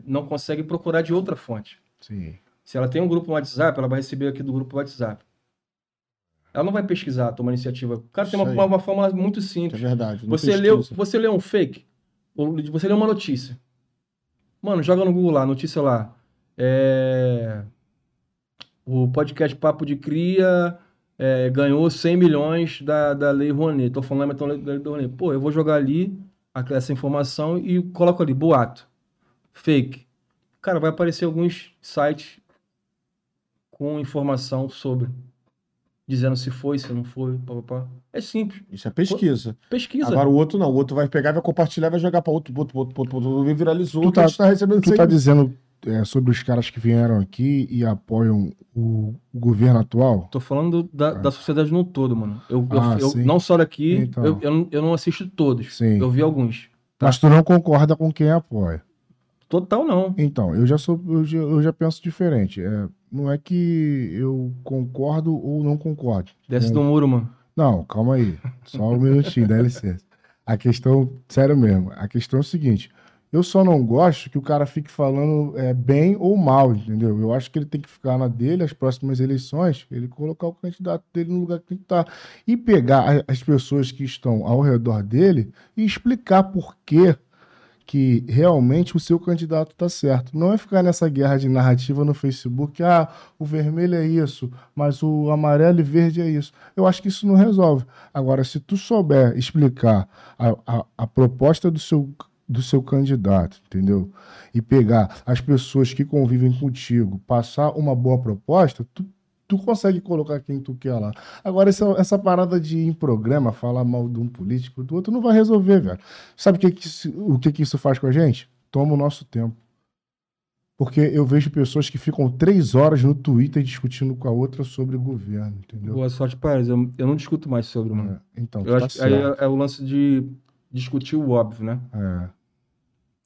não conseguem procurar de outra fonte. Sim. Se ela tem um grupo no WhatsApp, ela vai receber aqui do grupo WhatsApp. Ela não vai pesquisar, tomar iniciativa. O cara tem uma, uma, uma forma muito É simples. verdade. não Você leu, você leu um fake, ou você leu uma notícia. Mano, joga no Google lá, notícia lá. É, O podcast Papo de Cria é, ganhou 100 milhões da, da Lei Rouanet. Tô falando mas tô da Lei Rouanet. Pô, eu vou jogar ali essa informação e coloco ali, boato, fake. Cara, vai aparecer alguns sites com informação sobre. Dizendo se foi, se não foi, papapá. É simples. Isso é pesquisa. Pesquisa. Agora o outro não. O outro vai pegar, vai compartilhar, vai jogar para outro, outro, outro, outro, outro, e viralizou. Tu Tu tá- tá, recebendo Tu tá dizendo é, sobre os caras que vieram aqui e apoiam o, o governo atual? Tô falando da, da sociedade no todo, mano. Eu, eu- Ah, eu- sim. não só daqui, Então. eu, eu, não- eu não assisto todos. Sim. Eu vi alguns. Tá. Mas tu não concorda com quem apoia. Total não. Então, eu já sou, eu já, eu já penso diferente. É, não é que eu concordo ou não concordo. Desce do muro, mano. Não, calma aí. Só um minutinho, dá licença. A questão, sério mesmo, a questão é o seguinte: eu só não gosto que o cara fique falando é, bem ou mal, entendeu? Eu acho que ele tem que ficar na dele, as próximas eleições, ele colocar o candidato dele no lugar que tem que estar. E pegar as pessoas que estão ao redor dele e explicar por que que realmente o seu candidato está certo. Não é ficar nessa guerra de narrativa no Facebook, ah, o vermelho é isso, mas o amarelo e verde é isso. Eu acho que isso não resolve. Agora, se tu souber explicar a, a, a proposta do seu, do seu candidato, entendeu? E pegar as pessoas que convivem contigo, passar uma boa proposta, tu, tu consegue colocar quem tu quer lá. Agora, essa, essa parada de ir em programa, falar mal de um político, do outro, não vai resolver, velho. Sabe o que, que, isso- o que, que isso faz com a gente? Toma o nosso tempo. Porque eu vejo pessoas que ficam três horas no Twitter discutindo com a outra sobre o governo, entendeu? Boa sorte para eles. Eu, eu não discuto mais sobre, mano. É, então, Eu tá acho que aí certo. é, é o lance de discutir o óbvio, né? É,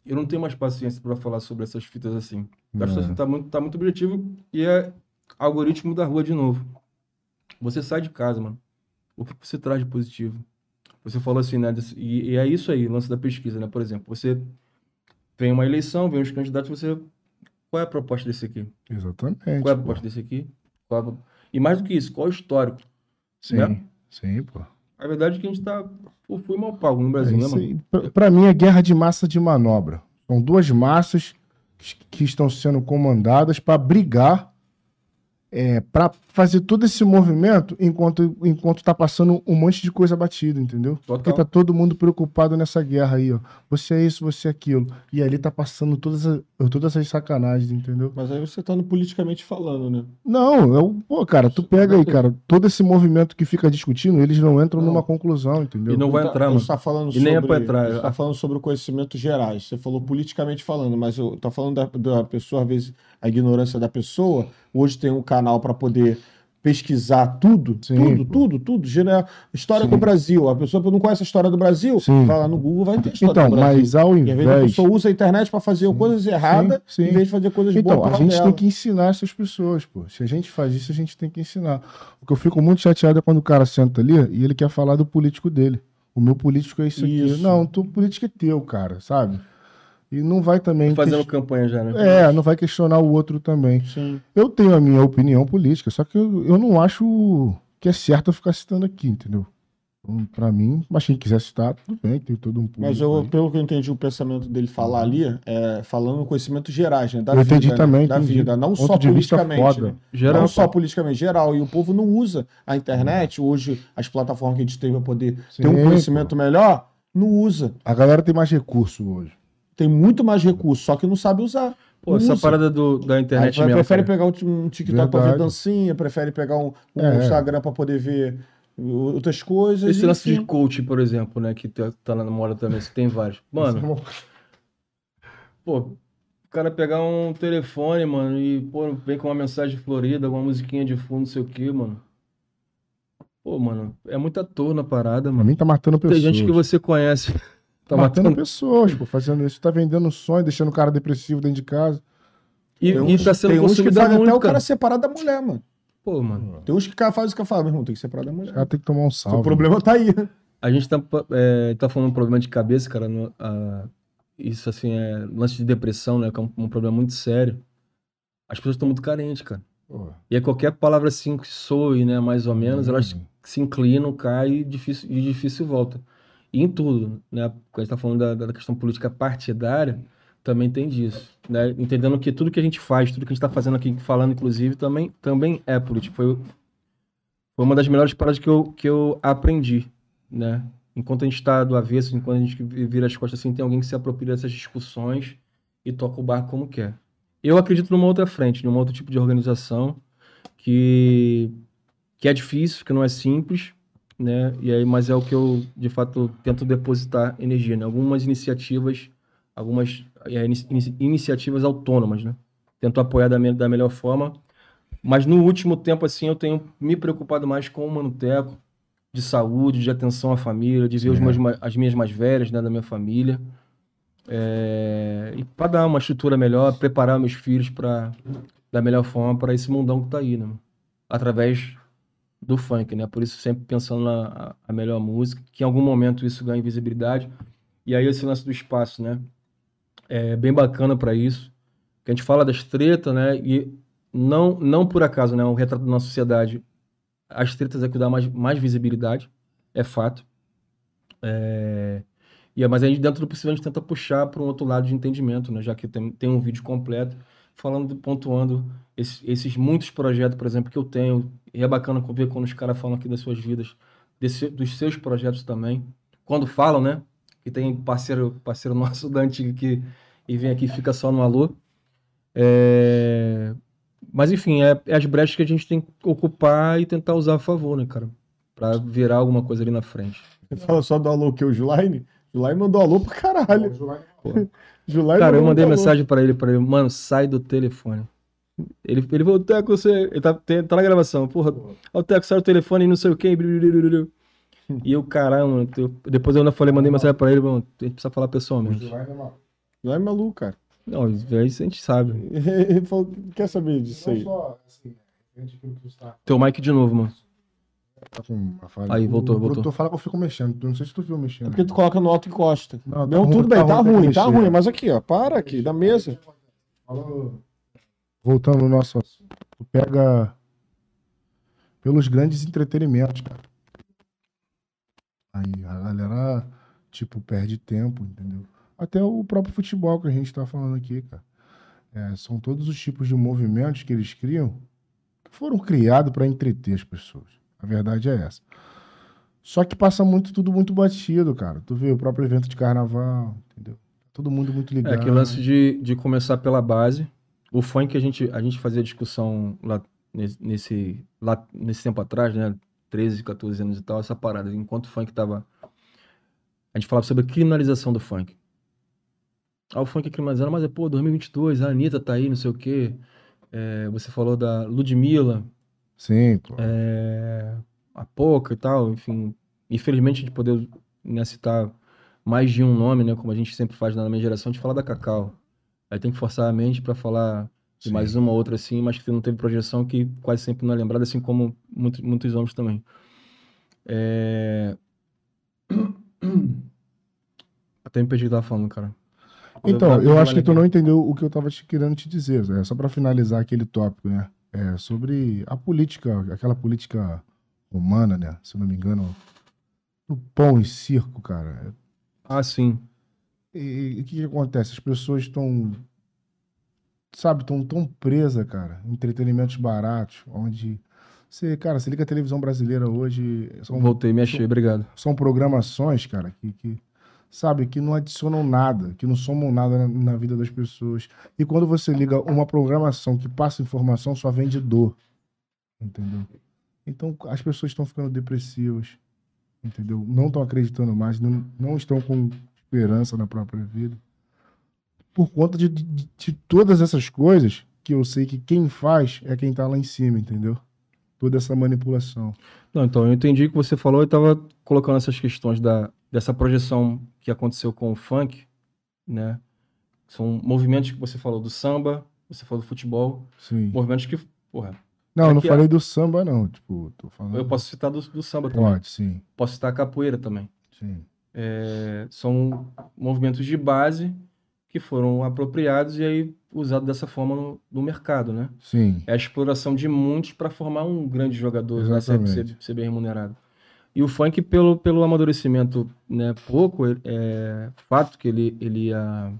Eu não tenho mais paciência pra falar sobre essas fitas assim. Eu acho É. que você tá muito, tá muito objetivo e é algoritmo da rua de novo. Você sai de casa, mano. O que você traz de positivo? Você falou assim, né? E, e é isso aí, o lance da pesquisa, né? Por exemplo, você vem uma eleição, vem os candidatos, você. Qual é a proposta desse aqui? exatamente. Qual é a pô. proposta desse aqui? É a- E mais do que isso, qual é o histórico? Sim, né? sim, pô. A verdade é que a gente tá. Pô, fui mal pago no É Brasil, né, isso mano? Pra, pra mim é guerra de massa de manobra. São duas massas que, que estão sendo comandadas para brigar, é, para fazer todo esse movimento enquanto enquanto tá passando um monte de coisa batida, entendeu? Porque Total. tá todo mundo preocupado nessa guerra aí, ó. Você é isso, você é aquilo. E ali tá passando todas, as- todas essas sacanagens, entendeu? Mas aí você tá no politicamente falando, né? Não, eu, pô, cara, tu pega aí, cara, todo esse movimento que fica discutindo, eles não entram Não. numa conclusão, entendeu? E não vai Tá- entrar, a mano. tá falando E nem é sobre, pra entrar. a gente tá falando sobre conhecimentos gerais. Você falou politicamente falando, mas eu tô falando da, da pessoa, às vezes, a ignorância da pessoa. Hoje tem um canal para poder pesquisar tudo, Sim, tudo, tudo, tudo, história Sim. do Brasil. A pessoa que não conhece a história do Brasil, Sim. vai lá no Google, vai ter a história Então, do Brasil. mas ao E às vezes a invés. pessoa usa a internet para fazer coisas erradas em vez de fazer coisas Então, boas a pro gente lado tem dela. que ensinar essas pessoas, pô. Se a gente faz isso, a gente tem que ensinar. O que eu fico muito chateado é quando o cara senta ali e ele quer falar do político dele. O meu político é isso, Isso. aqui. Não, tu político é teu, cara, sabe? E não vai também. Fazendo ques- campanha já, né? É, não vai questionar o outro também. Sim. Eu tenho a minha opinião política, só que eu, eu não acho que é certo eu ficar citando aqui, entendeu? Então, pra mim, mas quem quiser citar, tudo bem, tem todo um público. Mas eu, aí. pelo que eu entendi o pensamento dele falar ali, é falando conhecimentos gerais, né? Da Eu vida, entendi né? também, Da entendi. vida, não Ponto só de vista politicamente. foda. né? Geral. Não só politicamente, geral. E o povo não usa a internet, hoje, as plataformas que a gente tem para poder ter um Sim, conhecimento melhor, não usa. A galera tem mais recurso hoje. Tem muito mais recursos, só que não sabe usar. Pô, essa usa. parada do, da internet mesmo. prefere cara. pegar um, TikTok para ver dancinha, prefere pegar um, um É. Instagram para poder ver outras coisas. Esse lance de coach, por exemplo, né? Que tá, tá na moda também, você tem vários. Mano, pô, o cara pegar um telefone, mano, e pô, vem com uma mensagem florida, uma musiquinha de fundo, não sei o quê, mano. Pô, mano, é muita ator na parada, Pra mano. mim tá matando Tem pessoas. gente que você conhece. Tá matando, matando. pessoas, pô, fazendo isso. Tá vendendo sonho, deixando o cara depressivo dentro de casa. E, Tem e uns, tá sendo tem uns que fazem muito, até o cara separar da mulher, mano. Pô, mano. Tem uns que cara fazem o que eu falo, meu irmão, tem que separar da mulher. O cara tem que tomar um salve. o problema tá aí. A gente tá, é, tá falando um problema de cabeça, cara. no- a- isso, assim, é lance de depressão, né? Que é um, um problema muito sério. As pessoas estão muito carentes, cara. Pô, E aí qualquer palavra assim que soe, né, mais ou menos, Hum. elas se inclinam, caem e difícil, e difícil volta. Em tudo, né? Quando a gente tá falando da, da questão política partidária, também tem disso, né? Entendendo que tudo que a gente faz, tudo que a gente tá fazendo aqui, falando inclusive, também, também é político. Foi, foi uma das melhores paradas que eu, que eu aprendi, né? Enquanto a gente está do avesso, enquanto a gente vira as costas assim, tem alguém que se apropria dessas discussões e toca o barco como quer. Eu acredito numa outra frente, num outro tipo de organização que, que é difícil, que não é simples, né? E aí, mas é o que eu, de fato, tento depositar energia, né? Algumas iniciativas, algumas é, ini- iniciativas autônomas, né? Tento apoiar da, me- da melhor forma, mas no último tempo, assim, eu tenho me preocupado mais com o Manuteco, de saúde, de atenção à família, de ver É. meus as minhas mais velhas, né, da minha família. É, e para dar uma estrutura melhor, preparar meus filhos para da melhor forma para esse mundão que tá aí, né? Através do funk, né? Por isso sempre pensando na a- melhor música, que em algum momento isso ganha visibilidade. E aí esse lance do espaço, né? É bem bacana para isso. Que a gente fala das tretas, né? E não não por acaso, né? Um retrato da nossa sociedade. As tretas é que dá mais, mais visibilidade, é fato. É... E, é- mas a gente, dentro do possível, a gente tenta puxar para um outro lado de entendimento, né? Já que tem, tem um vídeo completo falando, pontuando esses muitos projetos, por exemplo, que eu tenho. E é bacana ver quando os caras falam aqui das suas vidas, desse- dos seus projetos também. Quando falam, né? Que tem parceiro, parceiro [laughs] nosso da antiga que e vem aqui e fica só no alô. É... Mas enfim, é, é as brechas que a gente tem que ocupar e tentar usar a favor, né, cara? Pra virar alguma coisa ali na frente. Você fala só do alô que o Julaine? Julaine mandou alô pra caralho. Julaine [laughs] Cara, eu mandei mensagem pra ele, para ele, mano, sai do telefone. Ele, ele falou, Teco, você. Ele tá, tem- tá na gravação, porra. Ó, o Teco, sai do telefone e não sei o quê. [laughs] E eu, caralho, mano, eu- depois eu ainda falei, mandei mensagem pra ele, mano, a gente precisa falar pessoalmente. Julaine é maluco, cara. Não, isso aí a gente sabe. [laughs] Ele falou, quer saber disso aí? Não só, assim, tá- Teu mic de novo, mano. tá com uma falha. Aí, voltou, o voltou. produtor fala que eu fico mexendo. Não sei se tu viu É mexendo. porque tu coloca no alto e encosta. Não, tá Não, ruim, tudo bem, tá tá ruim, que ruim, tá ruim. Mas aqui, ó, para aqui, da mesa. Falando- Voltando ao nosso assunto. Tu pega pelos grandes entretenimentos, cara. Aí a galera, tipo, perde tempo, entendeu? Até o próprio futebol que a gente tá falando aqui, cara. É, são todos os tipos de movimentos que eles criam que foram criados para entreter as pessoas. A verdade é essa. Só que passa muito, tudo muito batido, cara. Tu vê o próprio evento de carnaval, entendeu? Todo mundo muito É, ligado. aquele lance de, de começar pela base. O funk a gente, a gente fazia discussão lá nesse, lá nesse tempo atrás, né? 13, 14 anos e tal, essa parada. Enquanto o funk tava. A gente falava sobre a criminalização do funk. Ah, o funk é criminalizado, mas é, pô, 2022, a Anitta tá aí, não sei o quê. É, você falou da Ludmilla, Sim, pô. é, a pouca e tal, enfim. Infelizmente, de poder né, citar mais de um nome, né? Como a gente sempre faz na minha geração, de falar da Cacau. Aí tem que forçar a mente pra falar de Sim. mais uma outra assim, mas que não teve projeção, que quase sempre não é lembrada, assim como muito- muitos homens também. É... Até me perdi o que eu tava falando, cara. Então, tava eu acho que tu não entendeu o que eu tava te querendo te dizer. É só pra finalizar aquele tópico, né? É sobre a política, aquela política romana, né? Se eu não me engano, do pão e circo, cara. Ah, sim. E o que, que acontece? As pessoas estão, sabe, estão tão presas, cara, entretenimentos baratos, onde você, cara, você liga a televisão brasileira hoje, são, Voltei, me achei, obrigado. são programações, cara, que, que, sabe, que não adicionam nada, que não somam nada na, na vida das pessoas. E quando você liga uma programação que passa informação, só vende dor, entendeu? Então as pessoas estão ficando depressivas, entendeu? Não estão acreditando mais, não, não estão com esperança na própria vida. Por conta de, de, de todas essas coisas que eu sei que quem faz é quem tá lá em cima, entendeu? Toda essa manipulação. Não, então, eu entendi o que você falou e tava colocando essas questões da, dessa projeção que aconteceu com o funk, né? São movimentos que você falou do samba, você falou do futebol, Sim. movimentos que, porra, Não, eu não é- falei do samba, não. Tipo, tô falando. eu posso citar do, do samba também. Pode, sim. Posso citar a capoeira também. Sim. É, são movimentos de base que foram apropriados e aí usados dessa forma no, no mercado, né? Sim. É a exploração de muitos para formar um grande jogador, né? Ser, Exatamente. ser, ser bem remunerado. E o funk, pelo, pelo amadurecimento né, pouco, é, é fato que ele, ele ia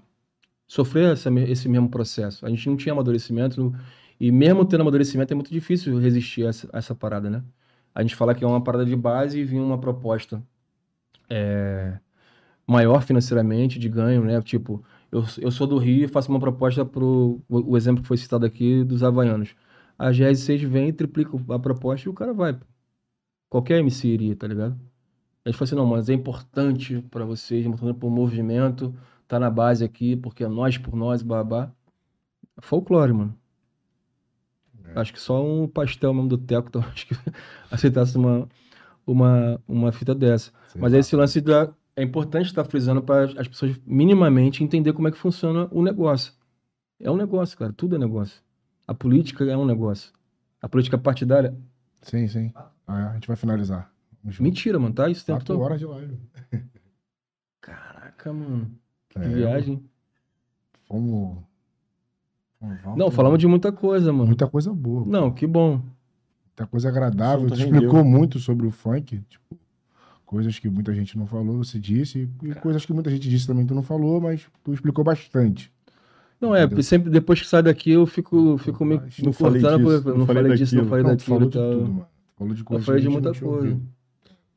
sofrer essa, esse mesmo processo. A gente não tinha amadurecimento, e mesmo tendo amadurecimento, é muito difícil resistir a essa, a essa parada, né? A gente fala que é uma parada de base e vinha uma proposta é, maior financeiramente, de ganho, né? Tipo, eu, eu sou do Rio e faço uma proposta pro o, o exemplo que foi citado aqui dos havaianos. A GS6 vem, triplica a proposta e o cara vai. Qualquer MC iria, tá ligado? A gente fala assim, não, mas é importante pra vocês, é importante pro movimento, tá na base aqui, porque é nós por nós, babá. Folclore, mano. É. Acho que só um pastel mesmo do Teco, então [laughs] acho que aceitasse uma, uma, uma fita dessa. Sei Mas lá. esse lance da. É importante estar frisando para as pessoas minimamente entender como é que funciona o negócio. É um negócio, cara. Tudo é negócio. A política é um negócio. A política partidária. Sim, sim. Ah, é, a gente vai finalizar. Mentira, mano. Tá isso tempo Quatro todo. horas de live. [laughs] Caraca, mano. Que É, viagem. Fomos. vamos- Não, falamos de muita coisa, mano. Muita coisa boa. Não, que bom. Muita coisa agradável. Rendeu. explicou muito sobre o funk. Tipo, coisas que muita gente não falou, você disse. E coisas que muita gente disse também tu não falou, mas tu explicou bastante. Não, é, Entendeu? sempre depois que sai daqui eu fico, fico me, me não falei não não falei falei disso, não daquilo. falei Não, tu daquilo falou e de tal. tudo, mano. Falou de Eu coisas falei que de muita coisa. ouvido.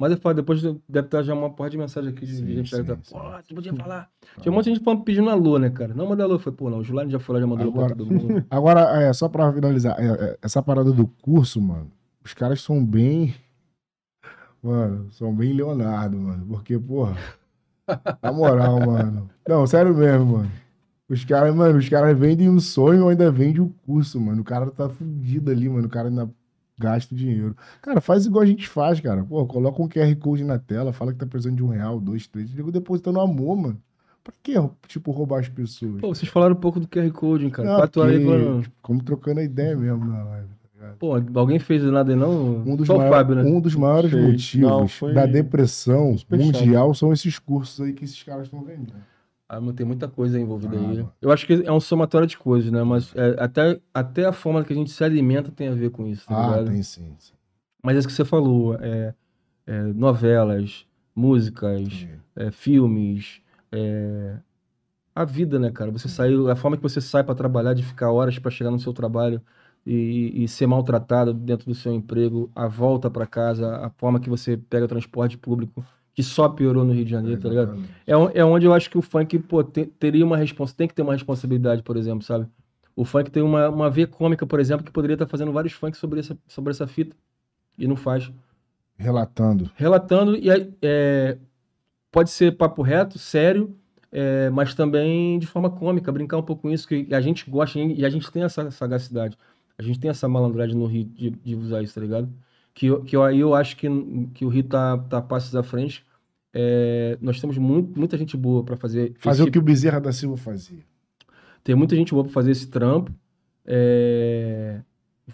Mas depois, depois deve estar já uma porra de mensagem aqui de Sim, gente tá, sim, sim. pô, você podia falar. [laughs] Tinha um monte de gente falando, pedindo alô, né, cara? Não manda alô. Foi, pô, não, o Julano já foi lá, já mandou alô pra Agora- todo mundo. [laughs] Agora, é, só pra finalizar, é, é, essa parada do curso, mano, os caras são bem. Mano, são bem Leonardo, mano. Porque, porra. Na moral, [laughs] mano. Não, sério mesmo, mano. Os caras, mano, os caras vendem um sonho ou ainda vendem o curso, mano. O cara tá fudido ali, mano. O cara ainda gasta o dinheiro. Cara, faz igual a gente faz, cara. Pô, coloca um QR Code na tela, fala que tá precisando de um real, dois, três. Nego depositando amor, mano. Pra que, tipo, roubar as pessoas? Pô, vocês falaram um pouco do QR Code, hein, cara. Não, Quatro horas falando. Como trocando a ideia mesmo na live. tá ligado? Pô, alguém fez nada aí não? Um dos, Só o maior- Fábio, né? um dos maiores Sei. motivos Não, foi da depressão mundial são esses cursos aí que esses caras estão vendendo. Ah, tem muita coisa envolvida Ah, aí. Eu acho que é um somatório de coisas, né? Mas é, até, até a forma que a gente se alimenta tem a ver com isso, tá Ah, ligado? tem sim. sim. Mas é isso que você falou, é, é, novelas, músicas, é, filmes, é, a vida, né, cara? Você saiu, a forma que você sai pra trabalhar, de ficar horas pra chegar no seu trabalho e, e ser maltratado dentro do seu emprego, a volta pra casa, a forma que você pega o transporte público, que só piorou no Rio de Janeiro, tá ligado? Exatamente. É, é onde eu acho que o funk, pô, te- teria uma responsa, tem que ter uma responsabilidade, por exemplo, sabe? O funk tem uma, uma veia cômica, por exemplo, que poderia estar fazendo vários funks sobre essa, sobre essa fita. E não faz. Relatando. Relatando, e é, pode ser papo reto, sério, é, mas também de forma cômica, brincar um pouco com isso, que a gente gosta e a gente tem essa sagacidade. A gente tem essa malandragem no Rio de, de usar isso, tá ligado? Que, eu- que eu- aí eu acho que, que o Rio tá, tá passos à frente. É, nós temos muito, muita gente boa pra fazer. Fazer esse o que o Bezerra da Silva fazia. tem muita gente boa pra fazer esse trampo. É,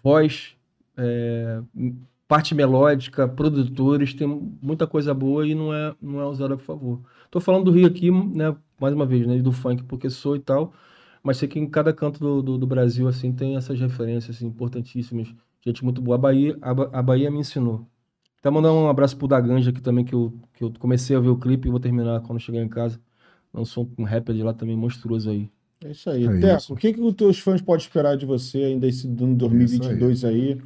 voz, é, parte melódica, produtores, tem muita coisa boa e não é, não é usada por favor. Tô falando do Rio aqui, né, mais uma vez, né, do funk porque sou e tal, mas sei que em cada canto do, do, do Brasil, assim, tem essas referências, assim, importantíssimas. Gente muito boa. A Bahia, a, Ba- a Bahia me ensinou. Até mandar um abraço pro Daganja aqui também, que eu, que eu comecei a ver o clipe e vou terminar quando chegar em casa. Lançou um rapper de lá também monstruoso aí. É isso aí. É Teco, isso. o que, que os teus fãs podem esperar de você ainda esse ano 2022 aí?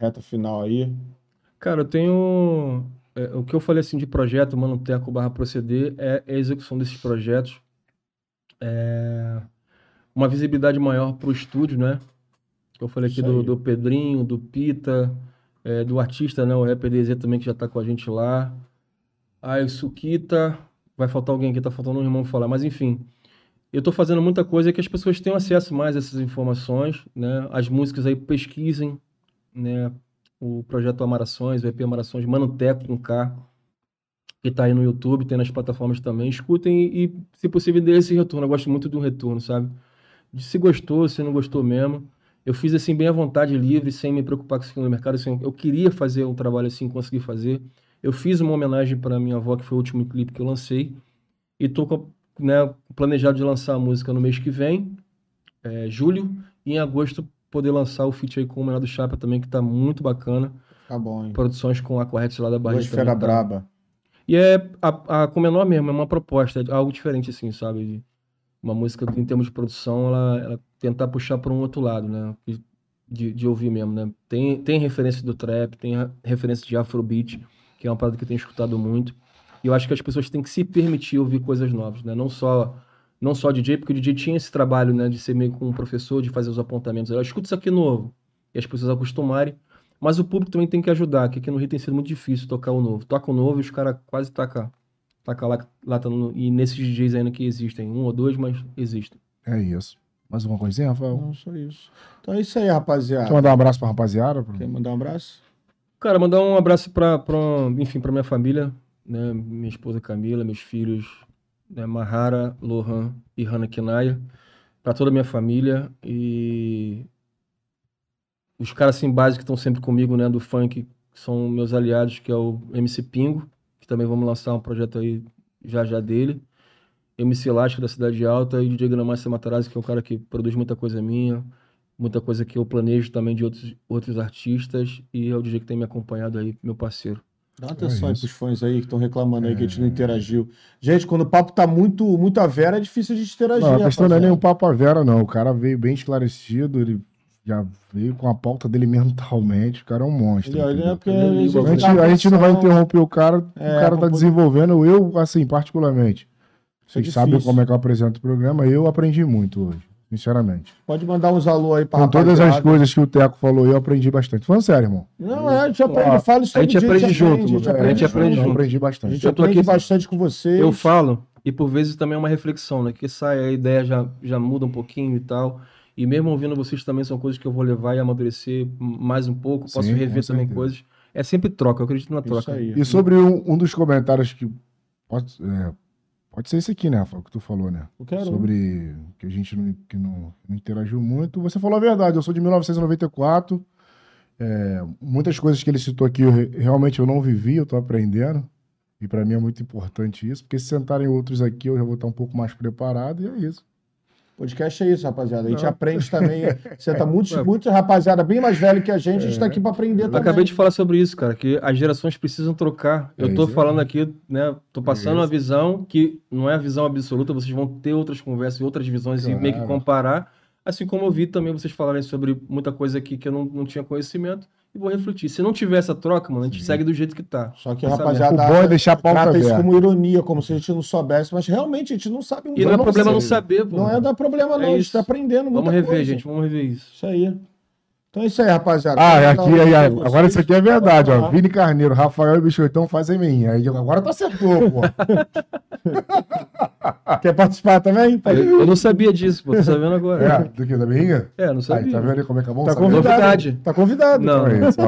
Reta final aí. Cara, eu tenho. é, o que eu falei assim de projeto, Mano Teco barra proceder, é a execução desses projetos. É, uma visibilidade maior para o estúdio, né? Eu falei aqui do, do Pedrinho, do Pita, é, do artista, né? O Rapper DZ também, que já tá com a gente lá. Aí o Sukita. Vai faltar alguém aqui, tá faltando um irmão falar. Mas enfim, eu tô fazendo muita coisa que as pessoas tenham acesso mais a essas informações, né? As músicas aí pesquisem, né? o projeto Amarações, o EP Amarações, Manuteco com K, que tá aí no YouTube, tem nas plataformas também. Escutem e, e, se possível, dê esse retorno. Eu gosto muito do retorno, sabe? De se gostou, se não gostou mesmo. Eu fiz assim bem à vontade, livre, sem me preocupar com isso no mercado. Assim, eu queria fazer um trabalho assim, consegui fazer. Eu fiz uma homenagem para minha avó, que foi o último clipe que eu lancei. E tô né, planejado de lançar a música no mês que vem, é, julho, e em agosto poder lançar o feat aí com o Menor do Chapa também, que tá muito bacana. Tá bom, hein? Produções com a Correct lá da Bahia. Duas fera tá- braba. E é a, a com menor mesmo, é uma proposta, é algo diferente assim, sabe? Uma música em termos de produção, ela, ela tentar puxar para um outro lado, né? De, de ouvir mesmo, né? Tem, tem referência do trap, tem referência de afrobeat, que é uma parada que eu tenho escutado muito. E eu acho que as pessoas têm que se permitir ouvir coisas novas, né? Não só não só DJ, porque o DJ tinha esse trabalho, né, de ser meio com um professor, de fazer os apontamentos. Eu escuto isso aqui novo, e as pessoas acostumarem. Mas o público também tem que ajudar, que aqui no Rio tem sido muito difícil tocar o novo. Toca o novo e os caras quase tacam taca lá, lá tá no- e nesses DJs ainda que existem, um ou dois, mas existem. É isso. Mais uma coisinha, Rafael? Não, só isso. Então é isso aí, rapaziada. Quer mandar um abraço pra rapaziada? Pra- Quer mandar um abraço? Cara, mandar um abraço pra, pra enfim, pra minha família, né? Minha esposa Camila, meus filhos, né? Mahara, Lohan e Hannah Kinaya, pra toda a minha família e os caras assim básicos que estão sempre comigo, né, do funk, que são meus aliados, que é o MC Pingo, que também vamos lançar um projeto aí já já dele. MC Lasca da Cidade Alta e DJ Gramaster Matarazzi, que é um cara que produz muita coisa minha, muita coisa que eu planejo também de outros, outros artistas e é o DJ que tem me acompanhado aí, meu parceiro. Dá uma atenção aí isso. pros fãs aí que estão reclamando aí que a gente não interagiu. Gente, quando o papo tá muito, muito a vera, é difícil a gente interagir. Não, a questão não é nem um papo a Vera, não. O cara veio bem esclarecido, ele já veio com a pauta dele [laughs] mentalmente. O cara é um monstro. Ele, ele é porque Ele a, gente, tá a gente não vai interromper o cara, É, o cara tá desenvolvendo. Eu, assim, particularmente. Isso é Vocês sabem como é que eu apresento o programa. Eu aprendi muito hoje, sinceramente. Pode mandar uns alô aí pra Com todas as coisas que o Teco falou, eu aprendi bastante. Falando sério, irmão. Não, é, a gente aprende, Ó, fala isso a gente aprende junto, a gente mano. aprende, A gente aprende junto. Eu aprendi A bastante. gente Eu tô aprende aqui- bastante com vocês. Eu falo, e por vezes também é uma reflexão, né? Que sai a ideia já, já muda um pouquinho e tal. E mesmo ouvindo vocês também são coisas que eu vou levar e amadurecer mais um pouco. Posso Sim, rever também certeza. coisas. É sempre troca, eu acredito na Isso troca. aí. E sobre um, um dos comentários que. Pode, é, pode ser esse aqui, né, Rafael, que tu falou, né? Eu quero. Sobre que a gente não, que não, não interagiu muito. Você falou a verdade, eu sou de 1994. É, muitas coisas que ele citou aqui eu re- realmente eu não vivi, eu tô aprendendo. E para mim é muito importante isso, porque se sentarem outros aqui eu já vou estar um pouco mais preparado e é isso. Podcast é isso, rapaziada. A gente Não. aprende também. Você tá [laughs] muito, muito rapaziada bem mais velho que a gente, a gente tá aqui pra aprender Eu também. acabei de falar sobre isso, cara, que as gerações precisam trocar. É Eu tô isso aí. falando aqui, né? Tô passando É uma visão que não é a visão absoluta, vocês vão ter outras conversas e outras visões e meio que Claro. comparar. Assim como eu vi também vocês falarem sobre muita coisa aqui que eu não, não tinha conhecimento e vou refletir. Se não tiver essa troca, mano, a gente Sim. segue do jeito que tá. Só que, rapaziada, O bom é deixar a pauta trata isso como ironia, como se a gente não soubesse, mas realmente a gente não sabe muito. E não é problema não saber, pô. Não é dar problema, não. É a gente tá aprendendo muita Vamos rever, coisa. gente, vamos rever isso. Isso aí. Então é isso aí, rapaziada. Ah, Vou aqui, aí, aí, agora vocês. isso aqui é verdade, ó. Vini Carneiro, Rafael e Biscoitão fazem minha. Aí agora tu acertou, pô. [laughs] Quer participar também? Eu, eu não sabia disso, pô. Tô sabendo É, agora. do que, da minha? É, não Aí, sabia. tá vendo aí como é que é bom Tá saber? convidado. Novidade. Tá convidado. Não. [laughs] É isso.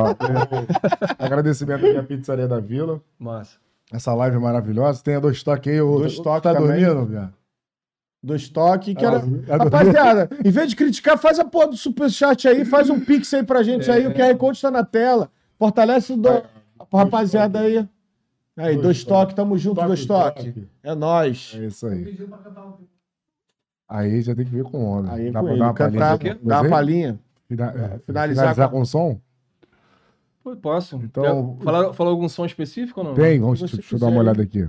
Agradecimento aqui à Pizzaria da Vila. Massa. Essa live é maravilhosa. Tem a dois toques aí. O, toques Tá também. dormindo, viado? Do estoque. Que era... Ah, Rapaziada, [laughs] em vez de criticar, faz a porra do superchat aí, faz um pix aí pra gente aí. O QR Code tá na tela. Fortalece o do... rapaziada aí. Aí, Dois dois toques, tamo junto, Toque, dois toques. toque. É nóis. É isso aí. Aí já tem que ver com o homem. Aí, Dá com pra ele, dar uma palhinha? cantar, dá uma palhinha. fina- é, finalizar finalizar, com- com... som? Pô, posso? Então- Falou, algum som específico ou não? Tem, vamos, deixa eu dar uma olhada aqui.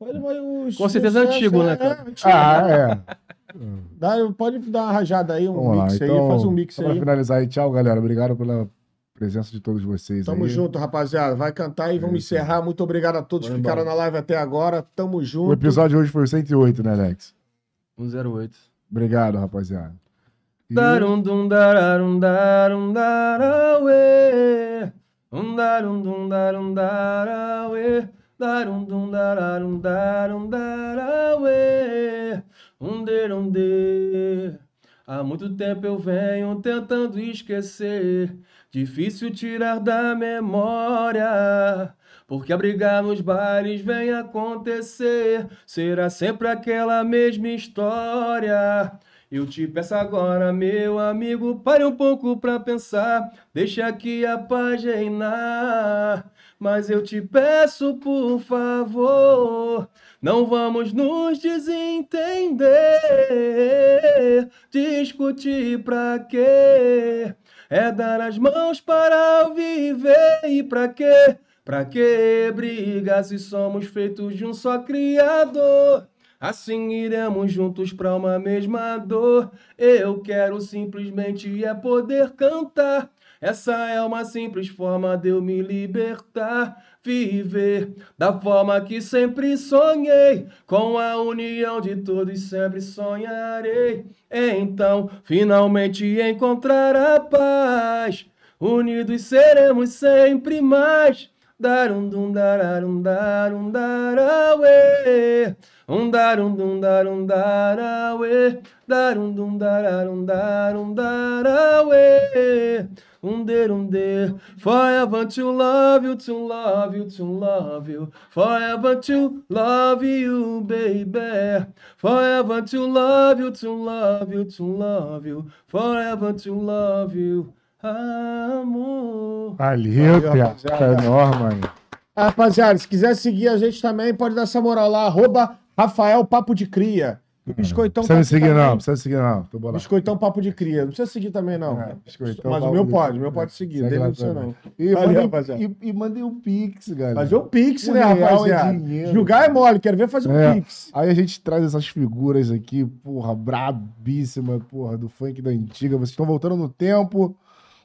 Mas os- Com certeza é antigo, né, é, cara? antigo. Ah, é. [laughs] Dá- pode dar uma rajada aí, um Vamos lá. mix Então, aí, faz um mix só pra aí. finalizar aí, tchau, galera. Obrigado pela presença de todos vocês Tamo aí. junto, rapaziada. Vai cantar e vamos É isso aí. encerrar. Muito obrigado a todos que Vamos ficaram na live até agora. Tamo junto. O episódio hoje foi o 108, né, Alex? 108. Obrigado, rapaziada. E- Darum dum dararum darum. Um. Um. Há muito tempo eu venho tentando esquecer. Difícil tirar da memória. Porque abrigar nos bailes vem acontecer. Será sempre aquela mesma história. Eu te peço agora, meu amigo, pare um pouco pra pensar. Deixa aqui a paz reinar. Mas eu te peço, por favor, não vamos nos desentender. Discutir pra quê? É dar as mãos para viver e pra quê? Pra que brigar se somos feitos de um só Criador? Assim iremos juntos pra uma mesma dor. Eu quero simplesmente é poder cantar. Essa é uma simples forma de eu me libertar, viver da forma que sempre sonhei, com a união de todos sempre sonharei. Então, finalmente encontrar a paz. Unidos seremos sempre mais. Darum dum dararum darum darauê. Um darum darauê. Darum dum dararum darum darauê. Um der um der. Forever to love you, to love you, to love you. Forever to love you, baby. Forever to love you, to love you, to love you. Forever to love you, amor. Valeu, Pia. rapaziada. É enorme, mano. Rapaziada, se quiser seguir a gente também, pode dar essa moral lá. Arroba Rafael Papo de Cria. Biscoitão Não precisa tá seguir, também. não. Precisa seguir, não. Tô bolado. Biscoitão Papo de Cria. Não precisa seguir também, não. É, Biscoitão Mas o meu de pode, o meu pode seguir. Dele não precisa, não. E Valeu, mandei, e, e mandei um pix, galera. Fazer o Pix, Um né, real é dinheiro. Julgar é mole, quero ver fazer um É. Pix. Aí a gente traz essas figuras aqui, porra, brabíssima, porra, do funk da antiga. Vocês estão voltando no tempo,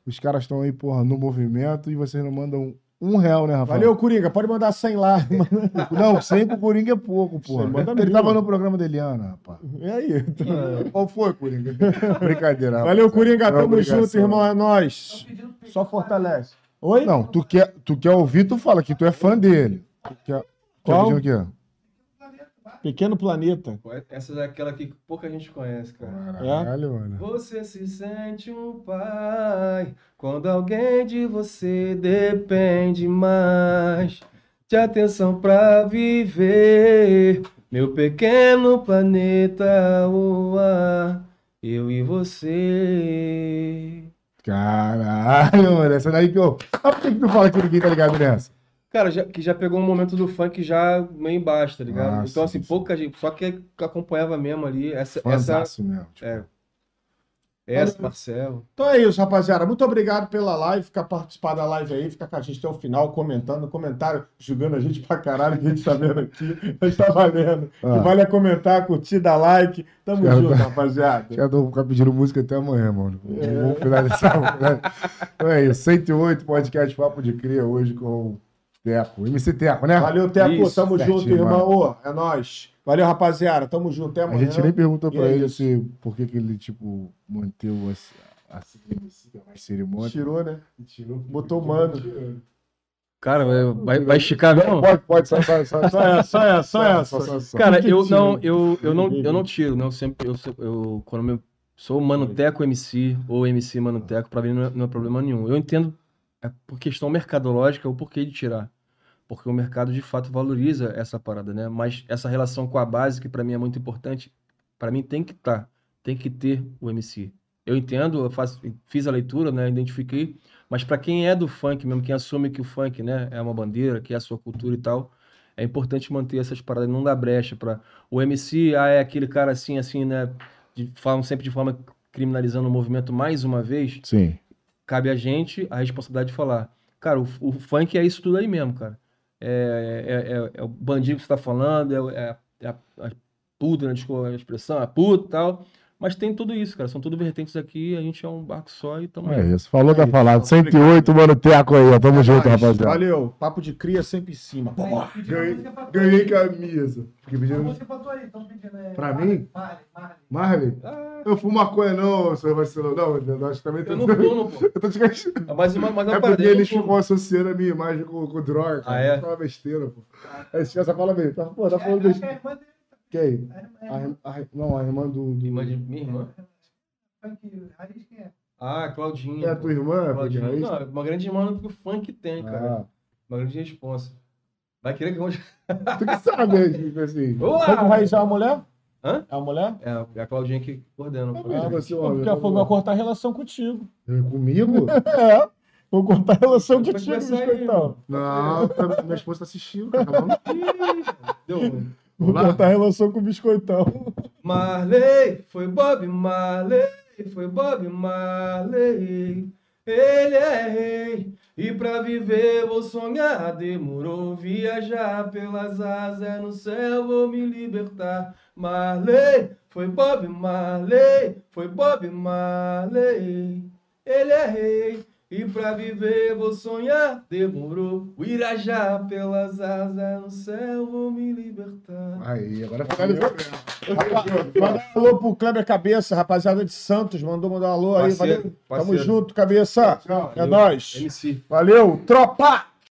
os caras estão aí, porra, no movimento e vocês não mandam um real, né, Rafael? Valeu, Coringa. Pode mandar 100 lá. [laughs] Não, 100 pro Coringa é pouco, manda Ele mil. tava no programa da Eliana, rapaz. E aí? [laughs] Qual foi, Coringa? [laughs] Brincadeira. Valeu, rapaz. Coringa. Não é Tamo junto, irmão. É nóis. Só fortalece. Oi? Não, tu quer, tu quer ouvir, tu fala que tu é fã dele. Tu quer... Qual? Tá pedindo o quê? Pequeno Planeta. Essa é aquela que pouca gente conhece, cara. Caralho, mano. Você se sente um pai quando alguém de você depende mais de atenção pra viver. Meu pequeno planeta, uá, eu e você. Caralho, mano. Essa daí que eu. Ah, por que, que tu fala que ninguém tá ligado nessa? Cara, já, que já pegou um momento do funk já meio embaixo, tá ligado? Ah, então, sim, assim, sim. pouca gente, só que acompanhava mesmo ali. Essa, essa, Fanzaço mesmo. Tipo, é, essa, Marcelo. Então é isso, rapaziada. Muito obrigado pela live, ficar participar da live aí, ficar com a gente até o final, comentando, comentário, julgando a gente pra caralho, que a gente tá vendo aqui, mas tá valendo. [laughs] Ah. Vale a comentar, curtir, dar like. Tamo Cara, junto, tá- rapaziada. Já tô ficar pedindo música até amanhã, mano. Vamos finalizar. né? Então é isso. 108 podcast Papo de Cria hoje com Teco. MC Teco, né? Valeu, Teco. Isso, Tamo certinho, junto, irmão. Ô, é nóis. Valeu, rapaziada. Tamo junto. Até A amanhã. gente nem perguntou E pra é ele se por que, que ele, tipo, manteve assim, é mais cerimônia. Tirou, né? Tirou, Botou o mano. Cara, vai, vai esticar mesmo? Pode, pode, só, só, só, Só essa, só essa, só essa. só, só, só. Cara, eu não, eu, eu não, eu não tiro, né? Eu sempre, eu, eu quando eu sou Manuteco MC ou MC Manuteco, pra mim não é, não é problema nenhum. Eu entendo é por questão mercadológica o porquê de tirar. Porque o mercado de fato valoriza essa parada, né? Mas essa relação com a base, que pra mim é muito importante, pra mim tem que estar, tem que ter o MC. Eu entendo, eu faço, fiz a leitura, né? Identifiquei, mas pra quem é do funk mesmo, quem assume que o funk, né, é uma bandeira, que é a sua cultura e tal, é importante manter essas paradas, não dar brecha para o MC, ah, é aquele cara assim, assim, né? De, falam sempre de forma criminalizando o movimento mais uma vez. Sim. Cabe a gente a responsabilidade de falar. Cara, o, o funk é isso tudo aí mesmo, cara. É, é, é- é o bandido que você tá falando, é, é, é a, a puta, né? Desculpa a expressão, a puta e tal. Mas tem tudo isso, cara. São tudo vertentes aqui, a gente é um barco só e tamo É aí. isso. Falou, Aí, falado. então, 108, mano, Teco aí, ó. Tamo junto, Mas, rapaziada. Valeu. Papo de cria sempre em cima. Ganhei, ganhei camisa. Fiquei A pedindo. música pra tu aí, estão pedindo. É, Pra Marley, mim? Marley, Marley. Marley, Ah, eu fumo maconha não, seu vacilão. Não, eu acho que também tô... eu não fumo, pô. [laughs] Eu tô te questionando. Mas, mas, mas É uma porque não eles ficam associando a minha imagem com, com droga, cara. Ah, é? Fala besteira, pô. Aí já fala bem. Tá, pô, tá É, falando é besteira. Quem? É, é, A, irmã- a, não, a irmã do... do... Irmã de minha irmã? funk raiz quem é? Ah, Claudinha. É a tua irmã? Claudinha. raiz? Não, uma grande irmã que o funk tem, cara. Ah, Uma grande responsa. Vai querer que eu... [laughs] tu que sabe, né, tipo assim. Vamos Foi com o! Raiz é uma mulher? Hã? É uma mulher? É, é a Claudinha que coordena. o Ah, você, ó, Porque eu- foi vai cortar a relação contigo. Comigo? [laughs] É. Vou cortar a relação contigo, biscoitão. Não, tá- minha esposa tá assistindo, cara. Tá. Deu ruim. Vou Olá. cortar a relação com o biscoitão. Marley, foi Bob Marley, foi Bob Marley. Ele é rei, e pra viver vou sonhar. Demorou viajar pelas asas no céu, vou me libertar. Marley, foi Bob Marley, foi Bob Marley. Ele é rei, e pra viver vou sonhar. Demorou o Irajá pelas asas no céu, vou me libertar. Aí, agora finalizou. Manda um alô pro Kleber Cabeça, rapaziada de Santos. Mandou mandar um alô aí. Parceiro, Valeu. Tamo parceiro. junto, cabeça. Tchau. É nóis. MC. Valeu, tropa!